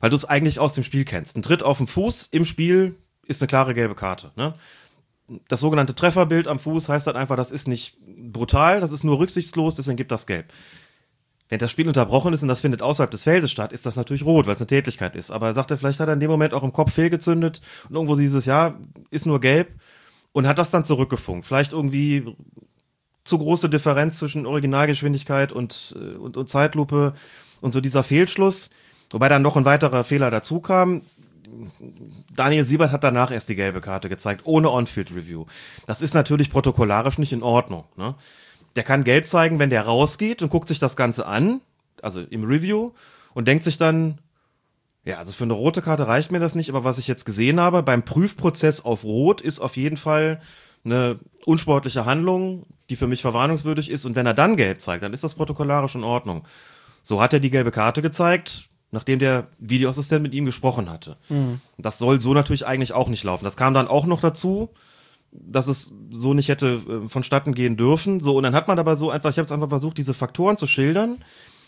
Speaker 4: Weil du es eigentlich aus dem Spiel kennst. Ein Tritt auf den Fuß im Spiel ist eine klare gelbe Karte. Ne? Das sogenannte Trefferbild am Fuß heißt halt einfach, das ist nicht brutal, das ist nur rücksichtslos, deswegen gibt das Gelb Wenn das Spiel unterbrochen ist und das findet außerhalb des Feldes statt, ist das natürlich rot, weil es eine Tätigkeit ist. Aber er sagte, vielleicht hat er in dem Moment auch im Kopf fehlgezündet und irgendwo dieses Jahr ist nur gelb und hat das dann zurückgefunkt. Vielleicht irgendwie zu große Differenz zwischen Originalgeschwindigkeit und, äh, und, und Zeitlupe und so dieser Fehlschluss. Wobei dann noch ein weiterer Fehler dazu kam. Daniel Siebert hat danach erst die gelbe Karte gezeigt, ohne On-Field-Review. Das ist natürlich protokollarisch nicht in Ordnung. Ne? Der kann gelb zeigen, wenn der rausgeht und guckt sich das Ganze an, also im Review, und denkt sich dann, ja, also für eine rote Karte reicht mir das nicht, aber was ich jetzt gesehen habe, beim Prüfprozess auf Rot ist auf jeden Fall eine unsportliche Handlung, die für mich verwarnungswürdig ist. Und wenn er dann gelb zeigt, dann ist das protokollarisch in Ordnung. So hat er die gelbe Karte gezeigt, nachdem der Videoassistent mit ihm gesprochen hatte. Mhm. Das soll so natürlich eigentlich auch nicht laufen. Das kam dann auch noch dazu, dass es so nicht hätte äh, vonstatten gehen dürfen. So, und dann hat man aber so einfach, ich habe es einfach versucht, diese Faktoren zu schildern,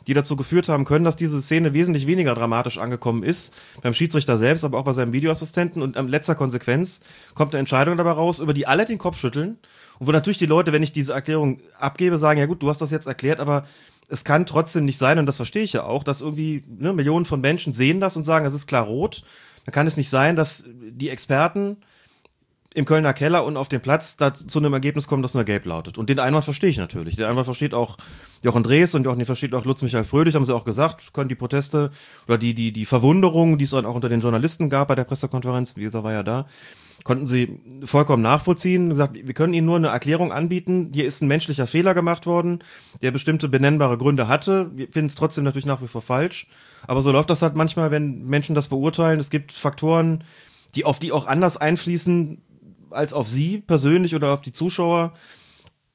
Speaker 4: die dazu geführt haben können, dass diese Szene wesentlich weniger dramatisch angekommen ist, beim Schiedsrichter selbst, aber auch bei seinem Videoassistenten. Und am letzter Konsequenz kommt eine Entscheidung dabei raus, über die alle den Kopf schütteln. Und wo natürlich die Leute, wenn ich diese Erklärung abgebe, sagen, ja gut, du hast das jetzt erklärt, aber es kann trotzdem nicht sein, und das verstehe ich ja auch, dass irgendwie ne, Millionen von Menschen sehen das und sagen, es ist klar rot. Dann kann es nicht sein, dass die Experten im Kölner Keller und auf dem Platz da zu einem Ergebnis kommen, das nur gelb lautet. Und den Einwand verstehe ich natürlich. Den Einwand versteht auch Jochen Drees und Jochen versteht auch Lutz Michael Fröhlich, haben sie auch gesagt, können die Proteste oder die, die, die Verwunderung, die es dann auch unter den Journalisten gab bei der Pressekonferenz, wie gesagt, war ja da, konnten sie vollkommen nachvollziehen. Gesagt, wir können ihnen nur eine Erklärung anbieten. Hier ist ein menschlicher Fehler gemacht worden, der bestimmte benennbare Gründe hatte. Wir finden es trotzdem natürlich nach wie vor falsch. Aber so läuft das halt manchmal, wenn Menschen das beurteilen. Es gibt Faktoren, die auf die auch anders einfließen als auf sie persönlich oder auf die Zuschauer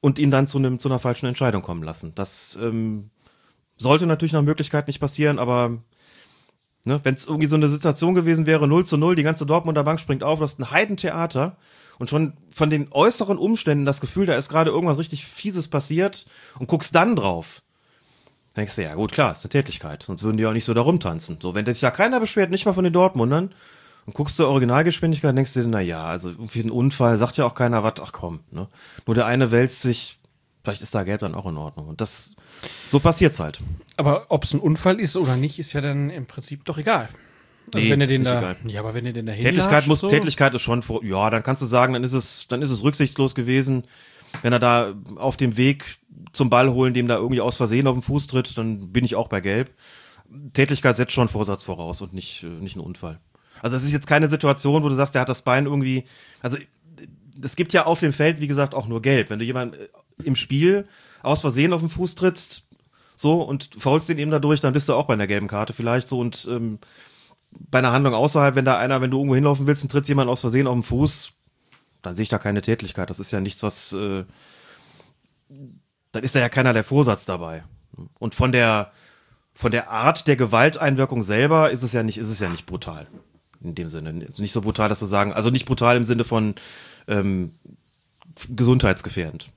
Speaker 4: und ihn dann zu, einem, zu einer falschen Entscheidung kommen lassen. Das ähm, sollte natürlich nach Möglichkeit nicht passieren, aber ne, wenn es irgendwie so eine Situation gewesen wäre, 0 zu 0, die ganze Dortmunder Bank springt auf, das ist ein Heidentheater und schon von den äußeren Umständen das Gefühl, da ist gerade irgendwas richtig Fieses passiert und guckst dann drauf. Denkst du, ja gut, klar, ist eine Tätigkeit, sonst würden die auch nicht so da rumtanzen. So, wenn sich ja keiner beschwert, nicht mal von den Dortmundern, und guckst du Originalgeschwindigkeit, denkst du dir, na ja, also für einen Unfall sagt ja auch keiner was, ach komm, ne? Nur der eine wälzt sich, vielleicht ist da Gelb dann auch in Ordnung. Und das, so passiert's halt.
Speaker 3: Aber ob es ein Unfall ist oder nicht, ist ja dann im Prinzip doch egal. Also
Speaker 4: Nee,
Speaker 3: wenn er den da,
Speaker 4: egal.
Speaker 3: ja, aber wenn er den da
Speaker 4: Tätigkeit muss,
Speaker 3: so,
Speaker 4: Tätigkeit ist schon vor, ja, dann kannst du sagen, dann ist es, dann ist es rücksichtslos gewesen. Wenn er da auf dem Weg zum Ball holen, dem da irgendwie aus Versehen auf den Fuß tritt, dann bin ich auch bei Gelb. Tätigkeit setzt schon Vorsatz voraus und nicht, äh, nicht ein Unfall. Also es ist jetzt keine Situation, wo du sagst, der hat das Bein irgendwie, also es gibt ja auf dem Feld, wie gesagt, auch nur Gelb. Wenn du jemand äh, im Spiel aus Versehen auf den Fuß trittst, so und faulst den eben dadurch, dann bist du auch bei einer gelben Karte vielleicht so und ähm, bei einer Handlung außerhalb, wenn da einer, wenn du irgendwo hinlaufen willst und trittst jemand aus Versehen auf den Fuß, dann sehe ich da keine Tätigkeit. Das ist ja nichts, was, äh, dann ist da ja keinerlei Vorsatz dabei. Und von der, von der Art der Gewalteinwirkung selber ist es ja nicht, ist es ja nicht brutal. In dem Sinne. Nicht so brutal, dass du sagen, also nicht brutal im Sinne von ähm, gesundheitsgefährdend.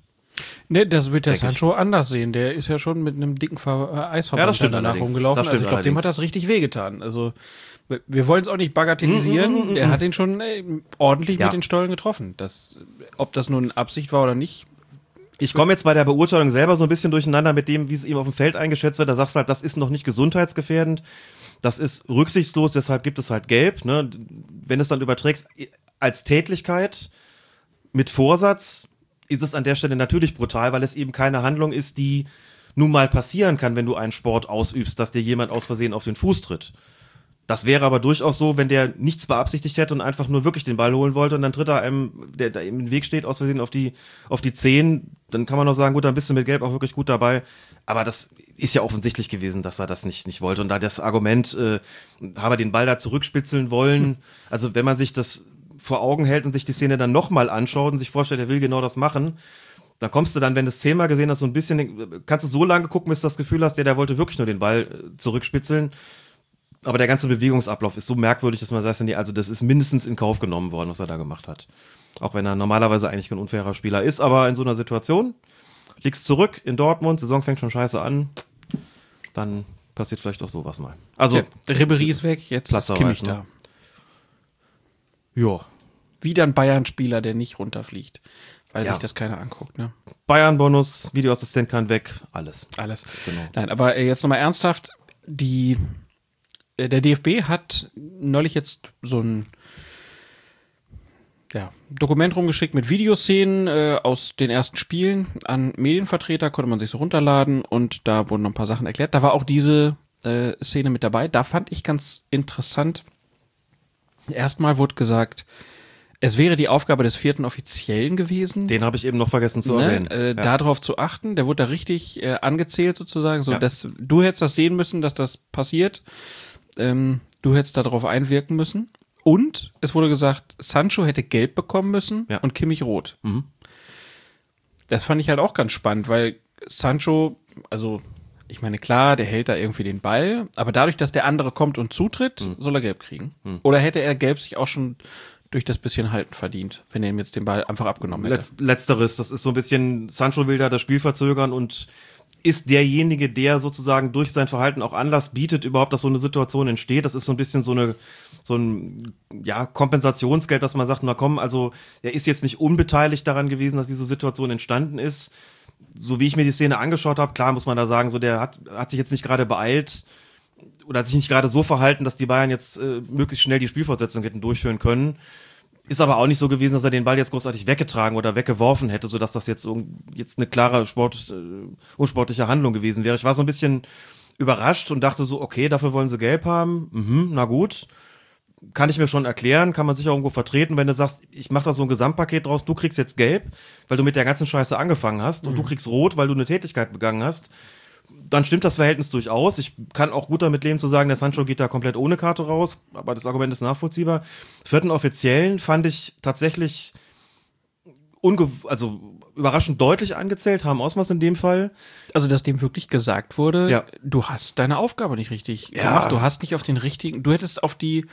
Speaker 3: Ne, das wird der
Speaker 4: Denk ich.
Speaker 3: Sancho anders sehen. Der ist ja schon mit einem dicken Ver äh, Eisverband
Speaker 4: Ja,
Speaker 3: danach
Speaker 4: allerdings.
Speaker 3: rumgelaufen. Also ich glaube, dem hat das richtig wehgetan. Also wir- wollen es auch nicht bagatellisieren. der hat ihn schon äh, ordentlich
Speaker 4: Ja.
Speaker 3: mit den Stollen getroffen. Das, ob das nun Absicht war oder nicht,
Speaker 4: Ich komme jetzt bei der Beurteilung selber so ein bisschen durcheinander mit dem, wie es ihm auf dem Feld eingeschätzt wird. Da sagst du halt, das ist noch nicht gesundheitsgefährdend, das ist rücksichtslos, deshalb gibt es halt gelb. Ne? Wenn es dann überträgst als Tätlichkeit mit Vorsatz, ist es an der Stelle natürlich brutal, weil es eben keine Handlung ist, die nun mal passieren kann, wenn du einen Sport ausübst, dass dir jemand aus Versehen auf den Fuß tritt. Das wäre aber durchaus so, wenn der nichts beabsichtigt hätte und einfach nur wirklich den Ball holen wollte und dann tritt er einem, der da im Weg steht, aus Versehen auf die, auf die Zehen, dann kann man noch sagen, gut, dann bist du mit Gelb auch wirklich gut dabei. Aber das ist ja offensichtlich gewesen, dass er das nicht, nicht wollte. Und da das Argument, äh, habe er den Ball da zurückspitzeln wollen, also wenn man sich das vor Augen hält und sich die Szene dann nochmal anschaut und sich vorstellt, er will genau das machen, dann kommst du dann, wenn du es zehnmal gesehen hast, so ein bisschen, kannst du so lange gucken, bis du das Gefühl hast, der, der wollte wirklich nur den Ball äh, zurückspitzeln. Aber der ganze Bewegungsablauf ist so merkwürdig, dass man sagt, nee, also das ist mindestens in Kauf genommen worden, was er da gemacht hat. Auch wenn er normalerweise eigentlich kein unfairer Spieler ist, aber in so einer Situation liegst zurück in Dortmund, Saison fängt schon scheiße an, dann passiert vielleicht auch sowas mal. Also,
Speaker 3: ja, Ribery ist weg, jetzt ist
Speaker 4: Platzverweis,
Speaker 3: Kimmich
Speaker 4: ne?
Speaker 3: da.
Speaker 4: ja.
Speaker 3: Wieder ein Bayern-Spieler, der nicht runterfliegt. weil
Speaker 4: Ja.
Speaker 3: sich das keiner anguckt, ne?
Speaker 4: Bayern-Bonus, Videoassistent kann weg, alles.
Speaker 3: Alles.
Speaker 4: Genau.
Speaker 3: Nein, aber äh, jetzt nochmal ernsthaft, die, der DFB hat neulich jetzt so ein ja, Dokument rumgeschickt mit Videoszenen äh, aus den ersten Spielen an Medienvertreter, konnte man sich so runterladen und da wurden noch ein paar Sachen erklärt. Da war auch diese äh, Szene mit dabei. Da fand ich ganz interessant. Erstmal wurde gesagt, es wäre die Aufgabe des vierten Offiziellen gewesen,
Speaker 4: Den habe ich eben noch vergessen zu
Speaker 3: ne,
Speaker 4: erwähnen.
Speaker 3: äh,
Speaker 4: ja.
Speaker 3: darauf zu achten. Der wurde da richtig äh, angezählt sozusagen, so
Speaker 4: Ja.
Speaker 3: dass du hättest das sehen müssen, dass das passiert. Ähm, du hättest darauf einwirken müssen. Und es wurde gesagt, Sancho hätte gelb bekommen müssen
Speaker 4: Ja.
Speaker 3: und Kimmich rot.
Speaker 4: Mhm.
Speaker 3: Das fand ich halt auch ganz spannend, weil Sancho, also ich meine, klar, der hält da irgendwie den Ball, aber dadurch, dass der andere kommt und zutritt,
Speaker 4: Mhm.
Speaker 3: soll er gelb kriegen. Oder hätte er gelb sich auch schon durch das bisschen Halten verdient, wenn er ihm jetzt den Ball einfach abgenommen hätte.
Speaker 4: Letz, letzteres, das ist so ein bisschen, Sancho will da das Spiel verzögern und ist derjenige, der sozusagen durch sein Verhalten auch Anlass bietet, überhaupt, dass so eine Situation entsteht. Das ist so ein bisschen so eine, so ein, ja, Kompensationsgeld, dass man sagt, na komm, also, er ist jetzt nicht unbeteiligt daran gewesen, dass diese Situation entstanden ist. So wie ich mir die Szene angeschaut habe, klar muss man da sagen, so der hat, hat sich jetzt nicht gerade beeilt oder hat sich nicht gerade so verhalten, dass die Bayern jetzt äh, möglichst schnell die Spielfortsetzung hätten durchführen können. Ist aber auch nicht so gewesen, dass er den Ball jetzt großartig weggetragen oder weggeworfen hätte, sodass das jetzt, jetzt eine klare Sport, äh, unsportliche Handlung gewesen wäre. Ich war so ein bisschen überrascht und dachte so, okay, dafür wollen sie gelb haben. Mhm, na gut. Kann ich mir schon erklären, kann man sich auch irgendwo vertreten, wenn du sagst, ich mache da so ein Gesamtpaket draus, du kriegst jetzt gelb, weil du mit der ganzen Scheiße angefangen hast und du kriegst rot, weil du eine Tätigkeit begangen hast dann stimmt das Verhältnis durchaus. Ich kann auch gut damit leben zu sagen, der Sancho geht da komplett ohne Karte raus, aber das Argument ist nachvollziehbar. Vierten Offiziellen fand ich tatsächlich also überraschend deutlich angezählt, haben Osmas in dem Fall.
Speaker 3: Also, dass dem wirklich gesagt wurde,
Speaker 4: Ja.
Speaker 3: du hast deine Aufgabe nicht richtig
Speaker 4: Ja.
Speaker 3: gemacht, du hast nicht auf den richtigen, du hättest auf die,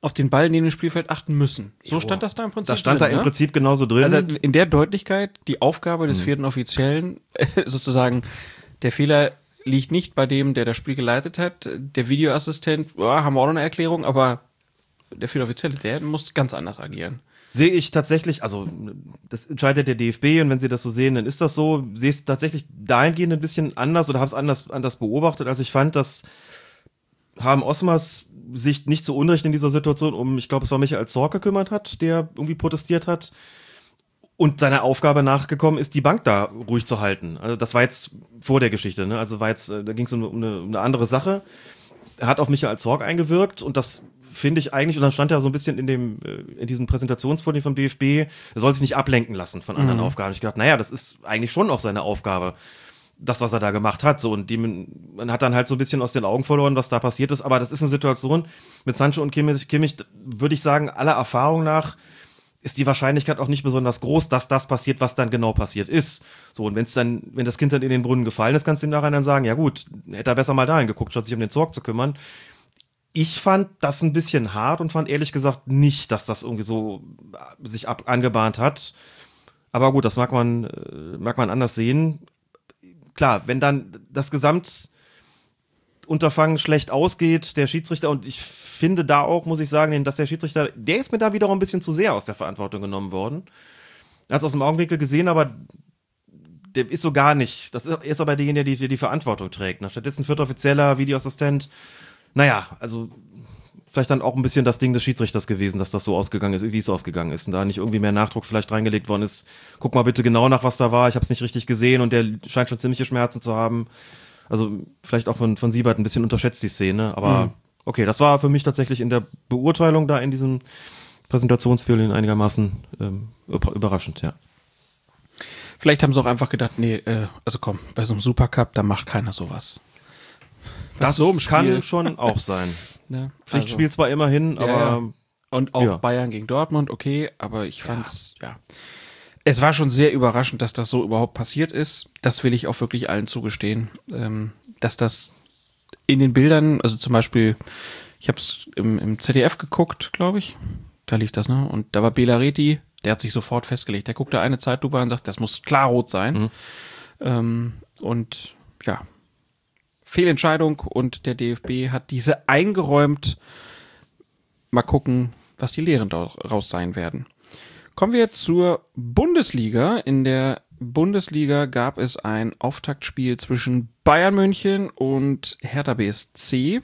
Speaker 3: auf den Ball neben dem Spielfeld achten müssen. So stand das da im Prinzip.
Speaker 4: Da stand
Speaker 3: drin,
Speaker 4: da im
Speaker 3: ne?
Speaker 4: Prinzip genauso drin.
Speaker 3: Also in der Deutlichkeit, die Aufgabe
Speaker 4: Mhm.
Speaker 3: des vierten Offiziellen, *laughs* sozusagen, der Fehler liegt nicht bei dem, der das Spiel geleitet hat. Der Videoassistent, ja, haben wir auch noch eine Erklärung, aber der Offizielle, der muss ganz anders agieren.
Speaker 4: sehe ich tatsächlich, also das entscheidet der DFB und wenn sie das so sehen, dann ist das so. Sehe es tatsächlich dahingehend ein bisschen anders oder habe es anders, anders beobachtet, als ich fand, dass haben Osmers sich nicht so unrecht in dieser Situation um, ich glaube, es war Michael Zorc gekümmert hat, der irgendwie protestiert hat und seiner Aufgabe nachgekommen ist, die Bank da ruhig zu halten. Also das war jetzt vor der Geschichte, ne? Also war jetzt, äh, da ging es um, um, eine, andere Sache. Er hat auf Michael Zorc eingewirkt und das finde ich eigentlich, und dann stand er so ein bisschen in dem, äh, in diesem Präsentationsfolie vom DFB, er soll sich nicht ablenken lassen von anderen Aufgaben. Ich gedacht, naja, das ist eigentlich schon auch seine Aufgabe das, was er da gemacht hat. So, und die, man hat dann halt so ein bisschen aus den Augen verloren, was da passiert ist. Aber das ist eine Situation mit Sancho und Kimmich, Kimmich würde ich sagen, aller Erfahrung nach ist die Wahrscheinlichkeit auch nicht besonders groß, dass das passiert, was dann genau passiert ist. So, und wenn es dann, wenn das Kind dann in den Brunnen gefallen ist, kannst du ihm nachher dann sagen, ja gut, hätte er besser mal dahin geguckt, statt sich um den Zorg zu kümmern. Ich fand das ein bisschen hart und fand ehrlich gesagt nicht, dass das irgendwie so äh, sich ab, angebahnt hat. Aber gut, das mag man, äh, mag man anders sehen klar, wenn dann das Gesamtunterfangen schlecht ausgeht, der Schiedsrichter, und ich finde da auch, muss ich sagen, dass der Schiedsrichter, der ist mir da wiederum ein bisschen zu sehr aus der Verantwortung genommen worden. Er hat es aus dem Augenwinkel gesehen, aber der ist so gar nicht. Das ist, aber derjenige, der die, die Verantwortung trägt. Ne? Stattdessen vierter Offizieller, Videoassistent. Naja, also vielleicht dann auch ein bisschen das Ding des Schiedsrichters gewesen, dass das so ausgegangen ist, wie es ausgegangen ist. Und da nicht irgendwie mehr Nachdruck vielleicht reingelegt worden ist. Guck mal bitte genau nach, was da war. Ich habe es nicht richtig gesehen und der scheint schon ziemliche Schmerzen zu haben. Also vielleicht auch von, von Siebert ein bisschen unterschätzt die Szene. Aber okay, das war für mich tatsächlich in der Beurteilung da in diesem Präsentationsfilm einigermaßen ähm, über- überraschend, ja.
Speaker 3: Vielleicht haben sie auch einfach gedacht, nee, äh, also komm, bei so einem Supercup, da macht keiner sowas. Bei
Speaker 4: Das
Speaker 3: so
Speaker 4: kann schon auch sein. *laughs*
Speaker 3: ne?
Speaker 4: Pflichtspiel zwar immerhin,
Speaker 3: Ja,
Speaker 4: aber
Speaker 3: ja. Und auch
Speaker 4: Ja.
Speaker 3: Bayern gegen Dortmund, okay, aber ich fand's, ja. Es war schon sehr überraschend, dass das so überhaupt passiert ist. Das will ich auch wirklich allen zugestehen. Ähm, dass das in den Bildern, also zum Beispiel, ich habe es im, im ZDF geguckt, glaube ich. Da lief das, ne? Und da war Bela Reti, der hat sich sofort festgelegt. Der guckte eine Zeitlupe an und sagt, das muss klar rot sein. Ähm, und ja, Fehlentscheidung und der DFB hat diese eingeräumt. Mal gucken, was die Lehren daraus sein werden. Kommen wir zur Bundesliga. In der Bundesliga gab es ein Auftaktspiel zwischen Bayern München und Hertha BSC.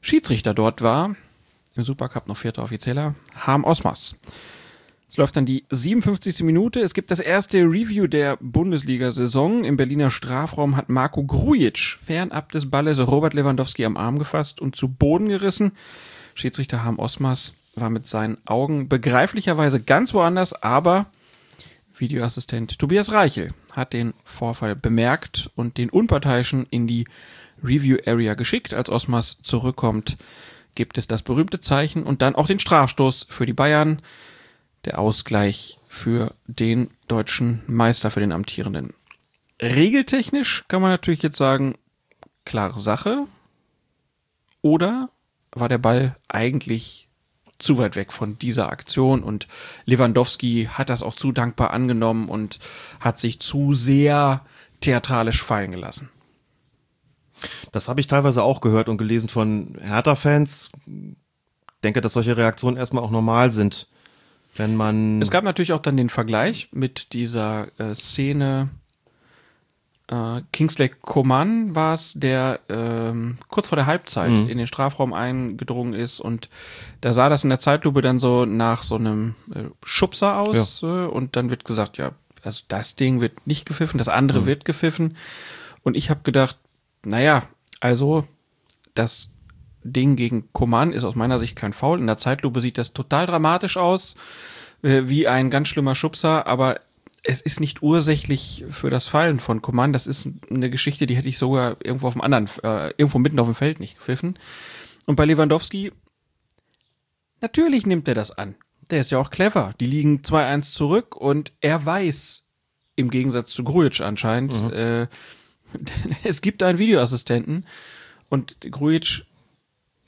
Speaker 3: Schiedsrichter dort war, im Supercup noch vierter Offizieller, Harm Osmas. Es läuft dann die 57. Minute. Es gibt das erste Review der Bundesliga-Saison. Im Berliner Strafraum hat Marco Grujic fernab des Balles Robert Lewandowski am Arm gefasst und zu Boden gerissen. Schiedsrichter Harm Osmas war mit seinen Augen begreiflicherweise ganz woanders, aber Videoassistent Tobias Reichel hat den Vorfall bemerkt und den Unparteiischen in die Review Area geschickt. Als Osmas zurückkommt, gibt es das berühmte Zeichen und dann auch den Strafstoß für die Bayern. Der Ausgleich für den deutschen Meister, für den amtierenden. Regeltechnisch kann man natürlich jetzt sagen, klare Sache. Oder war der Ball eigentlich zu weit weg von dieser Aktion und Lewandowski hat das auch zu dankbar angenommen und hat sich zu sehr theatralisch fallen gelassen.
Speaker 4: Das habe ich teilweise auch gehört und gelesen von Hertha-Fans. Denke, dass solche Reaktionen erstmal auch normal sind. Wenn man.
Speaker 3: Es gab natürlich auch dann den Vergleich mit dieser äh, Szene äh, Kingsley Coman war es, der ähm, kurz vor der Halbzeit mhm. in den Strafraum eingedrungen ist und da sah das in der Zeitlupe dann so nach so einem äh, Schubser aus ja. äh, und dann wird gesagt, ja, also das Ding wird nicht gepfiffen, das andere mhm. wird gepfiffen und ich habe gedacht, naja, also das Ding gegen Coman ist aus meiner Sicht kein Foul. In der Zeitlupe sieht das total dramatisch aus, äh, wie ein ganz schlimmer Schubser, aber es ist nicht ursächlich für das Fallen von Command. Das ist eine Geschichte, die hätte ich sogar irgendwo auf dem anderen, äh, irgendwo mitten auf dem Feld nicht gepfiffen. Und bei Lewandowski, natürlich nimmt er das an. Der ist ja auch clever. Die liegen 2-1 zurück und er weiß, im Gegensatz zu Grujic anscheinend, mhm. äh, *laughs* es gibt einen Videoassistenten und Grujic,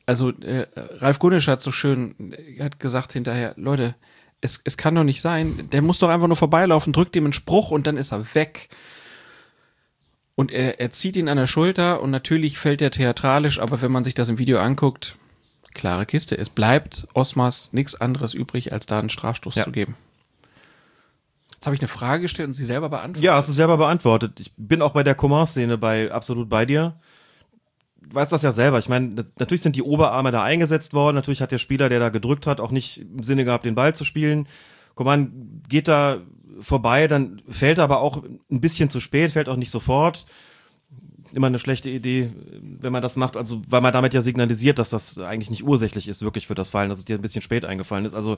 Speaker 3: also äh, Ralf Gunisch hat so schön, hat gesagt hinterher, Leute, es, es kann doch nicht sein. Der muss doch einfach nur vorbeilaufen, drückt ihm einen Spruch und dann ist er weg. Und er, er zieht ihn an der Schulter und natürlich fällt er theatralisch, aber wenn man sich das im Video anguckt, klare Kiste. Es bleibt Osmas nichts anderes übrig, als da einen Strafstoß ja. zu geben. Jetzt habe ich eine Frage gestellt und sie selber beantwortet.
Speaker 4: Ja, hast du selber beantwortet. Ich bin auch bei der Command-Szene bei absolut bei dir weiß das ja selber. Ich meine, natürlich sind die Oberarme da eingesetzt worden. Natürlich hat der Spieler, der da gedrückt hat, auch nicht im Sinne gehabt, den Ball zu spielen. Coman geht da vorbei, dann fällt er aber auch ein bisschen zu spät, fällt auch nicht sofort. Immer eine schlechte Idee, wenn man das macht, also weil man damit ja signalisiert, dass das eigentlich nicht ursächlich ist, wirklich für das Fallen, dass es dir ein bisschen spät eingefallen ist. Also,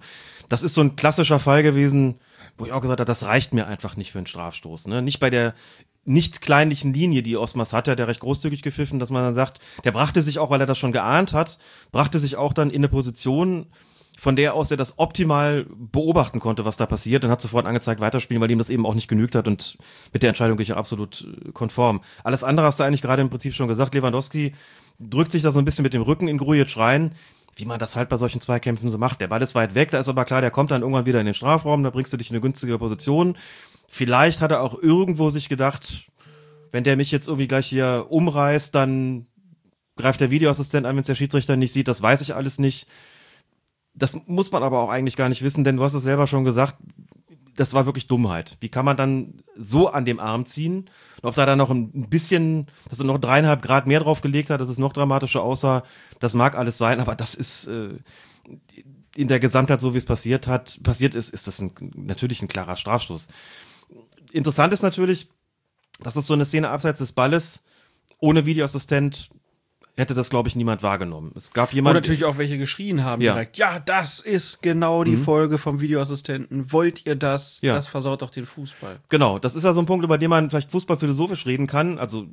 Speaker 4: das ist so ein klassischer Fall gewesen, wo ich auch gesagt habe, das reicht mir einfach nicht für einen Strafstoß. Ne? Nicht bei der nicht kleinlichen Linie, die Osmas hat, der recht großzügig gepfiffen, dass man dann sagt, der brachte sich auch, weil er das schon geahnt hat, brachte sich auch dann in eine Position, von der aus er das optimal beobachten konnte, was da passiert und hat sofort angezeigt, weiterspielen, weil ihm das eben auch nicht genügt hat und mit der Entscheidung gehe ich absolut äh, konform. Alles andere hast du eigentlich gerade im Prinzip schon gesagt. Lewandowski drückt sich da so ein bisschen mit dem Rücken in Grujic rein, wie man das halt bei solchen Zweikämpfen so macht. Der Ball ist weit weg, da ist aber klar, der kommt dann irgendwann wieder in den Strafraum, da bringst du dich in eine günstige Position Vielleicht hat er auch irgendwo sich gedacht, wenn der mich jetzt irgendwie gleich hier umreißt, dann greift der Videoassistent an, wenn es der Schiedsrichter nicht sieht. Das weiß ich alles nicht. Das muss man aber auch eigentlich gar nicht wissen, denn du hast es selber schon gesagt, das war wirklich Dummheit. Wie kann man dann so an dem Arm ziehen? Und ob da dann noch ein bisschen, dass er noch dreieinhalb Grad mehr drauf gelegt hat, dass es noch dramatischer aussah, das mag alles sein, aber das ist äh, in der Gesamtheit, so wie es passiert hat, passiert ist, ist das ein, natürlich ein klarer Strafstoß interessant ist natürlich, dass es so eine Szene abseits des Balles ohne Videoassistent hätte das, glaube ich, niemand wahrgenommen. Es gab jemanden.
Speaker 3: Wo natürlich auch welche geschrien haben ja. direkt. Ja, das ist genau die mhm. Folge vom Videoassistenten. Wollt ihr das? Ja. Das versaut doch den Fußball.
Speaker 4: Genau, das ist ja so ein Punkt, über den man vielleicht Fußball philosophisch reden kann. Also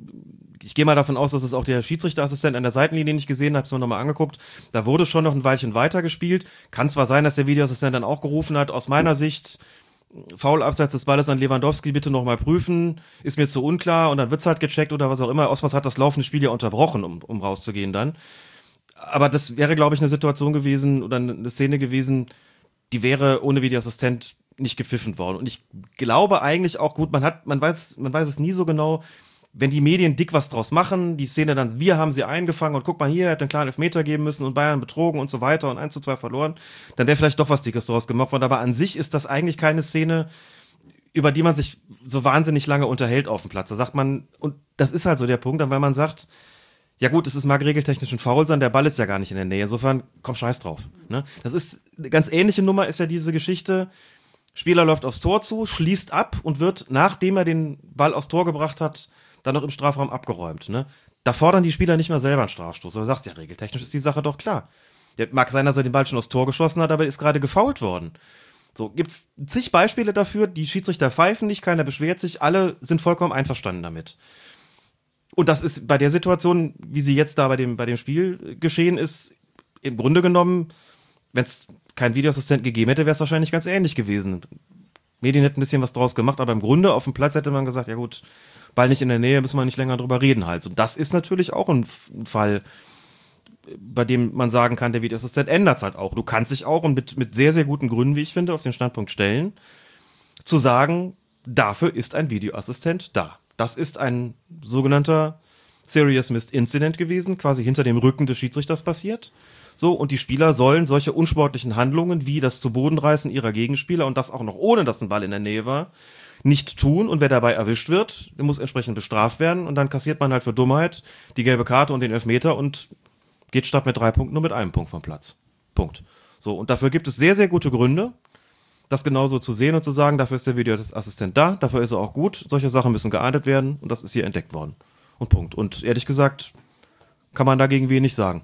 Speaker 4: ich gehe mal davon aus, dass es auch der Schiedsrichterassistent an der Seitenlinie nicht gesehen hat, es mir nochmal angeguckt. Da wurde schon noch ein Weilchen weiter gespielt. Kann zwar sein, dass der Videoassistent dann auch gerufen hat. Aus meiner Sicht Foul abseits des Balles an Lewandowski bitte nochmal prüfen, ist mir zu unklar und dann wird's halt gecheckt oder was auch immer. Osmas hat das laufende Spiel ja unterbrochen, um, um rauszugehen dann. Aber das wäre, glaube ich, eine Situation gewesen oder eine Szene gewesen, die wäre ohne Videoassistent nicht gepfiffen worden. Und ich glaube eigentlich auch gut, man hat, man weiß, man weiß es nie so genau, wenn die Medien dick was draus machen, die Szene dann, wir haben sie eingefangen und guck mal hier, hätte einen kleinen Elfmeter geben müssen und Bayern betrogen und so weiter und 1 zu 2 verloren, dann wäre vielleicht doch was Dickes draus gemacht worden. Aber an sich ist das eigentlich keine Szene, über die man sich so wahnsinnig lange unterhält auf dem Platz. Da sagt man, und das ist halt so der Punkt, weil man sagt, ja gut, es ist mag regeltechnisch ein Foul sein, der Ball ist ja gar nicht in der Nähe. Insofern, komm scheiß drauf. Ne? Das ist eine ganz ähnliche Nummer, ist ja diese Geschichte. Spieler läuft aufs Tor zu, schließt ab und wird, nachdem er den Ball aufs Tor gebracht hat, dann noch im Strafraum abgeräumt. Ne? Da fordern die Spieler nicht mehr selber einen Strafstoß. Du sagst, ja, regeltechnisch ist die Sache doch klar. Ja, mag sein, dass er den Ball schon aufs Tor geschossen hat, aber er ist gerade gefault worden. So, gibt's zig Beispiele dafür, die Schiedsrichter pfeifen nicht, keiner beschwert sich, alle sind vollkommen einverstanden damit. Und das ist bei der Situation, wie sie jetzt da bei dem, bei dem Spiel geschehen ist, im Grunde genommen, wenn es keinen Videoassistent gegeben hätte, wäre es wahrscheinlich ganz ähnlich gewesen. Medien hätten ein bisschen was draus gemacht, aber im Grunde auf dem Platz hätte man gesagt, ja gut, Ball nicht in der Nähe, müssen wir nicht länger drüber reden halt. Und das ist natürlich auch ein Fall, bei dem man sagen kann, der Videoassistent ändert es halt auch. Du kannst dich auch und mit, mit sehr, sehr guten Gründen, wie ich finde, auf den Standpunkt stellen, zu sagen, dafür ist ein Videoassistent da. Das ist ein sogenannter Serious Missed Incident gewesen, quasi hinter dem Rücken des Schiedsrichters passiert. So, und die Spieler sollen solche unsportlichen Handlungen wie das zu Boden reißen ihrer Gegenspieler und das auch noch ohne, dass ein Ball in der Nähe war, nicht tun. Und wer dabei erwischt wird, der muss entsprechend bestraft werden. Und dann kassiert man halt für Dummheit die gelbe Karte und den Elfmeter und geht statt mit drei Punkten nur mit einem Punkt vom Platz. Punkt. So, und dafür gibt es sehr, sehr gute Gründe, das genauso zu sehen und zu sagen, dafür ist der Videoassistent da, dafür ist er auch gut. Solche Sachen müssen geahndet werden und das ist hier entdeckt worden. Und Punkt. Und ehrlich gesagt, kann man dagegen wenig sagen.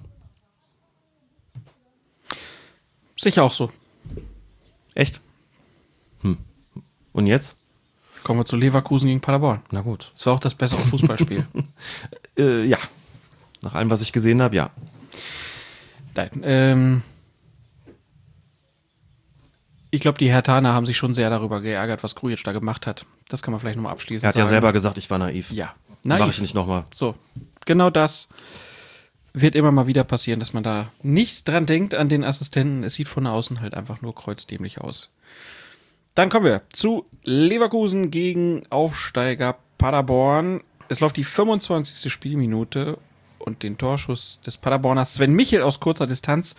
Speaker 3: Sicher auch so.
Speaker 4: Echt? Hm. Und jetzt?
Speaker 3: Kommen wir zu Leverkusen gegen Paderborn.
Speaker 4: Na gut.
Speaker 3: Das war auch das bessere Fußballspiel. *laughs*
Speaker 4: Äh, ja. Nach allem, was ich gesehen habe, ja.
Speaker 3: Nein, ähm, ich glaube, die Hertaner haben sich schon sehr darüber geärgert, was Grujic da gemacht hat. Das kann man vielleicht nochmal abschließend
Speaker 4: Er hat
Speaker 3: sagen.
Speaker 4: ja selber gesagt, ich war naiv.
Speaker 3: Ja,
Speaker 4: Mach
Speaker 3: naiv.
Speaker 4: ich nicht nochmal.
Speaker 3: So, genau das wird immer mal wieder passieren, dass man da nicht dran denkt an den Assistenten. Es sieht von außen halt einfach nur kreuzdämlich aus. Dann kommen wir zu Leverkusen gegen Aufsteiger Paderborn. Es läuft die 25. Spielminute und den Torschuss des Paderborners Sven Michel aus kurzer Distanz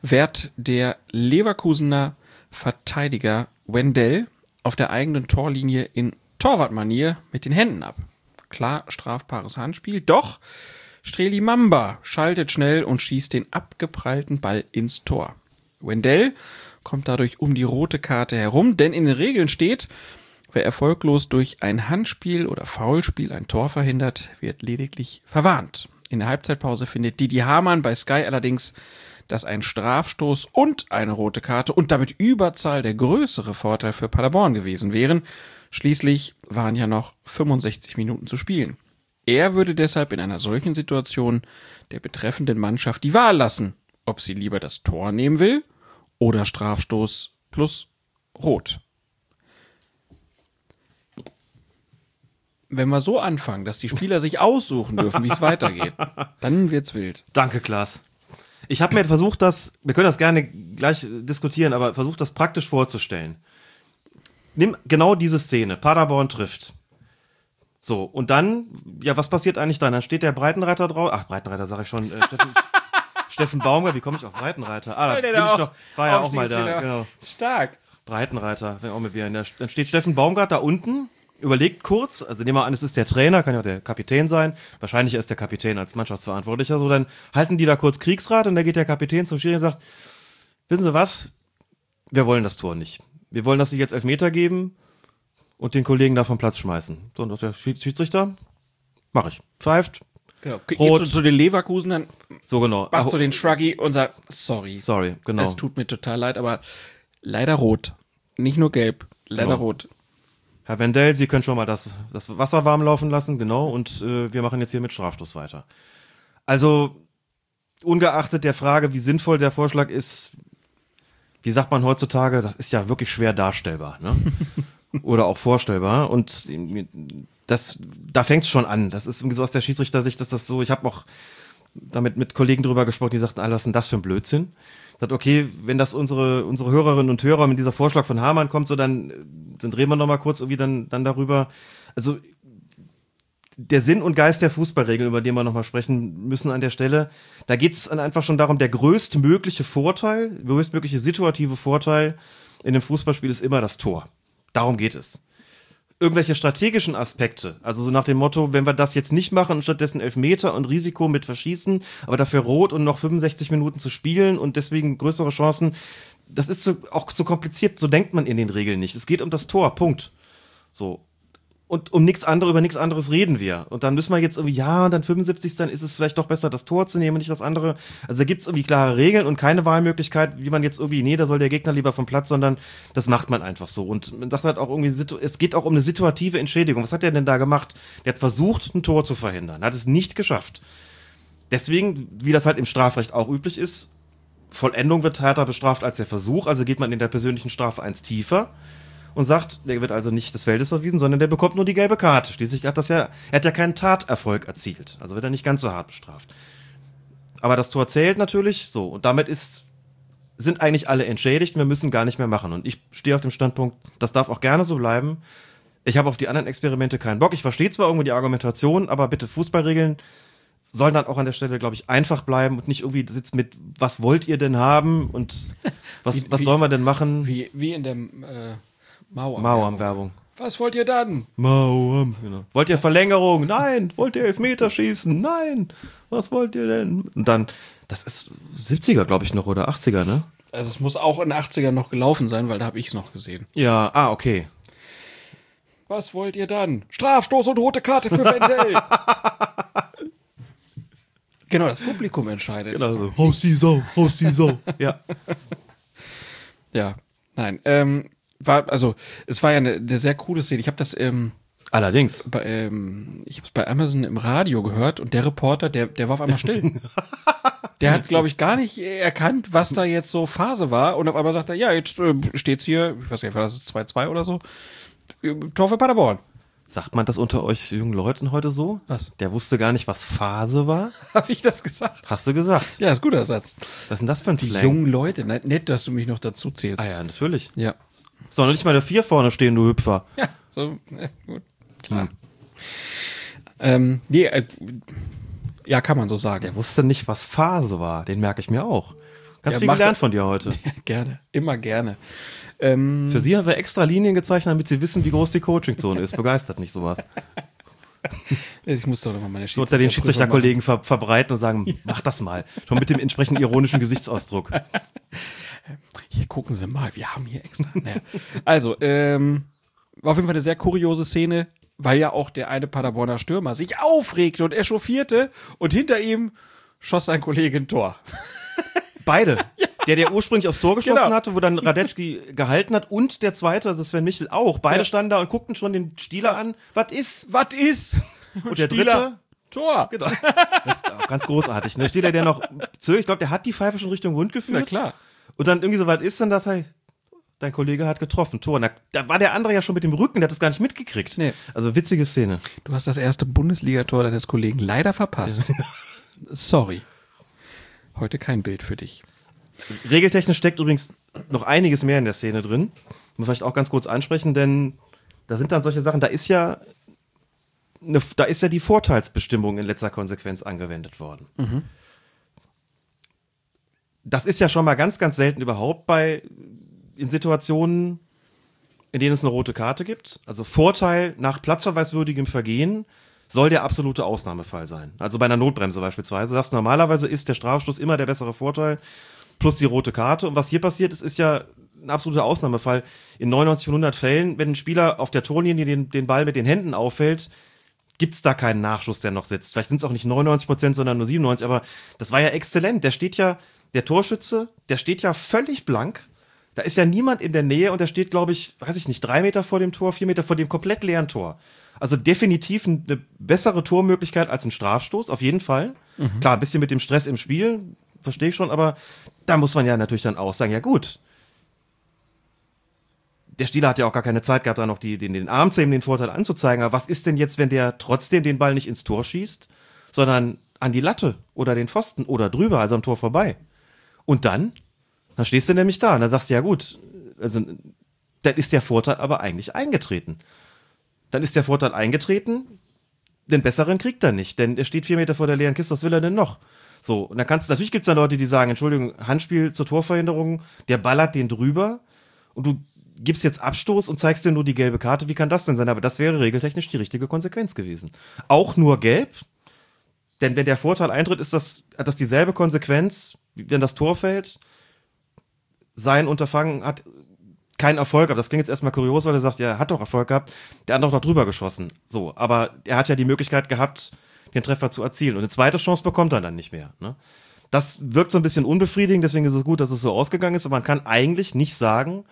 Speaker 3: wehrt der Leverkusener Verteidiger Wendell auf der eigenen Torlinie in Torwartmanier mit den Händen ab. Klar strafbares Handspiel, doch Streli Mamba schaltet schnell und schießt den abgeprallten Ball ins Tor. Wendell kommt dadurch um die rote Karte herum, denn in den Regeln steht, wer erfolglos durch ein Handspiel oder Foulspiel ein Tor verhindert, wird lediglich verwarnt. In der Halbzeitpause findet Didi Hamann bei Sky allerdings, dass ein Strafstoß und eine rote Karte und damit Überzahl der größere Vorteil für Paderborn gewesen wären. Schließlich waren ja noch 65 Minuten zu spielen. Er würde deshalb in einer solchen Situation der betreffenden Mannschaft die Wahl lassen, ob sie lieber das Tor nehmen will oder Strafstoß plus Rot. Wenn wir so anfangen, dass die Spieler sich aussuchen dürfen, wie es *laughs* weitergeht, dann wird's wild.
Speaker 4: Danke, Klaas. Ich habe mir versucht, das, wir können das gerne gleich diskutieren, aber versucht das praktisch vorzustellen. Nimm genau diese Szene. Paderborn trifft. So, und dann, ja, was passiert eigentlich dann? Dann steht der Breitenreiter drauf. Ach, Breitenreiter sage ich schon. Äh, Steffen, *laughs* Steffen Baumgart, wie komme ich auf Breitenreiter? Ah, da bin ich doch, war ja auch mal da. Genau.
Speaker 3: Stark.
Speaker 4: Breitenreiter, wenn auch mit mir. Dann steht Steffen Baumgart da unten, überlegt kurz, also nehmen wir an, es ist der Trainer, kann ja auch der Kapitän sein. Wahrscheinlich ist der Kapitän als Mannschaftsverantwortlicher so. Dann halten die da kurz Kriegsrat und da geht der Kapitän zum Schiri und sagt, wissen Sie was? Wir wollen das Tor nicht. Wir wollen, dass Sie jetzt Elfmeter geben und den Kollegen da vom Platz schmeißen. So, und der Schiedsrichter, mach ich. Pfeift,
Speaker 3: Genau.
Speaker 4: Rot.
Speaker 3: Geht zu, zu den Leverkusen, dann
Speaker 4: so genau.
Speaker 3: macht
Speaker 4: Ach,
Speaker 3: so den Shruggy und sagt, sorry.
Speaker 4: Sorry, genau.
Speaker 3: Es tut mir total leid, aber leider rot. Nicht nur gelb, leider
Speaker 4: Genau.
Speaker 3: rot.
Speaker 4: Herr Wendell, Sie können schon mal das, das Wasser warm laufen lassen, genau, und äh, wir machen jetzt hier mit Strafstoß weiter. Also, ungeachtet der Frage, wie sinnvoll der Vorschlag ist, wie sagt man heutzutage, das ist ja wirklich schwer darstellbar, ne? *laughs* Oder auch vorstellbar. Und das, da fängt es schon an. Das ist irgendwie so aus der Schiedsrichtersicht, dass das so, ich habe auch damit mit Kollegen drüber gesprochen, die sagten, ah, was ist denn das für ein Blödsinn? Sagt, okay, wenn das unsere, unsere Hörerinnen und Hörer mit dieser Vorschlag von Hamann kommt, so dann, dann drehen wir noch mal kurz irgendwie dann, dann darüber. Also der Sinn und Geist der Fußballregeln, über den wir nochmal sprechen müssen an der Stelle, da geht es einfach schon darum, der größtmögliche Vorteil, größtmögliche situative Vorteil in dem Fußballspiel ist immer das Tor. Darum geht es. Irgendwelche strategischen Aspekte, also so nach dem Motto, wenn wir das jetzt nicht machen und stattdessen Elfmeter und Risiko mit verschießen, aber dafür rot und noch 65 Minuten zu spielen und deswegen größere Chancen, das ist so, auch so kompliziert, so denkt man in den Regeln nicht. Es geht um das Tor, Punkt. So und um nichts anderes, über nichts anderes reden wir. Und dann müssen wir jetzt irgendwie, ja, und dann 75, dann ist es vielleicht doch besser, das Tor zu nehmen und nicht das andere. Also da gibt es irgendwie klare Regeln und keine Wahlmöglichkeit, wie man jetzt irgendwie, nee, da soll der Gegner lieber vom Platz, sondern das macht man einfach so. Und man sagt halt auch irgendwie, es geht auch um eine situative Entschädigung. Was hat der denn da gemacht? Der hat versucht, ein Tor zu verhindern, hat es nicht geschafft. Deswegen, wie das halt im Strafrecht auch üblich ist, Vollendung wird härter bestraft als der Versuch, also geht man in der persönlichen Strafe eins tiefer und sagt, der wird also nicht des Feldes verwiesen, sondern der bekommt nur die gelbe Karte. Schließlich hat das ja, er hat ja keinen Taterfolg erzielt. Also wird er nicht ganz so hart bestraft. Aber das Tor zählt natürlich so. Und damit ist, sind eigentlich alle entschädigt. Wir müssen gar nicht mehr machen. Und ich stehe auf dem Standpunkt, das darf auch gerne so bleiben. Ich habe auf die anderen Experimente keinen Bock. Ich verstehe zwar irgendwo die Argumentation, aber bitte Fußballregeln sollen dann auch an der Stelle, glaube ich, einfach bleiben und nicht irgendwie sitzt mit, was wollt ihr denn haben und *laughs* was,
Speaker 3: Wie-
Speaker 4: was sollen wir denn machen?
Speaker 3: Wie, wie in der äh, Mauer.
Speaker 4: Mauerwerbung.
Speaker 3: Was wollt ihr dann?
Speaker 4: Mauern. Genau. Wollt ihr Verlängerung? Nein. Wollt ihr Elfmeter schießen? Nein. Was wollt ihr denn? Und dann, das ist 70er, glaube ich, noch oder 80er, ne?
Speaker 3: Also es muss auch in den 80ern noch gelaufen sein, weil da habe ich es noch gesehen.
Speaker 4: Ja, ah, okay.
Speaker 3: Was wollt ihr dann? Strafstoß und rote Karte für Wendell. *laughs* genau, das Publikum entscheidet.
Speaker 4: Genau so. Raus die Sau, raus die Sau. *laughs* ja.
Speaker 3: Ja, nein. Ähm, war, also, es war ja eine, eine sehr coole Szene. Ich habe das, ähm,
Speaker 4: Allerdings.
Speaker 3: bei, ähm, ich habe es bei Amazon im Radio gehört und der Reporter, der, der war auf einmal still. *laughs* der hat, glaube ich, gar nicht erkannt, was da jetzt so Phase war. Und auf einmal sagt er, ja, jetzt äh, steht's hier, ich weiß nicht, war das ist 2-2 oder so. Äh, Tor für Paderborn.
Speaker 4: Sagt man das unter euch jungen Leuten heute so?
Speaker 3: Was?
Speaker 4: Der wusste gar nicht, was Phase war? *laughs*
Speaker 3: Habe ich das gesagt?
Speaker 4: Hast du gesagt.
Speaker 3: Ja, ist guter Satz.
Speaker 4: Was ist denn das für ein
Speaker 3: Die
Speaker 4: Slang?
Speaker 3: jungen Leute, ne- nett, dass du mich noch dazu zählst.
Speaker 4: Ah ja, natürlich.
Speaker 3: Ja.
Speaker 4: Soll nicht mal der Vier vorne stehen, du Hüpfer.
Speaker 3: Ja, so, ja, gut. Klar. Ähm, nee, äh, ja, kann man so sagen.
Speaker 4: Der wusste nicht, was Phase war. Den merke ich mir auch. Ganz
Speaker 3: Ja,
Speaker 4: viel gelernt
Speaker 3: er-
Speaker 4: von dir heute. *laughs*
Speaker 3: gerne, immer gerne. Ähm,
Speaker 4: Für sie haben wir extra Linien gezeichnet, damit sie wissen, wie groß die Coachingzone ist. Begeistert mich sowas. *laughs*
Speaker 3: ich muss doch noch mal meine
Speaker 4: So unter den Schiedsrichterkollegen ver verbreiten und sagen, mach das mal. Schon mit dem entsprechenden ironischen Gesichtsausdruck. *laughs*
Speaker 3: Hier gucken Sie mal, wir haben hier extra. *laughs* Naja. Also, ähm, war auf jeden Fall eine sehr kuriose Szene, weil ja auch der eine Paderborner Stürmer sich aufregte und echauffierte und hinter ihm schoss ein Kollege ein Tor. *laughs*
Speaker 4: Beide. Der, der ursprünglich aufs Tor geschossen
Speaker 3: Genau.
Speaker 4: hatte, wo dann Radetzky gehalten hat und der zweite, also Sven Michel auch. Beide
Speaker 3: Ja.
Speaker 4: standen da und guckten schon den Stieler an. Was ist?
Speaker 3: Was ist?
Speaker 4: Und der
Speaker 3: Stieler,
Speaker 4: dritte?
Speaker 3: Tor.
Speaker 4: Genau. Das ist auch ganz großartig. Ne? Stieler, der noch zögert, ich glaube, der hat die Pfeife schon Richtung Rund geführt.
Speaker 3: Na klar.
Speaker 4: Und dann irgendwie so weit ist, dann dachte er, dein Kollege hat getroffen, Tor. Na, da war der andere ja schon mit dem Rücken, der hat das gar nicht mitgekriegt.
Speaker 3: Nee.
Speaker 4: Also witzige Szene.
Speaker 3: Du hast das erste Bundesligator deines Kollegen leider verpasst. *laughs* Sorry. Heute kein Bild für dich.
Speaker 4: Regeltechnisch steckt übrigens noch einiges mehr in der Szene drin. Muss vielleicht auch ganz kurz ansprechen, denn da sind dann solche Sachen, da ist ja eine, da ist ja die Vorteilsbestimmung in letzter Konsequenz angewendet worden. Das ist ja schon mal ganz, ganz selten überhaupt bei in Situationen, in denen es eine rote Karte gibt. Also Vorteil nach platzverweiswürdigem Vergehen soll der absolute Ausnahmefall sein. Also bei einer Notbremse beispielsweise. Sagst normalerweise ist der Strafstoß immer der bessere Vorteil plus die rote Karte. Und was hier passiert ist, ist ja ein absoluter Ausnahmefall. In 99 von 100 Fällen, wenn ein Spieler auf der Torlinie den, den Ball mit den Händen auffällt, gibt es da keinen Nachschuss, der noch sitzt. Vielleicht sind es auch nicht 99 Prozent, sondern nur 97. Aber das war ja exzellent. Der steht ja, der Torschütze, der steht ja völlig blank. Da ist ja niemand in der Nähe und der steht, glaube ich, weiß ich nicht, drei Meter vor dem Tor, vier Meter vor dem komplett leeren Tor. Also definitiv eine bessere Tormöglichkeit als ein Strafstoß, auf jeden Fall. Klar, ein bisschen mit dem Stress im Spiel, verstehe ich schon, aber da muss man ja natürlich dann auch sagen, ja gut, der Stieler hat ja auch gar keine Zeit gehabt, da noch die, den, den Arm zu heben, den Vorteil anzuzeigen. Aber was ist denn jetzt, wenn der trotzdem den Ball nicht ins Tor schießt, sondern an die Latte oder den Pfosten oder drüber, also am Tor vorbei? Und dann? Dann stehst du nämlich da und dann sagst du, ja gut, also dann ist der Vorteil aber eigentlich eingetreten. Dann ist der Vorteil eingetreten, den besseren kriegt er nicht, denn er steht vier Meter vor der leeren Kiste, was will er denn noch? So, und dann kannst du, natürlich gibt es dann Leute, die sagen, Entschuldigung, Handspiel zur Torverhinderung, der ballert den drüber und du gibst jetzt Abstoß und zeigst dir nur die gelbe Karte. Wie kann das denn sein? Aber das wäre regeltechnisch die richtige Konsequenz gewesen. Auch nur gelb, denn wenn der Vorteil eintritt, ist das, hat das dieselbe Konsequenz, wenn das Tor fällt. Sein Unterfangen hat keinen Erfolg gehabt. Das klingt jetzt erstmal kurios, weil er sagt, ja, er hat doch Erfolg gehabt. Der hat doch noch drüber geschossen. So, aber er hat ja die Möglichkeit gehabt, den Treffer zu erzielen. Und eine zweite Chance bekommt er dann nicht mehr. Ne? Das wirkt so ein bisschen unbefriedigend, deswegen ist es gut, dass es so ausgegangen ist. Aber man kann eigentlich nicht sagen,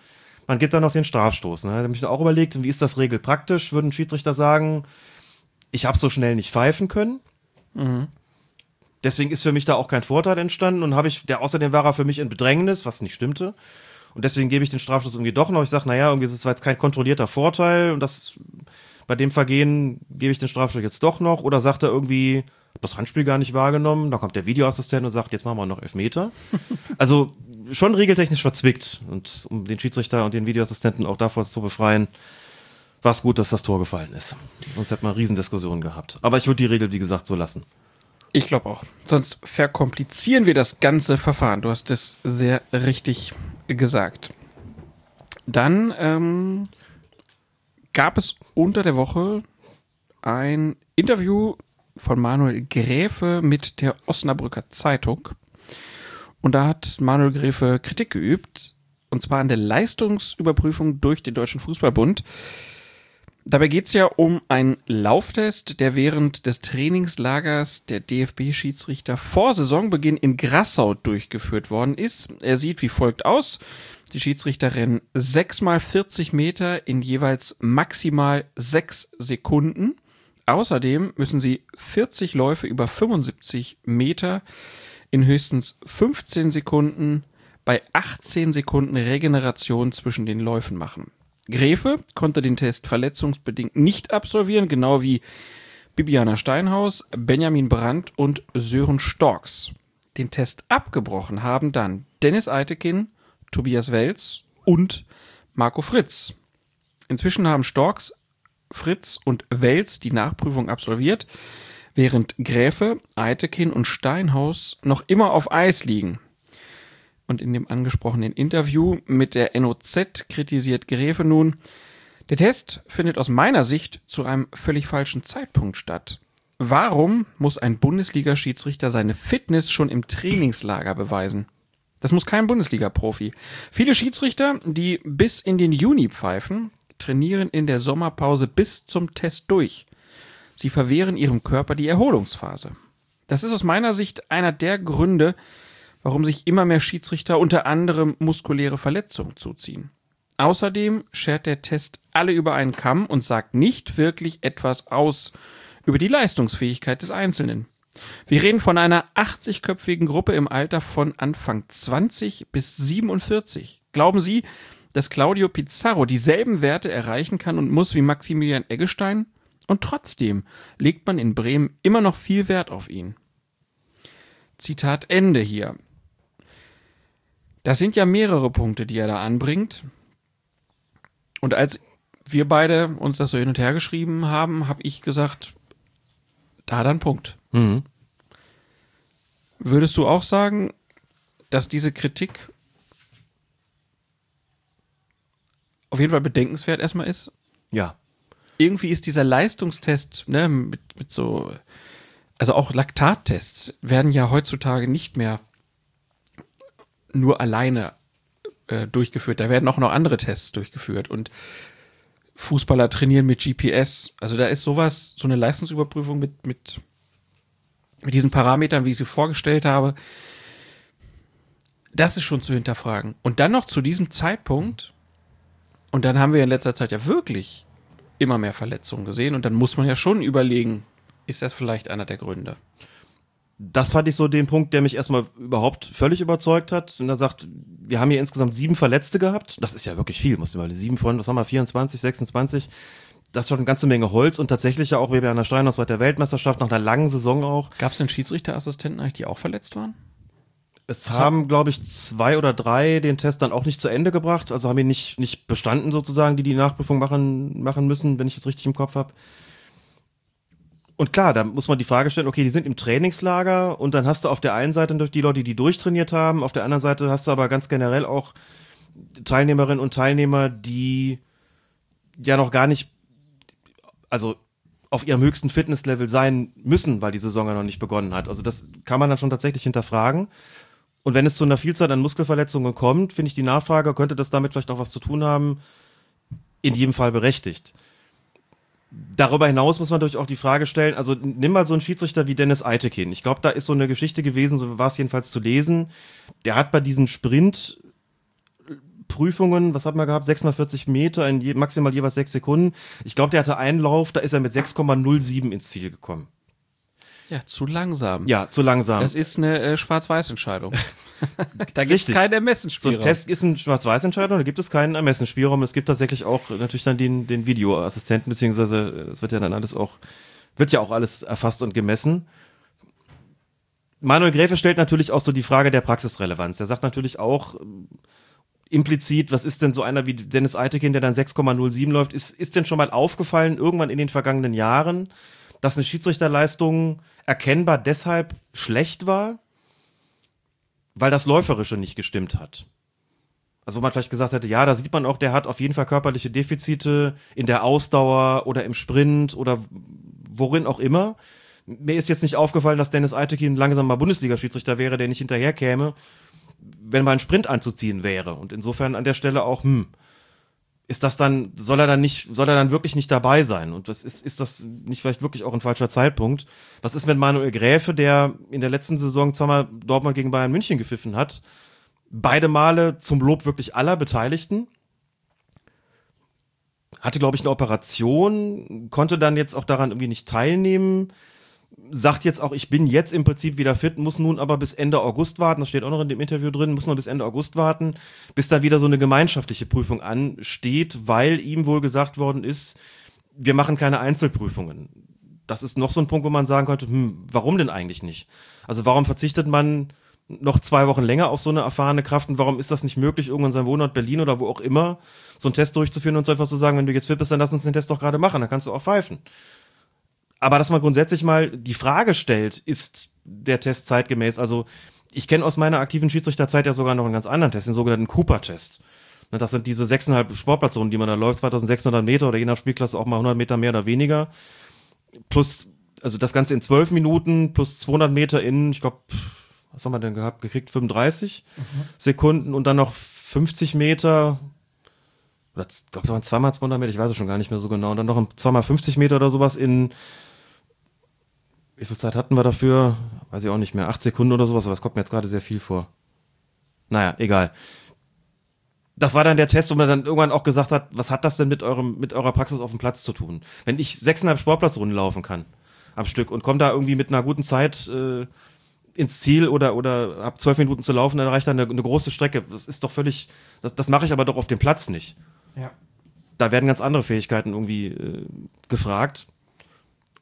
Speaker 4: man gibt dann noch den Strafstoß. Ne? Da habe ich auch überlegt, wie ist das regelpraktisch? Würden Schiedsrichter sagen, ich habe so schnell nicht pfeifen können? Mhm. Deswegen ist für mich da auch kein Vorteil entstanden und habe ich, der außerdem war er für mich in Bedrängnis, was nicht stimmte. Und deswegen gebe ich den Strafstoß irgendwie doch noch. Ich sage, naja, irgendwie ist es jetzt kein kontrollierter Vorteil und das bei dem Vergehen gebe ich den Strafstoß jetzt doch noch. Oder sagt er irgendwie, das Handspiel gar nicht wahrgenommen. Dann kommt der Videoassistent und sagt, jetzt machen wir noch Elfmeter. *laughs* also schon regeltechnisch verzwickt. Und um den Schiedsrichter und den Videoassistenten auch davor zu befreien, war es gut, dass das Tor gefallen ist. Sonst hätte man Riesendiskussionen gehabt. Aber ich würde die Regel, wie gesagt, so lassen.
Speaker 3: Ich glaube auch. Sonst verkomplizieren wir das ganze Verfahren. Du hast es sehr richtig gesagt. Dann ähm, gab es unter der Woche ein Interview von Manuel Gräfe mit der Osnabrücker Zeitung. Und da hat Manuel Gräfe Kritik geübt, und zwar an der Leistungsüberprüfung durch den Deutschen Fußballbund. Dabei geht es ja um einen Lauftest, der während des Trainingslagers der DFB-Schiedsrichter vor Saisonbeginn in Grassau durchgeführt worden ist. Er sieht wie folgt aus. Die Schiedsrichter rennen 6 mal 40 Meter in jeweils maximal 6 Sekunden. Außerdem müssen sie 40 Läufe über 75 Meter in höchstens 15 Sekunden bei 18 Sekunden Regeneration zwischen den Läufen machen. Gräfe konnte den Test verletzungsbedingt nicht absolvieren, genau wie Bibiana Steinhaus, Benjamin Brandt und Sören Storks. Den Test abgebrochen haben dann Dennis Eitekin, Tobias Welz und Marco Fritz. Inzwischen haben Storks, Fritz und Welz die Nachprüfung absolviert, während Gräfe, Eitekin und Steinhaus noch immer auf Eis liegen. Und in dem angesprochenen Interview mit der NOZ kritisiert Gräfe nun, der Test findet aus meiner Sicht zu einem völlig falschen Zeitpunkt statt. Warum muss ein Bundesliga-Schiedsrichter seine Fitness schon im Trainingslager beweisen? Das muss kein Bundesliga-Profi. Viele Schiedsrichter, die bis in den Juni pfeifen, trainieren in der Sommerpause bis zum Test durch. Sie verwehren ihrem Körper die Erholungsphase. Das ist aus meiner Sicht einer der Gründe, warum sich immer mehr Schiedsrichter unter anderem muskuläre Verletzungen zuziehen. Außerdem schert der Test alle über einen Kamm und sagt nicht wirklich etwas aus über die Leistungsfähigkeit des Einzelnen. Wir reden von einer 80-köpfigen Gruppe im Alter von Anfang 20 bis 47. Glauben Sie, dass Claudio Pizarro dieselben Werte erreichen kann und muss wie Maximilian Eggestein? Und trotzdem legt man in Bremen immer noch viel Wert auf ihn. Zitat Ende hier. Das sind ja mehrere Punkte, die er da anbringt. Und als wir beide uns das so hin und her geschrieben haben, habe ich gesagt, da hat einen Punkt. Mhm. Würdest du auch sagen, dass diese Kritik auf jeden Fall bedenkenswert erstmal ist?
Speaker 4: Ja.
Speaker 3: Irgendwie ist dieser Leistungstest, ne, mit, mit so, also auch Laktattests werden ja heutzutage nicht mehr nur alleine äh, durchgeführt. Da werden auch noch andere Tests durchgeführt und Fußballer trainieren mit GPS. Also da ist sowas, so eine Leistungsüberprüfung mit, mit, mit diesen Parametern, wie ich sie vorgestellt habe. Das ist schon zu hinterfragen. Und dann noch zu diesem Zeitpunkt, und dann haben wir in letzter Zeit ja wirklich immer mehr Verletzungen gesehen, und dann muss man ja schon überlegen, ist das vielleicht einer der Gründe?
Speaker 4: Das fand ich so den Punkt, der mich erstmal überhaupt völlig überzeugt hat. Und er sagt, wir haben hier insgesamt sieben Verletzte gehabt. Das ist ja wirklich viel, muss ich mal. Sieben von, was haben wir, 24, 26. Das ist schon eine ganze Menge Holz und tatsächlich ja auch wie bei einer Steinhaus seit der Weltmeisterschaft nach einer langen Saison auch.
Speaker 3: Gab es denn Schiedsrichterassistenten eigentlich, die auch verletzt waren?
Speaker 4: Es was haben, glaube ich, zwei oder drei den Test dann auch nicht zu Ende gebracht. Also haben ihn nicht, nicht bestanden sozusagen, die die Nachprüfung machen, machen müssen, wenn ich es richtig im Kopf habe. Und klar, da muss man die Frage stellen, okay, die sind im Trainingslager und dann hast du auf der einen Seite durch die Leute, die durchtrainiert haben, auf der anderen Seite hast du aber ganz generell auch Teilnehmerinnen und Teilnehmer, die ja noch gar nicht, also auf ihrem höchsten Fitnesslevel sein müssen, weil die Saison ja noch nicht begonnen hat. Also das kann man dann schon tatsächlich hinterfragen. Und wenn es zu einer Vielzahl an Muskelverletzungen kommt, finde ich die Nachfrage, könnte das damit vielleicht auch was zu tun haben, in jedem Fall berechtigt. Darüber hinaus muss man natürlich auch die Frage stellen, also nimm mal so einen Schiedsrichter wie Dennis Eitekin. Ich glaube, da ist so eine Geschichte gewesen, so war es jedenfalls zu lesen. Der hat bei diesen Sprint Prüfungen, was hat man gehabt? 640 Meter in je, maximal jeweils sechs Sekunden. Ich glaube, der hatte einen Lauf, da ist er mit 6,07 ins Ziel gekommen.
Speaker 3: Ja, zu langsam.
Speaker 4: Ja, zu langsam.
Speaker 3: Das ist eine äh, Schwarz-Weiß-Entscheidung. *laughs* da gibt es keinen Ermessensspielraum.
Speaker 4: So ein Test ist eine Schwarz-Weiß-Entscheidung, da gibt es keinen Ermessensspielraum. Es gibt tatsächlich auch natürlich dann den, den Videoassistenten, beziehungsweise es wird ja dann alles auch, wird ja auch alles erfasst und gemessen. Manuel Gräfe stellt natürlich auch so die Frage der Praxisrelevanz. Er sagt natürlich auch, implizit, was ist denn so einer wie Dennis Eitekin, der dann 6,07 läuft, ist, ist denn schon mal aufgefallen, irgendwann in den vergangenen Jahren, dass eine Schiedsrichterleistung erkennbar deshalb schlecht war, weil das Läuferische nicht gestimmt hat? Also wo man vielleicht gesagt hätte, ja, da sieht man auch, der hat auf jeden Fall körperliche Defizite in der Ausdauer oder im Sprint oder worin auch immer. Mir ist jetzt nicht aufgefallen, dass Dennis Eitekin langsam mal Bundesliga-Schiedsrichter wäre, der nicht hinterherkäme wenn mal ein Sprint anzuziehen wäre. Und insofern an der Stelle auch, hm, ist das dann, soll er dann nicht, soll er dann wirklich nicht dabei sein? Und was ist, ist das nicht vielleicht wirklich auch ein falscher Zeitpunkt? Was ist mit Manuel Gräfe, der in der letzten Saison zweimal Dortmund gegen Bayern München gepfiffen hat? Beide Male zum Lob wirklich aller Beteiligten. Hatte, glaube ich, eine Operation, konnte dann jetzt auch daran irgendwie nicht teilnehmen sagt jetzt auch, ich bin jetzt im Prinzip wieder fit, muss nun aber bis Ende August warten, das steht auch noch in dem Interview drin, muss nur bis Ende August warten, bis da wieder so eine gemeinschaftliche Prüfung ansteht, weil ihm wohl gesagt worden ist, wir machen keine Einzelprüfungen. Das ist noch so ein Punkt, wo man sagen könnte, hm, warum denn eigentlich nicht? Also warum verzichtet man noch zwei Wochen länger auf so eine erfahrene Kraft und warum ist das nicht möglich, irgendwann in seinem Wohnort Berlin oder wo auch immer, so einen Test durchzuführen und so einfach zu sagen, wenn du jetzt fit bist, dann lass uns den Test doch gerade machen, dann kannst du auch pfeifen. Aber dass man grundsätzlich mal die Frage stellt, ist der Test zeitgemäß? Also ich kenne aus meiner aktiven Schiedsrichterzeit ja sogar noch einen ganz anderen Test, den sogenannten Cooper-Test. Ne, das sind diese sechseinhalb Sportplatzrunden, die man da läuft, 2600 Meter oder je nach Spielklasse auch mal 100 Meter mehr oder weniger. Plus, also das Ganze in zwölf Minuten plus 200 Meter in, ich glaube, was haben wir denn gehabt, gekriegt? 35 mhm. Sekunden und dann noch 50 Meter, oder ich glaube, es waren zweimal 200 Meter, ich weiß es schon gar nicht mehr so genau, und dann noch zweimal 50 Meter oder sowas in wie viel Zeit hatten wir dafür? Weiß ich auch nicht mehr. Acht Sekunden oder sowas, aber es kommt mir jetzt gerade sehr viel vor. Naja, egal. Das war dann der Test, wo man dann irgendwann auch gesagt hat, was hat das denn mit eurem, mit eurer Praxis auf dem Platz zu tun? Wenn ich sechseinhalb Sportplatzrunden laufen kann am Stück und komme da irgendwie mit einer guten Zeit äh, ins Ziel oder, oder hab zwölf Minuten zu laufen, dann reicht da eine, eine große Strecke. Das ist doch völlig, das, das mache ich aber doch auf dem Platz nicht.
Speaker 3: Ja.
Speaker 4: Da werden ganz andere Fähigkeiten irgendwie äh, gefragt.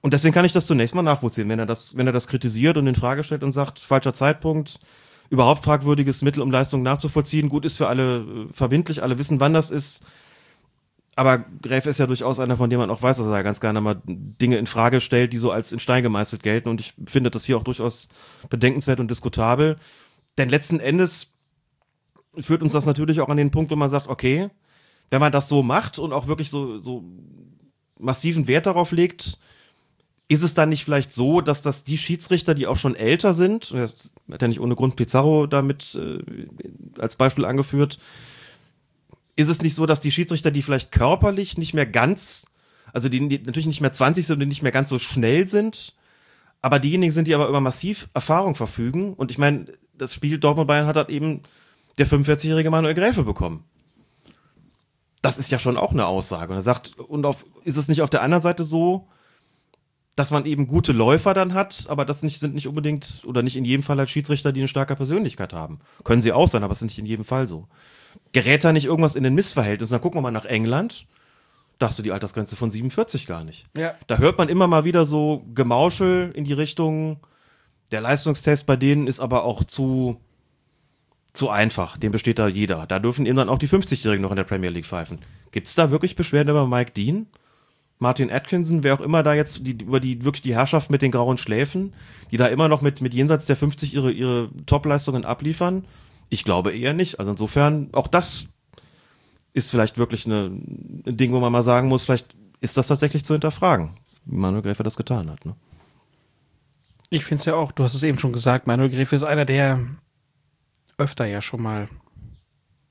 Speaker 4: Und deswegen kann ich das zunächst mal nachvollziehen, wenn er das, wenn er das kritisiert und in Frage stellt und sagt, falscher Zeitpunkt, überhaupt fragwürdiges Mittel, um Leistung nachzuvollziehen. Gut ist für alle äh, verbindlich, alle wissen, wann das ist. Aber Gräf ist ja durchaus einer, von dem man auch weiß, dass er ganz gerne mal Dinge in Frage stellt, die so als in Stein gemeißelt gelten. Und ich finde das hier auch durchaus bedenkenswert und diskutabel. Denn letzten Endes führt uns das natürlich auch an den Punkt, wo man sagt, okay, wenn man das so macht und auch wirklich so, so massiven Wert darauf legt, ist es dann nicht vielleicht so, dass das die Schiedsrichter, die auch schon älter sind, hat ja nicht ohne Grund Pizarro damit äh, als Beispiel angeführt, ist es nicht so, dass die Schiedsrichter, die vielleicht körperlich nicht mehr ganz, also die, die natürlich nicht mehr 20 sind und nicht mehr ganz so schnell sind, aber diejenigen sind, die aber über massiv Erfahrung verfügen. Und ich meine, das Spiel Dortmund Bayern hat halt eben der 45-jährige Manuel Gräfe bekommen. Das ist ja schon auch eine Aussage. Und er sagt, und auf, ist es nicht auf der anderen Seite so, dass man eben gute Läufer dann hat, aber das nicht, sind nicht unbedingt oder nicht in jedem Fall als Schiedsrichter, die eine starke Persönlichkeit haben. Können sie auch sein, aber es ist nicht in jedem Fall so. Gerät da nicht irgendwas in den Missverhältnissen? Dann gucken wir mal nach England. Da hast du die Altersgrenze von 47 gar nicht.
Speaker 3: Ja.
Speaker 4: Da hört man immer mal wieder so Gemauschel in die Richtung, der Leistungstest bei denen ist aber auch zu, zu einfach. Den besteht da jeder. Da dürfen eben dann auch die 50-Jährigen noch in der Premier League pfeifen. Gibt es da wirklich Beschwerden über Mike Dean? Martin Atkinson, wer auch immer da jetzt die, über die wirklich die Herrschaft mit den grauen Schläfen, die da immer noch mit, mit jenseits der 50 ihre, ihre Top-Leistungen abliefern? Ich glaube eher nicht. Also insofern, auch das ist vielleicht wirklich eine, ein Ding, wo man mal sagen muss, vielleicht ist das tatsächlich zu hinterfragen, wie Manuel Gräfe das getan hat. Ne?
Speaker 3: Ich finde es ja auch, du hast es eben schon gesagt, Manuel Gräfe ist einer, der öfter ja schon mal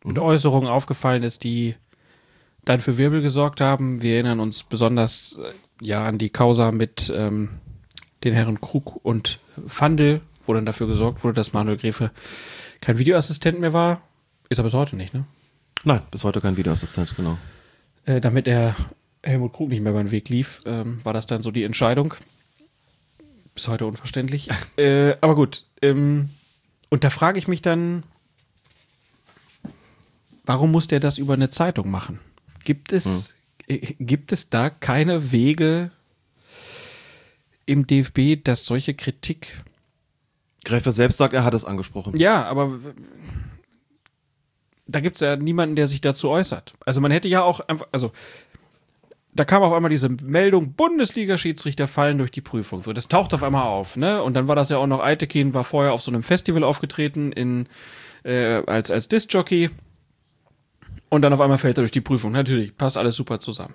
Speaker 3: mit mhm. Äußerungen aufgefallen ist, die dann für Wirbel gesorgt haben. Wir erinnern uns besonders äh, ja an die Causa mit ähm, den Herren Krug und Fandel, wo dann dafür gesorgt wurde, dass Manuel Gräfe kein Videoassistent mehr war. Ist aber bis heute nicht, ne?
Speaker 4: Nein, bis heute kein Videoassistent, genau.
Speaker 3: Äh, damit er Helmut Krug nicht mehr beim Weg lief, ähm, war das dann so die Entscheidung. Bis heute unverständlich. *laughs* äh, aber gut. Ähm, und da frage ich mich dann, warum muss der das über eine Zeitung machen? Gibt es, hm. äh, gibt es da keine Wege im DFB, dass solche Kritik.
Speaker 4: Gräfer selbst sagt, er hat es angesprochen.
Speaker 3: Ja, aber da gibt es ja niemanden, der sich dazu äußert. Also man hätte ja auch einfach, also da kam auf einmal diese Meldung, Bundesliga-Schiedsrichter fallen durch die Prüfung. So, das taucht auf einmal auf, ne? Und dann war das ja auch noch, Eitekin war vorher auf so einem Festival aufgetreten in, äh, als, als Disc-Jockey. Und dann auf einmal fällt er durch die Prüfung. Natürlich, passt alles super zusammen.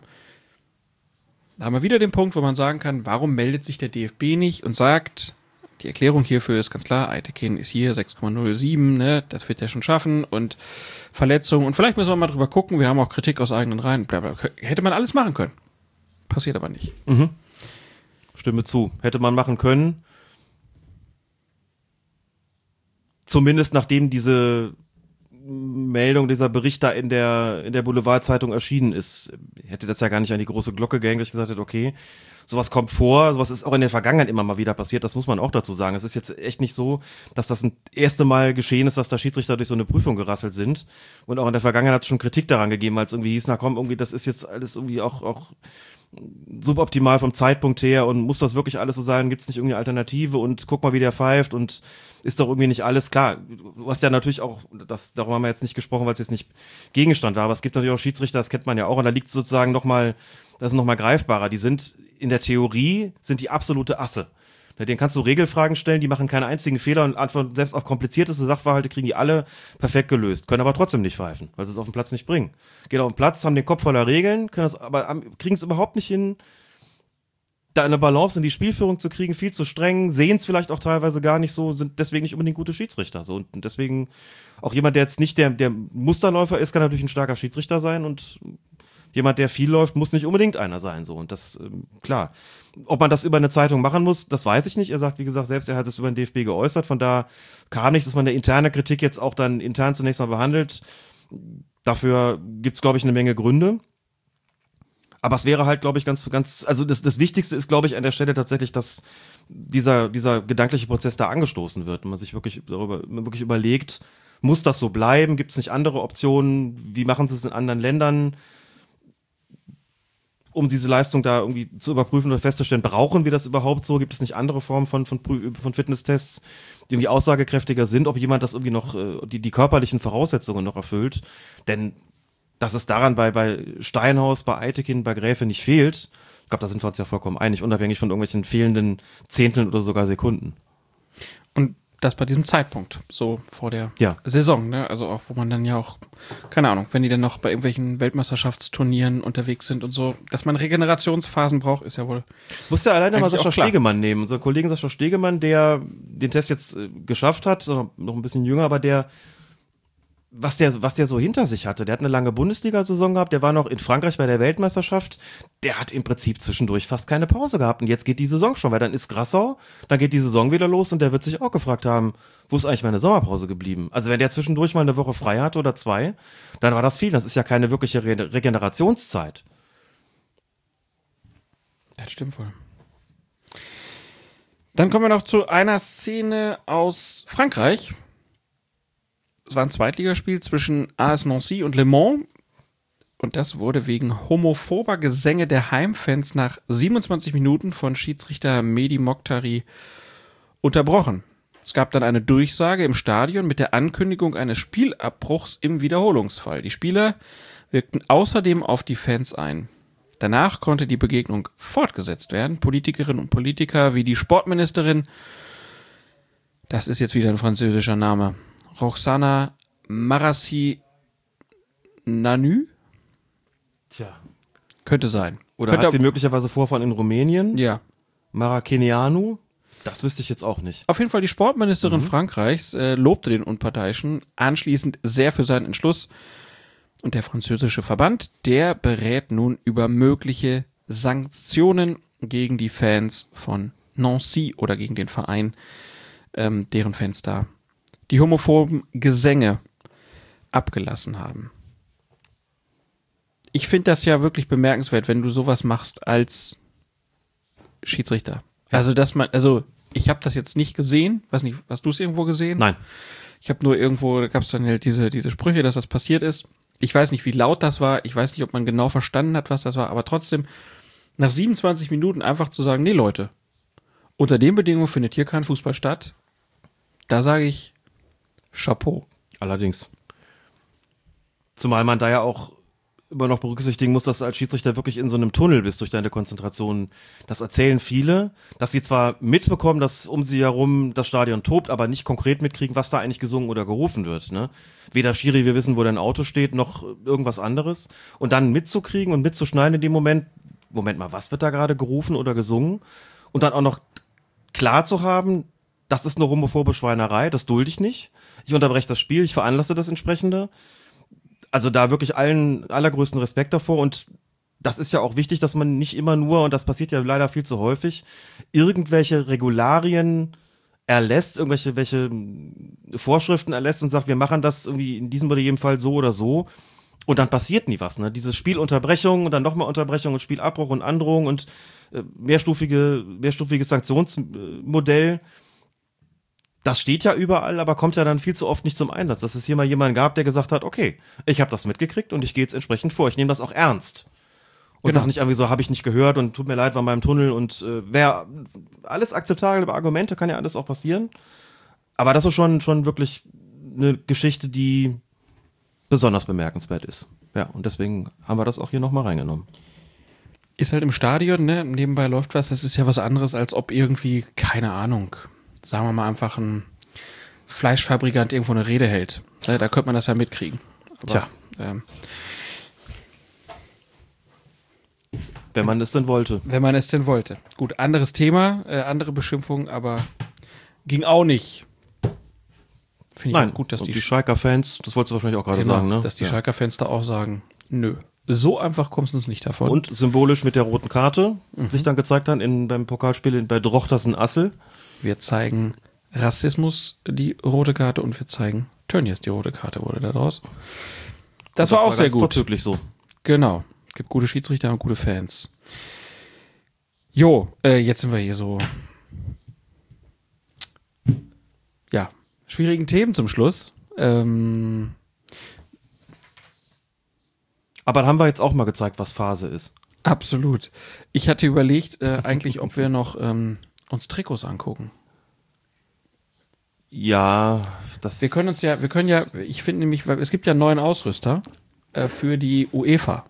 Speaker 3: Da haben wir wieder den Punkt, wo man sagen kann, warum meldet sich der DFB nicht und sagt, die Erklärung hierfür ist ganz klar, Eitekin ist hier 6,07, ne, das wird er schon schaffen und Verletzungen und vielleicht müssen wir mal drüber gucken, wir haben auch Kritik aus eigenen Reihen, bla bla. Hätte man alles machen können. Passiert aber nicht.
Speaker 4: Mhm. Stimme zu. Hätte man machen können. Zumindest nachdem diese Meldung, dieser Bericht da in der, in der Boulevardzeitung erschienen ist, hätte das ja gar nicht an die große Glocke gehängt, dass ich gesagt hätte, okay, sowas kommt vor, sowas ist auch in der Vergangenheit immer mal wieder passiert, das muss man auch dazu sagen. Es ist jetzt echt nicht so, dass das ein erste Mal geschehen ist, dass da Schiedsrichter durch so eine Prüfung gerasselt sind. Und auch in der Vergangenheit hat es schon Kritik daran gegeben, als irgendwie hieß, na komm, irgendwie, das ist jetzt alles irgendwie auch, auch suboptimal vom Zeitpunkt her und muss das wirklich alles so sein? Gibt es nicht irgendeine Alternative und guck mal, wie der pfeift und ist doch irgendwie nicht alles klar. Du hast ja natürlich auch, das, darüber haben wir jetzt nicht gesprochen, weil es jetzt nicht Gegenstand war, aber es gibt natürlich auch Schiedsrichter, das kennt man ja auch, und da liegt es sozusagen nochmal, das ist nochmal greifbarer. Die sind in der Theorie, sind die absolute Asse. Den kannst du Regelfragen stellen, die machen keinen einzigen Fehler und antworten selbst auf komplizierteste Sachverhalte kriegen die alle perfekt gelöst, können aber trotzdem nicht pfeifen, weil sie es auf dem Platz nicht bringen. Gehen auf den Platz, haben den Kopf voller Regeln, können das, aber kriegen es überhaupt nicht hin, da eine Balance in die Spielführung zu kriegen, viel zu streng, sehen es vielleicht auch teilweise gar nicht so, sind deswegen nicht unbedingt gute Schiedsrichter. So. Und deswegen auch jemand, der jetzt nicht der, der Musterläufer ist, kann natürlich ein starker Schiedsrichter sein und jemand, der viel läuft, muss nicht unbedingt einer sein. So. Und das, ähm, klar. Ob man das über eine Zeitung machen muss, das weiß ich nicht. Er sagt, wie gesagt, selbst er hat es über den DFB geäußert. Von da kam nicht, dass man eine interne Kritik jetzt auch dann intern zunächst mal behandelt. Dafür gibt es, glaube ich, eine Menge Gründe. Aber es wäre halt, glaube ich, ganz, ganz, also das, das Wichtigste ist, glaube ich, an der Stelle tatsächlich, dass dieser, dieser gedankliche Prozess da angestoßen wird und man sich wirklich darüber, wirklich überlegt, muss das so bleiben? Gibt es nicht andere Optionen? Wie machen sie es in anderen Ländern? um diese Leistung da irgendwie zu überprüfen oder festzustellen, brauchen wir das überhaupt so? Gibt es nicht andere Formen von, von, von Fitnesstests, die irgendwie aussagekräftiger sind, ob jemand das irgendwie noch, äh, die, die körperlichen Voraussetzungen noch erfüllt? Denn dass es daran bei, bei Steinhaus, bei Eitekin, bei Gräfe nicht fehlt, ich glaube, da sind wir uns ja vollkommen einig, unabhängig von irgendwelchen fehlenden Zehnteln oder sogar Sekunden.
Speaker 3: Und das bei diesem Zeitpunkt, so vor der ja. Saison, ne? Also auch, wo man dann ja auch, keine Ahnung, wenn die dann noch bei irgendwelchen Weltmeisterschaftsturnieren unterwegs sind und so, dass man Regenerationsphasen braucht, ist ja wohl.
Speaker 4: Muss ja alleine mal Sascha Stegemann nehmen, unser Kollegen Sascha Stegemann, der den Test jetzt äh, geschafft hat, noch ein bisschen jünger, aber der was der, was der so hinter sich hatte. Der hat eine lange Bundesliga-Saison gehabt, der war noch in Frankreich bei der Weltmeisterschaft. Der hat im Prinzip zwischendurch fast keine Pause gehabt. Und jetzt geht die Saison schon, weil dann ist Grassau, dann geht die Saison wieder los und der wird sich auch gefragt haben, wo ist eigentlich meine Sommerpause geblieben? Also wenn der zwischendurch mal eine Woche frei hatte oder zwei, dann war das viel. Das ist ja keine wirkliche Re Regenerationszeit.
Speaker 3: Das stimmt wohl. Dann kommen wir noch zu einer Szene aus Frankreich es war ein Zweitligaspiel zwischen AS Nancy und Le Mans. Und das wurde wegen homophober Gesänge der Heimfans nach 27 Minuten von Schiedsrichter Mehdi Mokhtari unterbrochen. Es gab dann eine Durchsage im Stadion mit der Ankündigung eines Spielabbruchs im Wiederholungsfall. Die Spieler wirkten außerdem auf die Fans ein. Danach konnte die Begegnung fortgesetzt werden. Politikerinnen und Politiker wie die Sportministerin, das ist jetzt wieder ein französischer Name, Roxana Marassi Nanu,
Speaker 4: Tja.
Speaker 3: könnte sein.
Speaker 4: Oder
Speaker 3: könnte
Speaker 4: hat sie möglicherweise Vorfahren in Rumänien?
Speaker 3: ja,
Speaker 4: Marakenianu? Das wüsste ich jetzt auch nicht.
Speaker 3: Auf jeden Fall die Sportministerin Frankreichs äh, lobte den Unparteiischen anschließend sehr für seinen Entschluss. Und der französische Verband, der berät nun über mögliche Sanktionen gegen die Fans von Nancy oder gegen den Verein, ähm, deren Fans da die homophoben Gesänge abgelassen haben. Ich finde das ja wirklich bemerkenswert, wenn du sowas machst als Schiedsrichter. Also, dass man, also ich habe das jetzt nicht gesehen, weiß nicht, hast du es irgendwo gesehen?
Speaker 4: Nein.
Speaker 3: Ich habe nur irgendwo, da gab es dann halt diese, diese Sprüche, dass das passiert ist. Ich weiß nicht, wie laut das war. Ich weiß nicht, ob man genau verstanden hat, was das war. Aber trotzdem, nach 27 Minuten einfach zu sagen, nee, Leute, unter den Bedingungen findet hier kein Fußball statt. Da sage ich Chapeau.
Speaker 4: Allerdings. Zumal man da ja auch immer noch berücksichtigen muss, dass du als Schiedsrichter wirklich in so einem Tunnel bist durch deine Konzentration. Das erzählen viele, dass sie zwar mitbekommen, dass um sie herum das Stadion tobt, aber nicht konkret mitkriegen, was da eigentlich gesungen oder gerufen wird. Ne? Weder Schiri, wir wissen, wo dein Auto steht, noch irgendwas anderes. Und dann mitzukriegen und mitzuschneiden in dem Moment, Moment mal, was wird da gerade gerufen oder gesungen? Und dann auch noch klar zu haben, das ist eine homophobe Schweinerei, das dulde ich nicht. Ich unterbreche das Spiel, ich veranlasse das entsprechende also da wirklich allen allergrößten Respekt davor und das ist ja auch wichtig, dass man nicht immer nur, und das passiert ja leider viel zu häufig, irgendwelche Regularien erlässt, irgendwelche welche Vorschriften erlässt und sagt, wir machen das irgendwie in diesem oder jedem Fall so oder so. Und dann passiert nie was, ne? Diese Spielunterbrechung und dann nochmal Unterbrechung und Spielabbruch und Androhung und äh, mehrstufige, mehrstufiges Sanktionsmodell das steht ja überall, aber kommt ja dann viel zu oft nicht zum Einsatz. Dass es hier mal jemanden gab, der gesagt hat, okay, ich habe das mitgekriegt und ich gehe jetzt entsprechend vor. Ich nehme das auch ernst. Und
Speaker 3: Genau.
Speaker 4: sag nicht irgendwie so, habe ich nicht gehört und tut mir leid, war in meinem Tunnel und äh, wer alles akzeptable Argumente, kann ja alles auch passieren. Aber das ist schon, schon wirklich eine Geschichte, die besonders bemerkenswert ist. Ja, und deswegen haben wir das auch hier nochmal reingenommen.
Speaker 3: Ist halt im Stadion, ne? Nebenbei läuft was. Das ist ja was anderes, als ob irgendwie, keine Ahnung, sagen wir mal einfach ein Fleischfabrikant irgendwo eine Rede hält. Ne, Da könnte man das ja mitkriegen. Aber,
Speaker 4: Tja.
Speaker 3: Ähm,
Speaker 4: Wenn man es denn wollte.
Speaker 3: wenn man es denn wollte. Gut, anderes Thema, äh, andere Beschimpfung, aber ging auch nicht. Finde ich
Speaker 4: Nein,
Speaker 3: gut, dass
Speaker 4: und
Speaker 3: die,
Speaker 4: die Schalker-Fans, das wolltest du wahrscheinlich auch gerade
Speaker 3: genau,
Speaker 4: sagen, ne?
Speaker 3: dass die
Speaker 4: Ja.
Speaker 3: Schalker-Fans da auch sagen, nö, so einfach kommst du uns nicht davon.
Speaker 4: Und symbolisch mit der roten Karte
Speaker 3: Mhm.
Speaker 4: sich dann gezeigt haben in, beim Pokalspiel in, bei Drochtersen Assel.
Speaker 3: Wir zeigen Rassismus die rote Karte und wir zeigen Tönnies die rote Karte wurde daraus. Das, war auch sehr
Speaker 4: ganz
Speaker 3: gut.
Speaker 4: vorzüglich so.
Speaker 3: Genau. Es gibt gute Schiedsrichter und gute Fans. Jo, äh, jetzt sind wir hier so. Ja, schwierigen Themen zum Schluss. Ähm,
Speaker 4: Aber da haben wir jetzt auch mal gezeigt, was Phase ist.
Speaker 3: absolut. Ich hatte überlegt, äh, eigentlich, ob wir noch ähm, uns Trikots angucken.
Speaker 4: Ja, das.
Speaker 3: Wir können uns ja, wir können ja, ich finde nämlich, weil es gibt ja einen neuen Ausrüster äh, für die UEFA.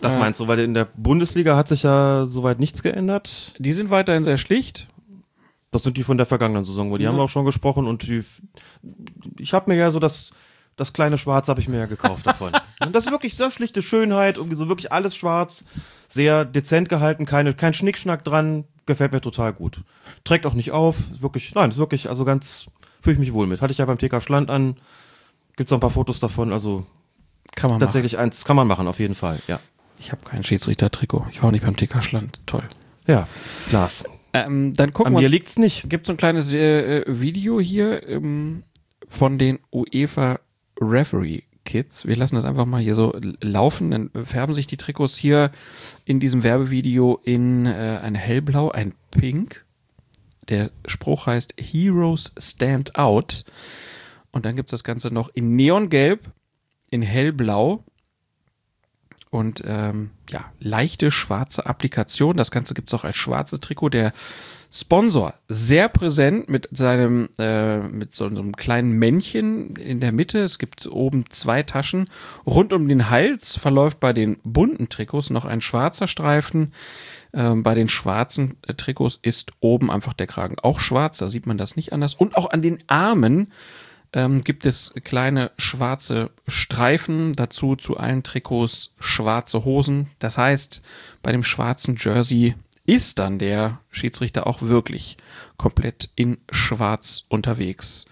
Speaker 4: Das meinst du, weil in der Bundesliga hat sich ja soweit nichts geändert.
Speaker 3: Die sind weiterhin sehr schlicht.
Speaker 4: Das sind die von der vergangenen Saison, weil die haben wir auch schon gesprochen und die, ich habe mir ja so das, das kleine Schwarz habe ich mir ja gekauft davon. *laughs* und das ist wirklich sehr schlichte Schönheit, irgendwie so wirklich alles schwarz, sehr dezent gehalten, keine, kein Schnickschnack dran, gefällt mir total gut. Trägt auch nicht auf, ist wirklich, nein, ist wirklich, also ganz, fühle ich mich wohl mit. Hatte ich ja beim TK Schland an, gibt's auch ein paar Fotos davon, also
Speaker 3: Kann man machen.
Speaker 4: tatsächlich eins, kann man machen, auf jeden Fall, ja.
Speaker 3: Ich habe kein Schiedsrichter-Trikot. Ich war auch nicht beim TK Schland. Toll.
Speaker 4: Ja, Glas.
Speaker 3: Ähm, dann gucken
Speaker 4: An
Speaker 3: wir
Speaker 4: mir
Speaker 3: uns.
Speaker 4: liegt's nicht.
Speaker 3: Gibt so ein kleines äh, äh, Video hier ähm, von den UEFA Referee Kids. Wir lassen das einfach mal hier so laufen. Dann färben sich die Trikots hier in diesem Werbevideo in äh, ein hellblau, ein pink. Der Spruch heißt Heroes Stand Out. Und dann gibt es das Ganze noch in Neongelb, in hellblau und ähm, ja, leichte schwarze Applikation. Das Ganze gibt es auch als schwarzes Trikot. Der Sponsor sehr präsent mit seinem, äh, mit so einem kleinen Männchen in der Mitte. Es gibt oben zwei Taschen. Rund um den Hals verläuft bei den bunten Trikots noch ein schwarzer Streifen. Ähm, bei den schwarzen äh, Trikots ist oben einfach der Kragen auch schwarz. Da sieht man das nicht anders. Und auch an den Armen ähm, gibt es kleine schwarze Streifen. Dazu zu allen Trikots schwarze Hosen. Das heißt, bei dem schwarzen Jersey ist dann der Schiedsrichter auch wirklich komplett in Schwarz unterwegs.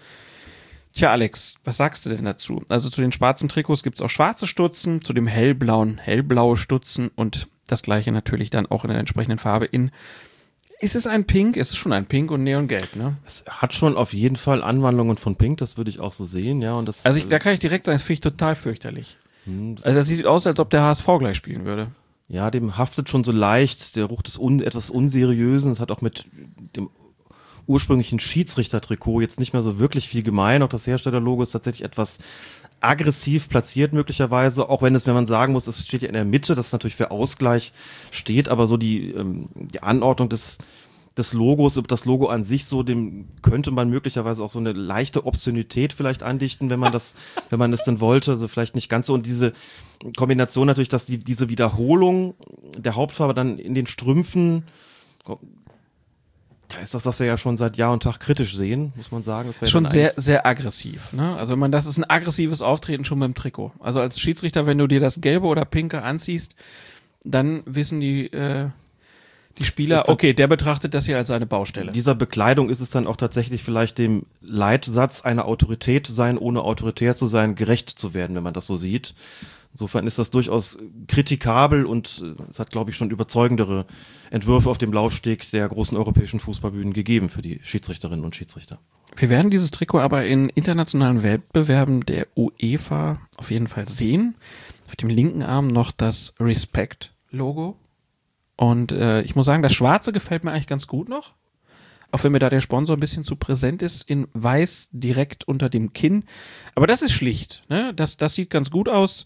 Speaker 3: Tja, Alex, was sagst du denn dazu? Also zu den schwarzen Trikots gibt's auch schwarze Stutzen, zu dem hellblauen hellblaue Stutzen und das gleiche natürlich dann auch in der entsprechenden Farbe in. Ist es ein Pink? Es ist schon ein Pink und Neongelb, ne?
Speaker 4: Es hat schon auf jeden Fall Anwandlungen von Pink, das würde ich auch so sehen, ja. Und das,
Speaker 3: Also ich, da kann ich direkt sagen, das finde ich total fürchterlich.
Speaker 4: hm, das-
Speaker 3: Also das sieht aus, als ob der HSV gleich spielen würde.
Speaker 4: Ja, dem haftet schon so leicht der Ruch des un etwas Unseriösen. Das hat auch mit dem ursprünglichen Schiedsrichtertrikot jetzt nicht mehr so wirklich viel gemein. Auch das Herstellerlogo ist tatsächlich etwas aggressiv platziert möglicherweise, auch wenn es, wenn man sagen muss, es steht ja in der Mitte, das natürlich für Ausgleich steht, aber so die, ähm, die Anordnung des, des Logos, das Logo an sich so, dem könnte man möglicherweise auch so eine leichte Obszönität vielleicht andichten, wenn man das, *laughs* wenn man es denn wollte, also vielleicht nicht ganz so und diese Kombination natürlich, dass die, diese Wiederholung der Hauptfarbe dann in den Strümpfen, da ist das, was wir ja schon seit Jahr und Tag kritisch sehen, muss man sagen. Das
Speaker 3: Schon sehr, sehr aggressiv. Ne? Also man, das ist ein aggressives Auftreten schon beim Trikot. Also als Schiedsrichter, wenn du dir das Gelbe oder Pinke anziehst, dann wissen die, äh, die Spieler, okay, der betrachtet das hier als seine Baustelle.
Speaker 4: In dieser Bekleidung ist es dann auch tatsächlich vielleicht dem Leitsatz einer Autorität sein, ohne autoritär zu sein, gerecht zu werden, wenn man das so sieht. Insofern ist das durchaus kritikabel und äh, es hat, glaube ich, schon überzeugendere Entwürfe auf dem Laufsteg der großen europäischen Fußballbühnen gegeben für die Schiedsrichterinnen und Schiedsrichter.
Speaker 3: Wir werden dieses Trikot aber in internationalen Wettbewerben der UEFA auf jeden Fall sehen. Auf dem linken Arm noch das Respect-Logo. Und äh, ich muss sagen, das Schwarze gefällt mir eigentlich ganz gut noch. Auch wenn mir da der Sponsor ein bisschen zu präsent ist, in weiß direkt unter dem Kinn. Aber das ist schlicht. Ne? Das, das sieht ganz gut aus.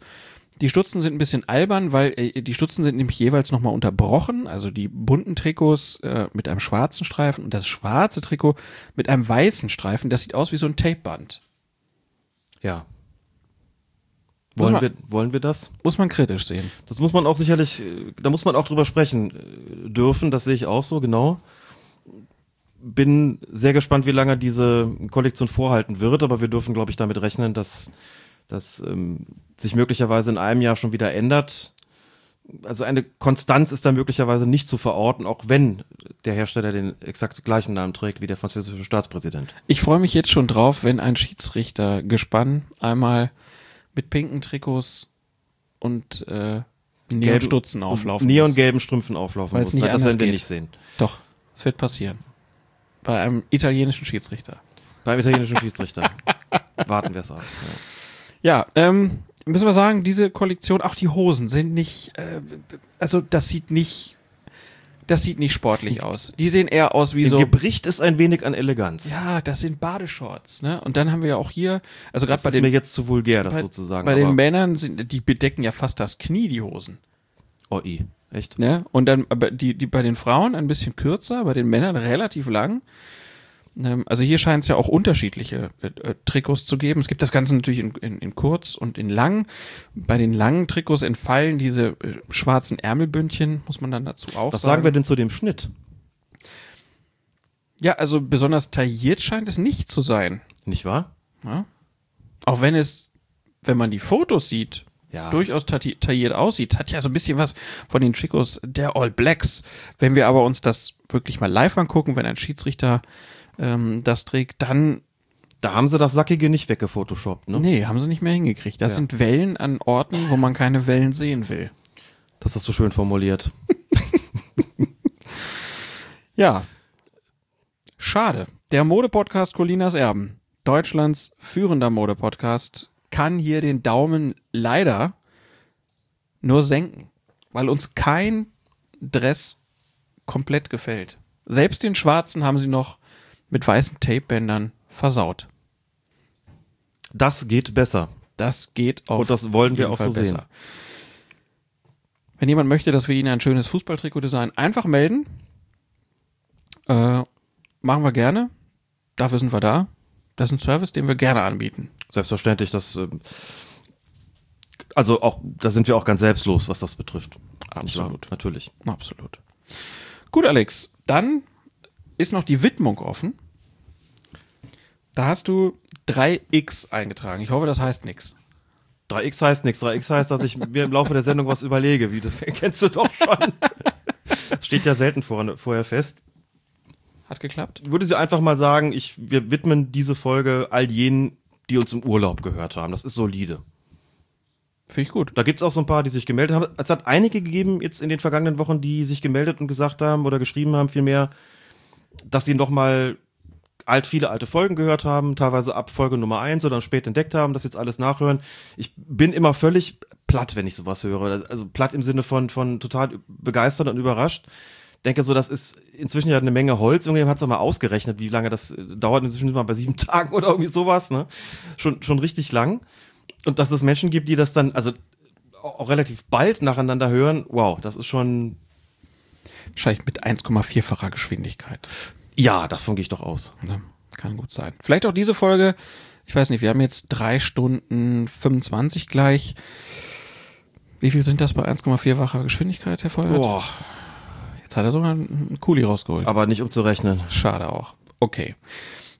Speaker 3: Die Stutzen sind ein bisschen albern, weil äh, die Stutzen sind nämlich jeweils nochmal unterbrochen. Also die bunten Trikots äh, mit einem schwarzen Streifen und das schwarze Trikot mit einem weißen Streifen. Das sieht aus wie so ein Tapeband.
Speaker 4: Ja. Wollen
Speaker 3: man-
Speaker 4: wir, wollen wir das?
Speaker 3: Muss man kritisch sehen.
Speaker 4: Das muss man auch sicherlich, äh, da muss man auch drüber sprechen äh, dürfen, das sehe ich auch so, genau. Bin sehr gespannt, wie lange diese Kollektion vorhalten wird, aber wir dürfen, glaube ich, damit rechnen, dass das ähm, sich möglicherweise in einem Jahr schon wieder ändert. Also eine Konstanz ist da möglicherweise nicht zu verorten, auch wenn der Hersteller den exakt gleichen Namen trägt wie der französische Staatspräsident.
Speaker 3: Ich freue mich jetzt schon drauf, wenn ein Schiedsrichtergespann einmal mit pinken Trikots und äh, Neonstutzen auflaufen.
Speaker 4: Neongelben Strümpfen auflaufen muss.
Speaker 3: nicht
Speaker 4: Nein, das werden wir
Speaker 3: geht.
Speaker 4: nicht sehen.
Speaker 3: Doch, es wird passieren. Bei einem italienischen Schiedsrichter.
Speaker 4: Beim italienischen Schiedsrichter. *laughs* Warten wir es ab.
Speaker 3: Ja,
Speaker 4: Ja.
Speaker 3: ähm, müssen wir sagen, diese Kollektion, auch die Hosen sind nicht, äh, also das sieht nicht, das sieht nicht sportlich aus. Die sehen eher aus wie so.
Speaker 4: Gebricht ist ein wenig an Eleganz.
Speaker 3: Ja, das sind Badeshorts, ne? Und dann haben wir ja auch hier, also gerade
Speaker 4: das
Speaker 3: bei
Speaker 4: ist
Speaker 3: den
Speaker 4: mir jetzt zu vulgär, das
Speaker 3: bei,
Speaker 4: sozusagen.
Speaker 3: bei den Männern sind, die bedecken ja fast das Knie, die Hosen.
Speaker 4: oh, i. Echt?
Speaker 3: Ne? Und dann, aber die, die bei den Frauen ein bisschen kürzer, bei den Männern relativ lang. Ähm, also hier scheint es ja auch unterschiedliche äh, äh, Trikots zu geben. Es gibt das Ganze natürlich in, in, in kurz und in lang. Bei den langen Trikots entfallen diese äh, schwarzen Ärmelbündchen, muss man dann dazu auch
Speaker 4: Was
Speaker 3: sagen.
Speaker 4: sagen wir denn zu dem Schnitt?
Speaker 3: Ja, also besonders tailliert scheint es nicht zu sein.
Speaker 4: Nicht wahr?
Speaker 3: Ja? Auch wenn es, wenn man die Fotos sieht,
Speaker 4: Ja.
Speaker 3: durchaus tailliert aussieht. Hat ja so ein bisschen was von den Trikots der All Blacks. Wenn wir aber uns das wirklich mal live angucken, wenn ein Schiedsrichter ähm, das trägt, dann,
Speaker 4: Da haben sie das Sackige nicht weggefotoshoppt, ne?
Speaker 3: nee, haben sie nicht mehr hingekriegt. Das
Speaker 4: Ja.
Speaker 3: sind Wellen an Orten, wo man keine Wellen sehen will.
Speaker 4: Das hast du schön formuliert. *laughs*
Speaker 3: Ja. Schade. Der Modepodcast Colinas Erben, Deutschlands führender Modepodcast, kann hier den Daumen leider nur senken, weil uns kein Dress komplett gefällt. Selbst den schwarzen haben sie noch mit weißen Tapebändern versaut.
Speaker 4: Das geht besser.
Speaker 3: Das geht auf
Speaker 4: Und das wollen wir auch
Speaker 3: Fall
Speaker 4: so sehen.
Speaker 3: besser. Wenn jemand möchte, dass wir Ihnen ein schönes Fußballtrikot designen, einfach melden. Äh, machen wir gerne. Dafür sind wir da. Das ist ein Service, den wir gerne anbieten.
Speaker 4: Selbstverständlich, das ähm, also auch, da sind wir auch ganz selbstlos, was das betrifft.
Speaker 3: Absolut.
Speaker 4: Ja, natürlich.
Speaker 3: Absolut. Gut, Alex, dann ist noch die Widmung offen. Da hast du 3x eingetragen. Ich hoffe, das heißt nichts.
Speaker 4: 3x heißt nichts. 3x heißt, dass ich mir im Laufe der Sendung was überlege. Wie das *laughs* kennst du doch schon. *laughs* Steht ja selten vor, vorher fest.
Speaker 3: Hat geklappt?
Speaker 4: Würde sie einfach mal sagen, ich, wir widmen diese Folge all jenen, die uns im Urlaub gehört haben. Das ist solide.
Speaker 3: Finde ich gut.
Speaker 4: Da gibt es auch so ein paar, die sich gemeldet haben. Es hat einige gegeben jetzt in den vergangenen Wochen, die sich gemeldet und gesagt haben oder geschrieben haben vielmehr, dass sie noch mal alt viele alte Folgen gehört haben, teilweise ab Folge Nummer eins oder spät entdeckt haben, das jetzt alles nachhören. Ich bin immer völlig platt, wenn ich sowas höre. Also platt im Sinne von, von total begeistert und überrascht. Denke so, das ist inzwischen ja eine Menge Holz. Irgendjemand hat es mal ausgerechnet, wie lange das dauert. Inzwischen sind wir bei sieben *laughs* Tagen oder irgendwie sowas, ne? Schon, schon richtig lang. Und dass es Menschen gibt, die das dann, also auch relativ bald nacheinander hören, wow, das ist schon.
Speaker 3: Wahrscheinlich mit 1,4-facher Geschwindigkeit.
Speaker 4: Ja, das funke ich doch aus.
Speaker 3: Ne? Kann gut sein. Vielleicht auch diese Folge. Ich weiß nicht, wir haben jetzt drei Stunden 25 gleich. Wie viel sind das bei 1,4-facher Geschwindigkeit, Herr Feuert?
Speaker 4: Boah.
Speaker 3: Jetzt hat er sogar einen Kuli rausgeholt.
Speaker 4: Aber nicht umzurechnen.
Speaker 3: Schade auch. Okay.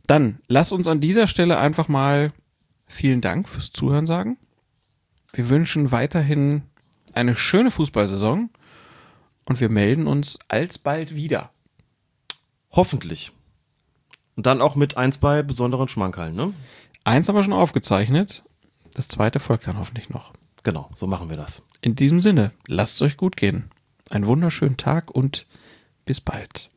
Speaker 3: Dann lass uns an dieser Stelle einfach mal vielen Dank fürs Zuhören sagen. Wir wünschen weiterhin eine schöne Fußballsaison und wir melden uns alsbald wieder.
Speaker 4: Hoffentlich. Und dann auch mit eins bei besonderen Schmankerln, ne?
Speaker 3: Eins haben wir schon aufgezeichnet. Das zweite folgt dann hoffentlich noch.
Speaker 4: Genau, so machen wir das.
Speaker 3: In diesem Sinne, lasst es euch gut gehen. Einen wunderschönen Tag und bis bald.